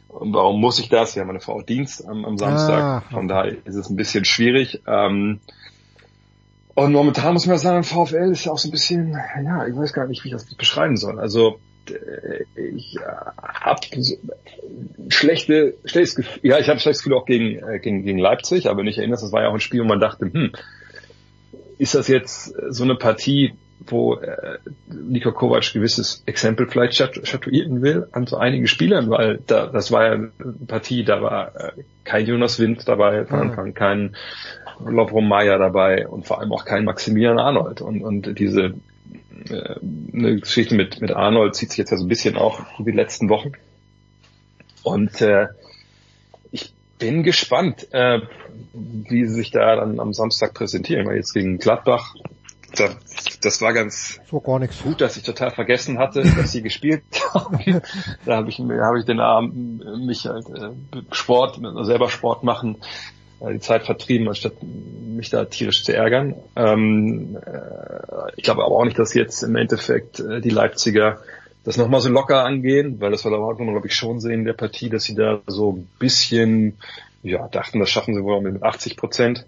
warum muss ich das? Ja, meine Frau hat Dienst am, am Samstag, ah, von daher ist es ein bisschen schwierig. Ähm, und momentan muss man sagen, VfL ist ja auch so ein bisschen, ja, ich weiß gar nicht, wie ich das beschreiben soll. Also äh, ich äh, habe schlechte, schlechtes Gefühl, ja, ich habe schlechtes Gefühl auch gegen, äh, gegen, gegen Leipzig, aber nicht erinnert, das war ja auch ein Spiel, wo man dachte, hm, ist das jetzt so eine Partie, wo äh, Niko Kovac gewisses Exempel vielleicht statuieren will an so einigen Spielern, weil da, das war ja eine Partie, da war äh, kein Jonas Wind dabei von Anfang, kein Lovro Meyer dabei und vor allem auch kein Maximilian Arnold. Und, und diese äh, eine Geschichte mit, mit Arnold zieht sich jetzt ja so ein bisschen auch die letzten Wochen. Und äh, bin gespannt, äh, wie sie sich da dann am Samstag präsentieren, weil jetzt gegen Gladbach, da, das war ganz so gar gut, dass ich total vergessen hatte, dass sie gespielt [laughs] haben. da habe ich, hab ich den Abend mich halt äh, Sport, selber Sport machen, äh, die Zeit vertrieben, anstatt mich da tierisch zu ärgern. Ähm, äh, ich glaube aber auch nicht, dass jetzt im Endeffekt äh, die Leipziger das nochmal so locker angehen, weil das war da auch, glaube ich, schon sehen in der Partie, dass sie da so ein bisschen, ja, dachten, das schaffen sie wohl mit 80 Prozent.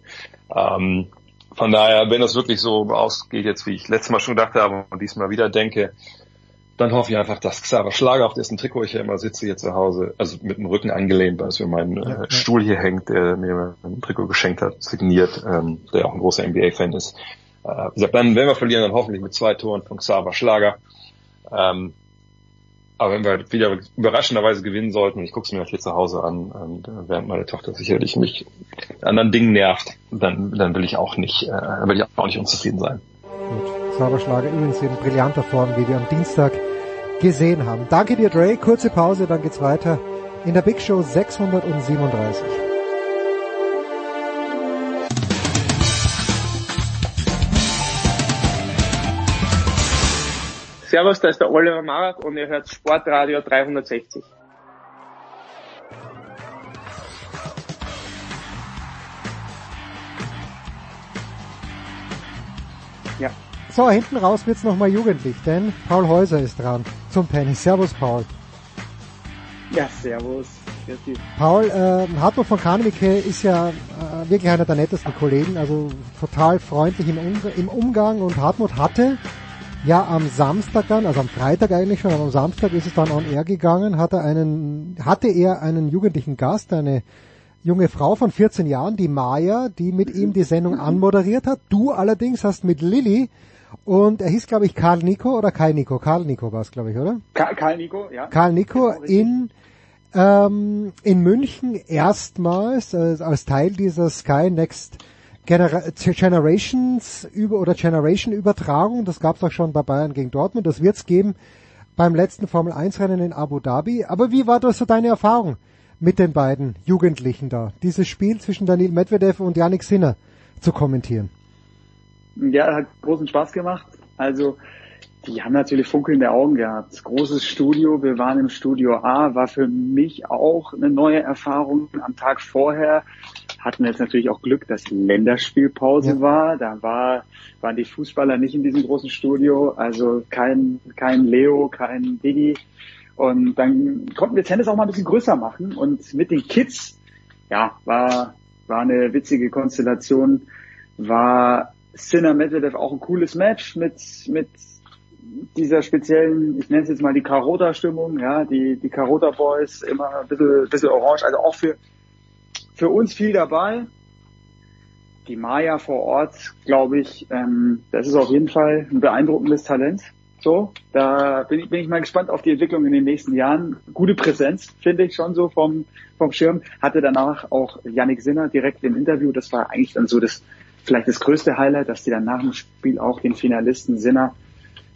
Ähm, von daher, wenn das wirklich so ausgeht, jetzt wie ich letztes Mal schon gedacht habe und diesmal wieder denke, dann hoffe ich einfach, dass Xaver Schlager, auf dessen Trikot ich ja immer sitze hier zu Hause, also mit dem Rücken angelehnt, weil es für meinen Ja, ja. äh, Stuhl hier hängt, der mir ein Trikot geschenkt hat, signiert, ähm, der auch ein großer NBA-Fan ist. Äh, wie gesagt, dann, wenn wir verlieren, dann hoffentlich mit zwei Toren von Xaver Schlager. Ähm, aber wenn wir wieder überraschenderweise gewinnen sollten, ich gucke es mir hier zu Hause an, und, äh, während meine Tochter sicherlich mich anderen Dingen nervt, dann, dann will ich auch nicht, äh, will ich auch nicht unzufrieden sein. Zauberschlager übrigens in brillanter Form, wie wir am Dienstag gesehen haben. Danke dir, Dre. Kurze Pause, dann geht's weiter in der Big Show 637. Servus, da ist der Oliver Marat und ihr hört Sportradio 360. Ja. So, hinten raus wird's nochmal jugendlich, denn Paul Häuser ist dran zum Penny. Servus, Paul. Ja, servus. Paul, äh, Hartmut von Kahnwicke ist ja äh, wirklich einer der nettesten Kollegen, also total freundlich im, Umg im Umgang und Hartmut hatte ja am Samstag dann, also am Freitag eigentlich schon, aber am Samstag ist es dann on air gegangen, hatte einen, hatte er einen jugendlichen Gast, eine junge Frau von 14 Jahren, die Maya, die mit ihm die Sendung [laughs] anmoderiert hat. Du allerdings hast mit Lilly und er hieß glaube ich Karl Nico oder Kai Nico? Karl Nico war es glaube ich, oder? Ka- Karl Nico, ja. Karl Nico in ähm, in München erstmals äh, als Teil dieser Sky Next Genera Generations über oder Generation Übertragung. Das gab es auch schon bei Bayern gegen Dortmund. Das wird es geben beim letzten Formel 1 Rennen in Abu Dhabi. Aber wie war das so deine Erfahrung mit den beiden Jugendlichen da? Dieses Spiel zwischen Daniil Medvedev und Yannick Sinner zu kommentieren. Ja, hat großen Spaß gemacht. Also, die haben natürlich funkelnde Augen gehabt. Großes Studio, wir waren im Studio A, war für mich auch eine neue Erfahrung. Am Tag vorher hatten wir jetzt natürlich auch Glück, dass Länderspielpause Ja. war. Da war, waren die Fußballer nicht in diesem großen Studio, also kein, kein Leo, kein Digi. Und dann konnten wir Tennis auch mal ein bisschen größer machen. Und mit den Kids, ja, war, war eine witzige Konstellation. War Sinner Medvedev auch ein cooles Match mit, mit dieser speziellen, ich nenne es jetzt mal die Karota-Stimmung, ja, die, die Karota Boys, immer ein bisschen, bisschen orange, also auch für, für uns viel dabei. Die Maya vor Ort, glaube ich, ähm, das ist auf jeden Fall ein beeindruckendes Talent. So, da bin ich, bin ich mal gespannt auf die Entwicklung in den nächsten Jahren. Gute Präsenz, finde ich schon so vom, vom Schirm. Hatte danach auch Yannick Sinner direkt im Interview. Das war eigentlich dann so das, vielleicht das größte Highlight, dass die dann nach dem Spiel auch den Finalisten Sinner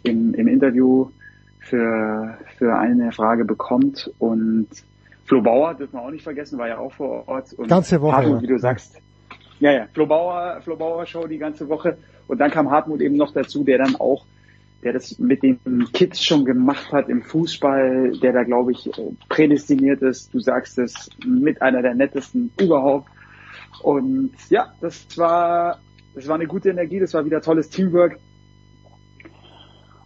im, im Interview für, für eine Frage bekommt. Und Flo Bauer, dürfen wir auch nicht vergessen, war ja auch vor Ort. Und Ganze Woche, Hartmut, ja. wie du sagst. Ja, ja, Flo Bauer, Flo Bauer Show die ganze Woche. Und dann kam Hartmut eben noch dazu, der dann auch, der das mit den Kids schon gemacht hat im Fußball, der da, glaube ich, prädestiniert ist. Du sagst es, mit einer der nettesten überhaupt. Und ja, das war, das war eine gute Energie, das war wieder tolles Teamwork.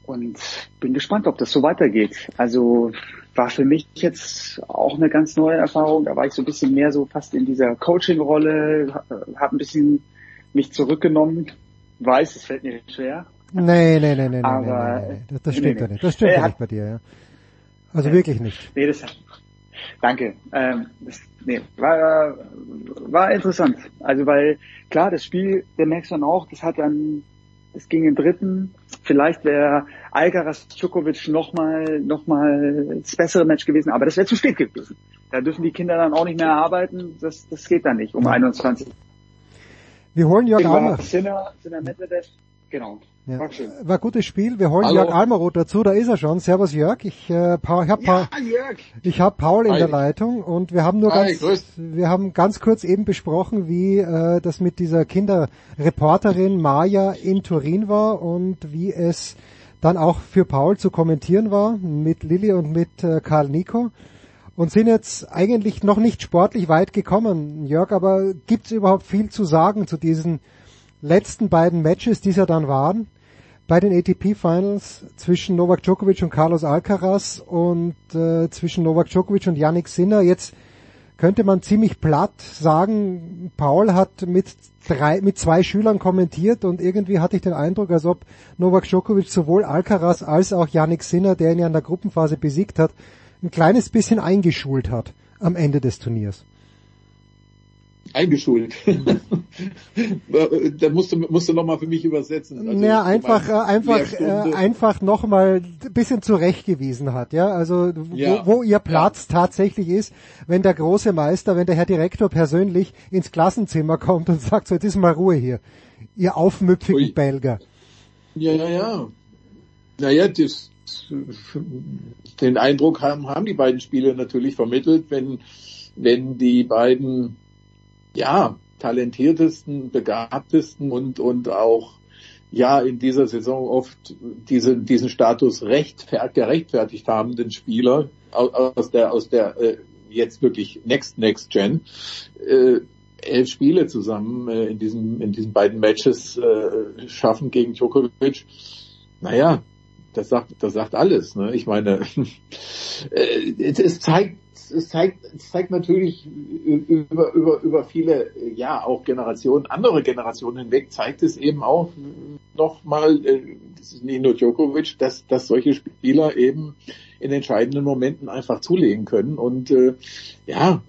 Und bin gespannt, ob das so weitergeht. Also war für mich jetzt auch eine ganz neue Erfahrung. Da war ich so ein bisschen mehr so fast in dieser Coaching-Rolle, habe ein bisschen mich zurückgenommen. Weiß, es fällt mir schwer. Nee, nee, nee, nee, nee, Aber- nee, nee, nee. Das, das Nee, stimmt nee, ja nee. nicht. Das stimmt Er ja nicht bei dir, ja. Also wirklich nicht. Nee, das, danke. Ähm, das, nee, war, war interessant. Also weil, klar, das Spiel, der merkst du dann auch, das hat dann, es ging im dritten. Vielleicht wäre Alcaraz Djokovic nochmal, noch mal das bessere Match gewesen, aber das wäre zu spät gewesen. Da dürfen die Kinder dann auch nicht mehr arbeiten. Das, das geht dann nicht um 21. Wir holen Jörg War Almer. Sinner, Sinner Medvedev, genau. Ja. War schön. War gutes Spiel. Wir holen Hallo. Jörg Almeroth dazu. Da ist er schon. Servus Jörg. Ich, äh, Paul, ich habe Paul, ich hab Paul in Hi. der Leitung und wir haben nur Hi, ganz, grüß. wir haben ganz kurz eben besprochen, wie äh, das mit dieser Kinderreporterin Maja in Turin war und wie es dann auch für Paul zu kommentieren war mit Lilly und mit äh, Karl Nico und sind jetzt eigentlich noch nicht sportlich weit gekommen, Jörg, aber gibt's überhaupt viel zu sagen zu diesen letzten beiden Matches, die es ja dann waren? Bei den ATP Finals zwischen Novak Djokovic und Carlos Alcaraz und äh, zwischen Novak Djokovic und Yannick Sinner. Jetzt könnte man ziemlich platt sagen, Paul hat mit drei, mit zwei Schülern kommentiert und irgendwie hatte ich den Eindruck, als ob Novak Djokovic sowohl Alcaraz als auch Yannick Sinner, der ihn ja in der Gruppenphase besiegt hat, ein kleines bisschen eingeschult hat am Ende des Turniers. Eingeschult. [laughs] da musst du, musst du nochmal für mich übersetzen. Also naja, einfach, äh, einfach, äh, einfach nochmal ein bisschen zurechtgewiesen hat, ja. Also, ja. Wo, wo ihr Platz ja. tatsächlich ist, wenn der große Meister, wenn der Herr Direktor persönlich ins Klassenzimmer kommt und sagt, so, jetzt ist mal Ruhe hier. Ihr aufmüpfigen Ui. Belger. Ja, ja, ja. Naja, das, den Eindruck haben, haben die beiden Spieler natürlich vermittelt, wenn, wenn die beiden, ja, talentiertesten, begabtesten und, und auch, ja, in dieser Saison oft diese, diesen Status recht, gerechtfertigt habenden Spieler aus der, aus der, äh, jetzt wirklich Next, Next Gen, äh, elf Spiele zusammen äh, in diesen, in diesen beiden Matches äh, schaffen gegen Djokovic. Naja, das sagt, das sagt alles. Ne? Ich meine, [laughs] äh, es zeigt, es zeigt, es zeigt natürlich über, über, über viele, ja, auch Generationen, andere Generationen hinweg, zeigt es eben auch nochmal, äh, das ist nicht Djokovic, dass, dass solche Spieler eben in entscheidenden Momenten einfach zulegen können. Und äh, ja,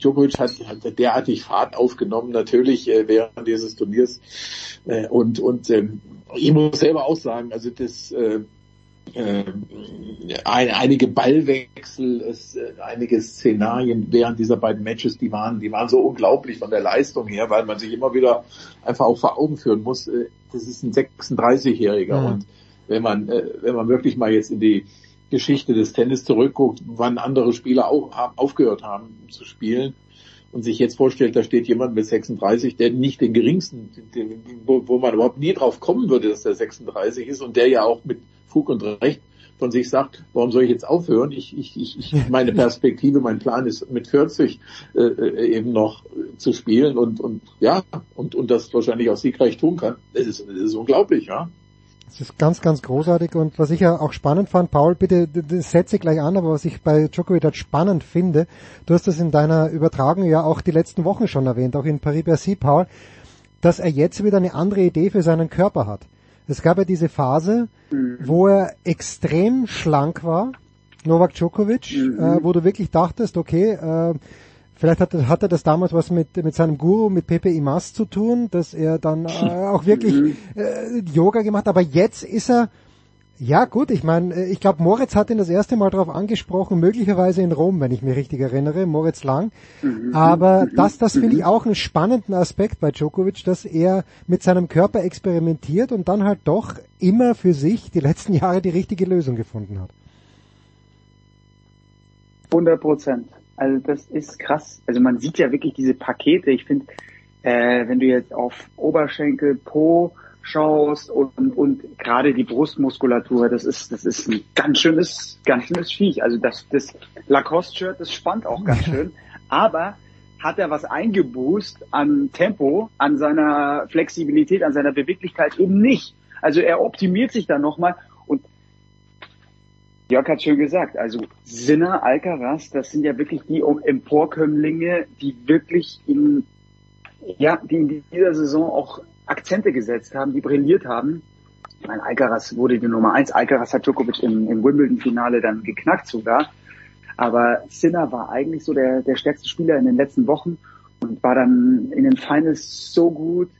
Djokovic hat, hat derartig Fahrt aufgenommen, natürlich äh, während dieses Turniers. Äh, und und ähm, ich muss selber auch sagen, also das äh, äh, ein, einige Ballwechsel, es, äh, einige Szenarien während dieser beiden Matches, die waren, die waren so unglaublich von der Leistung her, weil man sich immer wieder einfach auch vor Augen führen muss. Äh, das ist ein 36-Jähriger mhm. und wenn man, äh, wenn man wirklich mal jetzt in die Geschichte des Tennis zurückguckt, wann andere Spieler auch aufgehört haben zu spielen, und sich jetzt vorstellt, da steht jemand mit 36, der nicht den geringsten, den, wo, wo, man überhaupt nie drauf kommen würde, dass der 36 ist und der ja auch mit Fug und Recht von sich sagt, warum soll ich jetzt aufhören? Ich, ich, ich, meine [laughs] Perspektive, mein Plan ist mit 40 äh, äh, eben noch zu spielen und, und ja, und, und das wahrscheinlich auch siegreich tun kann. Das ist, das ist unglaublich, ja. Das ist ganz, ganz großartig und was ich ja auch spannend fand, Paul, bitte setze gleich an, aber was ich bei Djokovic halt spannend finde, du hast das in deiner Übertragung ja auch die letzten Wochen schon erwähnt, auch in Paris-Bercy, Paul, dass er jetzt wieder eine andere Idee für seinen Körper hat. Es gab ja diese Phase, mhm. wo er extrem schlank war, Novak Djokovic, mhm. äh, wo du wirklich dachtest, okay, äh, Vielleicht hat, hat er das damals was mit, mit seinem Guru, mit Pepe Imas zu tun, dass er dann äh, [laughs] auch wirklich mhm. äh, Yoga gemacht hat. Aber jetzt ist er, ja gut, ich meine, äh, ich glaube, Moritz hat ihn das erste Mal darauf angesprochen, möglicherweise in Rom, wenn ich mich richtig erinnere, Moritz Lang. Mhm. Aber mhm. das, das finde ich auch einen spannenden Aspekt bei Djokovic, dass er mit seinem Körper experimentiert und dann halt doch immer für sich die letzten Jahre die richtige Lösung gefunden hat. 100 Prozent. Also das ist krass. Also man sieht ja wirklich diese Pakete. Ich finde, äh, wenn du jetzt auf Oberschenkel, Po schaust und, und gerade die Brustmuskulatur, das ist, das ist ein ganz schönes, ganz schönes Viech. Also das, das Lacoste-Shirt, das spannt auch ganz schön. Aber hat er was eingeboost an Tempo, an seiner Flexibilität, an seiner Beweglichkeit eben nicht. Also er optimiert sich dann nochmal Jörg hat schön gesagt, also Sinner, Alcaraz, das sind ja wirklich die Emporkömmlinge, die wirklich in, ja, die in dieser Saison auch Akzente gesetzt haben, die brilliert haben. Ich meine, Alcaraz wurde die Nummer eins. Alcaraz hat Djokovic im, im Wimbledon-Finale dann geknackt sogar. Aber Sinner war eigentlich so der, der stärkste Spieler in den letzten Wochen und war dann in den Finals so gut,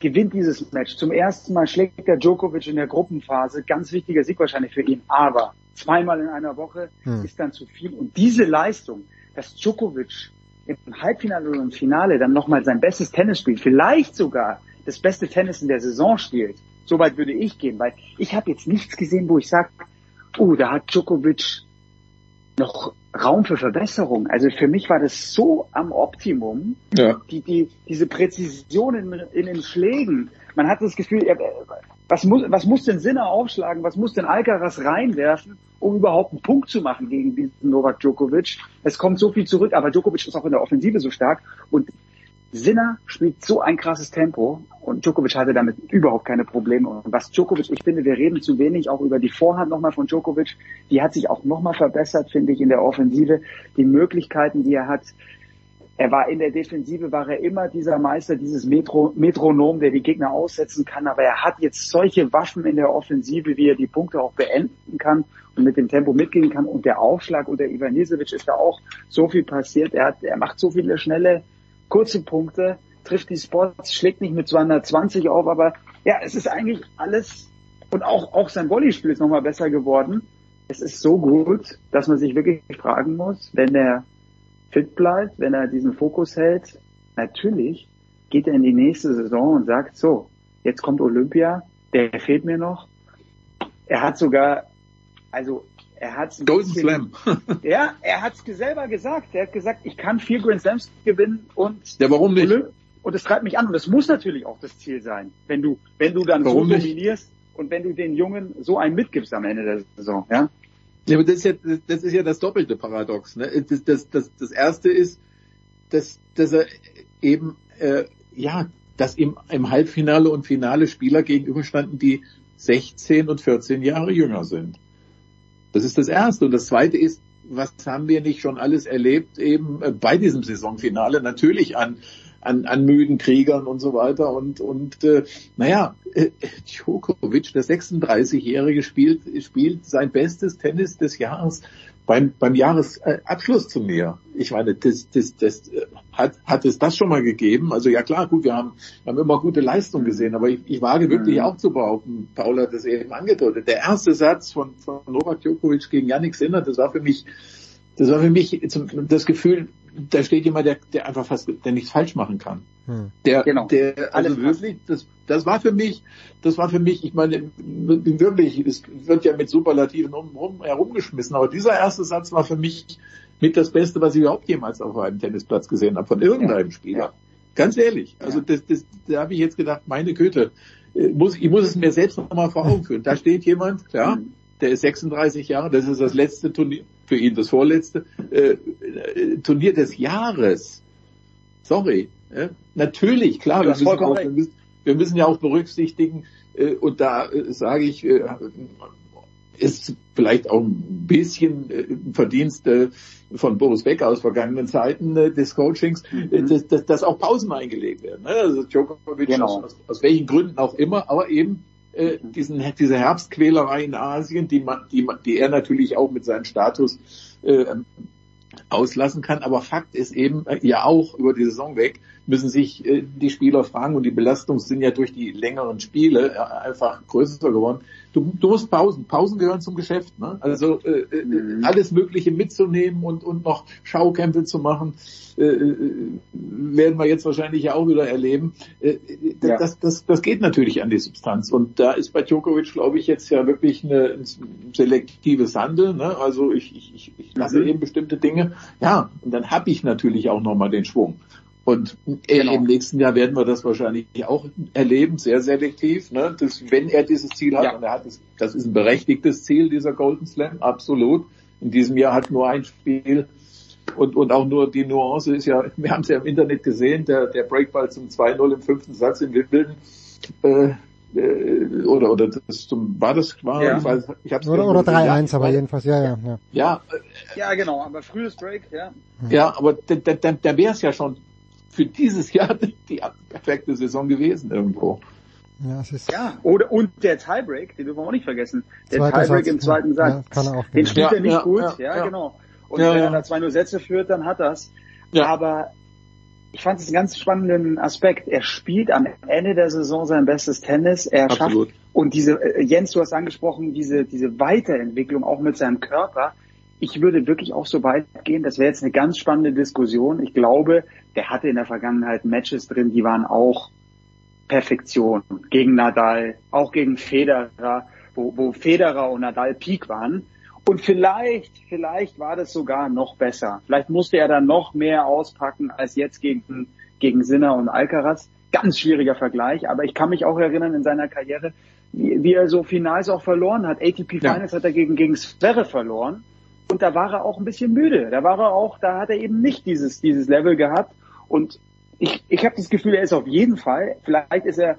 gewinnt dieses Match. Zum ersten Mal schlägt der Djokovic in der Gruppenphase. Ganz wichtiger Sieg wahrscheinlich für ihn. Aber zweimal in einer Woche hm. ist dann zu viel. Und diese Leistung, dass Djokovic im Halbfinale oder im Finale dann nochmal sein bestes Tennis spielt, vielleicht sogar das beste Tennis in der Saison spielt, soweit würde ich gehen, weil ich habe jetzt nichts gesehen, wo ich sage, oh, da hat Djokovic noch Raum für Verbesserung. Also für mich war das so am Optimum, ja. die, die, diese Präzision in, in den Schlägen. Man hat das Gefühl, was muss, was muss denn Sinner aufschlagen, was muss denn Alcaraz reinwerfen, um überhaupt einen Punkt zu machen gegen diesen Novak Djokovic. Es kommt so viel zurück, aber Djokovic ist auch in der Offensive so stark und Sinner spielt so ein krasses Tempo und Djokovic hatte damit überhaupt keine Probleme. Und was Djokovic, ich finde, wir reden zu wenig auch über die Vorhand nochmal von Djokovic. Die hat sich auch nochmal verbessert, finde ich, in der Offensive. Die Möglichkeiten, die er hat. Er war in der Defensive, war er immer dieser Meister, dieses Metro, Metronom, der die Gegner aussetzen kann. Aber er hat jetzt solche Waffen in der Offensive, wie er die Punkte auch beenden kann und mit dem Tempo mitgehen kann. Und der Aufschlag unter Ivanisevic ist da auch so viel passiert. Er, hat, er macht so viele schnelle, kurze Punkte trifft die Spots, schlägt nicht mit 220 auf, aber ja, es ist eigentlich alles und auch, auch sein Volleyspiel ist nochmal besser geworden. Es ist so gut, dass man sich wirklich fragen muss, wenn er fit bleibt, wenn er diesen Fokus hält, natürlich geht er in die nächste Saison und sagt, so, jetzt kommt Olympia, der fehlt mir noch. Er hat sogar, also er hat Golden Slam. [laughs] ja, er hat es selber gesagt. Er hat gesagt, ich kann vier Grand Slams gewinnen und ja, warum nicht? Und es treibt mich an. Und das muss natürlich auch das Ziel sein, wenn du, wenn du dann Warum so nicht? dominierst und wenn du den Jungen so einen mitgibst am Ende der Saison, ja. Ja, aber das ist ja, das ist ja das doppelte Paradox. Ne? Das, das, das, das erste ist, dass, dass er eben, äh, ja, dass im, im Halbfinale und Finale Spieler gegenüberstanden, die 16 und 14 Jahre jünger sind. Das ist das erste. Und das zweite ist, was haben wir nicht schon alles erlebt eben äh, bei diesem Saisonfinale? Natürlich an an, an müden Kriegern und so weiter. Und, und äh, naja, äh, Djokovic, der 36-Jährige, spielt, spielt sein bestes Tennis des Jahres beim, beim Jahresabschlussturnier. Ich meine, das, das, das äh, hat, hat es das schon mal gegeben. Also ja klar, gut, wir haben, wir haben immer gute Leistung gesehen, aber ich, ich wage wirklich auch zu behaupten, Paul hat das eben angedeutet. Der erste Satz von, von Novak Djokovic gegen Yannick Sinner, das war für mich, das war für mich zum, das Gefühl, da steht jemand, der, der einfach fast, der nichts falsch machen kann. Hm. Der, Genau. der, also Alles wirklich, das, das war für mich, das war für mich, ich meine, wirklich, es wird ja mit Superlativen um, um, herumgeschmissen, aber dieser erste Satz war für mich mit das Beste, was ich überhaupt jemals auf einem Tennisplatz gesehen habe, von irgendeinem Spieler. Ganz ehrlich. Also das, das, da habe ich jetzt gedacht, meine Güte, äh, muss, ich muss es mir selbst noch mal vor Augen führen. Da steht jemand, ja, der ist 36 Jahre, das ist das letzte Turnier, für ihn das vorletzte, äh, Turnier des Jahres. Sorry. Ja? Natürlich, klar, wir müssen, auch, wir, müssen, wir müssen ja auch berücksichtigen, äh, und da äh, sage ich, äh, ist vielleicht auch ein bisschen äh, Verdienst äh, von Boris Becker aus vergangenen Zeiten äh, des Coachings, äh, dass, dass, dass auch Pausen eingelegt werden. Ne? Also Djokovic Genau. aus, aus welchen Gründen auch immer, aber eben äh, diesen, diese Herbstquälerei in Asien, die, man, die, man, die er natürlich auch mit seinem Status äh, auslassen kann. Aber Fakt ist eben äh, ja auch über die Saison weg müssen sich äh, die Spieler fragen und die Belastungen sind ja durch die längeren Spiele äh, einfach größer geworden. Du, du musst Pausen. Pausen gehören zum Geschäft. Ne? Also äh, äh, alles Mögliche mitzunehmen und, und noch Schaukämpfe zu machen, äh, äh, werden wir jetzt wahrscheinlich ja auch wieder erleben. Äh, das, Ja. das, das, das geht natürlich an die Substanz. Und da ist bei Djokovic, glaube ich, jetzt ja wirklich eine, ein selektives Handeln. Ne? Also ich, ich, ich, ich lasse Mhm. eben bestimmte Dinge. Ja, und dann habe ich natürlich auch nochmal den Schwung. Und äh, Genau. im nächsten Jahr werden wir das wahrscheinlich auch erleben, sehr selektiv. Ne? Das, wenn er dieses Ziel hat, Ja. und er hat es, das ist ein berechtigtes Ziel, dieser Golden Slam, absolut. In diesem Jahr hat nur ein Spiel und, und auch nur die Nuance ist ja, [laughs] wir haben es ja im Internet gesehen, der, der Breakball zum 2-0 im fünften Satz in Wimbledon. Äh, äh, oder oder das zum war das war Ja. ich weiß ich hab's Oder, oder gesehen. 3-1, aber jedenfalls, ja, ja, ja. ja Ja, genau, aber frühes Break, ja. ja, aber da, da, da wäre es ja schon für dieses Jahr die perfekte Saison gewesen irgendwo. Ja, es ist Ja, oder und der Tiebreak, den dürfen wir auch nicht vergessen. Der Zweiter Tiebreak Satz, im zweiten Satz. ja, kann er auch den spielt Ja, er nicht ja, gut, ja, ja, ja. genau. Und Ja, wenn er da zwei nur Sätze führt, dann hat das. Ja. Aber ich fand es einen ganz spannenden Aspekt. Er spielt am Ende der Saison sein bestes Tennis. Er Absolut. schafft und diese äh, Jens, du hast angesprochen, diese diese Weiterentwicklung auch mit seinem Körper. Ich würde wirklich auch so weit gehen. Das wäre jetzt eine ganz spannende Diskussion. Ich glaube, der hatte in der Vergangenheit Matches drin, die waren auch Perfektion gegen Nadal, auch gegen Federer, wo, wo Federer und Nadal Peak waren. Und vielleicht, vielleicht war das sogar noch besser. Vielleicht musste er dann noch mehr auspacken als jetzt gegen, gegen Sinner und Alcaraz. Ganz schwieriger Vergleich, aber ich kann mich auch erinnern in seiner Karriere, wie, wie er so Finals auch verloren hat. ATP Ja. Finals hat er gegen, gegen Zverev verloren. Und da war er auch ein bisschen müde. Da war er auch, da hat er eben nicht dieses, dieses Level gehabt. Und ich, ich habe das Gefühl, er ist auf jeden Fall, vielleicht ist er,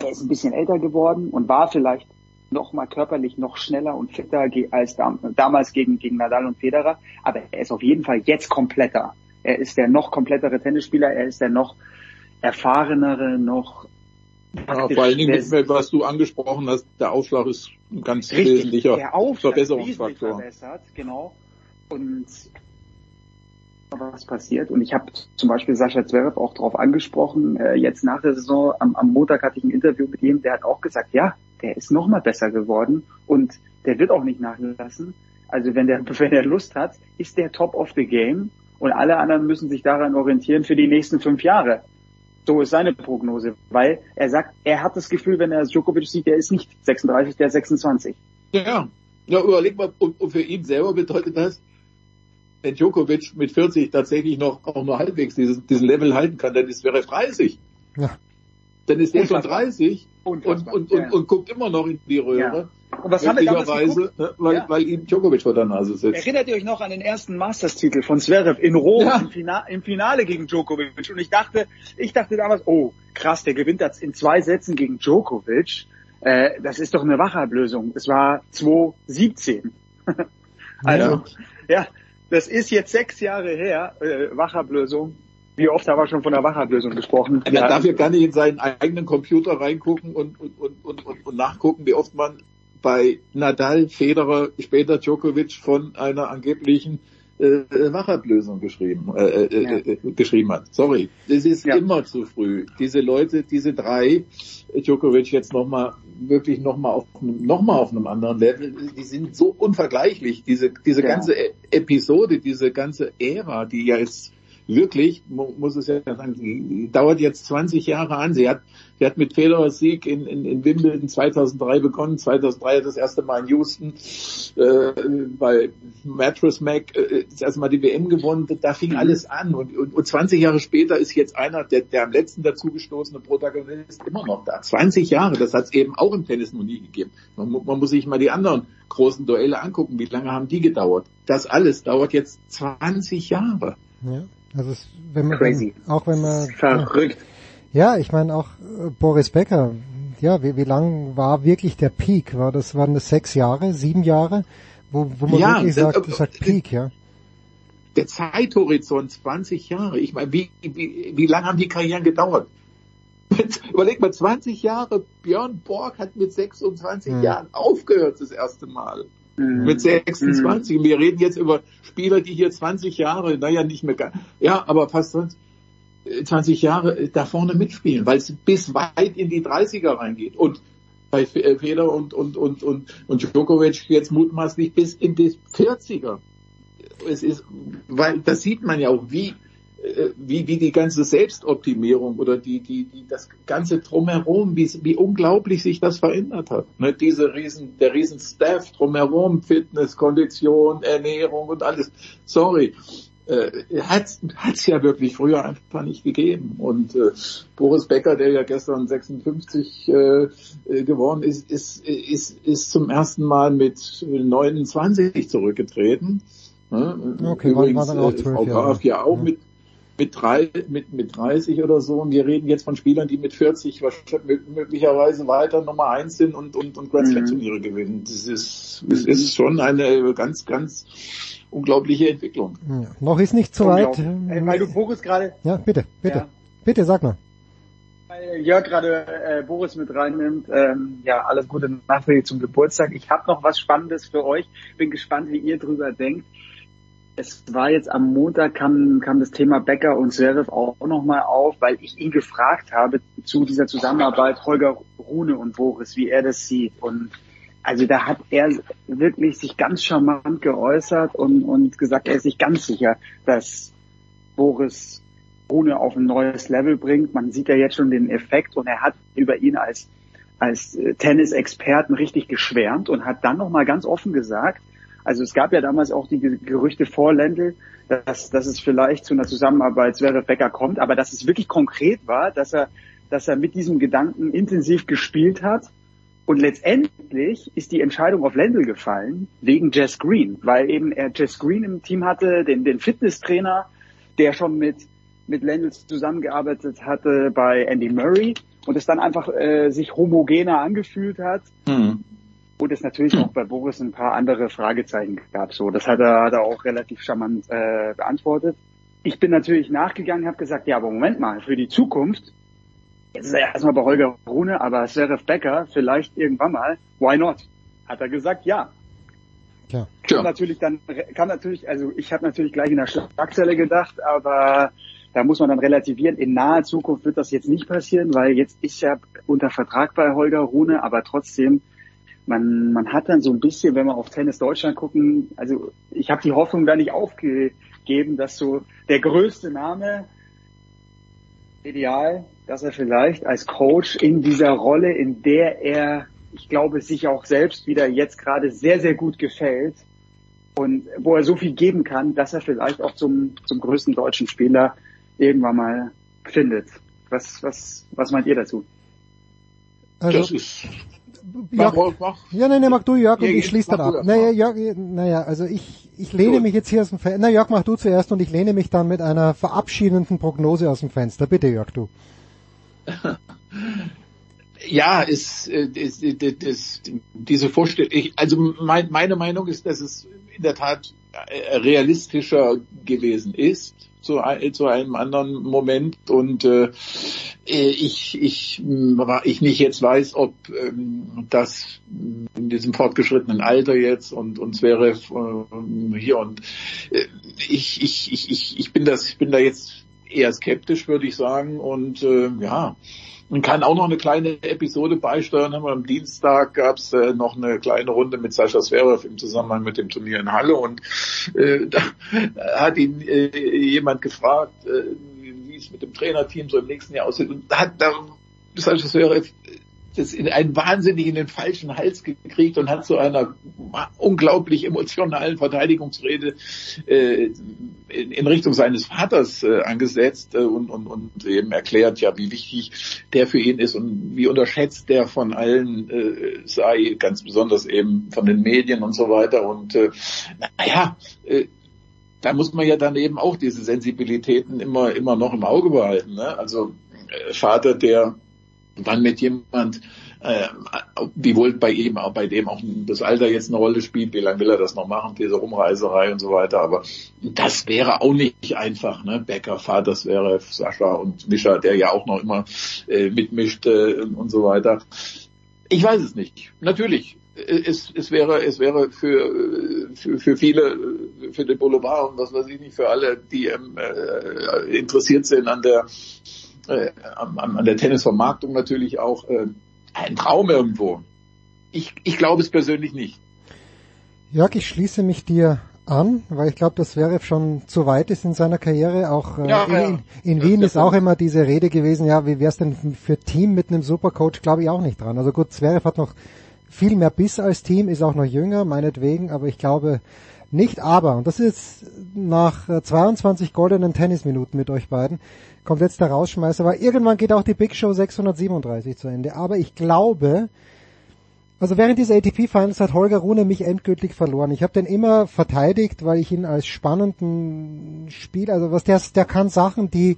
er ist ein bisschen älter geworden und war vielleicht noch mal körperlich noch schneller und fitter als damals gegen, gegen Nadal und Federer, aber er ist auf jeden Fall jetzt kompletter. Er ist der noch komplettere Tennisspieler, er ist der noch erfahrenere, noch ja, vor allen Dingen, was du angesprochen hast, der Aufschlag ist ein ganz richtig, wesentlicher der Aufschlag Verbesserungsfaktor. verbessert, genau. Und was passiert. Und ich habe zum Beispiel Sascha Zverev auch darauf angesprochen, äh, jetzt nach der Saison, am, am Montag hatte ich ein Interview mit ihm, der hat auch gesagt, ja, der ist noch mal besser geworden und der wird auch nicht nachlassen. Also wenn der, [laughs] wenn der Lust hat, ist der top of the game und alle anderen müssen sich daran orientieren für die nächsten fünf Jahre. So ist seine Prognose, weil er sagt, er hat das Gefühl, wenn er Djokovic sieht, der ist nicht 36, der ist 26. Ja, ja überleg mal, und, und für ihn selber bedeutet das, wenn Djokovic mit 40 tatsächlich noch auch nur halbwegs dieses, diesen Level halten kann, dann ist wäre 30. Ja. Dann ist er schon 30 und, und, und, und, und guckt immer noch in die Röhre. Und was haben wir damals geguckt? ne, weil, Ja. weil ihm Djokovic vor der Nase sitzt. Erinnert ihr euch noch an den ersten Masters-Titel von Zverev in Rom Ja. im, Fina im Finale gegen Djokovic? Und ich dachte, ich dachte damals, oh krass, der gewinnt das in zwei Sätzen gegen Djokovic. Äh, das ist doch eine Wachablösung. Es war 2017. [laughs] also, ja. das ist jetzt sechs Jahre her, äh, Wachablösung. Wie oft haben wir schon von der Wachablösung gesprochen? Darf ja gar nicht in seinen eigenen Computer reingucken und, und, und, und, und, und nachgucken, wie oft man bei Nadal, Federer, später Djokovic von einer angeblichen äh, Wachablösung geschrieben, äh, äh, äh, geschrieben hat. Sorry, das ist immer zu früh. Diese Leute, diese drei, Djokovic jetzt nochmal wirklich nochmal auf einem, noch mal auf einem anderen Level, die sind so unvergleichlich. Diese, diese Ja. ganze E- Episode, diese ganze Ära, die ja jetzt wirklich, mu- muss es ja sagen, dauert jetzt 20 Jahre an. Sie hat, sie hat mit Federers Sieg in, in, in Wimbledon 2003 begonnen. 2003 das erste Mal in Houston äh, bei Mattress Mac äh, das erste Mal die WM gewonnen. Da fing alles an. Und, und, und 20 Jahre später ist jetzt einer, der, der am letzten dazugestoßene Protagonist immer noch da. 20 Jahre, das hat es eben auch im Tennis noch nie gegeben. Man, man muss sich mal die anderen großen Duelle angucken. Wie lange haben die gedauert? Das alles dauert jetzt 20 Jahre. Ja, also es, wenn man Crazy. auch wenn man Verrückt. Ja, ich meine auch äh, Boris Becker. Ja, wie, wie lang war wirklich der Peak? War das waren das sechs Jahre, sieben Jahre, wo, wo man Ja, wirklich sagt, sagt Peak, ja. der Zeithorizont 20 Jahre. Ich meine, wie, wie, wie lange haben die Karrieren gedauert? [laughs] Überleg mal, 20 Jahre. Björn Borg hat mit 26 Mhm. Jahren aufgehört das erste Mal. Mhm. Mit 26. Wir reden jetzt über Spieler, die hier 20 Jahre, naja, nicht mehr, ja, aber fast 20, äh, 20 Jahre äh, da vorne mitspielen, weil es bis weit in die 30er reingeht. Und bei äh, Federer und, und, und, und, und Djokovic jetzt mutmaßlich bis in die 40er es ist, weil das sieht man ja auch, wie, äh, wie, wie die ganze Selbstoptimierung oder die, die, die, das ganze drumherum, wie, wie unglaublich sich das verändert hat. Ne, diese riesen, der riesen Staff drumherum, Fitness, Kondition, Ernährung und alles. Sorry. Äh, hat's, hat's ja wirklich früher einfach nicht gegeben. Und äh, Boris Becker, der ja gestern 56 äh, äh, geworden ist, ist, ist, ist zum ersten Mal mit 29 zurückgetreten. Ne? Okay, war- Übrigens, war dann auch äh, 12 Frau Jahre. Graf ja auch Ja. mit mit, drei, mit, mit 30 oder so. Und wir reden jetzt von Spielern, die mit 40 wahrscheinlich möglicherweise weiter Nummer eins sind und, und, und Grand Slam Turniere gewinnen. Das ist, das ist schon eine ganz, ganz unglaubliche Entwicklung. ja. Noch ist nicht so weit. Äh, weil du Boris gerade Ja, bitte, bitte. Ja. Bitte, sag mal. weil Jörg gerade äh, Boris mit reinnimmt. Ähm, ja, alles Gute nachträglich zum Geburtstag. Ich habe noch was Spannendes für euch. Bin gespannt, wie ihr drüber denkt. Es war jetzt am Montag kam, kam das Thema Becker und Zverev auch nochmal auf, weil ich ihn gefragt habe zu dieser Zusammenarbeit Holger Rune und Boris, wie er das sieht. Und also da hat er wirklich sich ganz charmant geäußert und, und gesagt, er ist sich ganz sicher, dass Boris Rune auf ein neues Level bringt. Man sieht ja jetzt schon den Effekt und er hat über ihn als, als Tennisexperten richtig geschwärmt und hat dann nochmal ganz offen gesagt, also es gab ja damals auch die Ge- Gerüchte vor Lendl, dass, dass es vielleicht zu einer Zusammenarbeit Zverev Becker kommt, aber dass es wirklich konkret war, dass er, dass er mit diesem Gedanken intensiv gespielt hat. Und letztendlich ist die Entscheidung auf Lendl gefallen wegen Jess Green, weil eben er Jess Green im Team hatte, den, den Fitnesstrainer, der schon mit mit Lendl zusammengearbeitet hatte bei Andy Murray und es dann einfach äh, sich homogener angefühlt hat. Hm. Und es natürlich auch [clears throat] bei Boris ein paar andere Fragezeichen gab. So, das hat er, hat er auch relativ charmant äh, beantwortet. Ich bin natürlich nachgegangen, habe gesagt, ja, aber Moment mal, für die Zukunft, jetzt ist er erstmal bei Holger Rune, aber Seref Becker vielleicht irgendwann mal, why not? Hat er gesagt, ja. Tja. Kam natürlich dann, kam natürlich, also ich habe natürlich gleich in der Schlagzelle gedacht, aber da muss man dann relativieren. In naher Zukunft wird das jetzt nicht passieren, weil jetzt ist er unter Vertrag bei Holger Rune, aber trotzdem, man, man hat dann so ein bisschen, wenn wir auf Tennis Deutschland gucken, also ich habe die Hoffnung da nicht aufgegeben, dass so der größte Name ideal, dass er vielleicht als Coach in dieser Rolle, in der er, ich glaube, sich auch selbst wieder jetzt gerade sehr, sehr gut gefällt und wo er so viel geben kann, dass er vielleicht auch zum, zum größten deutschen Spieler irgendwann mal findet. Was, was, was meint ihr dazu? Also, das ist Jörg, Mach, mach. ja, nein, nein, mach du Jörg und ich schließe dann ab. Naja. Jörg, naja, also ich, ich lehne mich jetzt hier aus dem Fenster. Na Jörg, mach du zuerst und ich lehne mich dann mit einer verabschiedenden Prognose aus dem Fenster. Bitte Jörg, du. [laughs] Ja, ist, ist, ist, ist diese Vorstellung, ich, also mein, meine Meinung ist, dass es in der Tat äh, realistischer gewesen ist zu, zu einem anderen Moment. Und äh, ich, ich, mh, ich nicht jetzt weiß, ob ähm, das in diesem fortgeschrittenen Alter jetzt und und wäre äh, hier und äh, ich, ich, ich, ich, ich bin das, ich bin da jetzt eher skeptisch, würde ich sagen. Und äh, ja, man kann auch noch eine kleine Episode beisteuern. Haben Am Dienstag gab es äh, noch eine kleine Runde mit Sascha Zverev im Zusammenhang mit dem Turnier in Halle und äh, da [laughs] hat ihn äh, jemand gefragt, äh, wie es mit dem Trainerteam so im nächsten Jahr aussieht. Und hat da Sascha Zverev das in einen wahnsinnig in den falschen Hals gekriegt und hat zu einer unglaublich emotionalen Verteidigungsrede äh, in, in Richtung seines Vaters äh, angesetzt äh, und, und, und eben erklärt, ja, wie wichtig der für ihn ist und wie unterschätzt der von allen äh, sei, ganz besonders eben von den Medien und so weiter. Und äh, naja, äh, da muss man ja dann eben auch diese Sensibilitäten immer, immer noch im Auge behalten. Ne? Also äh, Vater, der dann mit jemand, äh, wie wohl bei ihm, bei dem auch das Alter jetzt eine Rolle spielt, wie lange will er das noch machen, diese Rumreiserei und so weiter, aber das wäre auch nicht einfach, ne? Becker, Vater, das wäre Sascha und Mischa, der ja auch noch immer äh, mitmischt äh, und so weiter. Ich weiß es nicht. Natürlich. Es, es wäre, es wäre für, für, für viele, für den Boulevard und was weiß ich nicht, für alle, die ähm, äh, interessiert sind an der, äh, an, an der Tennisvermarktung natürlich auch äh, ein Traum irgendwo. Ich, ich glaube es persönlich nicht. Jörg, ich schließe mich dir an, weil ich glaube, dass Zverev schon zu weit ist in seiner Karriere. Auch äh, Ja, in, ja. in, Wien ist auch immer diese Rede gewesen, ja, wie wär's denn für Team mit einem Supercoach? Glaube ich auch nicht dran. Also gut, Zverev hat noch viel mehr Biss als Team, ist auch noch jünger, meinetwegen, aber ich glaube nicht. Aber, und das ist nach äh, 22 goldenen Tennisminuten mit euch beiden, kommt jetzt der Rausschmeißer, weil irgendwann geht auch die Big Show 637 zu Ende. Aber ich glaube, also während dieser ATP Finals hat Holger Rune mich endgültig verloren. Ich habe den immer verteidigt, weil ich ihn als spannenden Spiel, also was der, der kann Sachen, die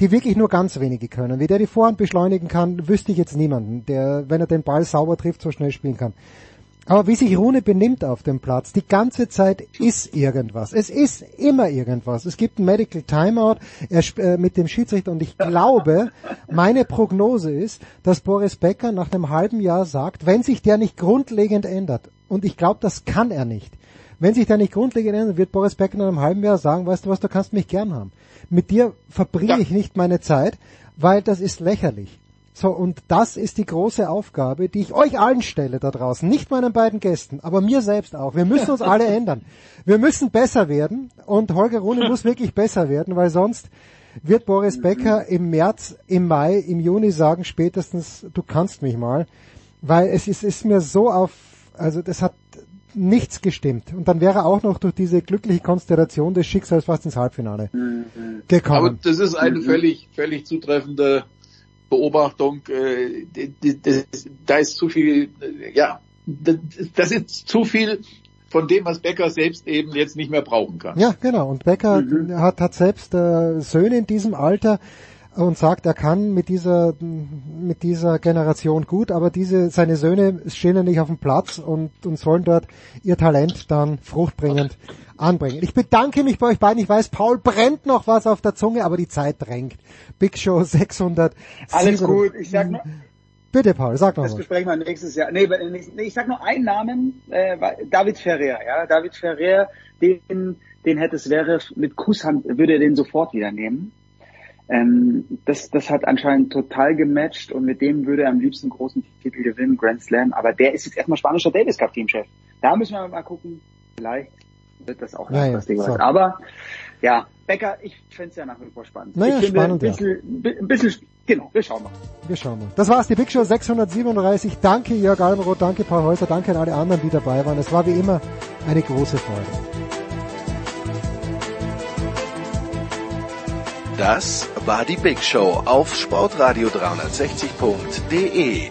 die wirklich nur ganz wenige können. Wie der die Vorhand beschleunigen kann, wüsste ich jetzt niemanden, der, wenn er den Ball sauber trifft, so schnell spielen kann. Aber wie sich Rune benimmt auf dem Platz, die ganze Zeit ist irgendwas. Es ist immer irgendwas. Es gibt ein Medical Timeout er, äh, mit dem Schiedsrichter und ich glaube, meine Prognose ist, dass Boris Becker nach einem halben Jahr sagt, wenn sich der nicht grundlegend ändert, und ich glaube, das kann er nicht, wenn sich der nicht grundlegend ändert, wird Boris Becker nach einem halben Jahr sagen, weißt du was, du kannst mich gern haben. Mit dir verbringe ich nicht meine Zeit, weil das ist lächerlich. So, und das ist die große Aufgabe, die ich euch allen stelle da draußen. Nicht meinen beiden Gästen, aber mir selbst auch. Wir müssen uns alle [laughs] ändern. Wir müssen besser werden und Holger Rune muss wirklich besser werden, weil sonst wird Boris Becker im März, im Mai, im Juni sagen spätestens, du kannst mich mal, weil es ist, ist mir so auf, also das hat nichts gestimmt. Und dann wäre er auch noch durch diese glückliche Konstellation des Schicksals fast ins Halbfinale gekommen. Aber das ist eine völlig, völlig zutreffende Beobachtung. äh, Da ist zu viel, äh, ja, das das ist zu viel von dem, was Becker selbst eben jetzt nicht mehr brauchen kann. Ja, genau. Und Becker mhm. hat, hat selbst äh, Söhne in diesem Alter und sagt, er kann mit dieser mit dieser Generation gut, aber diese seine Söhne stehen ja nicht auf dem Platz und, und sollen dort ihr Talent dann fruchtbringend anbringen. Ich bedanke mich bei euch beiden. Ich weiß, Paul brennt noch was auf der Zunge, aber die Zeit drängt. Big Show 600. Alles gut. Ich sag nur, Bitte, Paul, sag noch Das was. besprechen wir nächstes Jahr. Nee, nee, ich sag nur einen Namen, äh, David Ferrer, ja. David Ferrer, den, den hätte es wäre mit Kusshand, würde er den sofort wieder nehmen. Ähm, das, das hat anscheinend total gematcht und mit dem würde er am liebsten großen Titel gewinnen, Grand Slam. Aber der ist jetzt erstmal spanischer Davis Cup Teamchef. Da müssen wir mal gucken. Vielleicht wird das auch Naja, langfristig was. so. Aber ja, Becker, ich find's ja nach wie vor spannend. Naja, ich spannend, ein bisschen, ein bisschen, genau, wir schauen mal. Wir schauen mal. Das war's, die Big Show 637. Danke Jörg Almroth, danke Paul Häuser, danke an alle anderen, die dabei waren. Es war wie immer eine große Freude. Das war die Big Show auf sportradio360.de.